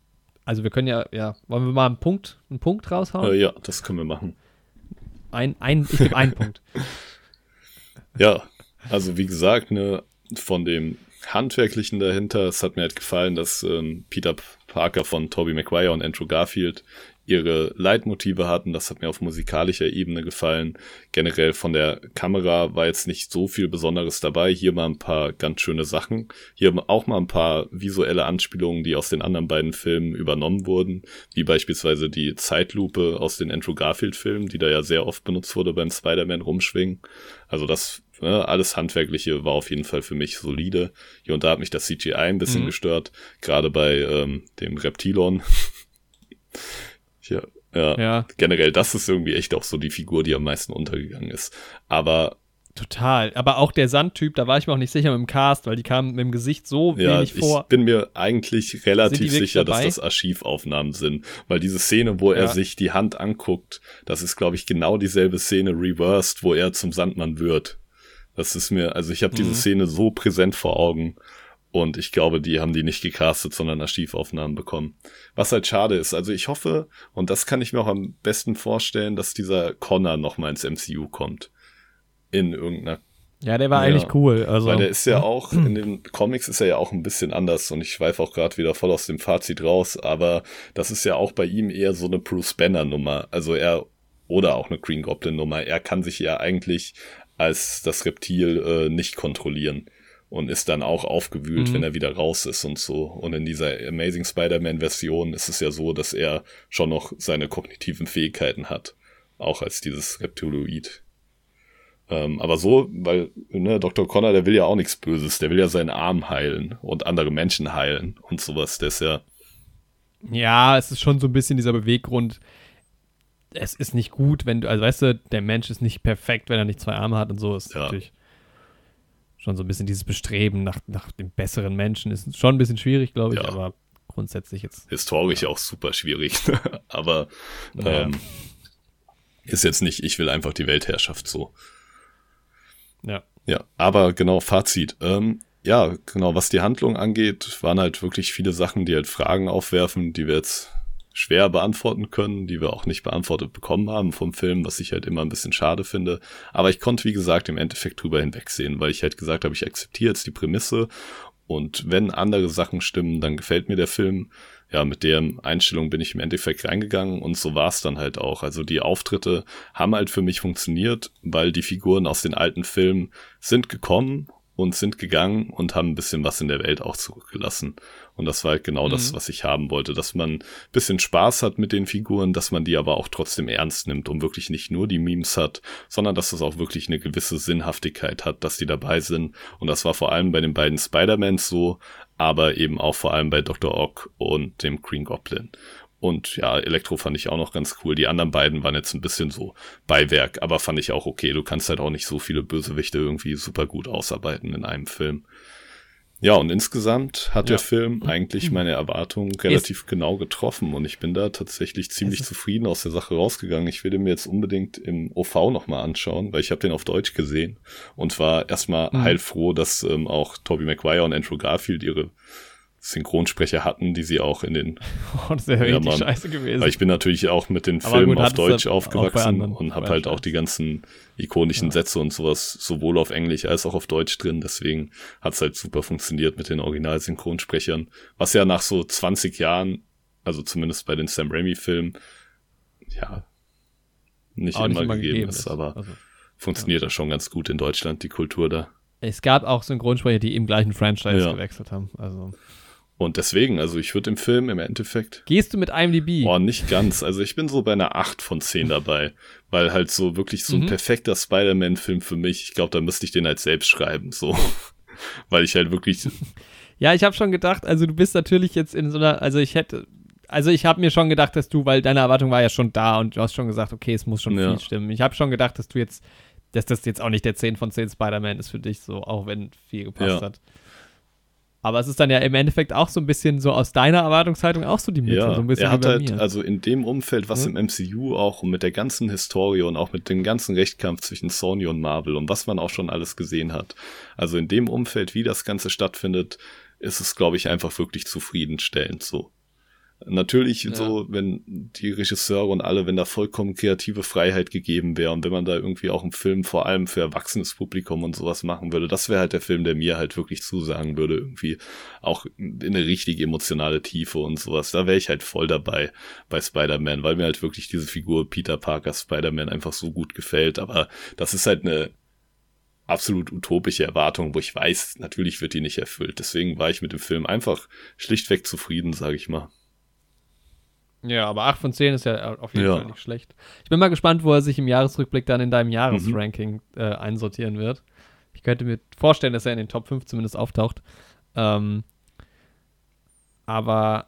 Also wir können ja, ja, wollen wir mal einen Punkt, einen Punkt raushauen? Äh, ja, das können wir machen. Ein, ein, ich gebe einen Punkt. [laughs] Ja, also wie gesagt, ne, von dem Handwerklichen dahinter, es hat mir halt gefallen, dass ähm, Peter Parker von Tobey Maguire und Andrew Garfield ihre Leitmotive hatten. Das hat mir auf musikalischer Ebene gefallen. Generell von der Kamera war jetzt nicht so viel Besonderes dabei. Hier mal ein paar ganz schöne Sachen. Hier auch mal ein paar visuelle Anspielungen, die aus den anderen beiden Filmen übernommen wurden. Wie beispielsweise die Zeitlupe aus den Andrew Garfield-Filmen, die da ja sehr oft benutzt wurde beim Spider-Man rumschwingen. Also das ne, alles Handwerkliche war auf jeden Fall für mich solide. Hier und da hat mich das CGI ein bisschen Mhm. gestört, gerade bei ähm, dem Reptilon. [laughs] ja, ja, Ja, generell, das ist irgendwie echt auch so die Figur, die am meisten untergegangen ist. Aber total. Aber auch der Sandtyp, da war ich mir auch nicht sicher mit dem Cast, weil die kamen mit dem Gesicht so ja, wenig ich vor. bin mir eigentlich relativ sicher, dabei? dass das Archivaufnahmen sind. Weil diese Szene, wo er Ja. sich die Hand anguckt, das ist, glaube ich, genau dieselbe Szene reversed, wo er zum Sandmann wird. Das ist mir, also ich habe diese Mhm. Szene so präsent vor Augen. Und ich glaube, die haben die nicht gecastet, sondern Archivaufnahmen bekommen. Was halt schade ist. Also ich hoffe, und das kann ich mir auch am besten vorstellen, dass dieser Connor noch mal ins MCU kommt. In irgendeiner Ja, der war Ja. eigentlich cool. Also, weil der ist ja auch, in den Comics ist er ja auch ein bisschen anders und ich schweife auch gerade wieder voll aus dem Fazit raus, aber das ist ja auch bei ihm eher so eine Bruce Banner Nummer. Also er, oder auch eine Green Goblin Nummer. Er kann sich ja eigentlich als das Reptil äh, nicht kontrollieren und ist dann auch aufgewühlt, mhm. wenn er wieder raus ist und so. Und in dieser Amazing Spider-Man-Version ist es ja so, dass er schon noch seine kognitiven Fähigkeiten hat, auch als dieses Reptiloid. Ähm, aber so, weil ne, Dr. Connor, der will ja auch nichts Böses, der will ja seinen Arm heilen und andere Menschen heilen und sowas. Der ist ja. Ja, es ist schon so ein bisschen dieser Beweggrund. Es ist nicht gut, wenn du, also weißt du, der Mensch ist nicht perfekt, wenn er nicht zwei Arme hat und so. Ist ja. natürlich schon so ein bisschen dieses Bestreben nach, nach dem besseren Menschen. Ist schon ein bisschen schwierig, glaube ich, ja. aber grundsätzlich jetzt. Historisch ja. auch super schwierig, [laughs] aber ähm, ist jetzt nicht, ich will einfach die Weltherrschaft so. Ja. Ja, aber genau, Fazit. Ähm, ja, genau, was die Handlung angeht, waren halt wirklich viele Sachen, die halt Fragen aufwerfen, die wir jetzt schwer beantworten können, die wir auch nicht beantwortet bekommen haben vom Film, was ich halt immer ein bisschen schade finde. Aber ich konnte, wie gesagt, im Endeffekt drüber hinwegsehen, weil ich halt gesagt habe, ich akzeptiere jetzt die Prämisse und wenn andere Sachen stimmen, dann gefällt mir der Film ja, mit der Einstellung bin ich im Endeffekt reingegangen und so war es dann halt auch. Also die Auftritte haben halt für mich funktioniert, weil die Figuren aus den alten Filmen sind gekommen und sind gegangen und haben ein bisschen was in der Welt auch zurückgelassen. Und das war halt genau mhm. das, was ich haben wollte, dass man ein bisschen Spaß hat mit den Figuren, dass man die aber auch trotzdem ernst nimmt und wirklich nicht nur die Memes hat, sondern dass es auch wirklich eine gewisse Sinnhaftigkeit hat, dass die dabei sind. Und das war vor allem bei den beiden Spider-Mans so, aber eben auch vor allem bei Dr. Ock und dem Green Goblin. Und ja, Elektro fand ich auch noch ganz cool. Die anderen beiden waren jetzt ein bisschen so Beiwerk, aber fand ich auch okay. Du kannst halt auch nicht so viele Bösewichte irgendwie super gut ausarbeiten in einem Film. Ja, und insgesamt hat ja. der Film eigentlich meine Erwartungen relativ ist genau getroffen und ich bin da tatsächlich ziemlich zufrieden aus der Sache rausgegangen. Ich will mir jetzt unbedingt im OV nochmal anschauen, weil ich habe den auf Deutsch gesehen und war erstmal mhm. heilfroh, dass ähm, auch Tobey Maguire und Andrew Garfield ihre Synchronsprecher hatten, die sie auch in den. Oh, das wäre ja, richtig scheiße gewesen. Weil ich bin natürlich auch mit den Filmen auf Deutsch aufgewachsen und habe halt auch die ganzen ikonischen ja. Sätze und sowas sowohl auf Englisch als auch auf Deutsch drin. Deswegen hat's halt super funktioniert mit den Original-Synchronsprechern. Was ja nach so 20 Jahren, also zumindest bei den Sam Raimi-Filmen, ja, nicht, immer, nicht immer, gegeben ist, ist. aber also, funktioniert ja. das schon ganz gut in Deutschland, die Kultur da. Es gab auch Synchronsprecher, die im gleichen Franchise ja. gewechselt haben. Also. Und deswegen, also ich würde im Film im Endeffekt. Gehst du mit IMDb? Oh, nicht ganz. Also ich bin so bei einer 8 von 10 dabei. weil halt so wirklich so ein mhm. perfekter Spider-Man-Film für mich, ich glaube, da müsste ich den halt selbst schreiben. So. [laughs] weil ich halt wirklich. [laughs] Ja, ich habe schon gedacht, also du bist natürlich jetzt in so einer, also ich hätte, also ich habe mir schon gedacht, dass du, weil deine Erwartung war ja schon da und du hast schon gesagt, okay, es muss schon ja. viel stimmen. Ich habe schon gedacht, dass du jetzt, dass das jetzt auch nicht der 10 von 10 Spider-Man ist für dich, so, auch wenn viel gepasst ja. hat. Aber es ist dann ja im Endeffekt auch so ein bisschen so aus deiner Erwartungshaltung auch so die Mitte. Ja, so ein bisschen er hat halt, mir. also in dem Umfeld, was mhm. im MCU auch mit der ganzen Historie und auch mit dem ganzen Rechtkampf zwischen Sony und Marvel und was man auch schon alles gesehen hat. Also in dem Umfeld, wie das Ganze stattfindet, ist es, glaube ich, einfach wirklich zufriedenstellend so. Natürlich ja. so, wenn die Regisseure und alle, wenn da vollkommen kreative Freiheit gegeben wäre und wenn man da irgendwie auch einen Film vor allem für erwachsenes Publikum und sowas machen würde, das wäre halt der Film, der mir halt wirklich zusagen würde, irgendwie auch in eine richtig emotionale Tiefe und sowas. Da wäre ich halt voll dabei bei Spider-Man, weil mir halt wirklich diese Figur Peter Parker Spider-Man einfach so gut gefällt. Aber das ist halt eine absolut utopische Erwartung, wo ich weiß, natürlich wird die nicht erfüllt. Deswegen war ich mit dem Film einfach schlichtweg zufrieden, sage ich mal. Ja, aber 8 von 10 ist ja auf jeden ja. Fall nicht schlecht. Ich bin mal gespannt, wo er sich im Jahresrückblick dann in deinem Jahresranking mhm. äh, einsortieren wird. Ich könnte mir vorstellen, dass er in den Top 5 zumindest auftaucht. Ähm, aber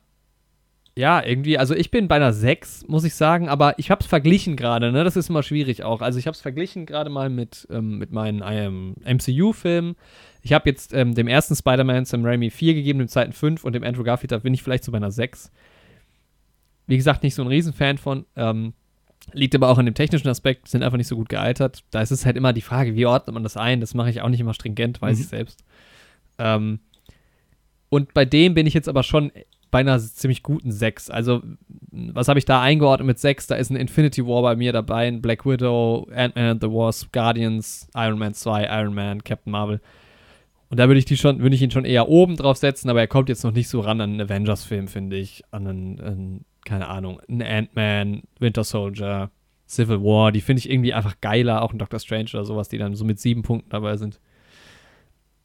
ja, irgendwie, also ich bin bei einer 6, muss ich sagen, aber ich habe es verglichen gerade, ne? Das ist immer schwierig auch. Also ich habe es verglichen gerade mal mit, ähm, mit meinen ähm, MCU-Filmen. Ich habe jetzt ähm, dem ersten Spider-Man Sam Raimi 4 gegeben, dem zweiten 5 und dem Andrew Garfield, da bin ich vielleicht so bei einer 6. Wie gesagt, nicht so ein Riesenfan von. Ähm, liegt aber auch an dem technischen Aspekt, sind einfach nicht so gut gealtert. Da ist es halt immer die Frage, wie ordnet man das ein? Das mache ich auch nicht immer stringent, weiß mhm. ich selbst. Ähm, und bei dem bin ich jetzt aber schon bei einer ziemlich guten 6. Also, was habe ich da eingeordnet mit 6? Da ist ein Infinity War bei mir dabei, ein Black Widow, Ant-Man and the Wasp, Guardians, Iron Man 2, Iron Man, Captain Marvel. Und da würde ich die schon, würde ich ihn schon eher oben drauf setzen, aber er kommt jetzt noch nicht so ran an einen Avengers-Film, finde ich. An einen, einen keine Ahnung, ein Ant-Man, Winter Soldier, Civil War, die finde ich irgendwie einfach geiler, auch ein Doctor Strange oder sowas, die dann so mit sieben Punkten dabei sind.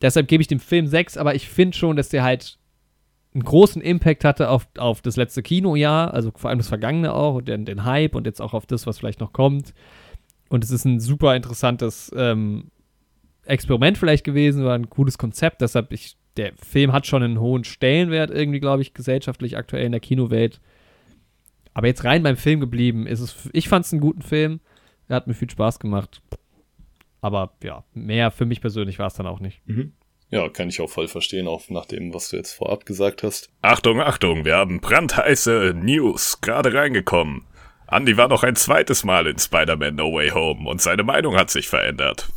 Deshalb gebe ich dem Film sechs, aber ich finde schon, dass der halt einen großen Impact hatte auf, auf das letzte Kinojahr, also vor allem das vergangene auch und den, den Hype und jetzt auch auf das, was vielleicht noch kommt. Und es ist ein super interessantes ähm, Experiment vielleicht gewesen, war ein cooles Konzept. Deshalb, ich, der Film hat schon einen hohen Stellenwert irgendwie, glaube ich, gesellschaftlich aktuell in der Kinowelt. Aber jetzt rein beim Film geblieben ist es, ich fand es einen guten Film. Er hat mir viel Spaß gemacht. Aber ja, mehr für mich persönlich war es dann auch nicht. Mhm. Ja, kann ich auch voll verstehen, auch nach dem, was du jetzt vorab gesagt hast. Achtung, Achtung, wir haben brandheiße News gerade reingekommen. Andy war noch ein zweites Mal in Spider-Man No Way Home und seine Meinung hat sich verändert.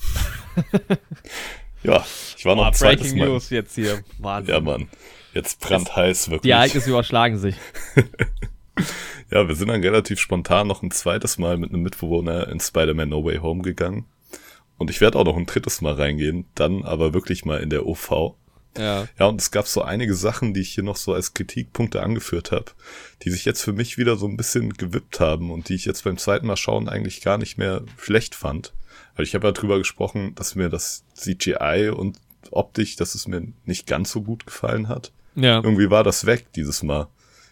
ja, ich war noch oh, ein zweites Breaking Mal. News jetzt hier. Wahnsinn. Ja, Mann. Jetzt brandheiß wirklich. Die Ereignisse überschlagen sich. [laughs] [laughs] ja, wir sind dann relativ spontan noch ein zweites Mal mit einem Mitbewohner in Spider-Man No Way Home gegangen. Und ich werde auch noch ein drittes Mal reingehen, dann aber wirklich mal in der OV. Ja. Ja, und es gab so einige Sachen, die ich hier noch so als Kritikpunkte angeführt habe, die sich jetzt für mich wieder so ein bisschen gewippt haben und die ich jetzt beim zweiten Mal schauen eigentlich gar nicht mehr schlecht fand. Weil ich habe ja drüber gesprochen, dass mir das CGI und optisch, dass es mir nicht ganz so gut gefallen hat. Ja. Irgendwie war das weg dieses Mal.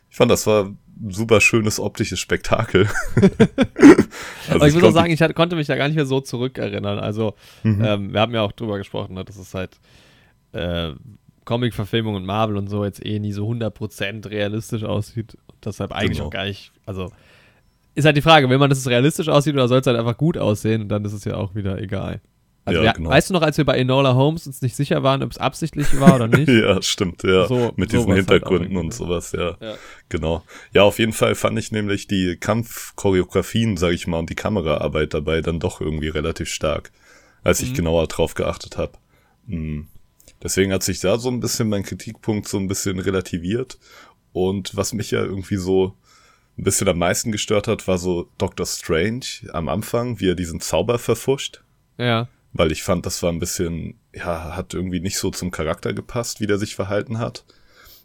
Ich fand, das war super schönes optisches Spektakel. [laughs] also Aber ich, ich muss auch sagen, ich hatte, konnte mich da gar nicht mehr so zurückerinnern. Also, mhm. ähm, wir haben ja auch drüber gesprochen, ne, dass es halt äh, Comic-Verfilmung und Marvel und so jetzt eh nie so 100% realistisch aussieht. Und deshalb eigentlich genau. auch gar nicht, also ist halt die Frage, will man, dass es realistisch aussieht oder soll es halt einfach gut aussehen und dann ist es ja auch wieder egal. Also ja, wir, genau. weißt du noch, als wir bei Enola Holmes uns nicht sicher waren, ob es absichtlich war oder nicht? [laughs] ja, stimmt, ja. So, Mit diesen halt Hintergründen halt und sowas, ja. ja. Genau. Ja, auf jeden Fall fand ich nämlich die Kampfchoreografien, sag ich mal, und die Kameraarbeit dabei dann doch irgendwie relativ stark, als ich mhm. genauer drauf geachtet habe. Mhm. Deswegen hat sich da so ein bisschen mein Kritikpunkt so ein bisschen relativiert. Und was mich ja irgendwie so ein bisschen am meisten gestört hat, war so Doctor Strange am Anfang, wie er diesen Zauber verfuscht. Ja weil ich fand, das war ein bisschen, ja, hat irgendwie nicht so zum Charakter gepasst, wie der sich verhalten hat.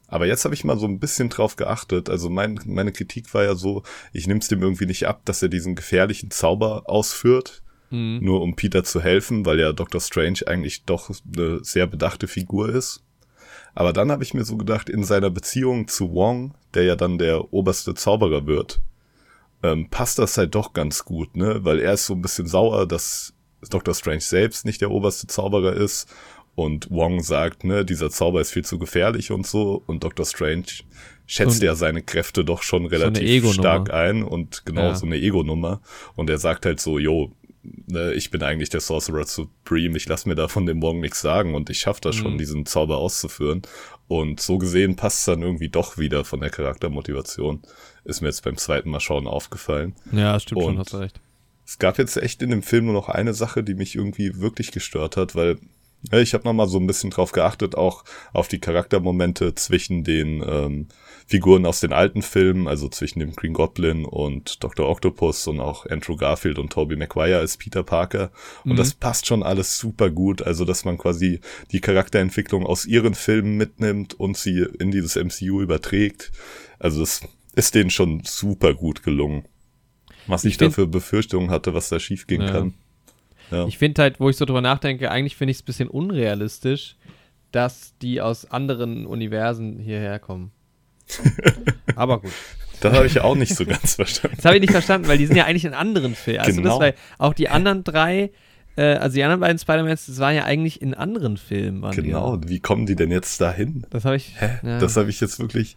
Aber jetzt habe ich mal so ein bisschen drauf geachtet. Also mein, meine Kritik war ja so, ich nehme es dem irgendwie nicht ab, dass er diesen gefährlichen Zauber ausführt, mhm. nur um Peter zu helfen, weil ja Dr. Strange eigentlich doch eine sehr bedachte Figur ist. Aber dann habe ich mir so gedacht, in seiner Beziehung zu Wong, der ja dann der oberste Zauberer wird, ähm, passt das halt doch ganz gut, ne? Weil er ist so ein bisschen sauer, dass Dr. Strange selbst nicht der oberste Zauberer ist und Wong sagt, ne, dieser Zauber ist viel zu gefährlich und so und Dr. Strange schätzt so ja seine Kräfte doch schon relativ so stark ein und genau ja. so eine Ego-Nummer und er sagt halt so, jo, ne, ich bin eigentlich der Sorcerer Supreme, ich lass mir da von dem Wong nichts sagen und ich schaff das mhm. schon, diesen Zauber auszuführen und so gesehen passt es dann irgendwie doch wieder von der Charaktermotivation. Ist mir jetzt beim zweiten Mal schauen aufgefallen. Ja, stimmt und schon, hast recht es gab jetzt echt in dem Film nur noch eine Sache, die mich irgendwie wirklich gestört hat, weil ja, ich habe noch mal so ein bisschen drauf geachtet, auch auf die Charaktermomente zwischen den ähm, Figuren aus den alten Filmen, also zwischen dem Green Goblin und Dr. Octopus und auch Andrew Garfield und Tobey Maguire als Peter Parker. Und mhm. das passt schon alles super gut, also dass man quasi die Charakterentwicklung aus ihren Filmen mitnimmt und sie in dieses MCU überträgt. Also das ist denen schon super gut gelungen was ich, ich dafür Befürchtungen hatte, was da schief gehen ja. kann. Ja. Ich finde halt, wo ich so drüber nachdenke, eigentlich finde ich es ein bisschen unrealistisch, dass die aus anderen Universen hierher kommen. [laughs] Aber gut. Das habe ich ja auch nicht so ganz [laughs] verstanden. Das habe ich nicht verstanden, weil die sind ja eigentlich in anderen. Also genau. das, weil auch die anderen drei äh, also die anderen beiden Spider-Mans, das waren ja eigentlich in anderen Filmen. genau, die wie kommen die denn jetzt dahin? Das habe ich. Hä? Ja. Das habe ich jetzt wirklich.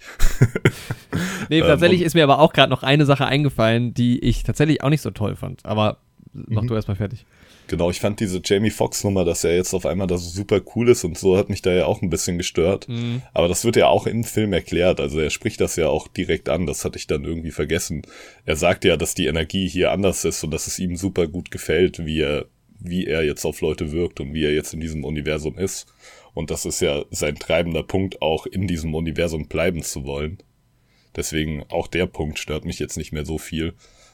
[laughs] nee, tatsächlich ähm, ist mir aber auch gerade noch eine Sache eingefallen, die ich tatsächlich auch nicht so toll fand. Aber mach mhm. du erstmal fertig. Genau, ich fand diese Jamie Foxx Nummer, dass er jetzt auf einmal da so super cool ist und so, hat mich da ja auch ein bisschen gestört. Mhm. Aber das wird ja auch im Film erklärt. Also er spricht das ja auch direkt an. Das hatte ich dann irgendwie vergessen. Er sagt ja, dass die Energie hier anders ist und dass es ihm super gut gefällt, wie er wie er jetzt auf Leute wirkt und wie er jetzt in diesem Universum ist. Und das ist ja sein treibender Punkt, auch in diesem Universum bleiben zu wollen. Deswegen auch der Punkt stört mich jetzt nicht mehr so viel,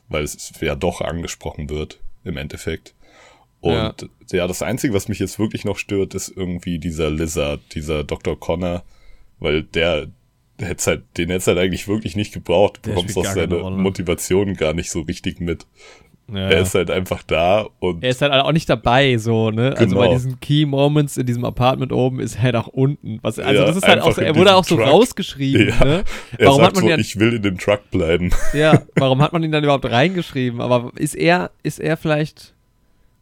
weil es ja doch angesprochen wird im Endeffekt. Und ja. ja, das Einzige, was mich jetzt wirklich noch stört, ist irgendwie dieser Lizard, dieser Dr. Connor, weil der, hätte halt, den hätte halt eigentlich wirklich nicht gebraucht. Du bekommst auch seine Motivation gar nicht so richtig mit. Ja. Er ist halt einfach da und Er ist halt auch nicht dabei, so, ne? Also bei Genau. diesen Key Moments in diesem Apartment oben ist er halt auch unten. Was, also Ja, das ist halt auch so, er wurde auch so Truck. rausgeschrieben, Ja. ne? er Warum sagt hat man so, ja, ich will in dem Truck bleiben. [laughs] ja, [laughs] warum hat man ihn dann überhaupt reingeschrieben? Aber ist er, ist er vielleicht,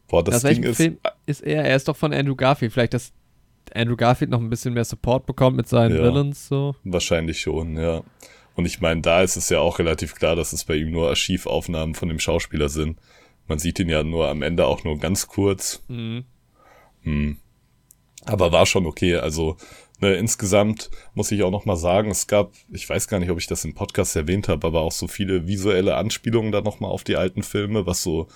Boah, das Ding ist, Film ist er? Er ist doch von Andrew Garfield. Vielleicht, dass Andrew Garfield noch ein bisschen mehr Support bekommt mit seinen Ja. Villains, so. Wahrscheinlich schon, ja. Und ich meine, da ist es ja auch relativ klar, dass es bei ihm nur Archivaufnahmen von dem Schauspieler sind. Man sieht ihn ja nur am Ende auch nur ganz kurz. Mhm. Hm. Aber war schon okay. Also ne, insgesamt muss ich auch noch mal sagen, es gab, ich weiß gar nicht, ob ich das im Podcast erwähnt habe, aber auch so viele visuelle Anspielungen da noch mal auf die alten Filme, was so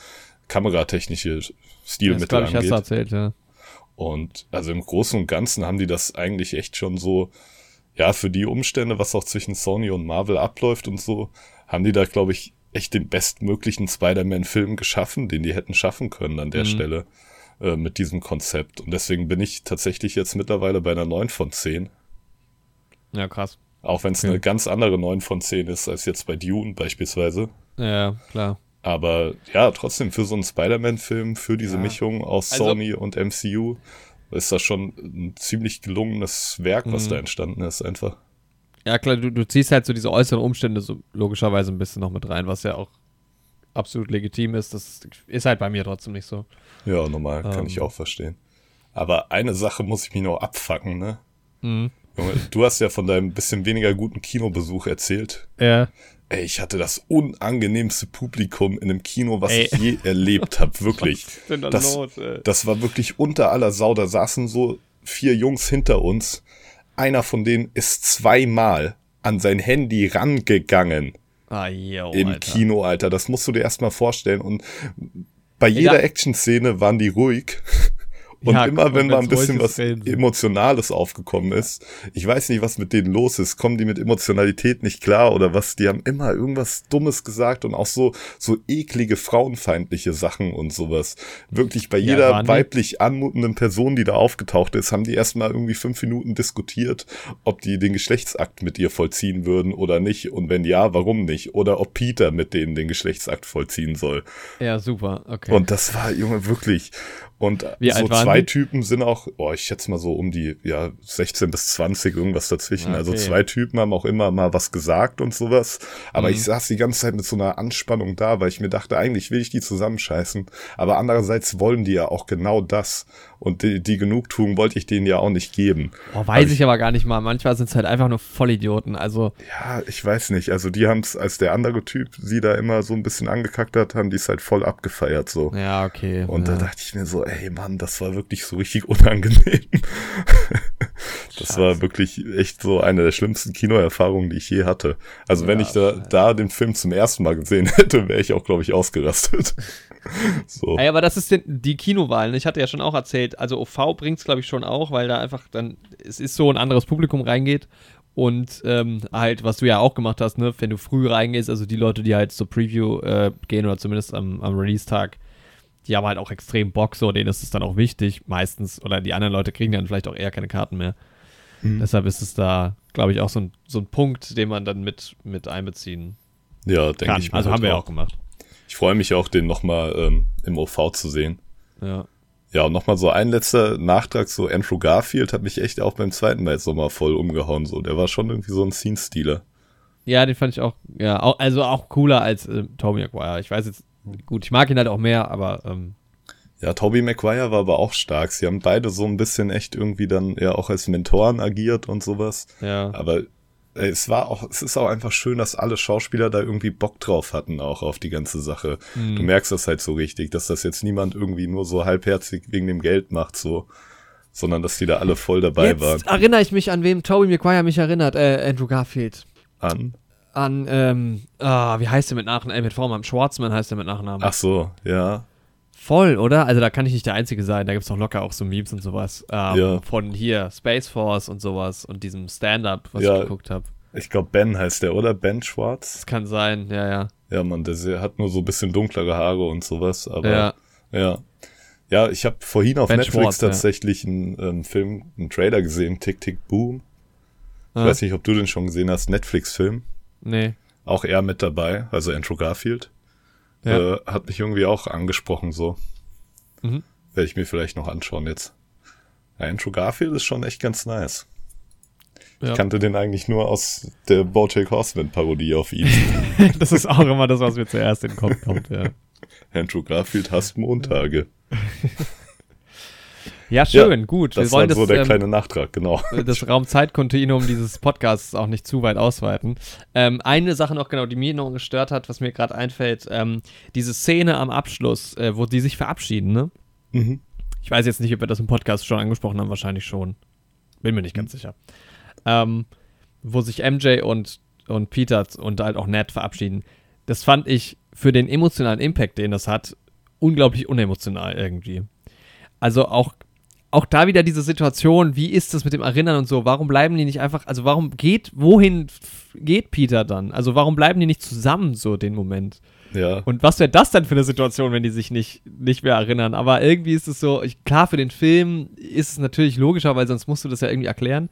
kameratechnische Das Stilmittel glaube ich, hast angeht. du erzählt, ja. Und also im Großen und Ganzen haben die das eigentlich echt schon so, ja, für die Umstände, was auch zwischen Sony und Marvel abläuft und so, haben die da, glaube ich, echt den bestmöglichen Spider-Man-Film geschaffen, den die hätten schaffen können an der Mhm. Stelle äh, mit diesem Konzept. Und deswegen bin ich tatsächlich jetzt mittlerweile bei einer 9 von 10. Ja, krass. Auch wenn es Okay. eine ganz andere 9 von 10 ist als jetzt bei Dune beispielsweise. Ja, klar. Aber ja, trotzdem für so einen Spider-Man-Film, für diese Ja. Mischung aus Also- Sony und MCU, ist das schon ein ziemlich gelungenes Werk, was Mhm. da entstanden ist, einfach. Ja, klar, du, du ziehst halt so diese äußeren Umstände so logischerweise ein bisschen noch mit rein, was ja auch absolut legitim ist. Das ist halt bei mir trotzdem nicht so. Ja, normal, kann Ähm. ich auch verstehen. Aber eine Sache muss ich mich noch abfacken, ne? Mhm. Junge, du hast ja von deinem bisschen weniger guten Kinobesuch erzählt. Ja. Ey, ich hatte das unangenehmste Publikum in einem Kino, was Ey. ich je [laughs] erlebt habe, wirklich. Was ist denn da Das- los, ey? Das war wirklich unter aller Sau. Da saßen so vier Jungs hinter uns. Einer von denen ist zweimal an sein Handy rangegangen Ah, yo, im Alter. Kino, Alter. Das musst du dir erstmal vorstellen. Und bei Ja. jeder Action-Szene waren die ruhig. Und Ja, immer, wenn mal ein bisschen was. Emotionales aufgekommen ist, ich weiß nicht, was mit denen los ist. Kommen die mit Emotionalität nicht klar oder was? Die haben immer irgendwas Dummes gesagt und auch so, so eklige, frauenfeindliche Sachen und sowas. Wirklich bei Ja, jeder die? weiblich anmutenden Person, die da aufgetaucht ist, haben die erstmal irgendwie fünf Minuten diskutiert, ob die den Geschlechtsakt mit ihr vollziehen würden oder nicht. Und wenn ja, warum nicht? Oder ob Peter mit denen den Geschlechtsakt vollziehen soll. Ja, super, okay. Und das war, Junge, wirklich. Und Wie so zwei? Typen sind auch, oh, ich schätze mal so um die, ja, 16 bis 20, irgendwas dazwischen. Ah, Also okay. zwei Typen haben auch immer mal was gesagt und sowas. Aber Mhm. ich saß die ganze Zeit mit so einer Anspannung da, weil ich mir dachte, eigentlich will ich die zusammenscheißen. Aber andererseits wollen die ja auch genau das. Und die, die Genugtuung wollte ich denen ja auch nicht geben. oh, weiß Aber ich aber gar nicht mal. Manchmal sind es halt einfach nur Vollidioten. Also, Ja, ich weiß nicht. Also die haben es, als der andere Typ sie da immer so ein bisschen angekackt hat, haben die es halt voll abgefeiert so. ja, okay. Und ja. da dachte ich mir so, ey Mann, das war wirklich so richtig unangenehm. [laughs] das war wirklich echt so eine der schlimmsten Kinoerfahrungen, die ich je hatte. Also wenn Ja, ich da, da den Film zum ersten Mal gesehen [laughs] hätte, wäre ich auch, glaube ich, ausgerastet. [laughs] so. Ey, aber das ist die Kinowahl. ne? Ich hatte ja schon auch erzählt, also OV bringt es, glaube ich, schon auch, weil da einfach dann, es ist so ein anderes Publikum reingeht. Und ähm, halt, was du ja auch gemacht hast, ne, wenn du früh reingehst, also die Leute, die halt zur Preview äh, gehen oder zumindest am, am Release-Tag, die haben halt auch extrem Bock, so, denen ist es dann auch wichtig, meistens, oder die anderen Leute kriegen dann vielleicht auch eher keine Karten mehr. Mhm. Deshalb ist es da, glaube ich, auch so ein, so ein Punkt, den man dann mit, mit einbeziehen Ja, denke kann. ich. mir Also halt haben wir ja auch gemacht. Ich freue mich auch, den nochmal ähm, im OV zu sehen. Ja. Ja, und nochmal so ein letzter Nachtrag, so Andrew Garfield hat mich echt auch beim zweiten Mal jetzt nochmal voll umgehauen. So, der war schon irgendwie so ein Scene-Stealer. Ja, den fand ich auch, ja, auch, also auch cooler als äh, Tobey Maguire. Ich weiß jetzt, gut, ich mag ihn halt auch mehr, aber ähm, Ja, Tobey Maguire war aber auch stark. Sie haben beide so ein bisschen echt irgendwie dann ja auch als Mentoren agiert und sowas. ja. Aber ey, es war auch, es ist auch einfach schön, dass alle Schauspieler da irgendwie Bock drauf hatten, auch auf die ganze Sache. Mhm. Du merkst das halt so richtig, dass das jetzt niemand irgendwie nur so halbherzig wegen dem Geld macht, so, sondern dass die da alle voll dabei Jetzt waren. erinnere ich mich, an wem Tobey Maguire mich erinnert, äh, Andrew Garfield. An. An, ähm, ah, wie heißt der mit Nachnamen? Äh, mit Vornamen. Schwarzmann heißt der mit Nachnamen. Ach so, ja. Voll, oder? Also da kann ich nicht der Einzige sein. Da gibt es doch locker auch so Memes und sowas. Ähm, Ja. Von hier, Space Force und sowas und diesem Stand-Up, was Ja. ich geguckt habe. Ich glaube, Ben heißt der, oder? Ben Schwarz? Das kann sein, ja, ja. Ja, Mann, der hat nur so ein bisschen dunklere Haare und sowas, aber Ja, ja. Ja, ich habe vorhin auf Ben Netflix Schwartz, ja. tatsächlich einen ähm, Film, einen Trailer gesehen, Tick Tick Boom. Ich Ah. weiß nicht, ob du den schon gesehen hast, Netflix-Film. Nee. Auch er mit dabei, also Andrew Garfield. Ja. Äh, hat mich irgendwie auch angesprochen so. Mhm. Werde ich mir vielleicht noch anschauen jetzt. Ja, Andrew Garfield ist schon echt ganz nice. Ja. Ich kannte den eigentlich nur aus der Bojack Horseman-Parodie auf ihn. [laughs] das ist auch immer das, was mir zuerst in den Kopf kommt, ja. [laughs] Andrew Garfield hasst Montage. [laughs] Ja, schön, ja, gut. Das Wir wollen war so das, der ähm, kleine Nachtrag, genau. Das Raumzeitkontinuum dieses Podcasts auch nicht zu weit ausweiten. Ähm, eine Sache noch genau, die mir noch gestört hat, was mir gerade einfällt, ähm, diese Szene am Abschluss, äh, wo die sich verabschieden, ne? Mhm. Ich weiß jetzt nicht, ob wir das im Podcast schon angesprochen haben, wahrscheinlich schon. Bin mir nicht ganz sicher. Ähm, wo sich MJ und, und Peter und halt auch Ned verabschieden. Das fand ich für den emotionalen Impact, den das hat, unglaublich unemotional irgendwie. Also auch, auch da wieder diese Situation, wie ist das mit dem Erinnern und so, warum bleiben die nicht einfach, also warum geht, wohin geht Peter dann? Also warum bleiben die nicht zusammen so den Moment? Ja. Und was wäre das denn für eine Situation, wenn die sich nicht, nicht mehr erinnern? Aber irgendwie ist es so, ich, klar, für den Film ist es natürlich logischer, weil sonst musst du das ja irgendwie erklären.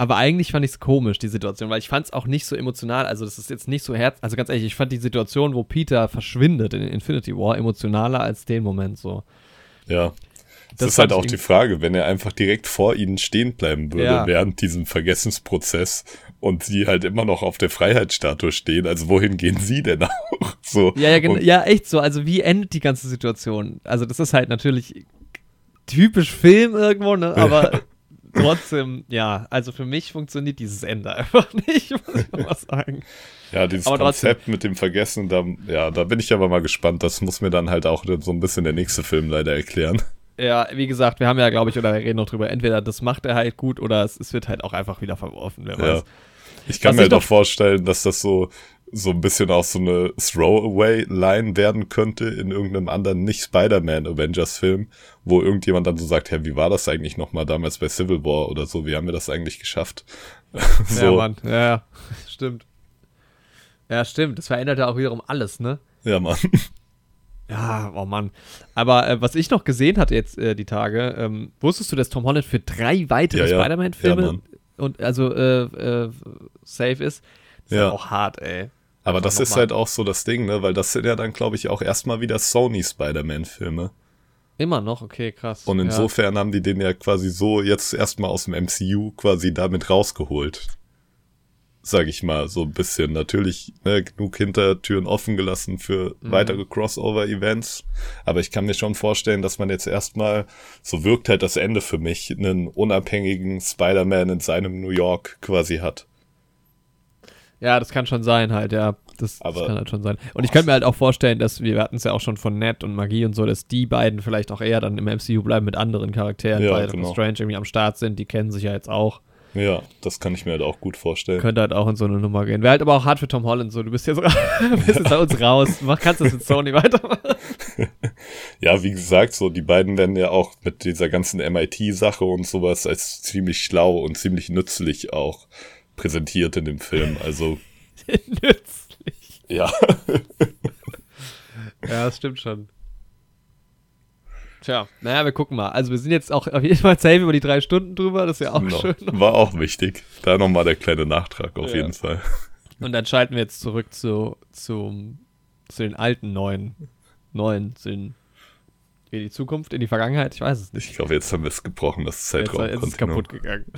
Aber eigentlich fand ich es komisch, die Situation, weil ich fand es auch nicht so emotional. Also, das ist jetzt nicht so herz. Also, ganz ehrlich, ich fand die Situation, wo Peter verschwindet in Infinity War, emotionaler als den Moment so. Ja. Das, ist halt auch die Frage, wenn er einfach direkt vor ihnen stehen bleiben würde ja. während diesem Vergessensprozess und sie halt immer noch auf der Freiheitsstatue stehen. Also wohin gehen sie denn auch? [laughs] So. Ja, ja, ja, echt so. Also wie endet die ganze Situation? Also das ist halt natürlich typisch Film irgendwo, ne? Aber ja. [laughs] trotzdem, ja, also für mich funktioniert dieses Ende [laughs] einfach nicht, muss ich mal sagen. Ja, dieses aber Konzept trotzdem. mit dem Vergessen, da, ja, da bin ich aber mal gespannt. Das muss mir dann halt auch so ein bisschen der nächste Film leider erklären. Ja, wie gesagt, wir haben ja, glaube ich, oder wir reden noch drüber, entweder das macht er halt gut oder es, es wird halt auch einfach wieder verworfen, wer ja. weiß. Ich kann Was mir halt auch vorstellen, dass das so, so ein bisschen auch so eine Throwaway-Line werden könnte in irgendeinem anderen Nicht-Spider-Man-Avengers-Film, wo irgendjemand dann so sagt, hä, wie war das eigentlich nochmal damals bei Civil War oder so, wie haben wir das eigentlich geschafft? [laughs] so. Ja, Mann, ja, [laughs] stimmt. Ja, stimmt, das verändert ja auch wiederum alles, ne? Ja, Mann. Ja, oh Mann. Aber äh, was ich noch gesehen hatte jetzt äh, die Tage, ähm, wusstest du, dass Tom Holland für drei weitere ja, ja. Spider-Man-Filme ja, und also äh, äh, safe ist? Das ja. ist auch hart, ey. Aber das ist mal. halt auch so das Ding, ne? Weil das sind ja dann, glaube ich, auch erstmal wieder Sony Spider-Man-Filme. Immer noch, okay, krass. Und insofern haben die den ja quasi so jetzt erstmal aus dem MCU quasi damit rausgeholt sage ich mal, so ein bisschen. Natürlich ne, genug Hintertüren offen gelassen für mhm. weitere Crossover-Events. Aber ich kann mir schon vorstellen, dass man jetzt erstmal, so wirkt halt das Ende für mich, einen unabhängigen Spider-Man in seinem New York quasi hat. Ja, das kann schon sein halt, ja. Das, das kann halt schon sein. Und ich könnte mir halt auch vorstellen, dass wir, wir hatten es ja auch schon von Ned und Magie und so, dass die beiden vielleicht auch eher dann im MCU bleiben mit anderen Charakteren, ja, weil genau. Strange irgendwie am Start sind, die kennen sich ja jetzt auch. Ja, das kann ich mir halt auch gut vorstellen. Könnte halt auch in so eine Nummer gehen. Wäre halt aber auch hart für Tom Holland so. Du bist jetzt, [laughs] bist jetzt bei uns raus. Mach, kannst das mit Sony weitermachen. [laughs] ja, wie gesagt, so die beiden werden ja auch mit dieser ganzen MIT-Sache und sowas als ziemlich schlau und ziemlich nützlich auch präsentiert in dem Film. Also. [laughs] nützlich. Ja. ja, das stimmt schon. Tja, naja, wir gucken mal. Also wir sind jetzt auch auf jeden Fall safe über die drei Stunden drüber, das ist ja auch no, schön. War auch wichtig. Da nochmal der kleine Nachtrag auf ja. jeden Fall. Und dann schalten wir jetzt zurück zu, zu, zu den alten neuen, neuen, zu den, in die Zukunft, in die Vergangenheit, ich weiß es nicht. Ich glaube, jetzt haben wir es gebrochen, das Zeitraum. Jetzt, jetzt ist es kaputt gegangen.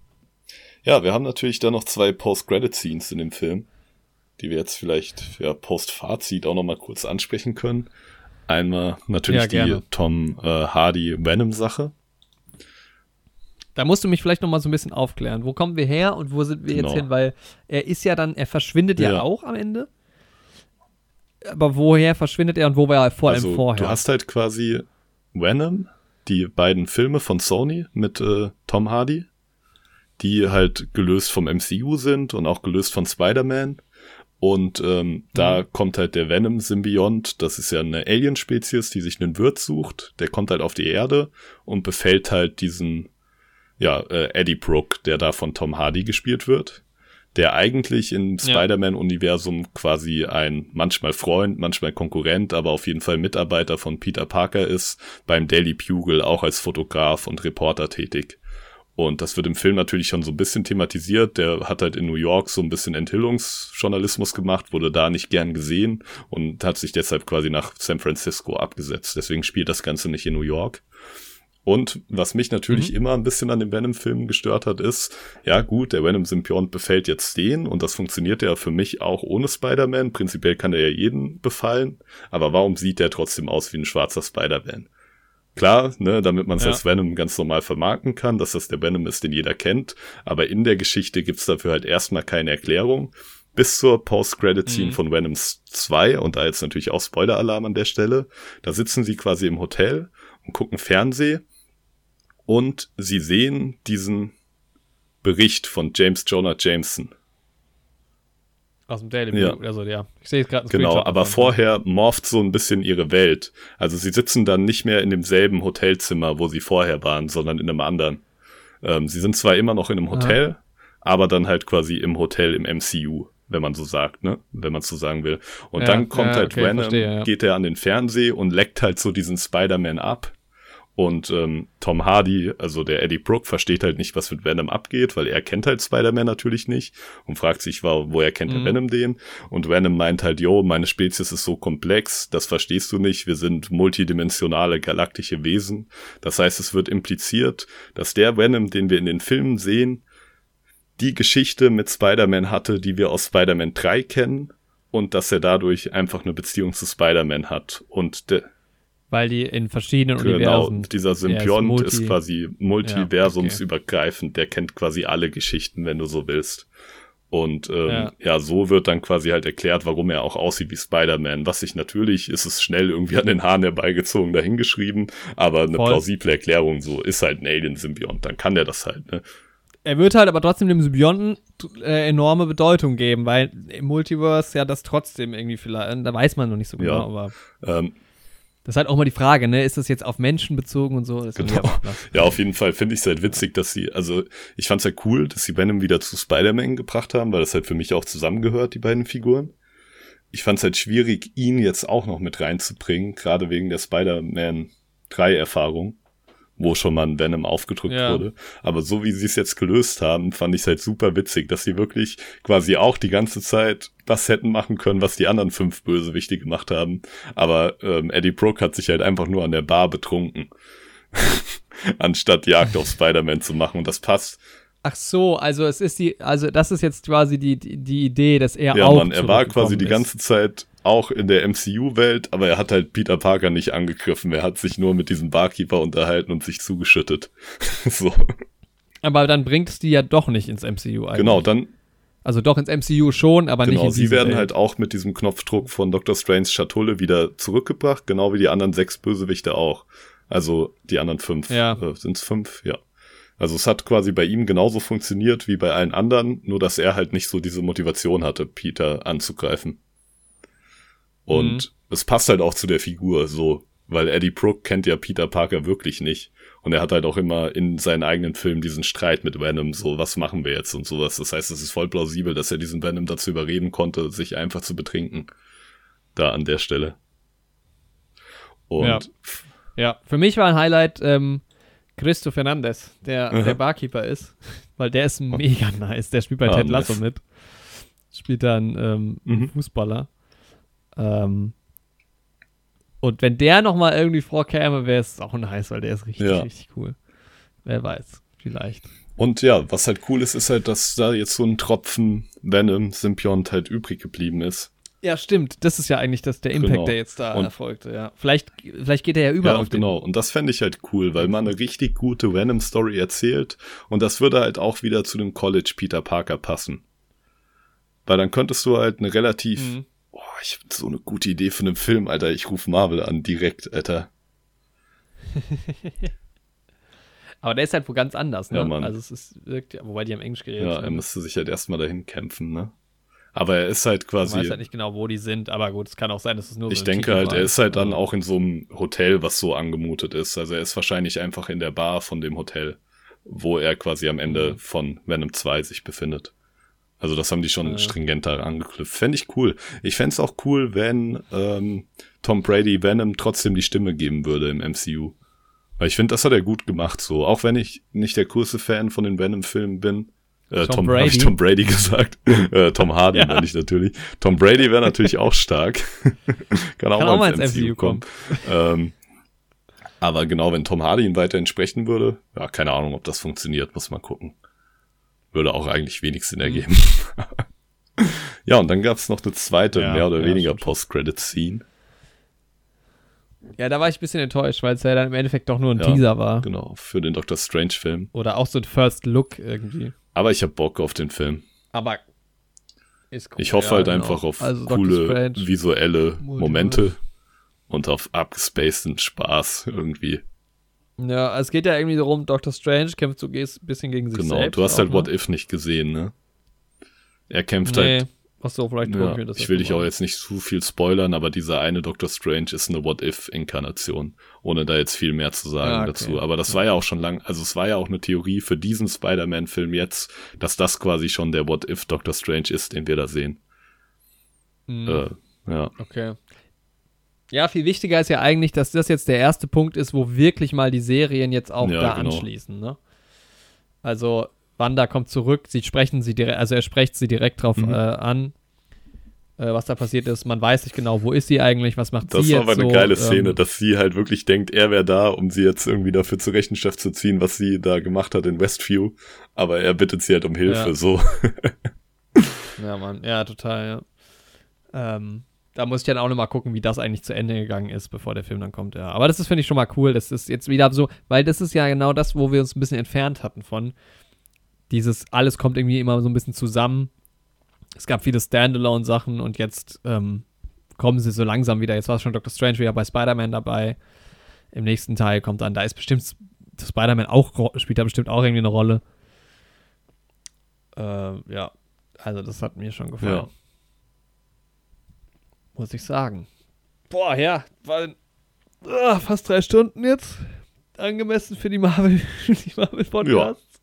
[laughs] ja, wir haben natürlich da noch zwei Post-Credit-Scenes in dem Film, die wir jetzt vielleicht ja, Post-Fazit auch nochmal kurz ansprechen können. Einmal natürlich ja, die Tom äh, Hardy Venom-Sache. Da musst du mich vielleicht noch mal so ein bisschen aufklären. Wo kommen wir her und wo sind wir genau. jetzt hin? Weil er ist ja dann, er verschwindet ja, ja auch am Ende. Aber woher verschwindet er und wo war er vor allem also, vorher? Du hast halt quasi Venom, die beiden Filme von Sony mit äh, Tom Hardy, die halt gelöst vom MCU sind und auch gelöst von Spider-Man. Und ähm, da mhm. kommt halt der Venom-Symbiont, das ist ja eine Alien-Spezies, die sich einen Wirt sucht. Der kommt halt auf die Erde und befällt halt diesen, ja, äh, Eddie Brooke, der da von Tom Hardy gespielt wird. Der eigentlich im ja. Spider-Man-Universum quasi ein manchmal Freund, manchmal Konkurrent, aber auf jeden Fall Mitarbeiter von Peter Parker ist, beim Daily Bugle auch als Fotograf und Reporter tätig. Und das wird im Film natürlich schon so ein bisschen thematisiert. Der hat halt in New York so ein bisschen Enthüllungsjournalismus gemacht, wurde da nicht gern gesehen und hat sich deshalb quasi nach San Francisco abgesetzt. Deswegen spielt das Ganze nicht in New York. Und was mich natürlich mhm. immer ein bisschen an den Venom-Filmen gestört hat, ist, ja gut, der Venom-Symbiont befällt jetzt den und das funktioniert ja für mich auch ohne Spider-Man. Prinzipiell kann er ja jeden befallen, aber warum sieht der trotzdem aus wie ein schwarzer Spider-Man? Klar, ne, damit man es ja. als Venom ganz normal vermarkten kann, dass das der Venom ist, den jeder kennt, aber in der Geschichte gibt's dafür halt erstmal keine Erklärung. Bis zur Post-Credit-Scene mhm. von Venoms 2 und da jetzt natürlich auch Spoiler-Alarm an der Stelle. Da sitzen sie quasi im Hotel und gucken Fernseh und sie sehen diesen Bericht von James Jonah Jameson. Aus dem Daily ja. also ja. Ich sehe gerade Genau, aber davon. vorher morpht so ein bisschen ihre Welt. Also sie sitzen dann nicht mehr in demselben Hotelzimmer, wo sie vorher waren, sondern in einem anderen. Ähm, sie sind zwar immer noch in einem Hotel, Aha. aber dann halt quasi im Hotel im MCU, wenn man so sagt, ne? Wenn man so sagen will. Und ja, dann kommt ja, halt okay, Venom, verstehe, geht er an den Fernseher und leckt halt so diesen Spider-Man ab und ähm, Tom Hardy, also der Eddie Brooke, versteht halt nicht, was mit Venom abgeht, weil er kennt halt Spider-Man natürlich nicht und fragt sich, woher kennt mhm. der Venom den? Und Venom meint halt, yo, meine Spezies ist so komplex, das verstehst du nicht, wir sind multidimensionale galaktische Wesen. Das heißt, es wird impliziert, dass der Venom, den wir in den Filmen sehen, die Geschichte mit Spider-Man hatte, die wir aus Spider-Man 3 kennen und dass er dadurch einfach eine Beziehung zu Spider-Man hat und der weil die in verschiedenen genau, Universen. Genau, dieser Symbiont ist, ist, quasi multiversumsübergreifend. Ja, okay. Der kennt quasi alle Geschichten, wenn du so willst. Und ähm, ja. ja. so wird dann quasi halt erklärt, warum er auch aussieht wie Spider-Man. Was sich natürlich, ist es schnell irgendwie an den Haaren herbeigezogen, dahingeschrieben, aber eine Voll. plausible Erklärung so, ist halt ein Alien-Symbiont, dann kann der das halt, ne? Er wird halt aber trotzdem dem Symbionten äh, enorme Bedeutung geben, weil im Multiverse ja das trotzdem irgendwie vielleicht, da weiß man noch nicht so genau, ja. aber. Ähm, das ist halt auch mal die Frage, ne? Ist das jetzt auf Menschen bezogen und so? genau. Ja, auf jeden Fall finde ich es halt witzig, dass sie, also ich fand es halt cool, dass sie Venom wieder zu Spider-Man gebracht haben, weil das halt für mich auch zusammengehört, die beiden Figuren. Ich fand es halt schwierig, ihn jetzt auch noch mit reinzubringen, gerade wegen der Spider-Man 3 Erfahrung wo schon mal ein Venom aufgedrückt ja. wurde. Aber so wie sie es jetzt gelöst haben, fand ich es halt super witzig, dass sie wirklich quasi auch die ganze Zeit das hätten machen können, was die anderen fünf Bösewichte gemacht haben. Aber ähm, Eddie Brooke hat sich halt einfach nur an der Bar betrunken. [laughs] Anstatt Jagd auf Spider-Man zu machen. Und das passt. Ach so, also es ist die, also das ist jetzt quasi die, die, die Idee, dass er ja, auch. Ja, Mann, er war quasi die ganze Zeit auch in der MCU-Welt, aber er hat halt Peter Parker nicht angegriffen. Er hat sich nur mit diesem Barkeeper unterhalten und sich zugeschüttet. [laughs] so. Aber dann bringt es die ja doch nicht ins MCU eigentlich. Genau, dann. Also doch ins MCU schon, aber genau, nicht in sie werden Welt. halt auch mit diesem Knopfdruck von Dr. Strange Schatulle wieder zurückgebracht, genau wie die anderen sechs Bösewichte auch. Also die anderen fünf. Ja. Äh, Sind es fünf? Ja. Also es hat quasi bei ihm genauso funktioniert wie bei allen anderen, nur dass er halt nicht so diese Motivation hatte, Peter anzugreifen. Und mhm. es passt halt auch zu der Figur so, weil Eddie Brooke kennt ja Peter Parker wirklich nicht. Und er hat halt auch immer in seinen eigenen Filmen diesen Streit mit Venom, so, was machen wir jetzt und sowas. Das heißt, es ist voll plausibel, dass er diesen Venom dazu überreden konnte, sich einfach zu betrinken. Da an der Stelle. Und ja, ja. für mich war ein Highlight ähm, Christo Fernandez, der, der Barkeeper ist, [laughs] weil der ist mega nice. Der spielt bei ah, Ted Lasso nice. mit. Spielt dann ähm, mhm. Fußballer. Ähm, und wenn der nochmal irgendwie vorkäme, wäre es auch nice, weil der ist richtig, ja. richtig cool. Wer weiß, vielleicht. Und ja, was halt cool ist, ist halt, dass da jetzt so ein Tropfen Venom-Symbiont halt übrig geblieben ist. Ja, stimmt. Das ist ja eigentlich das, der Impact, genau. der jetzt da und erfolgte, ja. Vielleicht, vielleicht geht er ja über ja, genau. Und das fände ich halt cool, weil man eine richtig gute Venom-Story erzählt und das würde halt auch wieder zu dem College Peter Parker passen. Weil dann könntest du halt eine relativ mhm. Boah, ich hab so eine gute Idee für einen Film, Alter. Ich rufe Marvel an, direkt, Alter. [laughs] Aber der ist halt wo ganz anders, ne? Ja, Mann. Also es ist, wirkt, wobei die haben Englisch geredet Ja, er müsste sich halt erstmal dahin kämpfen, ne? Aber er ist halt quasi. Ich weiß halt nicht genau, wo die sind, aber gut, es kann auch sein, dass es nur Ich so denke halt, er ist halt dann auch in so einem Hotel, was so angemutet ist. Also er ist wahrscheinlich einfach in der Bar von dem Hotel, wo er quasi am Ende mhm. von Venom 2 sich befindet. Also das haben die schon ja. stringenter angeknüpft. Fände ich cool. Ich fände es auch cool, wenn ähm, Tom Brady Venom trotzdem die Stimme geben würde im MCU. Weil ich finde, das hat er gut gemacht, so. Auch wenn ich nicht der coolste Fan von den Venom-Filmen bin. Äh, Tom Tom, Brady. ich Tom Brady [laughs] gesagt. äh, Tom Hardy Ja. meine ich natürlich. Tom Brady wäre natürlich auch stark. [laughs] Kann auch Kann mal auch mal ins MCU kommen. ähm, aber genau, wenn Tom Hardy ihn weiter entsprechen würde, ja, keine Ahnung, ob das funktioniert, muss man gucken. Würde auch eigentlich wenig Sinn ergeben. [laughs] ja, und dann gab's noch eine zweite, Ja, mehr oder ja, weniger. Post-Credit-Scene. Ja, da war ich ein bisschen enttäuscht, weil es ja dann im Endeffekt doch nur ein Ja, Teaser war. Genau, für den Doctor Strange-Film. Oder auch so ein First Look irgendwie. Aber ich hab Bock auf den Film. Aber ist cool. Ich hoffe halt genau. einfach auf also coole visuelle. Momente und auf abgespaceden Spaß irgendwie. Ja, es geht ja irgendwie darum, Doctor Strange kämpft so ein bisschen gegen sich Genau, selbst. du hast halt? What If nicht gesehen, ne? Er kämpft Nee. halt. Achso, vielleicht Ja, ich mir das ich will dich auch jetzt nicht zu viel spoilern, aber dieser eine Doctor Strange ist eine What If-Inkarnation, ohne da jetzt viel mehr zu sagen Ah, okay. dazu. Aber das war ja auch schon lang, also es war ja auch eine Theorie für diesen Spider-Man-Film jetzt, dass das quasi schon der What If Doctor Strange ist, den wir da sehen. Mhm. Äh, ja, Okay. Ja, viel wichtiger ist ja eigentlich, dass das jetzt der erste Punkt ist, wo wirklich mal die Serien jetzt auch Ja, da genau. anschließen. Ne? Also Wanda kommt zurück, sie sprechen sie direkt, also er spricht sie direkt drauf Mhm. äh, an, äh, was da passiert ist. Man weiß nicht genau, wo ist sie eigentlich, was macht das sie war jetzt aber eine so, geile ähm, Szene, dass sie halt wirklich denkt, er wäre da, um sie jetzt irgendwie dafür zur Rechenschaft zu ziehen, was sie da gemacht hat in Westview. Aber er bittet sie halt um Hilfe, Ja. so. Ja, Mann, ja, total, ja. Ähm, da muss ich dann auch noch mal gucken, wie das eigentlich zu Ende gegangen ist, bevor der Film dann kommt, ja. Aber das ist, finde ich, schon mal cool. Das ist jetzt wieder so, weil das ist ja genau das, wo wir uns ein bisschen entfernt hatten von. Dieses, alles kommt irgendwie immer so ein bisschen zusammen. Es gab viele Standalone-Sachen und jetzt ähm, kommen sie so langsam wieder. Jetzt war schon Doctor Strange wieder bei Spider-Man dabei. Im nächsten Teil kommt dann, da ist bestimmt Spider-Man auch, spielt da bestimmt auch irgendwie eine Rolle. Äh, ja, also das hat mir schon gefallen. Ja. Muss ich sagen. Boah, ja, weil ah, fast drei Stunden jetzt. Angemessen für die Marvel, [laughs] die Marvel Podcasts.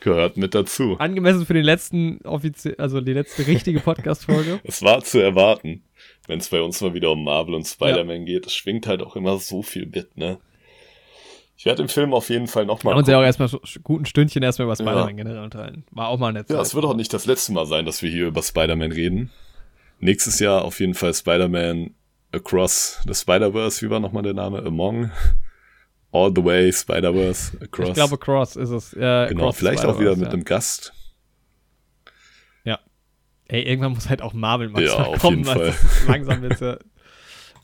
Gehört mit dazu. Angemessen für den letzten offiziell, also die letzte richtige Podcast-Folge. [laughs] Es war zu erwarten, wenn es bei uns mal wieder um Marvel und Spider-Man geht. Es schwingt halt auch immer so viel mit, ne? Ich werde den Film auf jeden Fall Wir nochmal haben uns ja auch erstmal so guten Stündchen erstmal über Spider-Man Ja. generell unterhalten. War auch mal eine Ja, es wird auch nicht das letzte Mal sein, dass wir hier über Spider-Man reden. Nächstes Jahr auf jeden Fall Spider-Man Across the Spider-Verse. Wie war nochmal der Name? Among? All the way Spider-Verse Across. Ich glaube, Cross ist es. Äh, genau, Across vielleicht auch wieder mit ja. einem Gast. Ey, irgendwann muss halt auch Marvel Max Ja, auf kommen. jeden Fall. langsam wird, ja,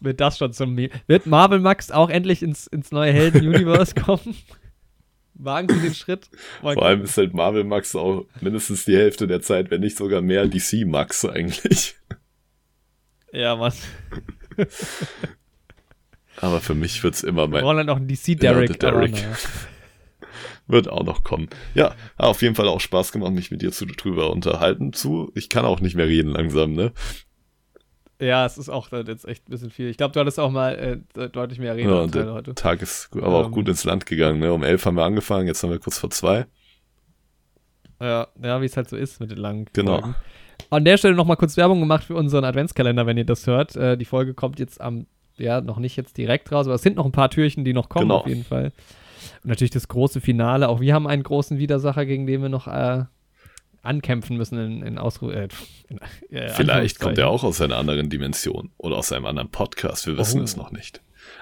wird das schon zum Meme. Wird Marvel Max auch endlich ins, ins neue Helden-Universe [laughs] kommen? Wagen Sie den Schritt? Vor allem ist halt Marvel Max auch mindestens die Hälfte der Zeit, wenn nicht sogar mehr DC Max eigentlich. Ja, Mann. Aber für mich wird's immer Wir mein, brauchen dann noch einen DC-Derek. der Derek. naja. [laughs] wird auch noch kommen. Ja, auf jeden Fall auch Spaß gemacht, mich mit dir zu drüber unterhalten zu. Ich kann auch nicht mehr reden langsam, ne? Ja, es ist auch jetzt echt ein bisschen viel. Ich glaube, du hattest auch mal äh, deutlich mehr Ja, und Redeanteile der heute. Tag ist aber auch Ähm. gut ins Land gegangen, ne? Um elf haben wir angefangen, jetzt haben wir kurz vor zwei. Ja, ja wie es halt so ist mit den langen Genau. Folgen. An der Stelle nochmal kurz Werbung gemacht für unseren Adventskalender, wenn ihr das hört. Äh, die Folge kommt jetzt am, ja, noch nicht jetzt direkt raus, aber es sind noch ein paar Türchen, die noch kommen, Genau. auf jeden Fall. Und natürlich das große Finale. Auch wir haben einen großen Widersacher, gegen den wir noch äh, ankämpfen müssen in, in Ausru äh, äh, [laughs] Vielleicht kommt er auch aus einer anderen Dimension oder aus einem anderen Podcast. Wir wissen Oh. es noch nicht.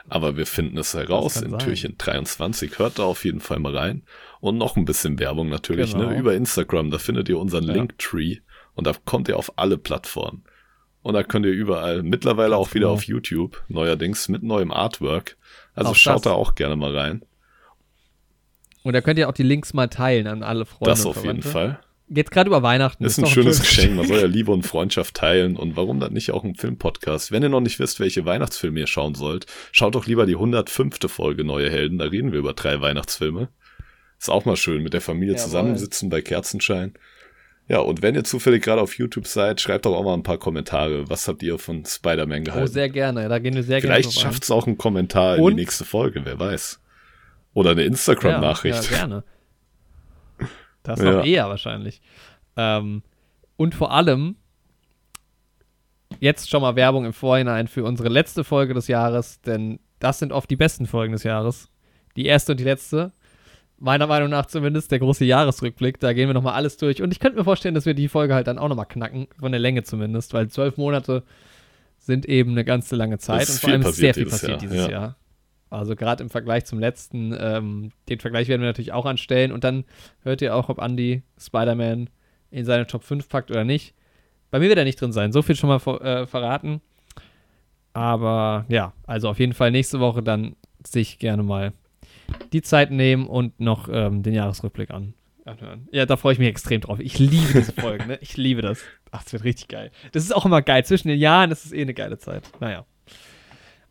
Aber wir finden es heraus in sein. Türchen 23. Hört da auf jeden Fall mal rein. Und noch ein bisschen Werbung natürlich, Genau. ne? Über Instagram. Da findet ihr unseren Ja. Linktree. Und da kommt ihr auf alle Plattformen. Und da könnt ihr überall, mittlerweile auch wieder auf YouTube, neuerdings mit neuem Artwork. Also Auch schaut das. da auch gerne mal rein. Und da könnt ihr auch die Links mal teilen an alle Freunde. das auf jeden Verwandte. Fall. Jetzt gerade über Weihnachten. Ist ein doch schönes schönes- Geschenk. Man soll ja Liebe und Freundschaft teilen. Und warum dann nicht auch ein Filmpodcast? Wenn ihr noch nicht wisst, welche Weihnachtsfilme ihr schauen sollt, schaut doch lieber die 105. Folge Neue Helden. Da reden wir über drei Weihnachtsfilme. Ist auch mal schön, mit der Familie Jawohl. zusammensitzen bei Kerzenschein. Ja, und wenn ihr zufällig gerade auf YouTube seid, schreibt doch auch mal ein paar Kommentare. Was habt ihr von Spider-Man Oh, gehalten? sehr gerne. Da gehen wir sehr Vielleicht gerne schafft es auch ein Kommentar in Und- die nächste Folge, wer weiß. Oder eine ein. Instagram-Nachricht. Ja, ja, gerne. [laughs] Das Ja. noch eher wahrscheinlich. Ähm, und vor allem jetzt schon mal Werbung im Vorhinein für unsere letzte Folge des Jahres, denn das sind oft die besten Folgen des Jahres. die erste und die letzte. Meiner Meinung nach zumindest der große Jahresrückblick. Da gehen wir nochmal alles durch. Und ich könnte mir vorstellen, dass wir die Folge halt dann auch nochmal knacken, von der Länge zumindest, weil zwölf Monate sind eben eine ganze lange Zeit. und vor allem ist sehr passiert viel dieses passiert Jahr, dieses ja. Jahr. Also gerade im Vergleich zum letzten, ähm, den Vergleich werden wir natürlich auch anstellen. Und dann hört ihr auch, ob Andy Spider-Man in seine Top 5 packt oder nicht. Bei mir wird er nicht drin sein. So viel schon mal ver äh, verraten. Aber ja, also auf jeden Fall nächste Woche dann sich gerne mal die Zeit nehmen und noch ähm, den Jahresrückblick an, anhören. Ja, da freue ich mich extrem drauf. Ich liebe diese Folgen, ne? Ich liebe das. Ach, das wird richtig geil. Das ist auch immer geil. Zwischen den Jahren ist es eh eine geile Zeit. Naja.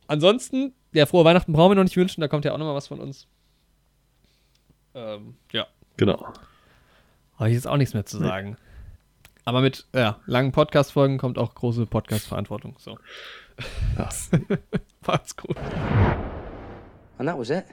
Ansonsten, ja, frohe Weihnachten brauchen wir noch nicht wünschen. Da kommt ja auch noch mal was von uns. Ähm, ja. Genau. Habe ich jetzt auch nichts mehr zu sagen. Aber mit ja, langen Podcast-Folgen kommt auch große Podcast-Verantwortung. So. Ja. [laughs] Macht's gut. And that was it.